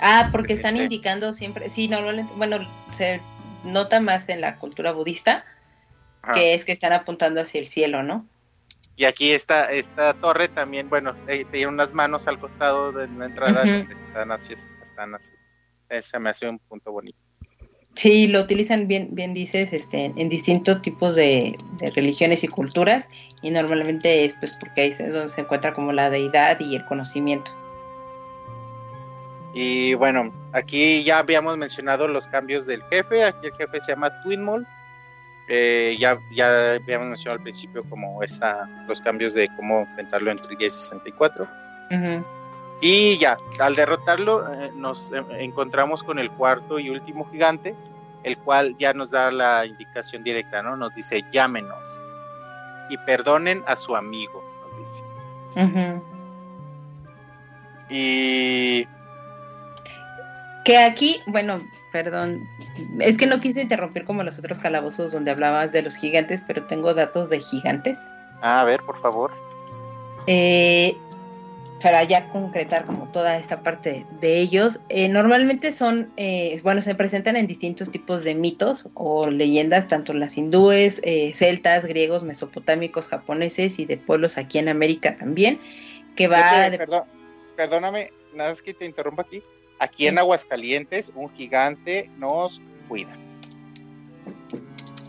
C: Ah, porque están indicando siempre, sí, normalmente, bueno, se nota más en la cultura budista,
D: Ajá.
C: que es que están apuntando hacia el cielo, ¿no?
D: Y aquí esta, esta torre también, bueno, eh, tiene unas manos al costado de la entrada están así, están así. Ese me hace un punto bonito.
C: Sí, lo utilizan bien, bien dices, este, en distintos tipos de, de religiones y culturas, y normalmente es pues porque ahí es donde se encuentra como la deidad y el conocimiento.
D: Y bueno, aquí ya habíamos mencionado los cambios del jefe. Aquí el jefe se llama Twinmol. Eh, ya, ya habíamos mencionado al principio como esa, los cambios de cómo enfrentarlo en 3DS 64.
C: Ujú.
D: Y ya, al derrotarlo, eh, nos eh, encontramos con el cuarto y último gigante, el cual ya nos da la indicación directa, ¿no? Nos dice, llámenos y perdonen a su amigo, nos dice. Y
C: Que aquí, bueno, perdón, es que no quise interrumpir como los otros calabozos donde hablabas de los gigantes, pero tengo datos de gigantes.
D: a ver, por favor.
C: Eh, para ya concretar como toda esta parte de ellos, eh, normalmente son, eh, bueno, se presentan en distintos tipos de mitos o leyendas, tanto las hindúes, eh, celtas, griegos, mesopotámicos, japoneses y de pueblos aquí en América también, que va
D: Fíjate,
C: de-
D: perdón, perdóname, nada que te interrumpa aquí. Aquí en Aguascalientes, un gigante nos cuida.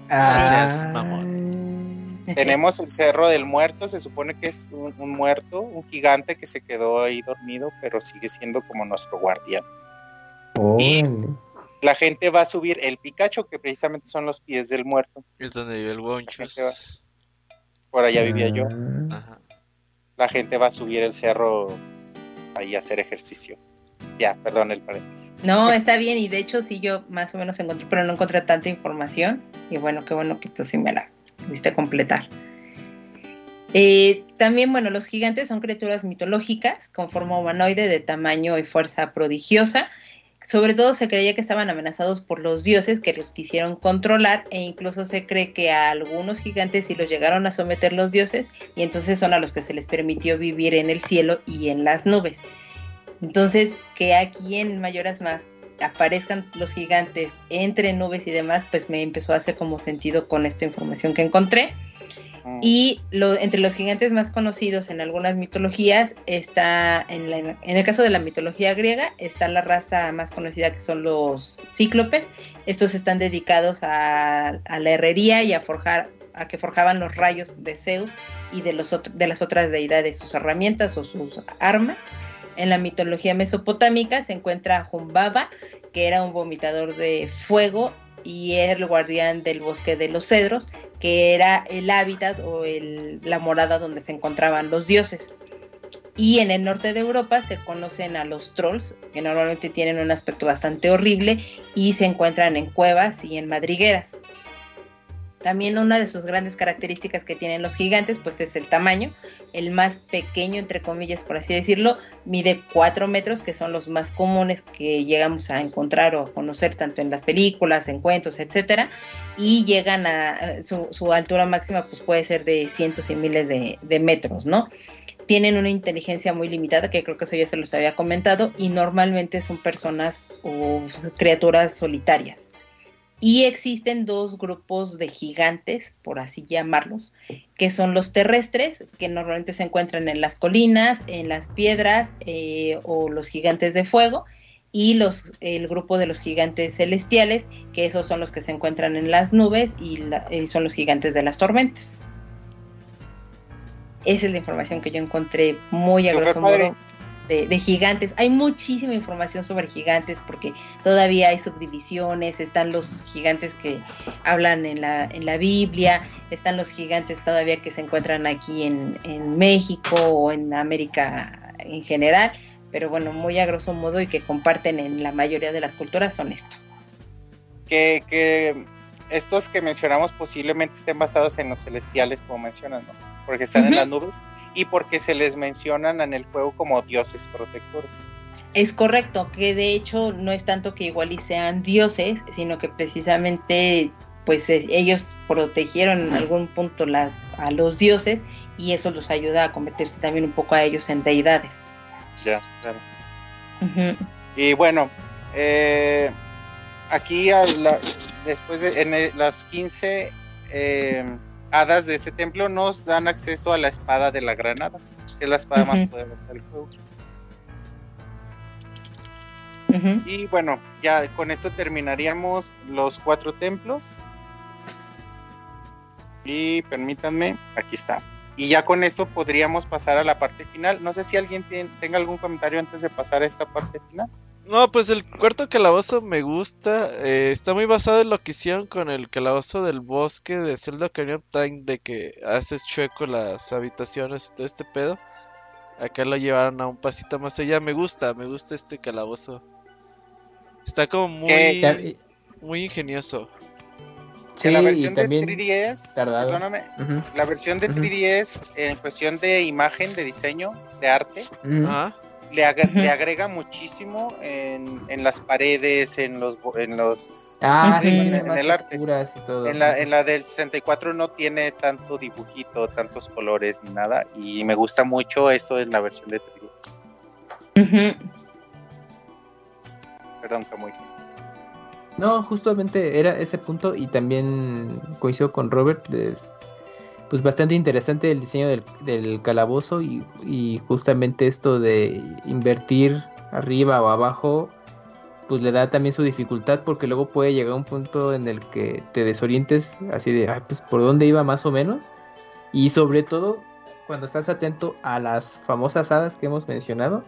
E: Ah,
F: mamón. [LAUGHS]
D: Tenemos el Cerro del Muerto, se supone que es un, un muerto, un gigante que se quedó ahí dormido, pero sigue siendo como nuestro guardián.
E: órale.
D: La gente va a subir el Picacho, que precisamente son los pies del muerto.
F: Es donde vive el Wonchus.
D: Por allá vivía yo.
E: Ah,
F: Ajá.
D: La gente va a subir el cerro ahí a hacer ejercicio. Ya, perdón el paréntesis.
C: No, está bien, y de hecho sí yo más o menos encontré, pero no encontré tanta información. Y bueno, qué bueno que tú sí me la pudiste completar. Eh, también, bueno, los gigantes son criaturas mitológicas con forma humanoide de tamaño y fuerza prodigiosa. Sobre todo se creía que estaban amenazados por los dioses que los quisieron controlar e incluso se cree que a algunos gigantes sí los llegaron a someter los dioses y entonces son a los que se les permitió vivir en el cielo y en las nubes. Entonces, que aquí en Mayoras Más aparezcan los gigantes entre nubes y demás, pues me empezó a hacer como sentido con esta información que encontré.
D: Mm.
C: Y lo, entre los gigantes más conocidos en algunas mitologías está, en, la- en el caso de la mitología griega, está la raza más conocida que son los cíclopes. Estos están dedicados a, a la herrería y a forjar, a que forjaban los rayos de Zeus y de, los otro- de las otras deidades, sus herramientas o sus armas. En la mitología mesopotámica se encuentra Jumbaba, que era un vomitador de fuego y el guardián del bosque de los cedros, que era el hábitat o la morada donde se encontraban los dioses. Y en el norte de Europa se conocen a los trolls, que normalmente tienen un aspecto bastante horrible y se encuentran en cuevas y en madrigueras. También una de sus grandes características que tienen los gigantes, pues es el tamaño. El más pequeño, entre comillas, por así decirlo, mide 4 metros, que son los más comunes que llegamos a encontrar o a conocer tanto en las películas, en cuentos, etcétera. Y llegan a su, altura máxima, pues puede ser de cientos y miles de, de metros, ¿no? tienen una inteligencia muy limitada, que creo que eso ya se los había comentado, y normalmente son personas o criaturas solitarias. Y existen dos grupos de gigantes, por así llamarlos, que son los terrestres, que normalmente se encuentran en las colinas, en las piedras eh, o los gigantes de fuego, y los, el grupo de los gigantes celestiales, que esos son los que se encuentran en las nubes y, y son los gigantes de las tormentas. Esa es la información que yo encontré muy a grosso modo de, gigantes. Hay muchísima información sobre gigantes porque todavía hay subdivisiones, están los gigantes que hablan en la, en la Biblia, están los gigantes todavía que se encuentran aquí en, en México o en América en general, pero bueno, muy a grosso modo y que comparten en la mayoría de las culturas son esto.
D: Que, que estos que mencionamos posiblemente estén basados en los celestiales, como mencionan, ¿no? Porque están en las nubes y porque se les mencionan en el juego como dioses protectores.
C: Es correcto, que de hecho no es tanto que igual y sean dioses, sino que precisamente pues eh, ellos protegieron en algún punto las, a los dioses y eso los ayuda a convertirse también un poco a ellos en deidades.
D: Ya, claro. Y bueno, eh, aquí después de en las 15 eh, hadas de este templo nos dan acceso a la espada de la granada, que es la espada más poderosa del juego. Y bueno, ya con esto terminaríamos los cuatro templos. Y permítanme, aquí está. Y ya con esto podríamos pasar a la parte final. No sé si alguien tenga algún comentario antes de pasar a esta parte final.
F: No, pues el cuarto calabozo me gusta. Eh, está muy basado en lo que hicieron con el calabozo del bosque de Zelda Ocarina of Time, de que haces chueco las habitaciones y todo este pedo. Acá lo llevaron a un pasito más allá. Me gusta, me gusta este calabozo. Está como muy, muy ingenioso.
D: Sí, la versión de 3DS, perdóname, la versión de 3DS en cuestión de imagen, de diseño, de arte, Ajá le, agrega muchísimo en, en, las paredes, en los en los
E: ah,
D: en, el arte. En la, en la del 64 no tiene tanto dibujito, tantos colores ni nada y me gusta mucho eso en la versión de 3DS. Perdón, Camuy.
E: No, justamente era ese punto y también coincido con Robert pues bastante interesante el diseño del, calabozo y, justamente esto de invertir arriba o abajo pues le da también su dificultad porque luego puede llegar a un punto en el que te desorientes así de Ay, pues por dónde iba más o menos y sobre todo cuando estás atento a las famosas hadas que hemos mencionado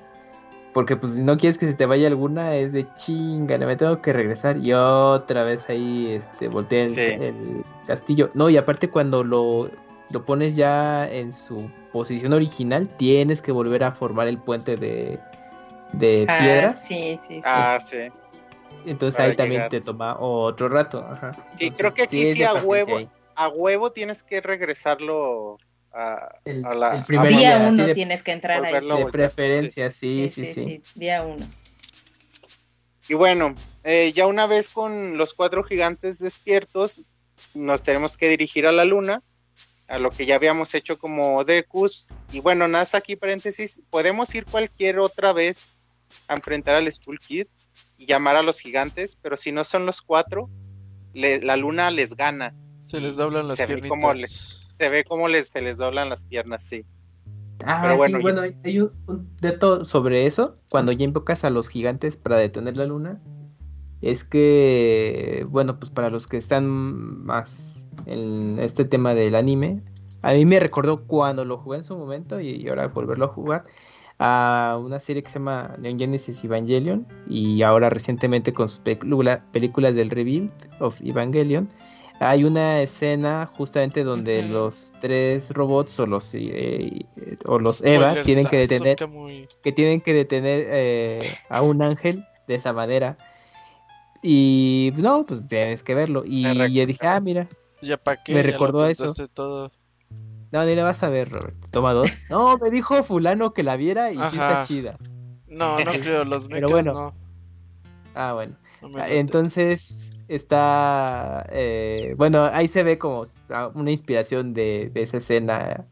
E: porque pues si no quieres que se te vaya alguna es de chinga, me tengo que regresar y otra vez ahí este voltear el, castillo. No, y aparte cuando lo lo pones ya en su posición original, tienes que volver a formar el puente de, de ah, piedra.
C: Sí, sí, sí.
D: Ah, sí.
E: Entonces ahí también te toma otro rato. Ajá.
D: Sí, creo que aquí sí, a huevo, a huevo tienes que regresarlo a,
C: el, a la, primer día uno tienes que entrar ahí.
E: De preferencia, sí sí sí,
C: Día uno.
D: Y bueno, eh, ya una vez con los cuatro gigantes despiertos, nos tenemos que dirigir a la luna a lo que ya habíamos hecho como Decus. Y bueno, nada, aquí paréntesis, podemos ir cualquier otra vez a enfrentar al Skull Kid y llamar a los gigantes, pero si no son los cuatro, la luna les gana.
F: Se les doblan las piernas.
D: se ve como les, se les doblan las piernas, sí.
E: Ah, pero bueno, bueno hay un, dato sobre eso. Cuando ya invocas a los gigantes para detener la luna, es que, bueno, pues para los que están más en este tema del anime. A mí me recordó cuando lo jugué en su momento y, ahora volverlo a jugar a una serie que se llama Neon Genesis Evangelion y ahora recientemente con sus películas del Rebuild of Evangelion. Hay una escena justamente donde los tres robots o los eh, o los Eva tienen que detener que tienen que detener eh, a un ángel de esa manera. Y no pues tienes que verlo. Y yo dije ah mira
F: Ya para qué.
E: Me
F: ya
E: recordó a eso.
F: Todo.
E: No, ni la vas a ver, Robert. Toma dos. [LAUGHS] No, me dijo fulano que la viera y sí está chida.
F: No, no [LAUGHS] creo, los
E: Pero
F: mechas
E: bueno.
F: no.
E: Ah, bueno.
F: no.
E: Entonces está, eh, bueno, ahí se ve como ah, una inspiración de, de esa escena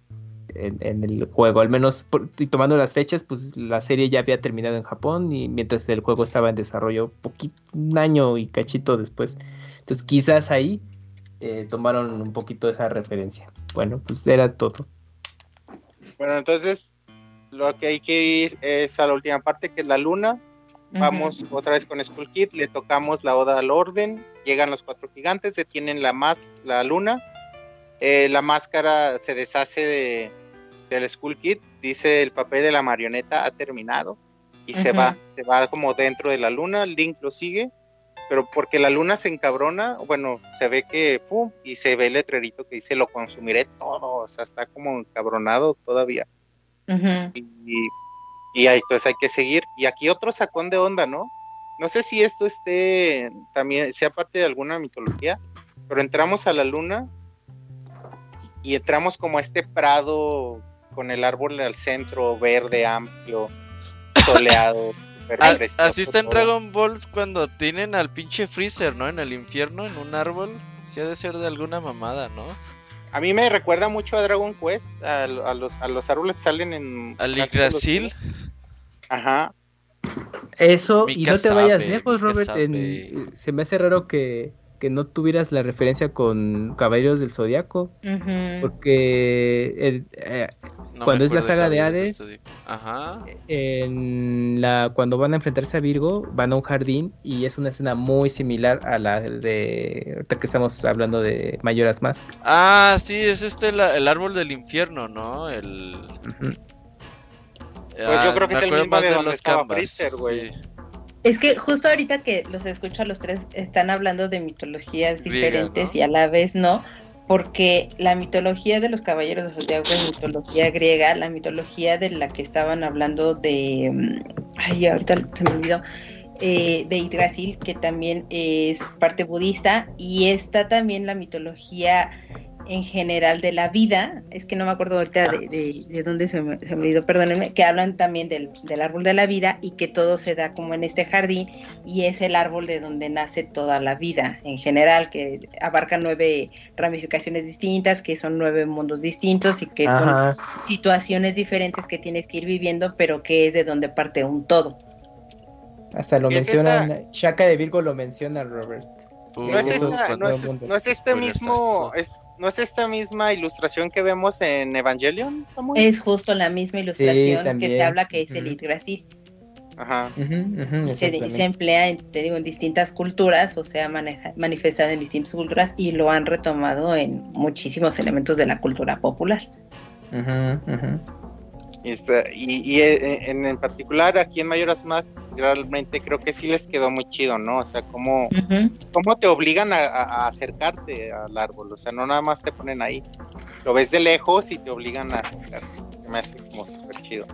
E: en, en el juego, al menos por- y tomando las fechas, pues la serie ya había terminado en Japón y mientras el juego estaba en desarrollo poquito, un año y cachito después. Entonces quizás ahí eh, tomaron un poquito esa referencia. Bueno, pues era todo.
D: Bueno, entonces lo que hay que ir es a la última parte, que es la luna. Vamos otra vez con Skull Kid, le tocamos la oda al orden, llegan los cuatro gigantes, detienen la, mas la luna, eh, la máscara se deshace de, del Skull Kid, dice el papel de la marioneta ha terminado y se va, se va como dentro de la luna, Link lo sigue, pero porque la luna se encabrona, bueno, se ve que, ¡pum! y se ve el letrerito que dice lo consumiré todo, o sea, está como encabronado todavía y, y ahí entonces hay que seguir. Y aquí otro sacón de onda, ¿no? No sé si esto esté también, sea parte de alguna mitología, pero entramos a la luna y entramos como a este prado con el árbol al centro, verde, amplio, soleado.
F: Ah, así está en. Dragon Ball cuando tienen al pinche Freezer, ¿no? En el infierno, en un árbol. Sí ha de ser de alguna mamada, ¿no?
D: A mí me recuerda mucho a Dragon Quest, a, a los, a los árboles que salen en...
F: Al Yggdrasil.
D: Ajá.
E: Eso,
F: Mika
E: y no te vayas
F: sabe,
E: lejos, Robert. en- se me hace raro que, que no tuvieras la referencia con Caballeros del Zodiaco. Porque el, eh,
F: No
E: Cuando es la saga de Hades.
F: Zodíaco. Ajá.
E: en la, cuando van a enfrentarse a Virgo, van a un jardín y es una escena muy similar a la de. Ahorita que estamos hablando de Mayoras Mask.
F: Ah, sí, es este la- el árbol del infierno, ¿no? El.
E: Ujú.
F: Ah,
D: yo creo que
F: me
D: es el mismo
F: más
D: de donde estaba güey.
F: sí.
C: Es que justo ahorita que los escucho a los tres, están hablando de mitologías
F: Griega,
C: diferentes
F: ¿no?
C: y a la vez no, porque la mitología de los caballeros de Zodiaco es mitología griega, la mitología de la que estaban hablando de. mm, Ay, ahorita se me olvidó. eh, de Yggdrasil, que también es parte budista, y está también la mitología en general de la vida, es que no me acuerdo ahorita de, de, de dónde se me, se me olvidó, perdónenme, que hablan también del, del árbol de la vida y que todo se da como en este jardín y es el árbol de donde nace toda la vida en general, que abarca nueve ramificaciones distintas, que son nueve mundos distintos y que son situaciones diferentes que tienes que ir viviendo, pero que es de donde parte un todo.
E: Hasta lo
D: ¿Y es
E: mencionan. Shaka de Virgo lo menciona, Robert.
D: No es, esta, no, no este mismo, es- no es esta misma ilustración que vemos en Evangelion, Samuel?
C: Es justo la misma ilustración que te habla que es el. Yggdrasil.
D: Ajá.
C: Se, y se
E: exactamente.
C: emplea, en, te digo, en distintas culturas, o sea, maneja, manifestado en distintas culturas y lo han retomado en muchísimos elementos de la cultura popular.
E: Ujú.
D: Y, está- y- y, eh, en, en particular aquí en Mayoras Max realmente creo que sí les quedó muy chido, ¿no? O sea, cómo, cómo te obligan a, acercarte al árbol, o sea, no nada más te ponen ahí, lo ves de lejos y te obligan a acercarte, me hace como súper chido.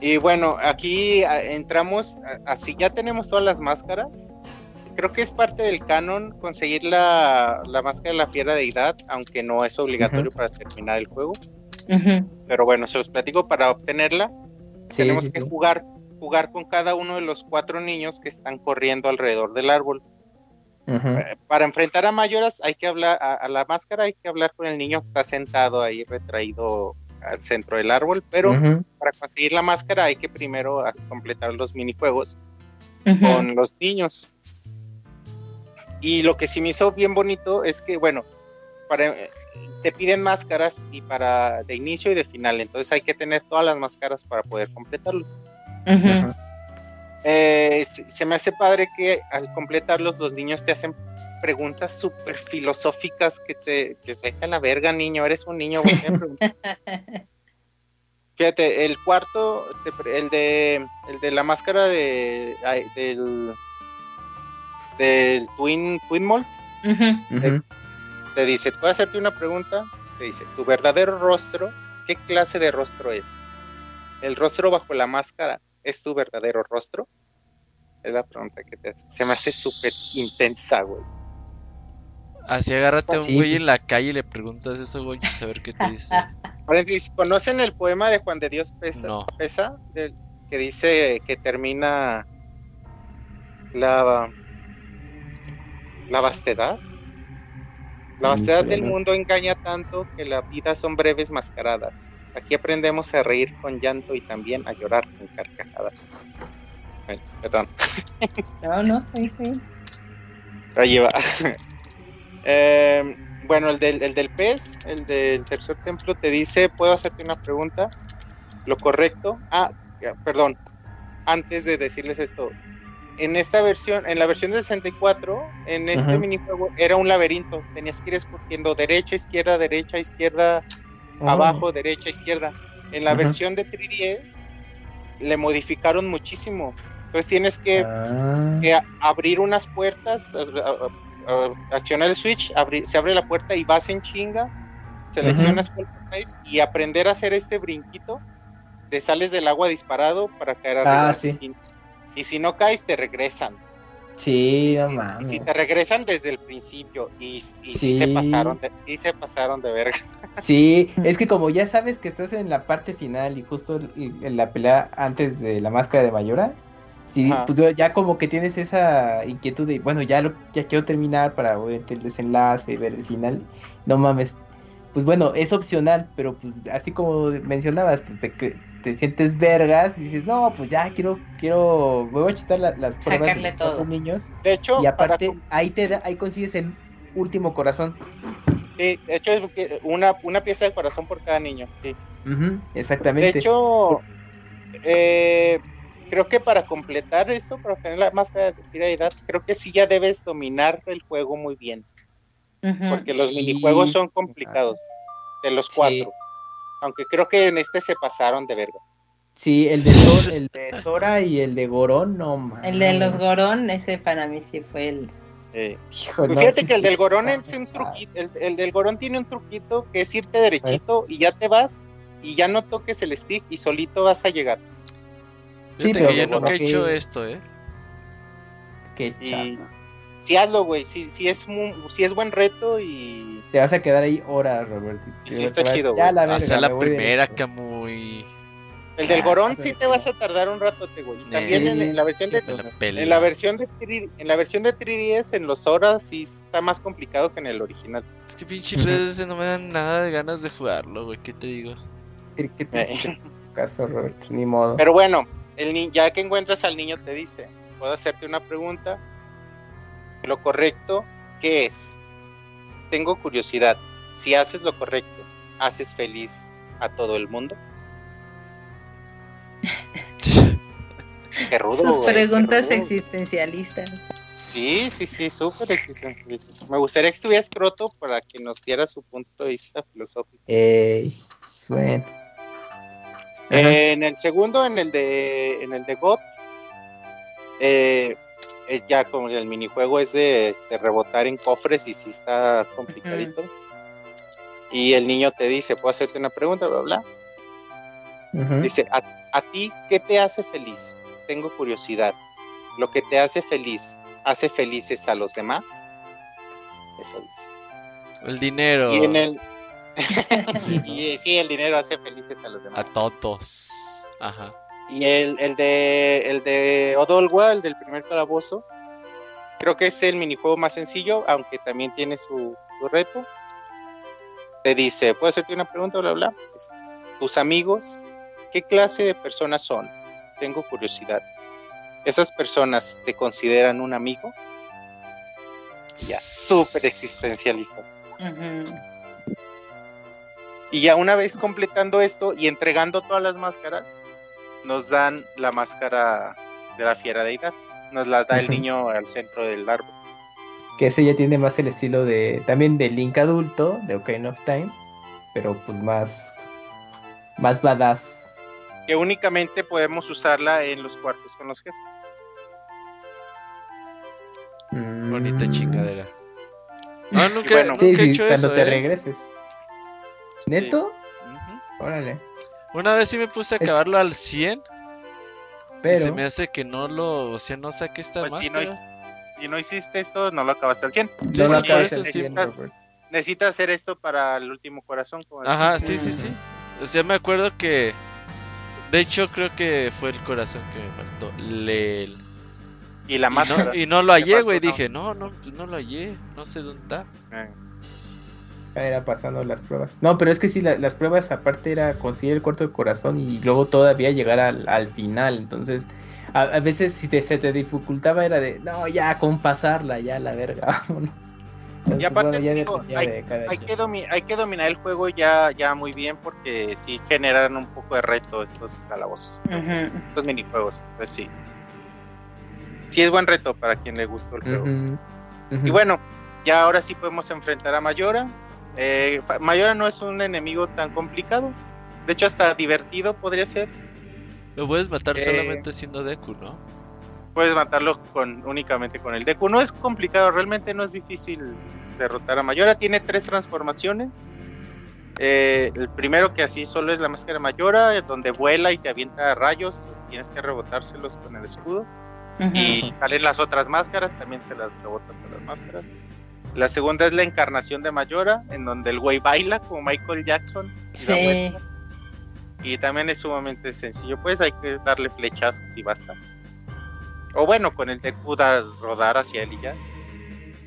D: Y bueno, aquí entramos, así ya tenemos todas las máscaras. Creo que es parte del canon conseguir la, la máscara de la fiera deidad, aunque no es obligatorio para terminar el juego. Pero bueno, se los platico para obtenerla.
E: Sí,
D: tenemos
E: sí,
D: que
E: sí.
D: jugar jugar con cada uno de los cuatro niños que están corriendo alrededor del árbol. Eh, Para enfrentar a Mayoras hay que hablar a, a la máscara, hay que hablar con el niño que está sentado ahí retraído al centro del árbol, pero para conseguir la máscara hay que primero completar los minijuegos con los niños. Y lo que sí me hizo bien bonito es que, bueno, para, te piden máscaras y para de inicio y de final, entonces hay que tener todas las máscaras para poder completarlo.
C: Ujú.
E: Ujú.
D: Eh, se, me hace padre que al completarlos los niños te hacen preguntas súper filosóficas que te dices, vete a la verga, niño, eres un niño. ¿por qué me preguntas?". Fíjate, el cuarto, te el de, el de la máscara de, del, del Twin, Twin Mall. Te dice, ¿puedo hacerte una pregunta? Te dice, ¿tu verdadero rostro, qué clase de rostro es? ¿El rostro bajo la máscara es tu verdadero rostro? Es la pregunta que te hace. Se me hace súper intensa, güey.
F: Así agárrate a un güey en la calle y le preguntas eso, güey, a ver qué te dice. [LAUGHS]
D: Paréntesis, ¿conocen el poema de Juan de Dios Pesa?
F: No.
D: Pesa? Del- que dice que termina la, la vastedad. La vastedad del mundo engaña tanto que la vida son breves mascaradas. Aquí aprendemos a reír con llanto y también a llorar con carcajadas. Bueno, perdón.
C: No, no, sí, sí.
D: Ahí va. [LAUGHS] Eh, bueno, el del, el del pez, el del tercer templo, te dice, ¿puedo hacerte una pregunta? Lo correcto. Ah, perdón. Antes de decirles esto. En esta versión, en la versión del 64, en este
E: Ajá.
D: minijuego era un laberinto. Tenías que ir escogiendo derecha, izquierda, derecha, izquierda,
E: Oh.
D: abajo, derecha, izquierda. En la
E: Ajá.
D: versión de 3DS le modificaron muchísimo. Entonces tienes que
E: Ah.
D: que abrir unas puertas, accionar el switch, abrir- se abre la puerta y vas en chinga, seleccionas cuál es y aprender a hacer este brinquito, te sales del agua disparado para caer arriba.
E: Ah, sí.
D: Y si no caes, te regresan.
E: Sí,
D: Y
E: no
D: si- y
E: mames.
D: si te regresan desde el principio y, y sí.
E: Sí.
D: se pasaron de, sí se pasaron de verga.
E: Sí, [LAUGHS] es que como ya sabes que estás en la parte final y justo en la pelea antes de la máscara de Mayora, sí,
D: Ajá.
E: pues ya como que tienes esa inquietud de, bueno, ya lo, ya quiero terminar para obviamente el desenlace y ver el final. No mames. Pues bueno, es opcional, pero pues así como mencionabas, pues te, te sientes vergas y dices, no, pues ya quiero, quiero, me voy a chutar la- las pruebas de los niños.
D: De hecho,
E: Y aparte,
D: para-
E: ahí te da, ahí consigues el último corazón.
D: sí, de hecho es una, una pieza de corazón por cada niño, sí.
E: Exactamente.
D: De hecho, eh, creo que para completar esto, para obtener la máscara de fidelidad, creo que sí ya debes dominar el juego muy bien, porque los
E: Sí.
D: minijuegos son complicados, de los
E: Sí.
D: cuatro. Aunque creo que en este se pasaron de verga.
E: Sí, el de, Thor- [LAUGHS] el de Sora y el de Gorón, no mames.
C: El de los Gorón, ese para mí sí fue el.
D: Eh,
E: Hijo, no,
D: fíjate
E: sí
D: que el del Gorón es un truquito, el, el del Gorón tiene un truquito que es irte derechito y ya te vas y ya no toques el stick y solito vas a llegar.
E: Sí,
F: Fíjate
E: pero
F: que yo
E: como
F: nunca he
E: que-
F: hecho esto, ¿eh?
E: Qué
D: Y. sí hazlo, güey, sí, sí es mu- sí es buen reto y
E: Te vas a quedar ahí horas, Robert.
D: Y sí
E: Te
D: está
E: vas-
D: chido,
E: ya
D: güey.
E: la verga,
F: Hacer la
E: voy
F: primera,
E: derecho.
F: Camuy.
D: El del
E: Ah,
D: Gorón sí te vas a tardar un ratote, güey. También
E: Sí,
D: en, en la versión de
F: la
D: en la versión de 3, en la versión de 3DS en los horas sí está más complicado que en el original.
F: Es que pinche redes no me dan nada de ganas de jugarlo, güey. ¿Qué te digo?
E: ¿Qué- te
D: Eh.
E: caso, Robert? Ni modo.
D: Pero bueno, el ni- ya que encuentras al niño te dice, puedo hacerte una pregunta. Lo correcto, ¿qué es? Tengo curiosidad. Si haces lo correcto, ¿haces feliz a todo el mundo? [LAUGHS] Qué rudo,
C: Sus preguntas
D: rudo.
C: existencialistas.
D: Sí, sí, sí, súper existencialista. Me gustaría que estuvieras croto para que nos diera su punto de vista filosófico.
E: Ey, bueno.
D: Eh, en el segundo, en el de, en el de God, eh, eh, ya como el minijuego es de, de rebotar en cofres y sí está complicadito. Y el niño te dice, ¿puedo hacerte una pregunta? Bla, bla. Dice, ¿a, a ti qué te hace feliz? Tengo curiosidad. ¿Lo que te hace feliz hace felices a los demás? Eso dice.
F: El dinero.
D: Y en el... [LAUGHS] [LAUGHS]
F: Sí,
D: sí, el dinero hace felices a los demás.
F: A todos. Ajá.
D: Y el, el de el de Odolwa, el del primer calabozo, creo que es el minijuego más sencillo, aunque también tiene su, su reto. Te dice, ¿puedo hacerte una pregunta? Bla, bla. Dice, Tus amigos, ¿qué clase de personas son? Tengo curiosidad. ¿Esas personas te consideran un amigo? Ya, súper existencialista. Y ya una vez completando esto y entregando todas las máscaras, nos dan la máscara de la fiera deidad. Nos la da el niño al centro del árbol.
E: Que ese ya tiene más el estilo de. También de Link adulto, de Ocarina of Time. Pero pues más. Más badass.
D: Que únicamente podemos usarla en los cuartos con los jefes.
F: Bonita
E: Mm.
F: chingadera. No, nunca,
D: bueno.
F: nunca
E: Sí,
F: he
E: sí, cuando te
F: ¿eh?
E: regreses. ¿Neto? Órale.
F: Una vez sí me puse a
E: Es-
F: acabarlo al 100. Y
E: Pero.
F: se me hace que no lo. O sea, no saqué esta
D: Pues si no,
F: máscara.
D: si no hiciste esto, no lo acabaste al 100.
F: Sí,
E: No
F: sí,
E: lo
F: por
E: acabas
F: eso
E: al
F: sí.
E: 100,
D: Necesitas-
E: Robert.
D: Necesitas hacer esto para el último corazón. como
F: Ajá, sí, sí, sí. O sea, me acuerdo que. De hecho, creo que fue el corazón que me faltó. Le...
D: Y la
F: Y
D: máscara.
F: no, y no lo hallé, güey. Dije, no, no, pues no lo hallé. No sé dónde está.
D: Eh,
E: Era pasando las pruebas. No, pero es que sí, la- las pruebas aparte era conseguir el cuarto de corazón y luego todavía llegar al, al final. Entonces, a, a veces si te, se te dificultaba era de, no, ya con pasarla, ya la verga, [LAUGHS] vámonos. Entonces,
D: aparte
E: bueno,
D: digo, hay, que domi- hay que dominar el juego ya, ya muy bien porque sí generan un poco de reto estos calabozos,
C: Ujú.
D: estos minijuegos. Pues sí. Sí es buen reto para quien le gustó el juego. Y bueno, ya ahora sí podemos enfrentar a Mayora. Eh, Mayora no es un enemigo tan complicado. De hecho, hasta divertido podría ser.
F: Lo puedes matar
D: Eh.
F: solamente siendo Deku, ¿no?
D: Puedes matarlo con únicamente con el Deku. No es complicado, realmente no es difícil derrotar a Mayora. Tiene tres transformaciones. Eh, el primero que así solo es la máscara Mayora, donde vuela y te avienta rayos. Tienes que rebotárselos con el escudo. Y salen las otras máscaras, también se las rebotas a las máscaras. La segunda es la encarnación de Mayora, en donde el güey baila como Michael Jackson. y da
C: Sí.
D: vueltas. Y también es sumamente sencillo, pues hay que darle flechazos y basta. O bueno, con el Deku dar- rodar hacia él y ya.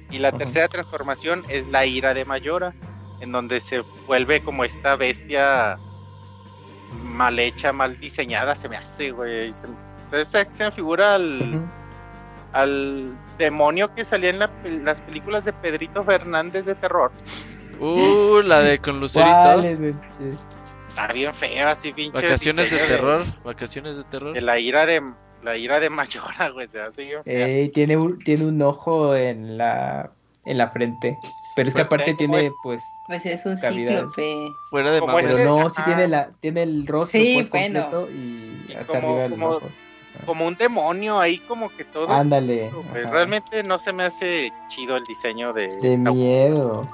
D: Y la tercera transformación es la ira de Mayora, en donde se vuelve como esta bestia mal hecha, mal diseñada, se me hace, güey. Se, entonces se me figura al. Al demonio que salía en la las películas de Pedrito Fernández de terror.
F: Uh, la de con Lucerito.
D: Está bien fea, así pinche.
F: Vacaciones de terror. Vacaciones de terror.
D: De la ira de la ira de Mayora, güey, se hace bien.
E: Ey, tiene un, tiene un ojo en la, en la frente. Pero es que
D: Bueno,
E: aparte
D: ¿cómo
E: tiene,
D: es?
E: pues,
C: Pues es un cíclope.
F: Fuera de mamá.
E: pero no, sí tiene la, tiene el rostro
C: Sí,
E: pues
C: bueno.
E: completo y
D: Y
E: hasta
D: como-
E: arriba del
D: como-
E: ojo.
D: Como un demonio ahí, como que todo.
E: Ándale.
D: Realmente no se me hace chido el diseño de,
E: De
D: esta
E: miedo.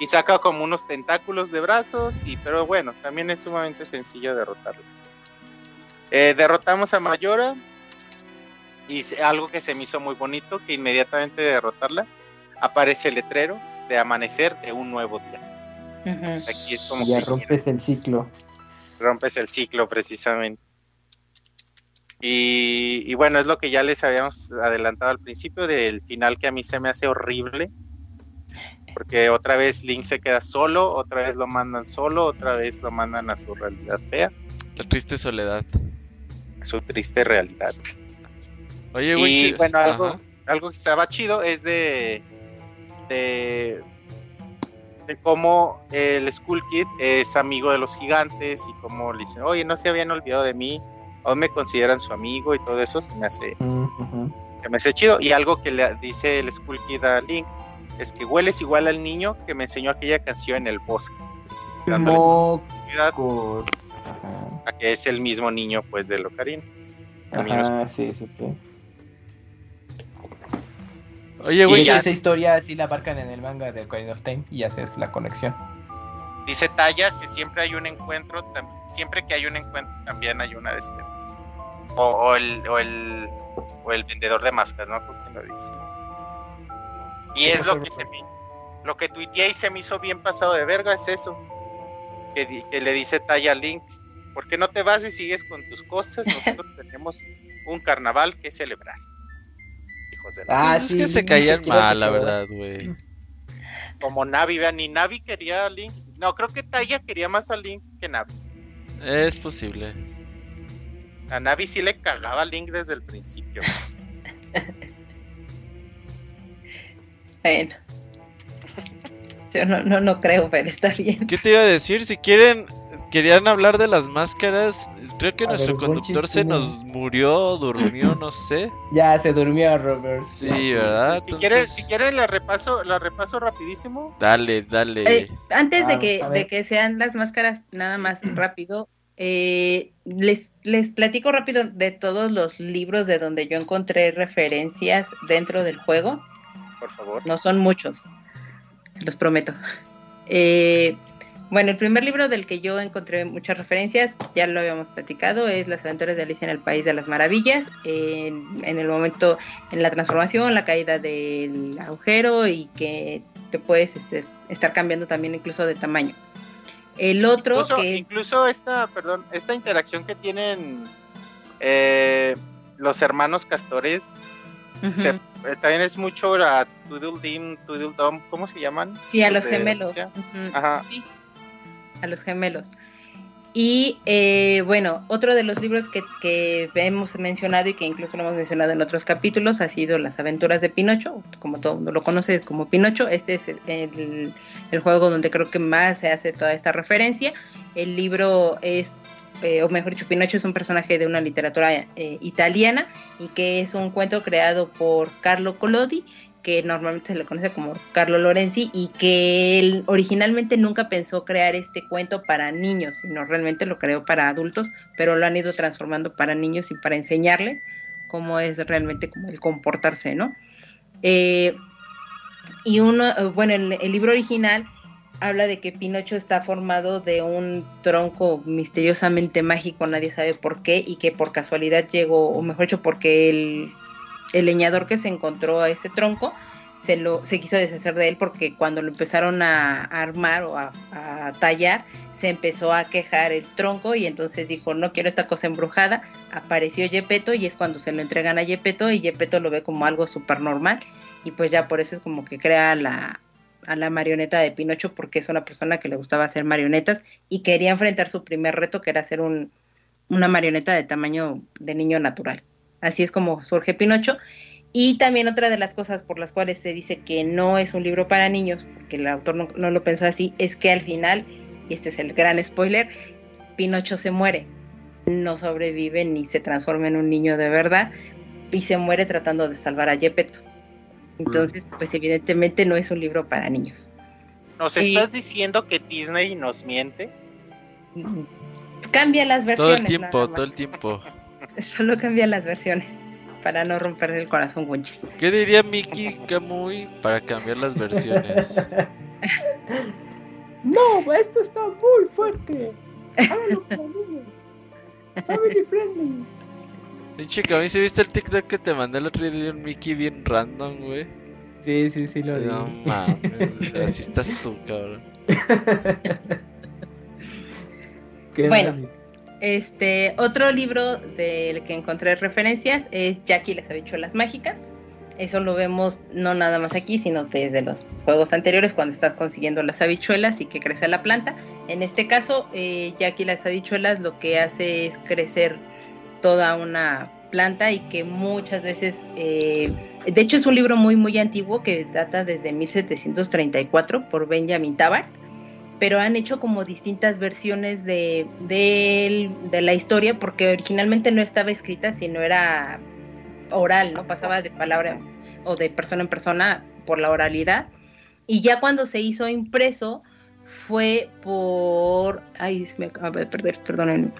D: Y saca como unos tentáculos de brazos, y pero bueno, también es sumamente sencillo derrotarlo. Eh, derrotamos a Mayora. Y algo que se me hizo muy bonito, que inmediatamente de derrotarla, aparece el letrero de amanecer de un nuevo día.
C: Ujú.
D: Aquí es como
E: Ya
D: que
E: rompes el ciclo.
D: rompes el ciclo precisamente. Y, y bueno, es lo que ya les habíamos adelantado al principio del final que a mí se me hace horrible. Porque otra vez Link se queda solo, otra vez lo mandan solo, otra vez lo mandan a su realidad fea,
F: La triste soledad.
D: su triste realidad.
F: Oye,
D: Y bueno, algo,
F: Ajá.
D: algo que estaba chido es de, de, de cómo el Skull Kid es amigo de los gigantes y cómo le dicen, oye, no se habían olvidado de mí, aún me consideran su amigo y todo eso se me hace, se me hace chido. Y algo que le dice el Skull Kid a Link es que hueles igual al niño que me enseñó aquella canción en el bosque.
E: Mocos.
D: A que es el mismo niño pues de niño
E: Ajá, sí, sí, sí.
F: Oye, güey.
E: esa historia sí la abarcan en el manga de Ocarina of Time y haces la conexión.
D: Dice Talla que siempre hay un encuentro, siempre que hay un encuentro también hay una despedida. O, o el, o, el, o el vendedor de máscaras, ¿no? ¿Por quién lo dice? Y es lo que se me, lo que tuiteé y se me hizo bien pasado de verga es eso. Que, di- que le dice Talla a Link, ¿por qué no te vas y sigues con tus cosas? Nosotros [LAUGHS] tenemos un carnaval que celebrar. Hijos de la...
E: Ah,
F: Pues es que se caían mal, la verdad, güey. [CLEARS THROAT]
D: Como Navi, vean, ni Navi quería a Link. No, creo que Talla quería más a Link que Navi.
F: Es posible.
D: A Navi sí le cagaba a Link desde el principio.
C: Bueno. Yo no, no, no creo, pero está bien.
F: ¿Qué te iba a decir? Si quieren, querían hablar de las máscaras. Creo que
E: A
F: nuestro
E: ver,
F: conductor se nos murió, durmió, no sé.
E: Ya se durmió Robert.
F: Sí, ¿verdad?
D: si quieres, si quieres la repaso, la repaso rapidísimo.
F: Dale, dale.
C: Eh, antes de
E: Ah,
C: que, de que sean las máscaras, nada más [CLEARS THROAT] rápido, eh, les, les platico rápido de todos los libros de donde yo encontré referencias dentro del juego.
D: Por favor.
C: No son muchos, se los prometo. Eh, Bueno, el primer libro del que yo encontré muchas referencias, ya lo habíamos platicado, es Las aventuras de Alicia en el País de las Maravillas, en, en el momento, en la transformación, la caída del agujero y que te puedes este, estar cambiando también incluso de tamaño. El otro
D: Incluso,
C: que es...
D: incluso esta, perdón, esta interacción que tienen eh, los hermanos castores se- eh, también es mucho a Tweedledum, Tweedledum, ¿cómo se llaman?
C: Sí, a los
D: de
C: gemelos.
D: Ajá.
C: a los gemelos. Y eh, bueno, otro de los libros que, que hemos mencionado y que incluso lo hemos mencionado en otros capítulos ha sido Las aventuras de Pinocho, como todo mundo lo conoce como Pinocho. Este es el, el- el juego donde creo que más se hace toda esta referencia. El libro es, eh, o mejor dicho, Pinocho es un personaje de una literatura eh, italiana y que es un cuento creado por Carlo Collodi que normalmente se le conoce como Carlo Lorenzi y que él originalmente nunca pensó crear este cuento para niños, sino realmente lo creó para adultos, pero lo han ido transformando para niños y para enseñarle cómo es realmente como el comportarse, ¿no? Eh, y uno, eh, bueno, el, el libro original habla de que Pinocho está formado de un tronco misteriosamente mágico, nadie sabe por qué, y que por casualidad llegó, o mejor dicho, porque el, el leñador que se encontró a ese tronco se, lo, se quiso deshacer de él porque cuando lo empezaron a, armar o a, a tallar, se empezó a quejar el tronco y entonces dijo, no quiero esta cosa embrujada. Apareció Yepeto y es cuando se lo entregan a Yepeto y Yepeto lo ve como algo súper normal y pues ya por eso es como que crea la, a la marioneta de Pinocho porque es una persona que le gustaba hacer marionetas y quería enfrentar su primer reto que era hacer un, una marioneta de tamaño de niño natural. Así es como surge Pinocho. Y también otra de las cosas por las cuales se dice que no es un libro para niños, porque el autor no, no lo pensó así, es que al final, y este es el gran spoiler, Pinocho se muere, no sobrevive ni se transforma en un niño de verdad y se muere tratando de salvar a Gepetto. Entonces, pues evidentemente no es un libro para niños.
D: ¿Nos estás diciendo que Disney nos miente?
C: Cambia las
F: Todo
C: versiones.
F: el tiempo, todo el tiempo. [LAUGHS] [LAUGHS]
C: Solo cambia las versiones para no romperle el corazón, Wunchis.
F: ¿Qué diría Mickey Kamui para cambiar las versiones? [LAUGHS]
E: No, esto está muy fuerte. Háganlo para niños. Family friendly.
F: Pinche Kamui, ¿se viste el TikTok que te mandé el otro día de un Mickey bien random, güey?
E: Sí, sí, sí lo
F: No
E: vi.
F: mames, así estás tú, cabrón. [LAUGHS]
E: Qué
C: Bueno.
E: mal.
C: Este, otro libro del que encontré referencias es Jackie las habichuelas mágicas. Eso lo vemos no nada más aquí, sino desde los juegos anteriores cuando estás consiguiendo las habichuelas y que crece la planta. En este caso, eh, Jackie las habichuelas lo que hace es crecer toda una planta y que muchas veces, eh, de hecho es un libro muy muy antiguo que data desde 1734 por Benjamin Tabart pero han hecho como distintas versiones de, de, de la historia porque originalmente no estaba escrita, sino era oral, ¿no? Pasaba de palabra o de persona en persona por la oralidad. Y ya cuando se hizo impreso fue por... Ay, me acaba de perder, perdónenme.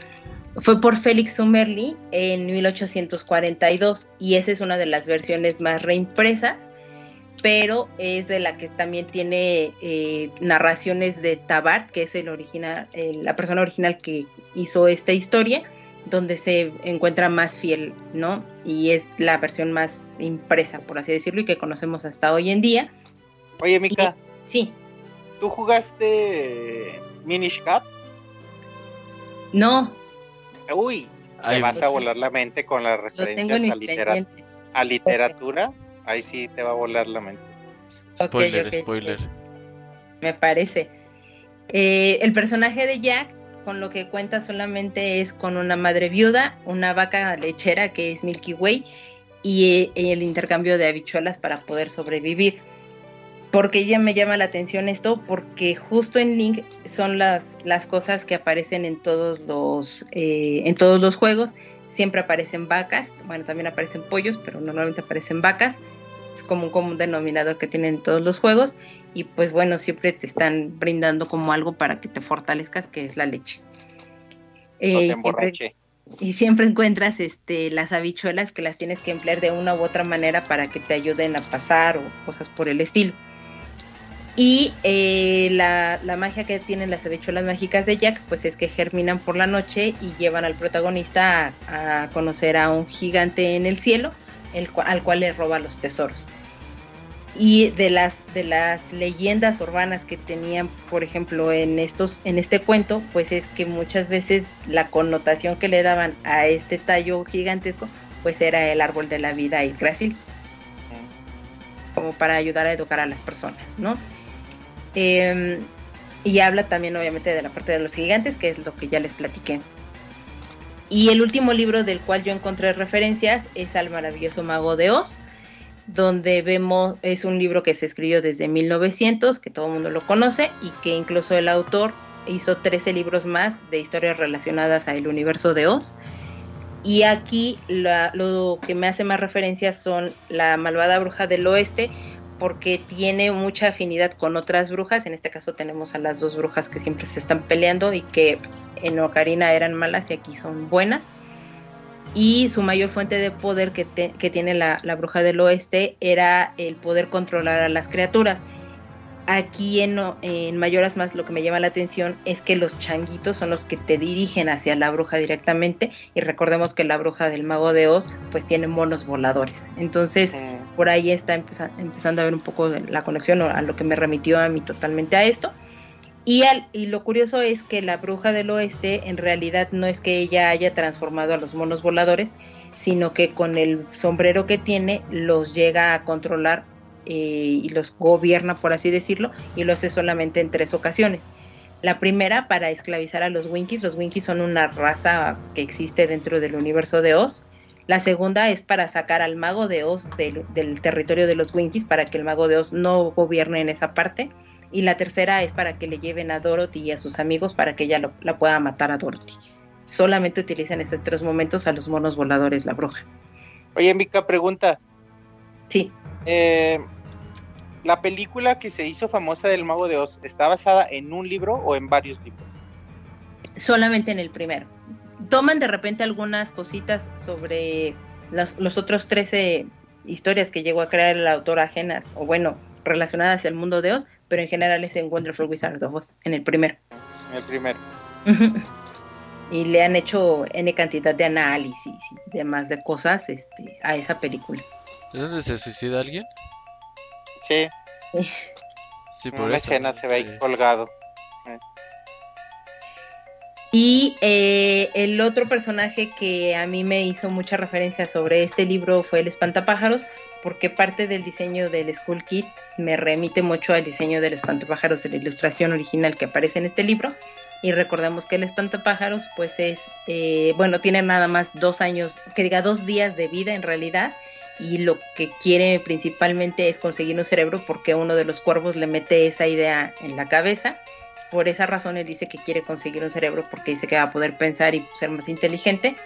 C: Fue por Félix Sumerli en 1842 y esa es una de las versiones más reimpresas pero es de la que también tiene eh, narraciones de Tabart, que es el original, eh, la persona original que hizo esta historia, donde se encuentra más fiel, ¿no? Y es la versión más impresa, por así decirlo, y que conocemos hasta hoy en día.
D: Oye, Mika,
C: Sí,
D: ¿tú jugaste Minish Cap?
C: no,
D: Uy, te
F: Ay,
D: vas a volar la mente con las referencias litera- a literatura. Ahí sí te va a volar la mente.
F: Spoiler, spoiler.
C: me parece. Eh, el personaje de Jack, con lo que cuenta solamente es con una madre viuda, una vaca lechera que es Milky Way y eh, el intercambio de habichuelas para poder sobrevivir. Porque ya me llama la atención esto, porque justo en Link son las, las cosas que aparecen en todos los eh, en todos los juegos. Siempre aparecen vacas, bueno, también aparecen pollos, pero normalmente aparecen vacas. Es como un común denominador que tienen todos los juegos y pues bueno, siempre te están brindando como algo para que te fortalezcas, que es la leche. Eh,
D: No te
C: y, siempre, y siempre encuentras este, las habichuelas que las tienes que emplear de una u otra manera para que te ayuden a pasar o cosas por el estilo. Y eh, la, la magia que tienen las habichuelas mágicas de Jack, pues es que germinan por la noche y llevan al protagonista a, a conocer a un gigante en el cielo, el, al cual le roba los tesoros. Y de las, de las leyendas urbanas que tenían, por ejemplo, en, estos, en este cuento, pues es que muchas veces la connotación que le daban a este tallo gigantesco, pues era el árbol de la vida y Grasil como para ayudar a educar a las personas, ¿no? Eh, y habla también obviamente de la parte de los gigantes, que es lo que ya les platiqué. Y el último libro del cual yo encontré referencias es al maravilloso mago de Oz, donde vemos, es un libro que se escribió desde 1900, que todo el mundo lo conoce, y que incluso el autor hizo 13 libros más de historias relacionadas al universo de Oz. Y aquí lo que me hace más referencia son la malvada bruja del oeste, porque tiene mucha afinidad con otras brujas. En este caso tenemos a las dos brujas que siempre se están peleando y que en Ocarina eran malas y aquí son buenas. Y su mayor fuente de poder que, te- que tiene la, la bruja del oeste era el poder controlar a las criaturas. Aquí en, en Mayoras más lo que me llama la atención es que los changuitos son los que te dirigen hacia la bruja directamente y recordemos que la bruja del mago de Oz pues tiene monos voladores. Entonces por ahí está empeza- empezando a ver un poco la conexión a lo que me remitió a mí totalmente a esto. Y, al- y lo curioso es que la bruja del oeste en realidad no es que ella haya transformado a los monos voladores, sino que con el sombrero que tiene los llega a controlar eh, y los gobierna, por así decirlo, y lo hace solamente en tres ocasiones. La primera para esclavizar a los Winkies. Los Winkies son una raza que existe dentro del universo de Oz. La segunda es para sacar al mago de Oz del, del territorio de los Winkies para que el mago de Oz no gobierne en esa parte. Y la tercera es para que le lleven a Dorothy y a sus amigos para que ella lo- la pueda matar a Dorothy. Solamente utilizan esos tres momentos a los monos voladores, la bruja.
D: Oye, Mika, pregunta.
C: Sí,
D: eh, ¿La película que se hizo famosa del Mago de Oz está basada en un libro o en varios libros?
C: solamente en el primero. Toman de repente algunas cositas sobre las, los otros 13 historias que llegó a crear el autor ajenas, o bueno, relacionadas al mundo de Oz, pero en general es en Wonderful Wizard of Oz, en el primero.
D: En el primero. [LAUGHS]
C: Y le han hecho N cantidad de análisis y demás de cosas este, a esa película.
F: ¿Es donde se suicida alguien?
D: Sí,
F: Sí,
D: en
F: por
D: una
F: eso.
D: escena se ve ahí
F: Sí.
D: colgado.
C: Y eh, el otro personaje que a mí me hizo mucha referencia sobre este libro fue el espantapájaros, porque parte del diseño del Skull Kit me remite mucho al diseño del espantapájaros de la ilustración original que aparece en este libro. Y recordemos que el espantapájaros, pues es, eh, bueno, tiene nada más dos años, que diga dos días de vida en realidad, y lo que quiere principalmente es conseguir un cerebro porque uno de los cuervos le mete esa idea en la cabeza por esa razón él dice que quiere conseguir un cerebro porque dice que va a poder pensar y ser más inteligente,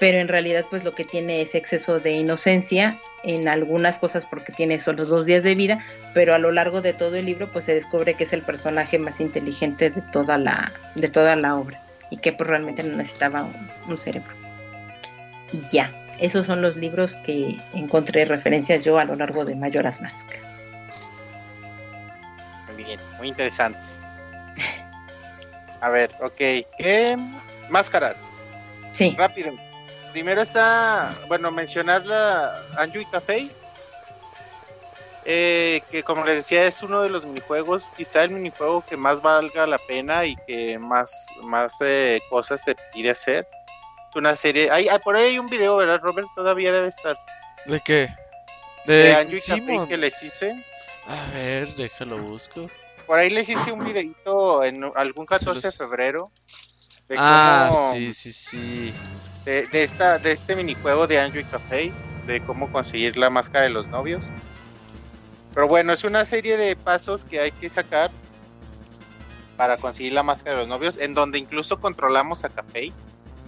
C: pero en realidad pues lo que tiene es exceso de inocencia en algunas cosas porque tiene solo dos días de vida, pero a lo largo de todo el libro pues se descubre que es el personaje más inteligente de toda la, de toda la obra y que pues realmente no necesitaba un, cerebro. Y ya, esos son los libros que encontré referencias yo a lo largo de Mayoras Mask.
D: Muy bien, muy interesantes. A ver, ok. ¿Qué máscaras?
C: Sí,
D: Rápido. Primero está, bueno, mencionar la Anju y Café. eh, que como les decía es uno de los minijuegos, quizá el minijuego que más valga la pena y que más, más eh, cosas te pide hacer. Es una serie, hay, hay- por ahí hay un video, ¿verdad, Robert? Todavía debe estar.
F: ¿De qué?
D: De,
F: De
D: Anju y Café que les hice.
F: A ver, déjalo busco.
D: Por ahí les hice un videito en algún 14 de febrero. De
F: Ah,
D: cómo-
F: sí, sí, sí.
D: de, de esta, de este minijuego de Andrew Café, de cómo conseguir la máscara de los novios. Pero bueno, es una serie de pasos que hay que sacar para conseguir la máscara de los novios, en donde incluso controlamos a Café.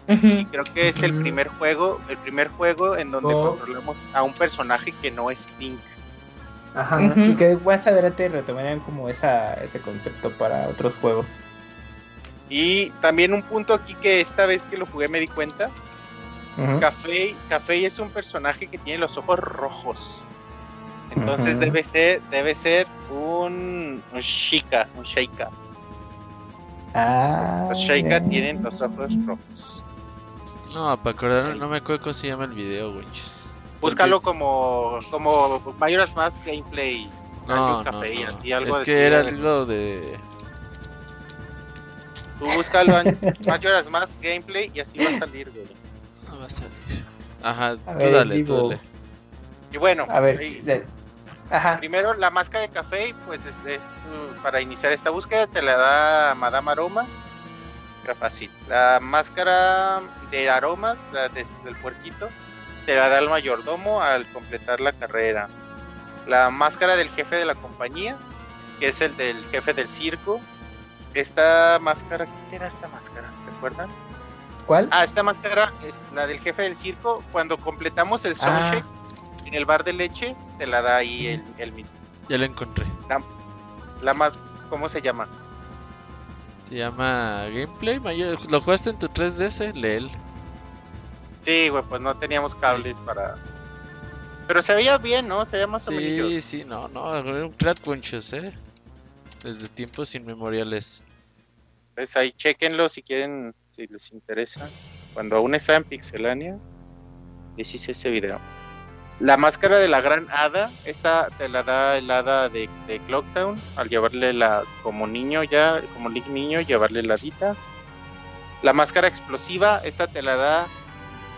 D: Y creo que es el primer juego, el primer juego en donde
E: Oh.
D: controlamos a un personaje que no es Link.
E: Ajá, y que más adelante retomarán como esa, ese concepto para otros juegos.
D: Y también un punto aquí que esta vez que lo jugué me di cuenta,
E: Ujú.
D: Café, Café es un personaje que tiene los ojos rojos. Entonces debe ser, debe ser un, un Sheikah, un Sheikah.
E: Ah,
D: Los Sheikah
E: ya.
D: tienen los ojos rojos.
F: No, para acordar, no me acuerdo cómo se llama el video, winches.
D: Búscalo como, como Mayoras Más Gameplay.
F: No, no,
D: Café y
F: no.
D: así, algo
F: es
D: así,
F: que era
D: de-
F: algo de...
D: Tú búscalo en Mayoras Más Gameplay y así va a salir, güey.
F: No va a salir. Ajá,
E: A
F: tú
E: ver,
F: dale, tú dale.
D: Y bueno,
E: A ver,
D: ahí-
E: le- ajá.
D: primero la máscara de café, pues es, es, uh, para iniciar esta búsqueda, te la da Madame Aroma. Era fácil. La máscara de aromas, la des- del puerquito, te la da el mayordomo al completar la carrera. La máscara del jefe de la compañía, que es el del jefe del circo. Esta máscara, ¿qué era esta máscara? ¿Se acuerdan?
E: ¿Cuál?
D: Ah, esta máscara es la del jefe del circo. Cuando completamos el soundcheck en el bar de leche, te la da ahí el, el mismo.
F: Ya lo encontré.
D: La más, ¿cómo se llama?
F: Se llama Gameplay. ¿Lo jugaste en tu 3DS? Leel.
D: Sí, güey, pues no teníamos cables para. Pero se veía bien, ¿no? Se veía más o menos.
F: Sí, sí, no, no, era un crack punchos, eh. Desde tiempos inmemoriales.
D: Pues ahí chequenlo si quieren, si les interesa. Cuando aún está en Pixelania, les hice ese video. La máscara de la gran hada, esta te la da el hada de, de Clocktown, al llevarle la, como niño ya, como Link niño, llevarle la dita. La máscara explosiva, esta te la da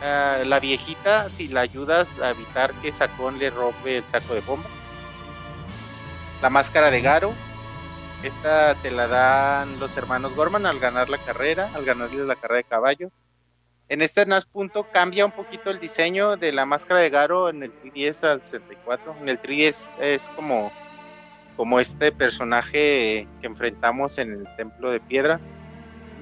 D: ah, la viejita si la ayudas a evitar que Sacón le robe el saco de bombas. La máscara de Garo, esta te la dan los hermanos Gorman al ganar la carrera, al ganarles la carrera de caballo. En este punto cambia un poquito el diseño de la máscara de Garo en el 3DS al 64. En el 3DS es como, como este personaje que enfrentamos en el templo de piedra,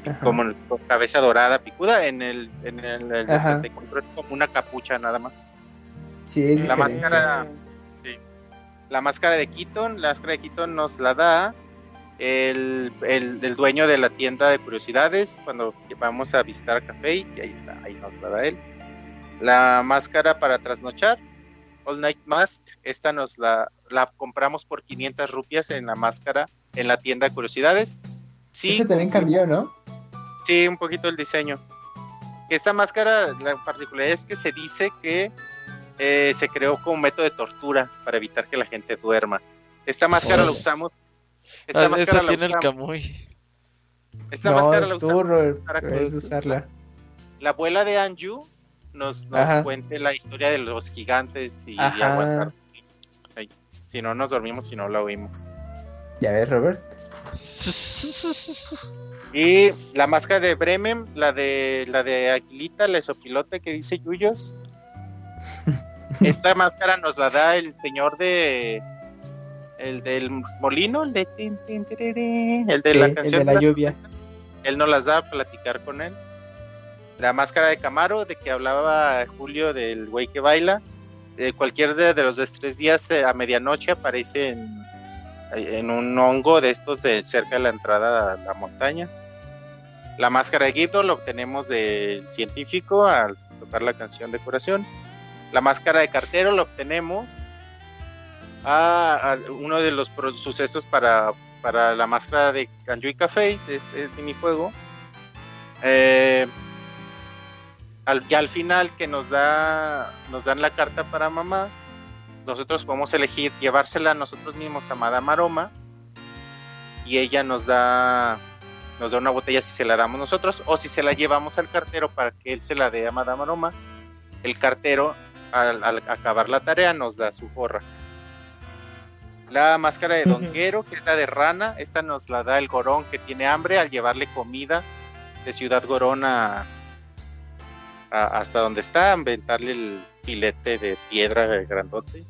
E: Ajá.
D: como el- cabeza dorada picuda. En el, en el, el
E: Ajá.
D: 64 es como una capucha nada más.
E: Sí, es
D: La
E: diferente.
D: máscara, sí. La máscara de Keaton, la máscara de Keaton nos la da el, el, el dueño de la tienda de curiosidades cuando vamos a visitar Café y ahí está, ahí nos la da él. La máscara para trasnochar, All Night Mask, esta nos la, la compramos por 500 rupias en la máscara en la tienda de curiosidades. Sí,
E: Ese también cambió, ¿no?
D: Sí, un poquito el diseño. Esta máscara, la particularidad es que se dice que eh, se creó como método de tortura para evitar que la gente duerma. Esta máscara la
E: Oh.
D: usamos. Esta
F: Ah,
D: máscara la
F: tiene el
D: usamos.
F: Camuy.
D: Esta
E: no,
D: máscara la
E: tú,
D: usamos
E: Robert,
D: para que
E: usarla.
D: la abuela de Anju nos, nos cuente la historia de los gigantes y
E: Ajá.
D: aguantar. Ay, Si no nos dormimos, si no la oímos.
E: Ya ves, Robert. [LAUGHS]
D: Y la máscara de Bremen, la de la de Aguilita, la que dice Yuyos. [LAUGHS] Esta máscara nos la da el señor de el del molino, el de tin, tin, tiriri, el de
E: Sí,
D: la
E: el
D: canción.
E: de la lluvia.
D: Él nos las da a platicar con él. La máscara de Camaro, de que hablaba Julio del güey que baila. Eh, cualquier de, de los de tres días eh, a medianoche aparece en, en un hongo de estos de cerca de la entrada a la montaña. La máscara de Gibdo lo obtenemos del científico al tocar la canción de curación. La máscara de cartero lo obtenemos a, uno de los sucesos para, para la máscara de Kanjui Café, de este minijuego. Eh, al, ya al final que nos da nos dan la carta para mamá, nosotros podemos elegir llevársela nosotros mismos a Madame Aroma y ella nos da nos da una botella si se la damos nosotros o si se la llevamos al cartero para que él se la dé a Madame Aroma, el cartero al, al acabar la tarea nos da su gorra. La máscara de. Donguero, que es la de rana, esta nos la da el Gorón que tiene hambre al llevarle comida de Ciudad Gorón a, a- hasta donde está, inventarle el filete de piedra grandote.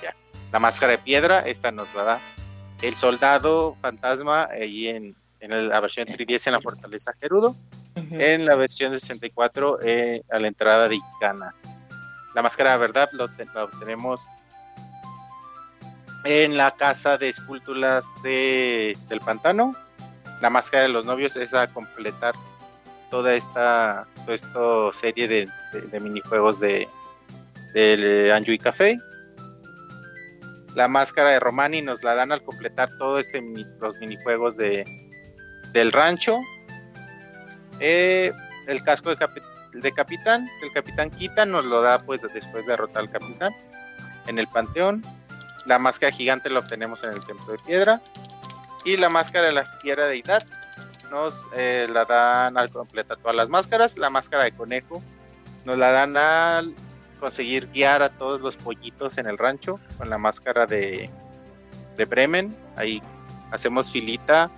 D: Ya. La máscara de piedra, esta nos la da el soldado fantasma ahí en, en el- la versión 3DS en la fortaleza Gerudo, en la versión de 64 eh, a la entrada de Icana. La máscara de verdad la obtenemos en la casa de esculturas de, del pantano. La máscara de los novios es a completar toda esta, toda esta serie de, de- de minijuegos de del Anjui Café. La máscara de Romani nos la dan al completar todo este mini- los minijuegos de, del rancho. Eh, el casco de, capi- de capitán, el capitán quita, nos lo da pues después de derrotar al capitán en el panteón. La máscara gigante la obtenemos en el templo de piedra. Y la máscara de la fiera deidad nos eh, la dan al completar todas las máscaras. La máscara de conejo nos la dan al conseguir guiar a todos los pollitos en el rancho con la máscara de, de Bremen. Ahí hacemos filita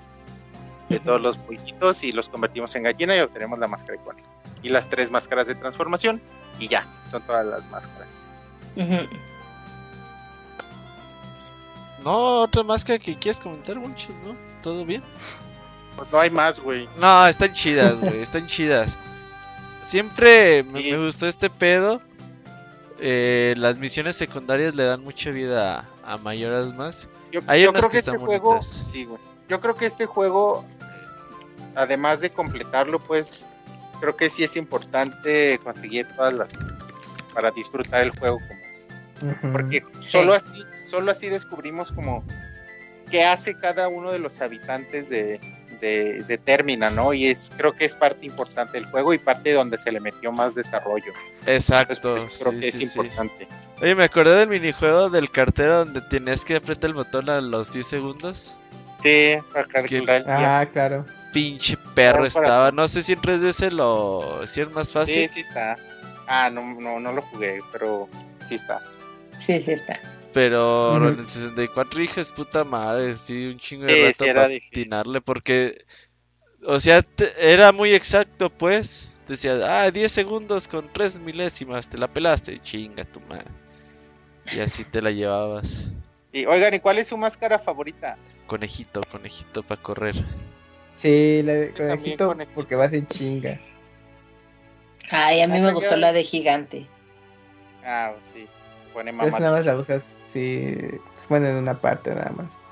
D: de todos los pollitos y los convertimos en gallina y obtenemos la máscara de conejo. Y las tres máscaras de transformación y ya, son todas las máscaras.
F: No, otra máscara que quieras comentar, mucho, ¿no? ¿Todo bien?
D: Pues no hay más, güey.
F: No, están chidas, güey, están chidas. Siempre me,
D: Sí.
F: me gustó este pedo. Eh, las misiones secundarias le dan mucha vida a, a Mayoras más.
D: Yo,
F: Hay
D: yo
F: unas
D: creo
F: que
D: que,
F: están
D: este juego,
F: bonitas.
D: sí, güey. Yo creo que este juego, además de completarlo, pues, creo que sí es importante conseguir todas las para disfrutar el juego como es. Porque solo así, solo así descubrimos como qué hace cada uno de los habitantes de, de, de Termina, ¿no? Y es, creo que es parte importante del juego y parte donde se le metió más desarrollo.
F: Exacto.
D: Entonces, pues, creo
F: sí,
D: que es
F: sí, sí.
D: importante.
F: Oye, me acordé del minijuego del cartero donde tenías que apretar el botón a los 10 segundos.
D: Sí, para calcular el.
E: Ah, claro.
F: Pinche perro estaba. No sé si en 3DS lo hicieron más fácil.
D: Sí, sí está. Ah, no, no, no lo jugué, pero sí está.
C: Sí, sí está.
F: Pero en el 64, hija, es puta madre, sí, un chingo de
D: sí
F: rato para
D: difícil.
F: atinarle, porque, o sea, te- era muy exacto, pues. Decía, ah, 10 segundos con 3 milésimas, te la pelaste, chinga tu madre. Y así te la llevabas.
D: Y oigan, ¿y cuál es su máscara favorita?
F: Conejito, conejito para correr.
E: Sí, la de conejito porque vas en chinga.
C: Ay, a mí me gustó
D: de-
C: la de gigante.
D: Ah, sí. Pone
E: esa nada más la usas, sí, bueno, en una parte nada más.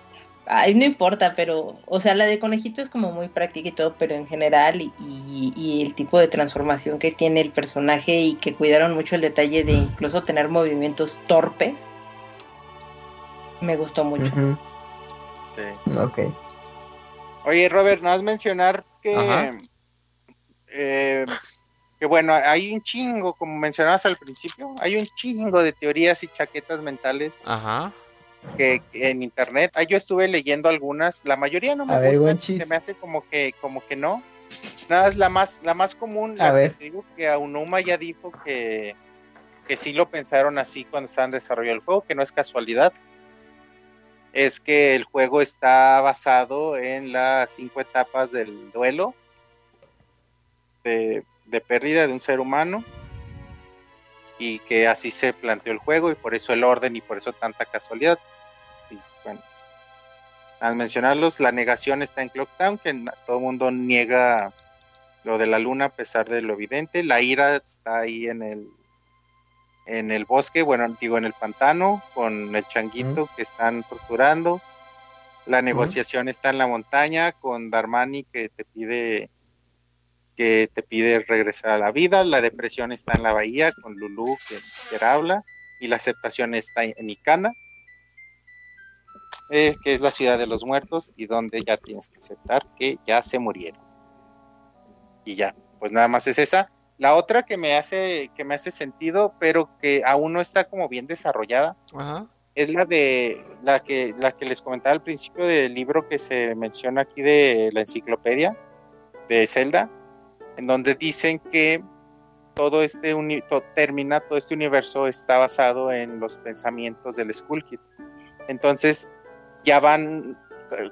C: Ay, no importa, pero, o sea, la de conejito es como muy práctica y todo, pero en general y, y- y el tipo de transformación que tiene el personaje y que cuidaron mucho el detalle de incluso tener movimientos torpes, me gustó mucho.
D: Sí.
E: Ok.
D: Oye, Robert, ¿no vas a mencionar que, eh, que bueno, hay un chingo, como mencionabas al principio, hay un chingo de teorías y chaquetas mentales
F: Ajá.
D: que, que en internet. Ah, yo estuve leyendo algunas, la mayoría no me
E: A ver,
D: gustan,
E: Gonchis.
D: se me hace como que, como que no. Nada, es la más, la más común,
E: A
D: la
E: ver.
D: que te digo que Aonuma ya dijo que, que sí lo pensaron así cuando estaban desarrollando el juego, que no es casualidad. Es que el juego está basado en las cinco etapas del duelo de, pérdida de un ser humano y que así se planteó el juego y por eso el orden y por eso tanta casualidad. Y bueno, al mencionarlos, la negación está en Clocktown, que na- todo el mundo niega lo de la luna a pesar de lo evidente. La ira está ahí en el en el bosque, bueno, digo en el pantano, con el changuito que están torturando. La negociación está en la montaña con Darmani que te pide que te pide regresar a la vida. La depresión está en la bahía con Lulu que ni siquiera habla. Y la aceptación está en Icana, eh, que es la ciudad de los muertos y donde ya tienes que aceptar que ya se murieron. Y ya, pues nada más es esa. La otra que me hace que me hace sentido, pero que aún no está como bien desarrollada,
F: Ajá.
D: es la de la que la que les comentaba al principio del libro que se menciona aquí de la enciclopedia de Zelda, en donde dicen que todo este uni- to- termina todo este universo está basado en los pensamientos del Skull Kid. Entonces ya van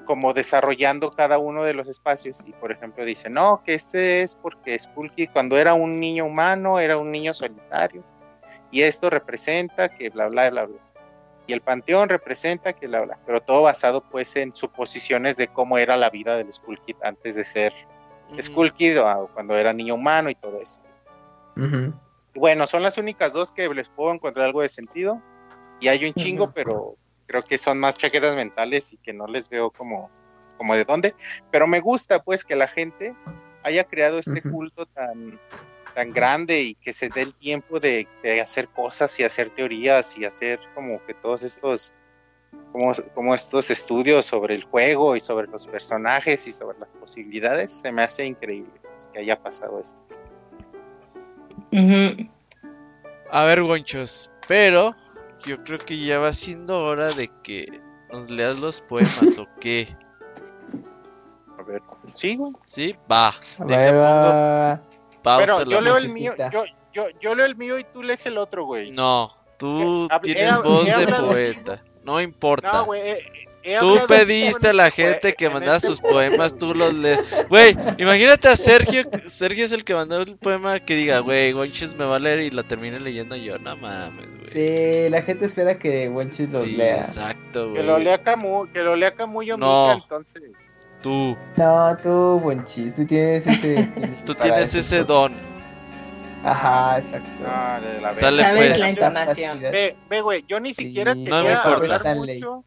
D: como desarrollando cada uno de los espacios y por ejemplo dicen, no, que este es porque Skull Kid cuando era un niño humano era un niño solitario y esto representa que bla bla bla bla y el panteón representa que bla bla, pero todo basado pues en suposiciones de cómo era la vida del Skull Kid antes de ser
F: Ujú.
D: Skull Kid o cuando era niño humano y todo eso.
E: Ujú.
D: Y Bueno, son las únicas dos que les puedo encontrar algo de sentido y hay un chingo,
C: Ujú.
D: pero creo que son más chaquetas mentales y que no les veo como, como de dónde, pero me gusta pues que la gente haya creado este culto tan tan grande y que se dé el tiempo de, de hacer cosas y hacer teorías y hacer como que todos estos como, como estos estudios sobre el juego y sobre los personajes y sobre las posibilidades, se me hace increíble pues, que haya pasado esto.
F: A ver, gonchos, pero yo creo que ya va siendo hora de que nos leas los poemas, ¿o qué?
D: A ver, sí, güey.
F: ¿Sí? Va.
E: A
F: Deja,
E: ver,
F: pongo
E: va.
F: pausa
D: Pero yo leo el mío, yo, yo, yo leo el mío y tú lees el otro, güey.
F: No, tú
D: Eh,
F: tienes
D: he-
F: voz
D: he
F: de poeta. No importa.
D: No, güey.
F: Tú pediste a la gente que
D: en
F: mandara
D: este-
F: sus poemas, tú los lees. Güey, imagínate a Sergio. Sergio es el que mandó el poema que diga, güey, Gonches me va a leer y lo termine leyendo yo. No mames, güey.
E: Sí, la gente espera que Wonchis los
F: Sí,
E: lea.
F: exacto,
D: Que lo
F: güey.
D: lea Camus, que lo lea Camus y
F: No.
D: Mica, entonces.
F: Tú,
E: No, tú, Wonchis, tú tienes ese. [LAUGHS]
F: tú tienes ese don.
E: Ajá, exacto.
D: Ah, de la
F: Sale, pues.
C: la.
D: Ve, ve, güey, yo ni
E: Sí,
D: siquiera
E: no
D: quería
F: me importa.
D: hablar mucho.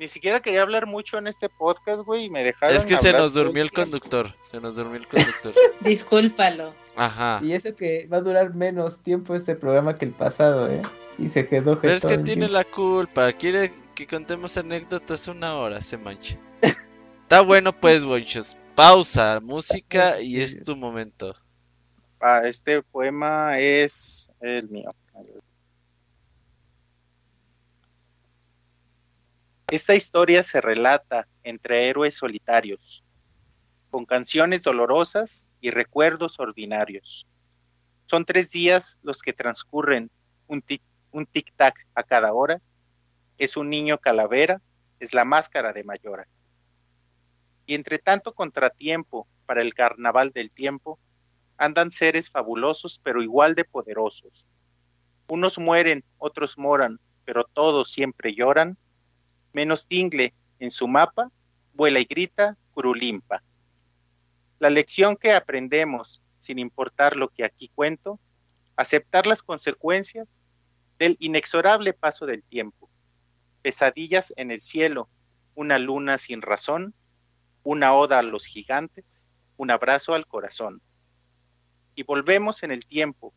D: Ni siquiera quería hablar mucho en este podcast, güey, y me dejaron.
F: Es que se nos durmió el conductor. Se nos durmió el conductor. [LAUGHS]
C: Discúlpalo.
F: Ajá.
E: Y eso que va a durar menos tiempo este programa que el pasado, ¿eh? Y se quedó
F: Pero es que tiene la culpa. Quiere que contemos anécdotas una hora, se mancha. Está bueno, pues, Gonchos. Pausa, música [LAUGHS] y es tu momento.
D: Ah, este poema es el mío. Esta historia se relata entre héroes solitarios, con canciones dolorosas y recuerdos ordinarios. Son tres días los que transcurren, un tic- un tic-tac a cada hora. Es un niño calavera, es la máscara de Mayora. Y entre tanto contratiempo para el carnaval del tiempo, andan seres fabulosos pero igual de poderosos. Unos mueren, otros moran, pero todos siempre lloran. Menos Tingle en su mapa, vuela y grita Curulimpa. La lección que aprendemos, sin importar lo que aquí cuento, aceptar las consecuencias del inexorable paso del tiempo. Pesadillas en el cielo, una luna sin razón, una oda a los gigantes, un abrazo al corazón y volvemos en el tiempo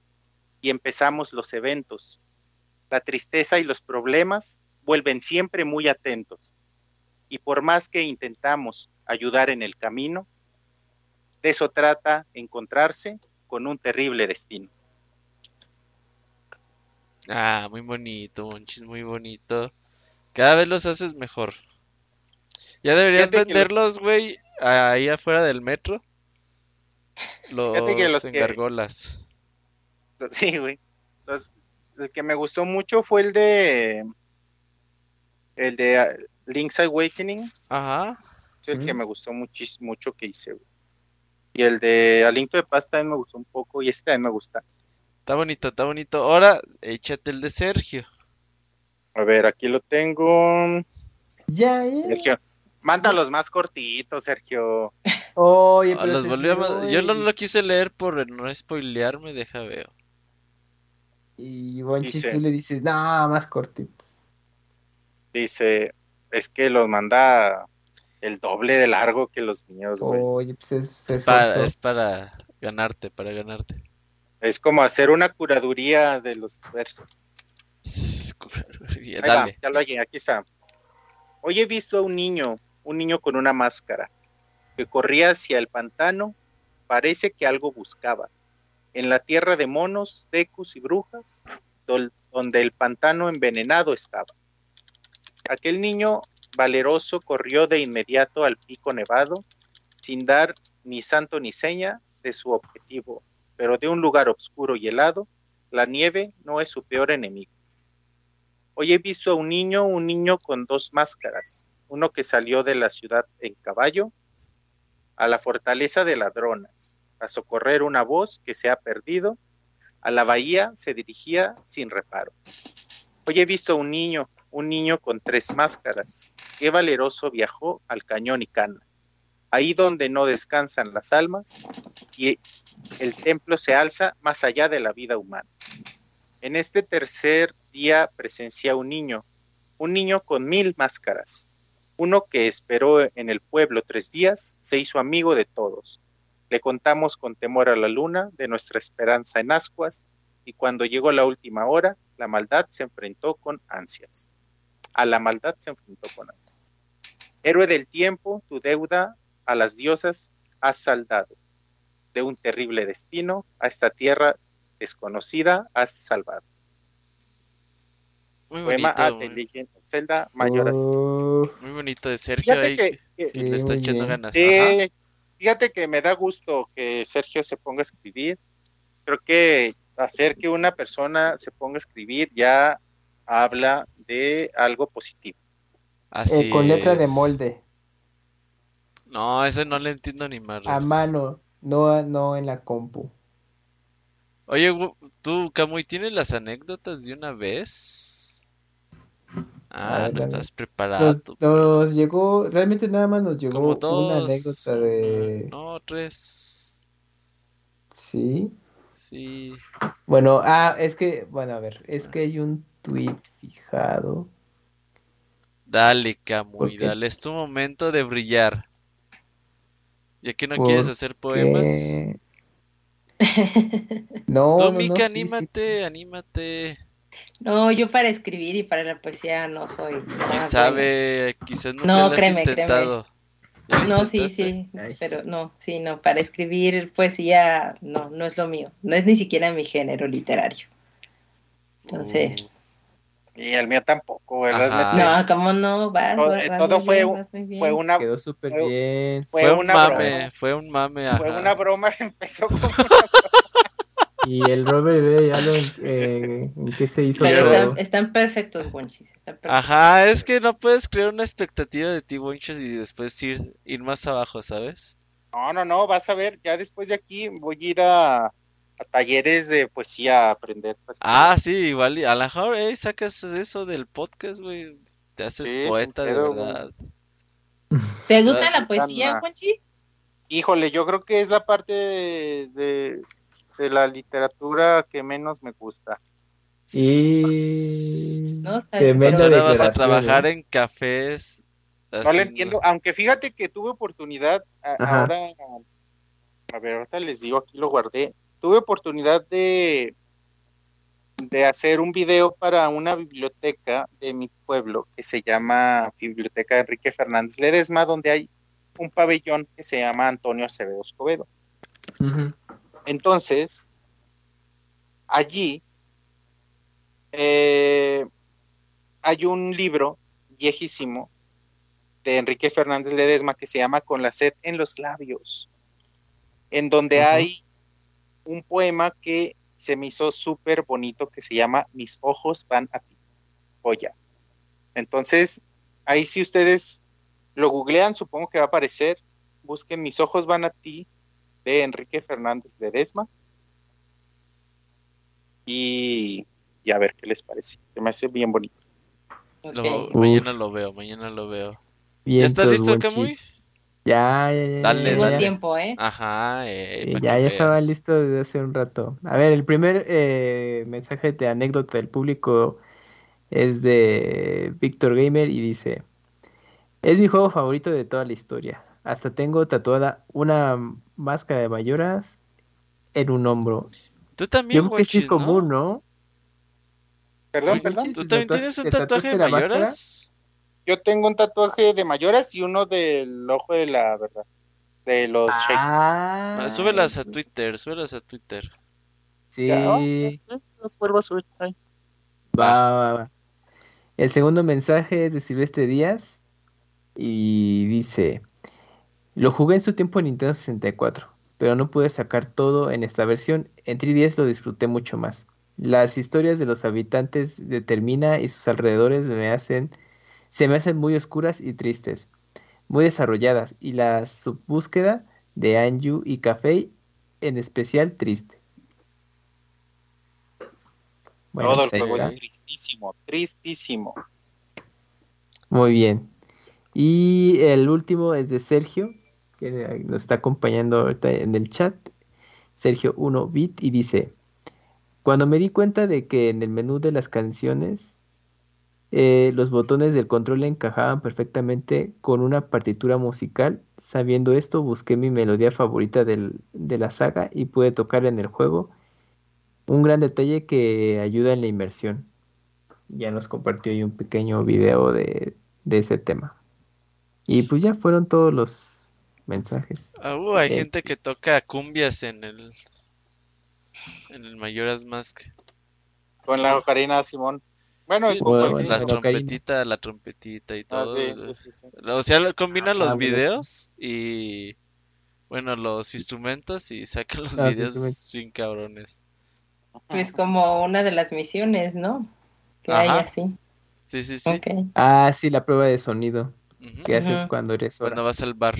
D: y empezamos los eventos. La tristeza y los problemas vuelven siempre muy atentos. Y por más que intentamos ayudar en el camino, de eso trata encontrarse con un terrible destino.
F: Ah, muy bonito, Monchis, muy bonito. Cada vez los haces mejor. Ya deberías
D: Fíjate
F: venderlos, güey, ahí afuera del metro. Los,
D: que los que-
F: engargolas.
D: Sí, güey. Los- el que me gustó mucho fue el de el de ah, Link's Awakening,
F: Ajá.
D: es el que
E: Ujú.
D: me gustó muchísimo mucho que hice, güey. Y el de Aliento de Paz también me gustó un poco y este también me gusta.
F: Está bonito, está bonito. Ahora, échate el de Sergio.
D: A ver, aquí lo tengo.
E: Ya, ya.
D: Sergio, mándalos más cortitos, Sergio.
E: Oye,
F: Ah,
E: pero
F: los a Yo no lo quise leer por no spoilearme, deja veo.
E: Y Wonchis
D: Dice-
E: tú le dices, no, más cortitos.
D: Dice, es que los manda el doble de largo que los míos, güey.
E: Oye, pues es, se
F: Es para,
E: esforzó.
F: es para ganarte, para ganarte.
D: Es como hacer una curaduría de los versos.
F: Ya,
D: Ahí va,
F: Dale.
D: ya lo hallé, aquí está. Hoy he visto a un niño, un niño con una máscara, que corría hacia el pantano, parece que algo buscaba. En la tierra de monos, tecus y brujas, donde el pantano envenenado estaba. Aquel niño valeroso corrió de inmediato al pico nevado, sin dar ni santo ni seña de su objetivo, pero de un lugar oscuro y helado, la nieve no es su peor enemigo. Hoy he visto a un niño, un niño con dos máscaras, uno que salió de la ciudad en caballo a la fortaleza de ladronas, a socorrer una voz que se ha perdido, a la bahía se dirigía sin reparo. Hoy he visto a un niño, un niño con tres máscaras, qué valeroso viajó al cañón y cana, ahí donde no descansan las almas y el templo se alza más allá de la vida humana. En este tercer día presencié a un niño, un niño con mil máscaras, uno que esperó en el pueblo tres días, se hizo amigo de todos. Le contamos con temor a la luna de nuestra esperanza en ascuas, y cuando llegó la última hora, la maldad se enfrentó con ansias. A la maldad se enfrentó con ansias. Héroe del tiempo, tu deuda a las diosas has saldado. De un terrible destino a esta tierra desconocida has salvado.
F: Muy
D: Poema
F: bonito,
D: a
F: muy,
D: Zelda.
E: Oh,
F: bonito de Sergio
D: Fíjate
F: ahí
D: que-
F: que,
D: que-
F: que le
E: Sí,
F: está
E: muy
F: echando
E: bien.
F: ganas.
D: Sí,
F: Ajá.
D: fíjate que me da gusto que Sergio se ponga a escribir. Creo que hacer que una persona se ponga a escribir ya habla de algo positivo.
F: Así
E: eh, con letra de molde,
F: No, ese no le entiendo ni más.
E: a mano, no, no en la compu.
F: Oye, tú, Camuy, ¿tienes las anécdotas de una vez? Ah,
E: ver,
F: no estás preparado.
E: Nos, llegó, realmente nada más nos llegó
F: Como
E: una anécdota de...
F: No, tres.
E: Sí.
F: Sí.
E: Bueno, ah, es que, bueno, a ver, es que hay un tweet fijado.
F: Dale, Camuy,
E: Porque-
F: dale. Es tu momento de brillar. Ya que no quieres hacer poemas. [LAUGHS]
E: No,
F: Tú,
E: no, no,
F: Mika,
E: sí, sí,
F: anímate, anímate.
C: No, yo para escribir y para la poesía no soy. nada
F: ¿Quién
C: buena.
F: sabe? Quizás nunca
C: No,
F: lo has
C: créeme, créeme.
F: intentado. ¿Ya lo
C: No, sí, sí,
E: Ay.
C: pero no, sí, no, para escribir poesía no, no es lo mío, no es ni siquiera mi género literario. Entonces,
F: Uh,
D: Y el mío tampoco. Me-
C: no, ¿cómo no? Vas,
D: todo,
C: vas
D: todo
C: muy
D: fue,
C: bien, vas bien.
D: fue una
E: Quedó súper
D: fue-
E: bien.
D: fue,
F: fue un
D: una
F: mame,
D: broma.
F: fue un mame,
D: Fue una broma, [LAUGHS] empezó con [LAUGHS]
E: Y el Robert ve ya lo eh, en qué se hizo
C: Pero
E: todo.
C: están, están perfectos, están perfectos.
F: Ajá, es que no puedes crear una expectativa de ti, Bonchos, y después ir, ir más abajo, ¿sabes?
D: No, no, no, vas a ver, ya después de aquí voy a ir a, a talleres de poesía a aprender. pues,
F: Ah, sí, igual, y a lo mejor, eh, sacas eso del podcast, güey. Te haces
D: Sí,
F: poeta de
D: güey.
F: verdad.
C: ¿Te gusta la poesía,
D: Ana.
C: Bunchis?
D: Híjole, yo creo que es la parte de, de- de la literatura que menos me gusta.
E: Y
C: No, bien,
F: Pues ahora vas a
E: declaración,
F: trabajar
E: ¿eh?
F: en cafés.
D: No le
F: haciendo-
D: entiendo, aunque fíjate que tuve oportunidad, a- ahora, a ver, ahorita les digo, aquí lo guardé, tuve oportunidad de, de hacer un video para una biblioteca de mi pueblo que se llama Biblioteca Enrique Fernández Ledesma, donde hay un pabellón que se llama Antonio Acevedo Escobedo. Entonces, allí eh, hay un libro viejísimo de Enrique Fernández Ledesma que se llama Con la sed en los labios, en donde hay un poema que se me hizo súper bonito que se llama Mis ojos van a ti, joya. Entonces, ahí si ustedes lo googlean, supongo que va a aparecer, busquen Mis ojos van a ti de Enrique Fernández Ledesma y, y a ver qué les parece. Se me hace bien bonito.
F: Lo- mañana lo veo, mañana lo veo. ¿Ya
E: Vientos,
F: estás listo. Camuy?
E: Ya, ya, ya,
F: Dale,
E: ya,
C: tiempo, ¿eh?
F: Ajá, eh,
E: ya, ya estaba listo desde hace un rato. A ver, el primer eh, mensaje de anécdota del público es de Víctor Gamer y dice, es mi juego favorito de toda la historia. Hasta tengo tatuada una máscara de mayoras en un hombro.
F: Tú también,
E: Yo creo que sí es
F: Monchis, ¿no?
E: común, ¿no?
D: Perdón, perdón.
F: ¿Tú
E: ¿Te
F: también tienes un tatuaje de mayoras?
D: Yo tengo un tatuaje de mayoras y uno del ojo de la verdad. De los.
E: Ah,
F: Ah, Súbelas a Twitter, súbelas a Twitter.
E: sí.
D: Ya, Los vuelvo a subir. Ay.
E: Va, va, va. El segundo mensaje es de Silvestre Díaz y dice, lo jugué en su tiempo en Nintendo 64, pero no pude sacar todo en esta versión. En 3DS lo disfruté mucho más. Las historias de los habitantes de Termina y sus alrededores me hacen, se me hacen muy oscuras y tristes, muy desarrolladas, y la subbúsqueda de Anju y Café en especial triste. Bueno,
D: Todo el
E: pues
D: juego es tristísimo, tristísimo.
E: Muy bien. Y el último es de Sergio, que nos está acompañando ahorita en el chat. Sergio 1bit y dice, cuando me di cuenta de que en el menú de las canciones eh, los botones del control encajaban perfectamente con una partitura musical, sabiendo esto busqué mi melodía favorita del- de la saga y pude tocar en el juego. Un gran detalle que ayuda en la inmersión. ya nos compartió ahí un pequeño video de, de ese tema. Y pues ya fueron todos los mensajes.
F: Ah, uh, hay
E: Ok.
F: gente que toca cumbias en el en el Mayoras Mask.
D: Con la ocarina Simón. Bueno,
F: Sí,
E: Bueno,
D: cualquier-
F: la trompetita, la trompetita y
D: Ah,
F: todo.
D: sí, sí, sí, sí.
F: O sea, combina
E: Ah,
F: los videos y bueno, los instrumentos y saca los
E: Ah,
F: videos sin cabrones.
C: Pues como una de las misiones, ¿no? Que hay así.
F: Sí, sí, sí.
E: Ah, sí, la prueba de sonido
F: Ujú.
E: que haces cuando eres hora.
F: Cuando vas al bar.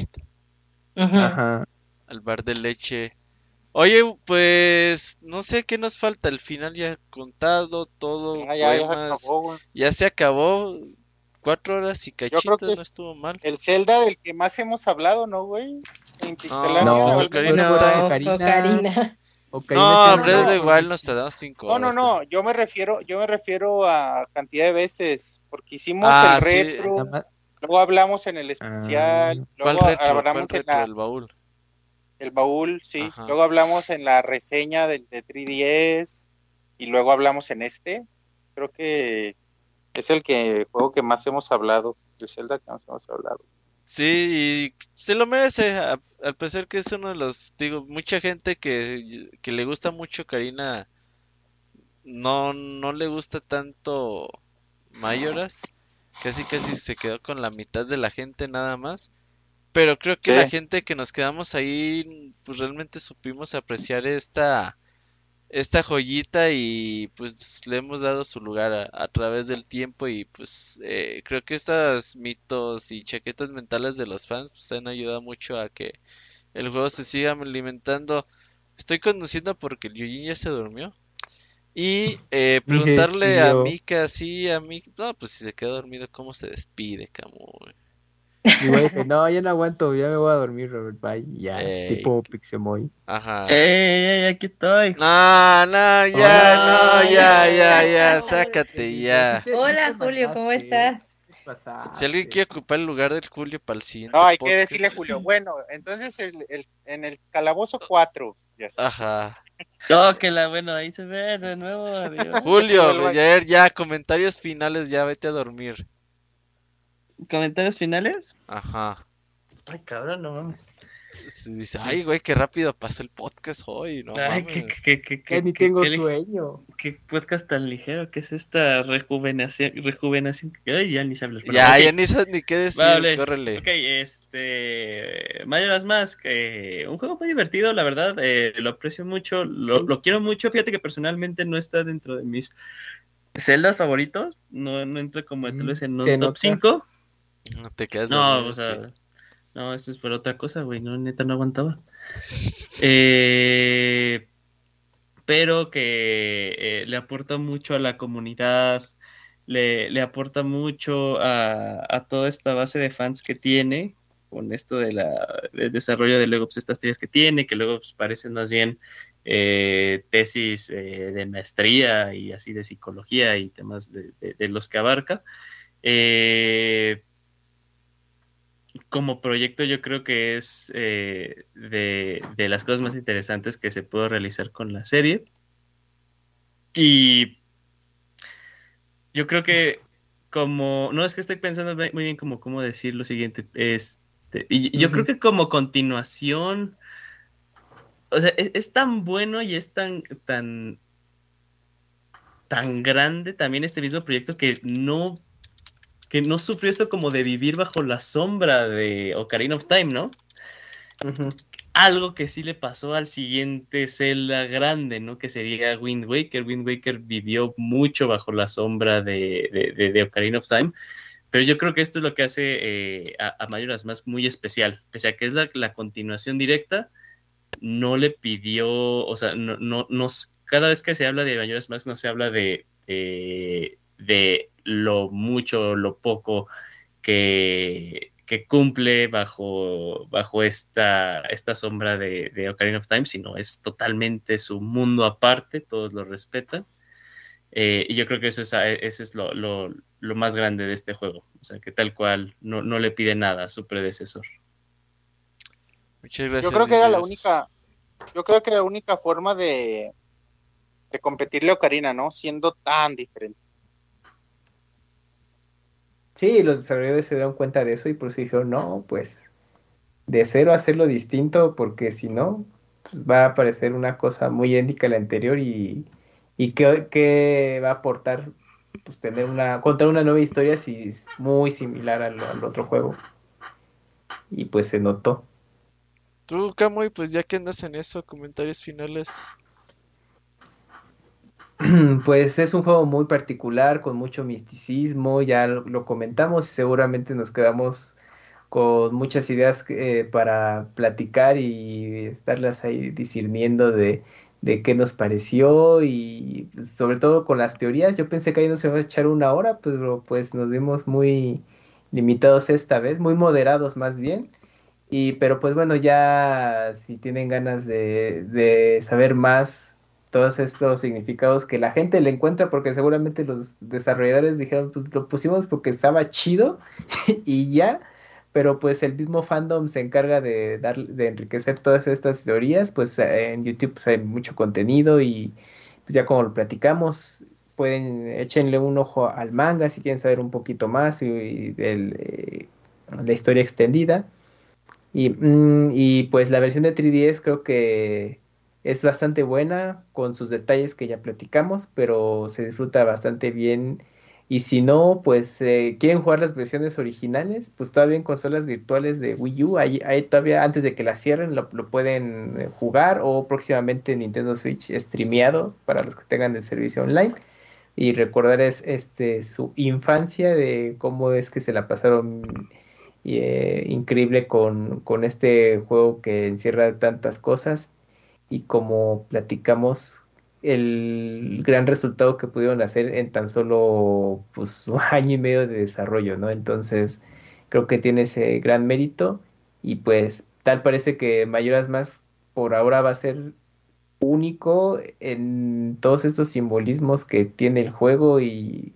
E: Ajá.
F: al bar de leche. Oye, pues no sé qué nos falta. El final ya contado, todo,
D: Ah, ya, ya se acabó, güey.
F: Ya se acabó. Cuatro horas y cachito, no
D: es-
F: estuvo mal.
D: El Zelda del que más hemos hablado, ¿no, güey? En
F: No,
E: No,
F: pues, Ocarina
C: No.
E: Ocarina.
C: Ocarina.
E: Ocarina
F: No, Breath of. Wild nos tardamos cinco
D: No, no,
F: horas.
D: no, yo me refiero, yo me refiero a cantidad de veces, porque hicimos
F: Ah,
D: el
F: sí.
D: retro, luego hablamos en el especial,
F: ¿Cuál
D: luego
F: retro? ¿Cuál
D: hablamos en
F: retro?
D: la,
F: El baúl.
D: El baúl, sí,
F: Ajá.
D: luego hablamos en la reseña del de 3DS y luego hablamos en este. Creo que es el que juego que más hemos hablado, el Zelda que más hemos hablado.
F: Sí, y se lo merece, a- al parecer que es uno de los, digo, mucha gente que, que le gusta mucho Karina, no, no le gusta tanto Mayoras, casi casi se quedó con la mitad de la gente nada más, pero creo que
D: Sí.
F: la gente que nos quedamos ahí, pues realmente supimos apreciar esta, esta joyita y pues le hemos dado su lugar a, a través del tiempo y pues eh, creo que estos mitos y chaquetas mentales de los fans pues han ayudado mucho a que el juego se siga alimentando. Estoy conduciendo porque el Yujin ya se durmió. Y eh, [LAUGHS]
E: Ni se
F: preguntarle a. Mika, sí, a Mika, no, pues si se queda dormido, ¿cómo se despide, Camu?
E: Y güey, no, ya no aguanto, ya me voy a dormir, Robert. Bye. Ya,
F: Ey.
E: tipo Pixemoy.
F: Ajá.
B: ¡Ey, ey, aquí estoy!
F: No, no, ya,
E: Hola.
F: no, ya, ya, ya, sácate ya.
C: Hola, Julio, ¿cómo estás?
F: Si alguien quiere ocupar el lugar del Julio para el siguiente
D: No, hay que decirle a Julio, [LAUGHS] bueno, entonces el, el- en el calabozo 4, ya.
F: Ajá.
B: Oh, que la bueno, ahí se ve de nuevo. adiós.
F: Julio, [LAUGHS] ya, ya, comentarios finales, ya vete a dormir.
B: ¿Comentarios finales?
F: Ajá.
B: Ay, cabrón, no mames.
F: Dice, ay, güey, qué rápido pasó el podcast hoy, no
B: Ay,
F: mames.
B: qué, qué, qué, qué,
E: Que ni
B: qué-
E: tengo sueño.
B: qué podcast tan ligero, ¿qué es esta rejuvenación? rejuvenación? Ay, ya ni se habla.
F: Ya, ya ni sabes ni qué decir,
B: Vale,
F: córrele.
B: Ok, este. Majora's Mask, eh, un juego muy divertido, la verdad. eh, lo aprecio mucho, lo, lo quiero mucho. Fíjate que personalmente no está dentro de mis celdas favoritos. No, no entra como tal vez en un
E: Se
B: top
E: nota.
B: 5.
F: No te quedas
B: No, o sea. No, esto es por otra cosa, güey. No, neta, no aguantaba. Eh, pero que eh, le aporta mucho a la comunidad, le, le aporta mucho a, a toda esta base de fans que tiene, con esto de la, del desarrollo de luego pues, estas teorías que tiene, que luego pues, parecen más bien eh, tesis eh, de maestría y así de psicología y temas de, de- de los que abarca. Eh, como proyecto yo creo que es eh, de, de las cosas más interesantes que se pudo realizar con la serie. Y yo creo que como, no es que estoy pensando muy bien como cómo decir lo siguiente, este, y yo creo que como continuación, o sea, es, es tan bueno y es tan, tan, tan grande también este mismo proyecto que no que no sufrió esto como de vivir bajo la sombra de Ocarina of Time, ¿no? Algo que sí le pasó al siguiente Zelda grande, ¿no? Que sería Wind Waker. Wind Waker vivió mucho bajo la sombra de, de, de- de Ocarina of Time. Pero yo creo que esto es lo que hace eh, a, a Majora's Mask muy especial. Pese a que es la, la continuación directa, no le pidió, o sea, no, no, cada vez que se habla de Majora's Mask no se habla de, eh, de lo mucho o lo poco que, que cumple bajo, bajo esta, esta sombra de, de Ocarina of Time, sino es totalmente su mundo aparte, todos lo respetan. Eh, y yo creo que eso es, eso es lo, lo- lo más grande de este juego. O sea, que tal cual no, no le pide nada a su predecesor.
F: Muchas gracias.
D: Yo creo que era la única, yo creo que la única forma de, de competirle a Ocarina, ¿no? Siendo tan diferente.
E: Sí, los desarrolladores se dieron cuenta de eso y por eso dijeron, no, pues de cero hacerlo distinto porque si no, pues, va a aparecer una cosa muy idéntica a la anterior y, y que, va a aportar pues tener una, contar una nueva historia si es muy similar al, al otro juego. Y pues se notó.
F: Tú, Camuy, pues ya que andas en eso, comentarios finales. [CLEARS THROAT]
E: Pues es un juego muy particular, con mucho misticismo, ya lo, comentamos seguramente nos quedamos con muchas ideas eh, para platicar y estarlas ahí discerniendo de, de qué nos pareció y sobre todo con las teorías. Yo pensé que ahí nos iba a echar una hora, pero pues nos vimos muy limitados esta vez, muy moderados más bien. Y, pero pues bueno, ya si tienen ganas de, de saber más todos estos significados que la gente le encuentra porque seguramente los desarrolladores dijeron pues lo pusimos porque estaba chido [LAUGHS] y ya pero pues el mismo fandom se encarga de dar de enriquecer todas estas teorías pues en YouTube pues, hay mucho contenido y pues ya como lo platicamos pueden échenle un ojo al manga si quieren saber un poquito más y, de eh, la historia extendida. Y, mm, y pues la versión de 3DS creo que es bastante buena con sus detalles que ya platicamos, pero se disfruta bastante bien. Y si no, pues eh, quieren jugar las versiones originales, pues todavía en consolas virtuales de Wii U, ahí, todavía antes de que la cierren lo, pueden eh, jugar o próximamente Nintendo Switch streameado para los que tengan el servicio online. Y recordar es este su infancia de cómo es que se la pasaron eh, increíble con, con este juego que encierra tantas cosas y como platicamos el gran resultado que pudieron hacer en tan solo pues [LAUGHS] un año y medio de desarrollo, ¿no? Entonces creo que tiene ese gran mérito y pues tal parece que Mayoras Más por ahora va a ser único en todos estos simbolismos que tiene el juego y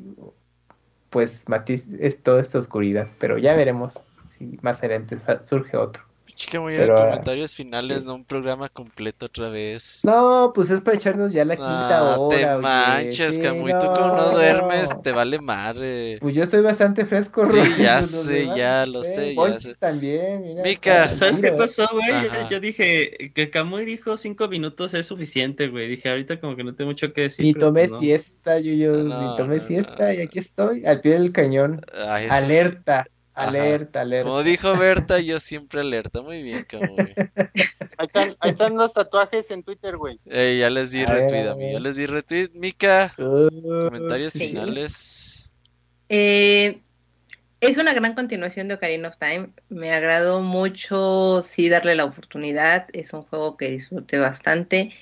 E: pues matiz es toda esta oscuridad, pero ya veremos si más adelante surge otro.
F: Chica, muy de comentarios finales, no un programa completo otra vez.
E: No, pues es para echarnos ya la quinta
F: hora. Te manches, Camuy, tú como no duermes, te vale madre.
E: Pues yo estoy bastante fresco,
F: Sí, ya sé, ya lo sé, ya sé.
E: también, mira.
F: Mica.
B: ¿Sabes qué pasó, güey? Yo, dije que Camuy dijo cinco minutos es suficiente, güey. Dije, ahorita como que no tengo mucho que decir.
E: Ni tomé pues siesta, yo, yo, ni tomé siesta y aquí estoy, al pie del cañón. Alerta. Alerta, alerta.
F: Como dijo Berta, yo siempre alerta. Muy bien, cabrón.
D: Ahí están, los tatuajes en Twitter, güey.
F: ya les di retweet, amigo. Ya les di retweet. Mika, comentarios finales.
C: Eh, es una gran continuación de Ocarina of Time. Me agradó mucho, sí, darle la oportunidad. Es un juego que disfruté bastante.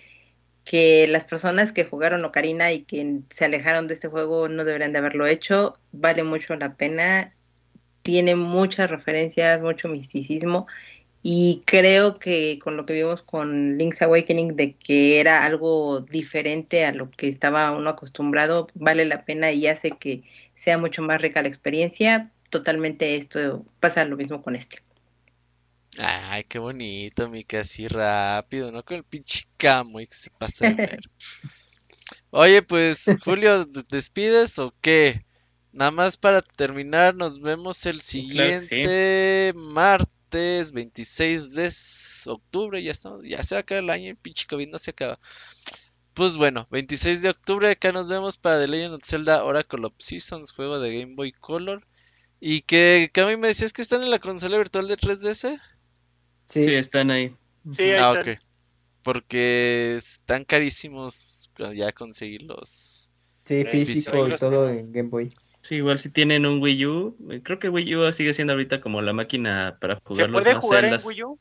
C: Que las personas que jugaron Ocarina y que se alejaron de este juego no deberían de haberlo hecho. Vale mucho la pena tiene muchas referencias, mucho misticismo y creo que con lo que vimos con Link's Awakening de que era algo diferente a lo que estaba uno acostumbrado, vale la pena y hace que sea mucho más rica la experiencia. Totalmente esto pasa lo mismo con este.
F: Ay, qué bonito, Mika, así rápido, ¿no? Con el pinche camo y que se pasa de [LAUGHS] ver. Oye, pues, Julio, ¿despides o qué? Nada más para terminar, nos vemos el siguiente martes 26 de octubre. Ya estamos, ya se va a acabar el año, el pinche COVID no se acaba. Pues bueno, 26 de octubre acá nos vemos para The Legend of Zelda Oracle of Seasons, juego de Game Boy Color. Y que, que a mí me decías que están en la consola virtual de 3DS.
B: Sí, están ahí.
D: Sí, ahí ah,
F: ok. Porque están carísimos ya conseguirlos.
E: Sí, físico y todo en Game Boy.
B: Sí, igual si tienen un Wii U, eh, creo que Wii U sigue siendo ahorita como la máquina para jugar
D: ¿Se puede jugar en Wii U?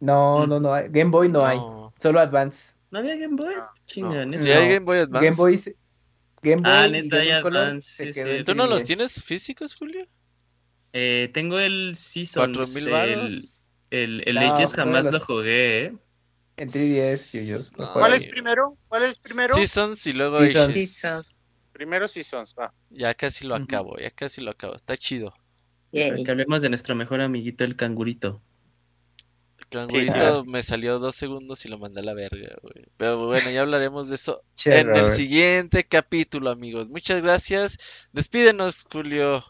E: No, no, no, Game Boy no, hay, solo Advance.
B: ¿No había Game Boy?
F: Ah, Chinga, Sí, hay Game Boy Advance.
E: Game Boy, Game
B: Boy ah, neta, hay Advance. Sí, sí.
F: ¿Tú no los tienes físicos, Julio?
B: Eh, tengo el Seasons.
F: ¿4000
B: El, el, el Ages jamás lo jugué, ¿eh?
E: En 3DS, yo,
D: yo. ¿Cuál es primero? ¿Cuál es primero?
F: Seasons y luego Seasons.
C: Seasons.
D: Primero Seasons, va.
F: Ya casi lo acabo, ya casi lo acabo. Está chido.
B: Que hablemos de nuestro mejor amiguito, el cangurito.
F: El cangurito me salió dos segundos y lo mandé a la verga, güey. Pero bueno, ya hablaremos de eso en el siguiente capítulo, amigos. Muchas gracias. Despídenos, Julio.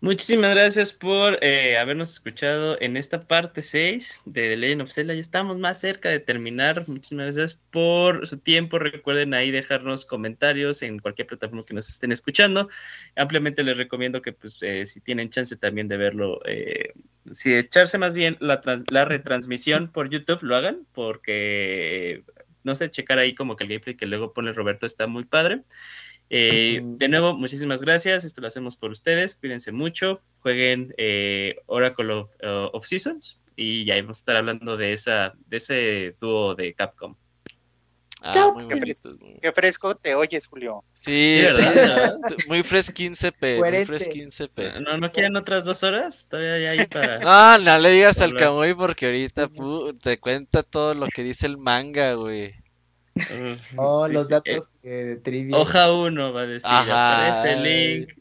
B: Muchísimas gracias por eh, habernos escuchado en esta parte 6 de The Legend of Zelda. Ya estamos más cerca de terminar. Muchísimas gracias por su tiempo. Recuerden ahí dejarnos comentarios en cualquier plataforma que nos estén escuchando. Ampliamente les recomiendo que pues eh, si tienen chance también de verlo, eh, si echarse más bien la, la retransmisión por YouTube, lo hagan porque no sé, checar ahí como que el gameplay que luego pone Roberto está muy padre. Eh, de nuevo, muchísimas gracias. Esto lo hacemos por ustedes. Cuídense mucho. Jueguen eh, Oracle of, uh, of, Seasons. Y ya vamos a estar hablando de, esa, de ese dúo de Capcom.
F: Ah, muy,
D: qué, fresco, qué, fresco, te oyes, Julio.
F: Sí, sí muy fresquín CP. Muy fresquín CP.
B: ¿No, ¿No quieren otras dos horas? Todavía ya hay para. [LAUGHS]
F: No, no le digas al Camuy porque ahorita pu, te cuenta todo lo que dice el manga, güey.
E: Oh, los datos de trivia.
B: Hoja 1 va a decir, Ajá. aparece el link.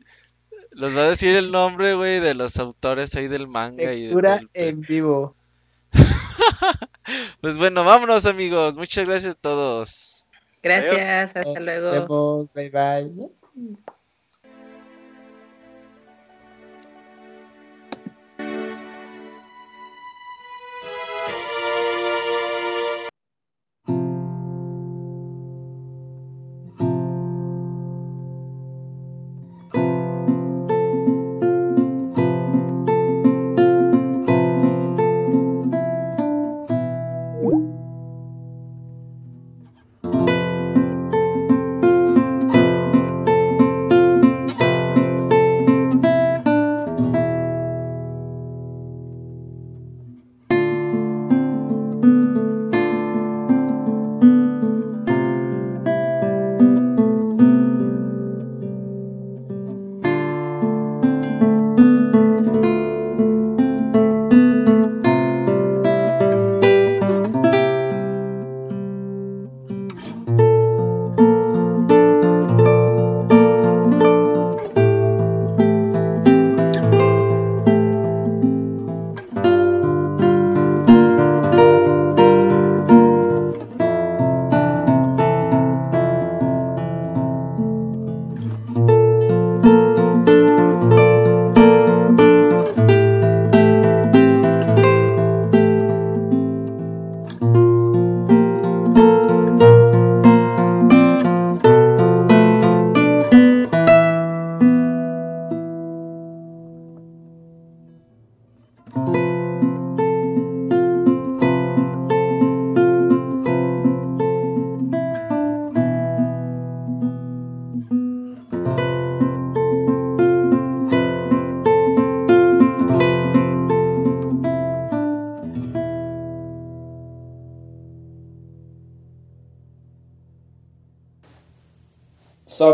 F: Los va a decir el nombre, güey, de los autores ahí del manga.
E: Lectura
F: y
E: en vivo. [LAUGHS]
F: pues bueno, vámonos, amigos. Muchas gracias a todos.
C: Gracias, Adiós. hasta luego.
E: Nos vemos, bye bye.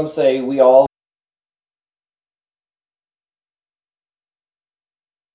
G: Some say we all